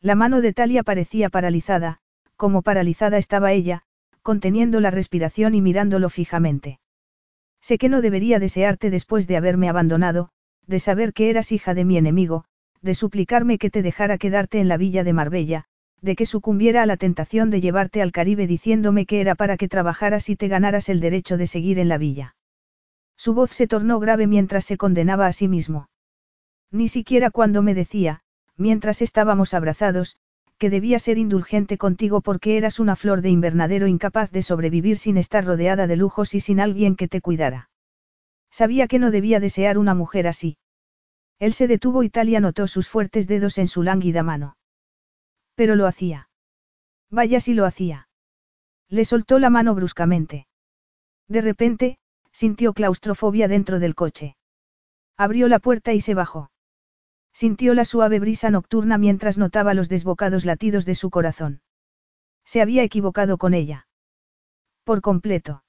La mano de Talia parecía paralizada, como paralizada estaba ella, conteniendo la respiración y mirándolo fijamente. Sé que no debería desearte después de haberme abandonado, de saber que eras hija de mi enemigo, de suplicarme que te dejara quedarte en la villa de Marbella, de que sucumbiera a la tentación de llevarte al Caribe diciéndome que era para que trabajaras y te ganaras el derecho de seguir en la villa. Su voz se tornó grave mientras se condenaba a sí mismo. Ni siquiera cuando me decía, mientras estábamos abrazados, que debía ser indulgente contigo porque eras una flor de invernadero incapaz de sobrevivir sin estar rodeada de lujos y sin alguien que te cuidara. Sabía que no debía desear una mujer así. Él se detuvo y Talia notó sus fuertes dedos en su lánguida mano. Pero lo hacía. Vaya si lo hacía. Le soltó la mano bruscamente. De repente, sintió claustrofobia dentro del coche. Abrió la puerta y se bajó. Sintió la suave brisa nocturna mientras notaba los desbocados latidos de su corazón. Se había equivocado con ella. Por completo.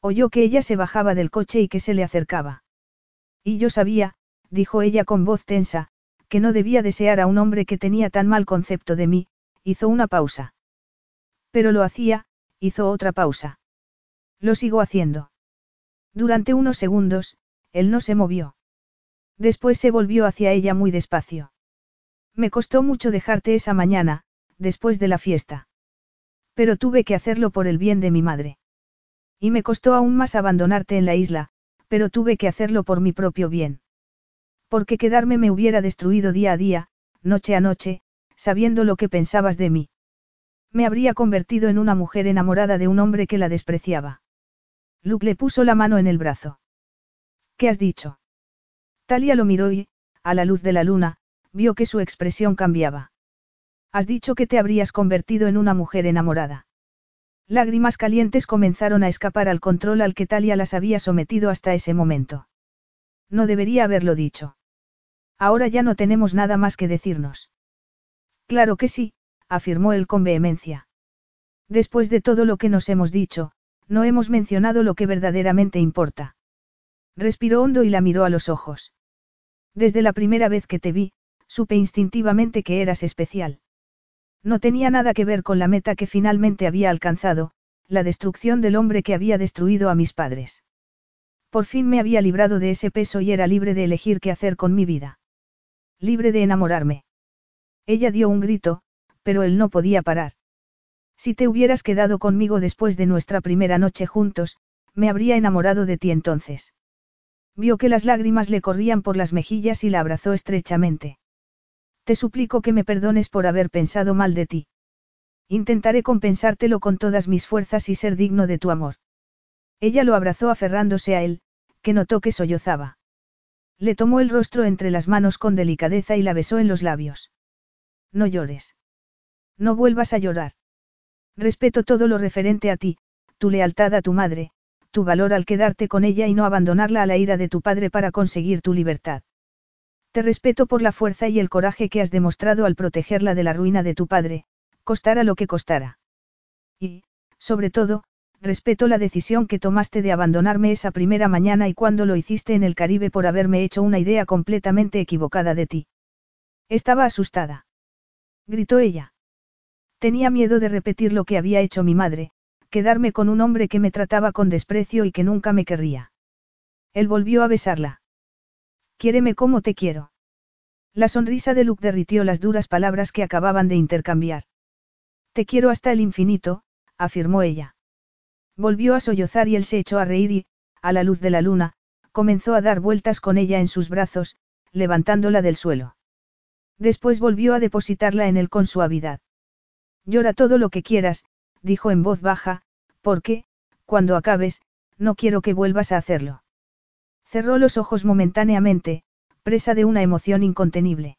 Oyó que ella se bajaba del coche y que se le acercaba. Y yo sabía, dijo ella con voz tensa, que no debía desear a un hombre que tenía tan mal concepto de mí, hizo una pausa. Pero lo hacía, hizo otra pausa. Lo sigo haciendo. Durante unos segundos, él no se movió. Después se volvió hacia ella muy despacio. Me costó mucho dejarte esa mañana, después de la fiesta. Pero tuve que hacerlo por el bien de mi madre. Y me costó aún más abandonarte en la isla, pero tuve que hacerlo por mi propio bien. Porque quedarme me hubiera destruido día a día, noche a noche, sabiendo lo que pensabas de mí. Me habría convertido en una mujer enamorada de un hombre que la despreciaba. Luke le puso la mano en el brazo. ¿Qué has dicho? Talia lo miró y, a la luz de la luna, vio que su expresión cambiaba. Has dicho que te habrías convertido en una mujer enamorada. Lágrimas calientes comenzaron a escapar al control al que Talia las había sometido hasta ese momento. No debería haberlo dicho. Ahora ya no tenemos nada más que decirnos. Claro que sí, afirmó él con vehemencia. Después de todo lo que nos hemos dicho, no hemos mencionado lo que verdaderamente importa. Respiró hondo y la miró a los ojos. Desde la primera vez que te vi, supe instintivamente que eras especial. No tenía nada que ver con la meta que finalmente había alcanzado, la destrucción del hombre que había destruido a mis padres. Por fin me había librado de ese peso y era libre de elegir qué hacer con mi vida. Libre de enamorarme. Ella dio un grito, pero él no podía parar. Si te hubieras quedado conmigo después de nuestra primera noche juntos, me habría enamorado de ti entonces. Vio que las lágrimas le corrían por las mejillas y la abrazó estrechamente. Te suplico que me perdones por haber pensado mal de ti. Intentaré compensártelo con todas mis fuerzas y ser digno de tu amor. Ella lo abrazó aferrándose a él, que notó que sollozaba. Le tomó el rostro entre las manos con delicadeza y la besó en los labios. No llores. No vuelvas a llorar. Respeto todo lo referente a ti, tu lealtad a tu madre, tu valor al quedarte con ella y no abandonarla a la ira de tu padre para conseguir tu libertad. Te respeto por la fuerza y el coraje que has demostrado al protegerla de la ruina de tu padre, costara lo que costara. Y, sobre todo, respeto la decisión que tomaste de abandonarme esa primera mañana y cuando lo hiciste en el Caribe por haberme hecho una idea completamente equivocada de ti. Estaba asustada. Gritó ella. Tenía miedo de repetir lo que había hecho mi madre, quedarme con un hombre que me trataba con desprecio y que nunca me querría. Él volvió a besarla. Quiéreme como te quiero. La sonrisa de Luke derritió las duras palabras que acababan de intercambiar. Te quiero hasta el infinito, afirmó ella. Volvió a sollozar y él se echó a reír y, a la luz de la luna, comenzó a dar vueltas con ella en sus brazos, levantándola del suelo. Después volvió a depositarla en él con suavidad. Llora todo lo que quieras, dijo en voz baja, porque, cuando acabes, no quiero que vuelvas a hacerlo. Cerró los ojos momentáneamente, presa de una emoción incontenible.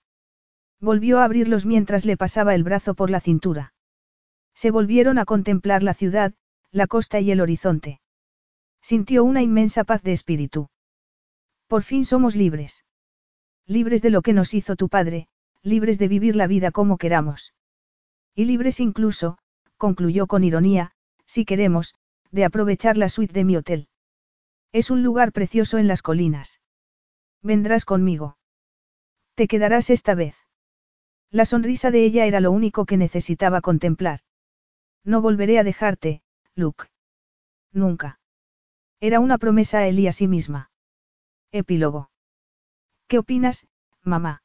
Volvió a abrirlos mientras le pasaba el brazo por la cintura. Se volvieron a contemplar la ciudad, la costa y el horizonte. Sintió una inmensa paz de espíritu. Por fin somos libres. Libres de lo que nos hizo tu padre, libres de vivir la vida como queramos. Y libres incluso, concluyó con ironía, si queremos, de aprovechar la suite de mi hotel. Es un lugar precioso en las colinas. Vendrás conmigo. Te quedarás esta vez. La sonrisa de ella era lo único que necesitaba contemplar. No volveré a dejarte, Luke. Nunca. Era una promesa a él y a sí misma. Epílogo. ¿Qué opinas, mamá?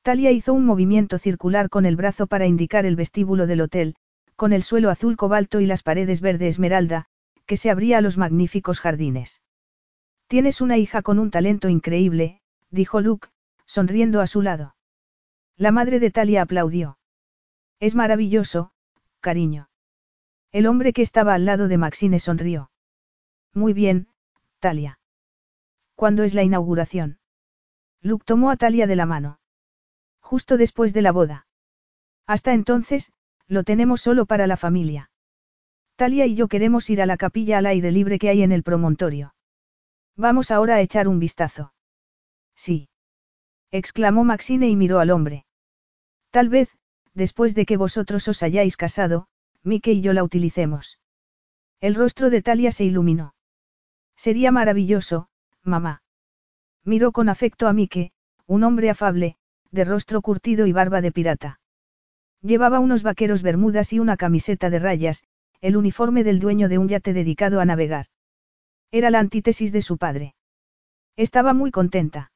Talia hizo un movimiento circular con el brazo para indicar el vestíbulo del hotel, con el suelo azul cobalto y las paredes verde esmeralda, que se abría a los magníficos jardines. Tienes una hija con un talento increíble, dijo Luke, sonriendo a su lado. La madre de Talia aplaudió. Es maravilloso, cariño. El hombre que estaba al lado de Maxine sonrió. Muy bien, Talia. ¿Cuándo es la inauguración? Luke tomó a Talia de la mano. Justo después de la boda. Hasta entonces, Lo tenemos solo para la familia. Talia y yo queremos ir a la capilla al aire libre que hay en el promontorio. Vamos ahora a echar un vistazo. Sí. exclamó Maxine y miró al hombre. Tal vez, después de que vosotros os hayáis casado, Mike y yo la utilicemos. El rostro de Talia se iluminó. Sería maravilloso, mamá. Miró con afecto a Mike, un hombre afable, de rostro curtido y barba de pirata. Llevaba unos vaqueros bermudas y una camiseta de rayas, el uniforme del dueño de un yate dedicado a navegar. Era la antítesis de su padre. Estaba muy contenta.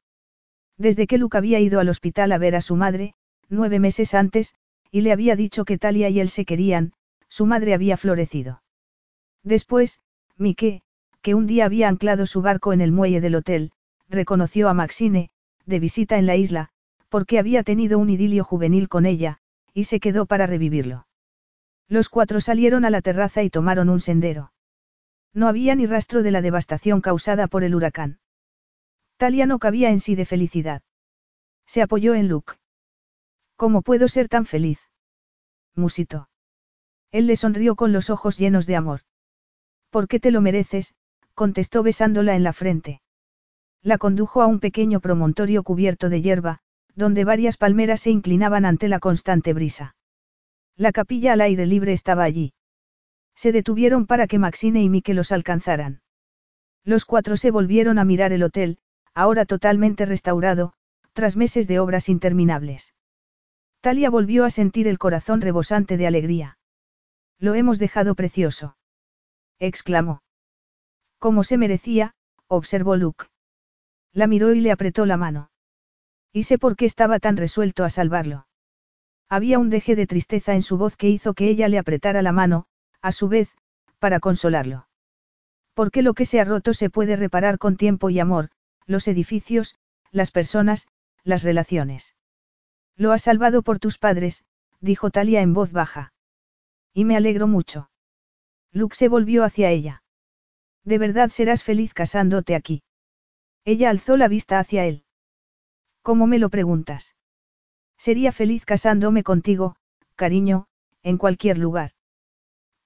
Desde que Luke había ido al hospital a ver a su madre, nueve meses antes, y le había dicho que Talia y él se querían, su madre había florecido. Después, Mike, que un día había anclado su barco en el muelle del hotel, reconoció a Maxine, de visita en la isla, porque había tenido un idilio juvenil con ella, y se quedó para revivirlo. Los cuatro salieron a la terraza y tomaron un sendero. No había ni rastro de la devastación causada por el huracán. Talia no cabía en sí de felicidad. Se apoyó en Luke. ¿Cómo puedo ser tan feliz? Musito. Él le sonrió con los ojos llenos de amor. ¿Por qué te lo mereces? contestó besándola en la frente. La condujo a un pequeño promontorio cubierto de hierba, donde varias palmeras se inclinaban ante la constante brisa. La capilla al aire libre estaba allí. Se detuvieron para que Maxine y Mike los alcanzaran. Los cuatro se volvieron a mirar el hotel, ahora totalmente restaurado, tras meses de obras interminables. Talia volvió a sentir el corazón rebosante de alegría. Lo hemos dejado precioso. exclamó. Como se merecía, observó Luke. La miró y le apretó la mano. Y sé por qué estaba tan resuelto a salvarlo. Había un deje de tristeza en su voz que hizo que ella le apretara la mano, a su vez, para consolarlo. Porque lo que se ha roto se puede reparar con tiempo y amor, los edificios, las personas, las relaciones. Lo has salvado por tus padres, dijo Talia en voz baja. Y me alegro mucho. Luke se volvió hacia ella. De verdad serás feliz casándote aquí. Ella alzó la vista hacia él. ¿Cómo me lo preguntas? Sería feliz casándome contigo, cariño, en cualquier lugar.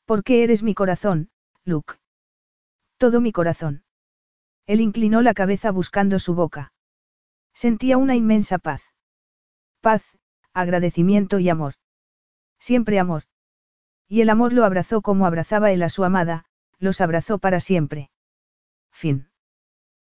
Porque eres mi corazón, Luke. Todo mi corazón. Él inclinó la cabeza buscando su boca. Sentía una inmensa paz. Paz, agradecimiento y amor. Siempre amor. Y el amor lo abrazó como abrazaba él a su amada, los abrazó para siempre. Fin.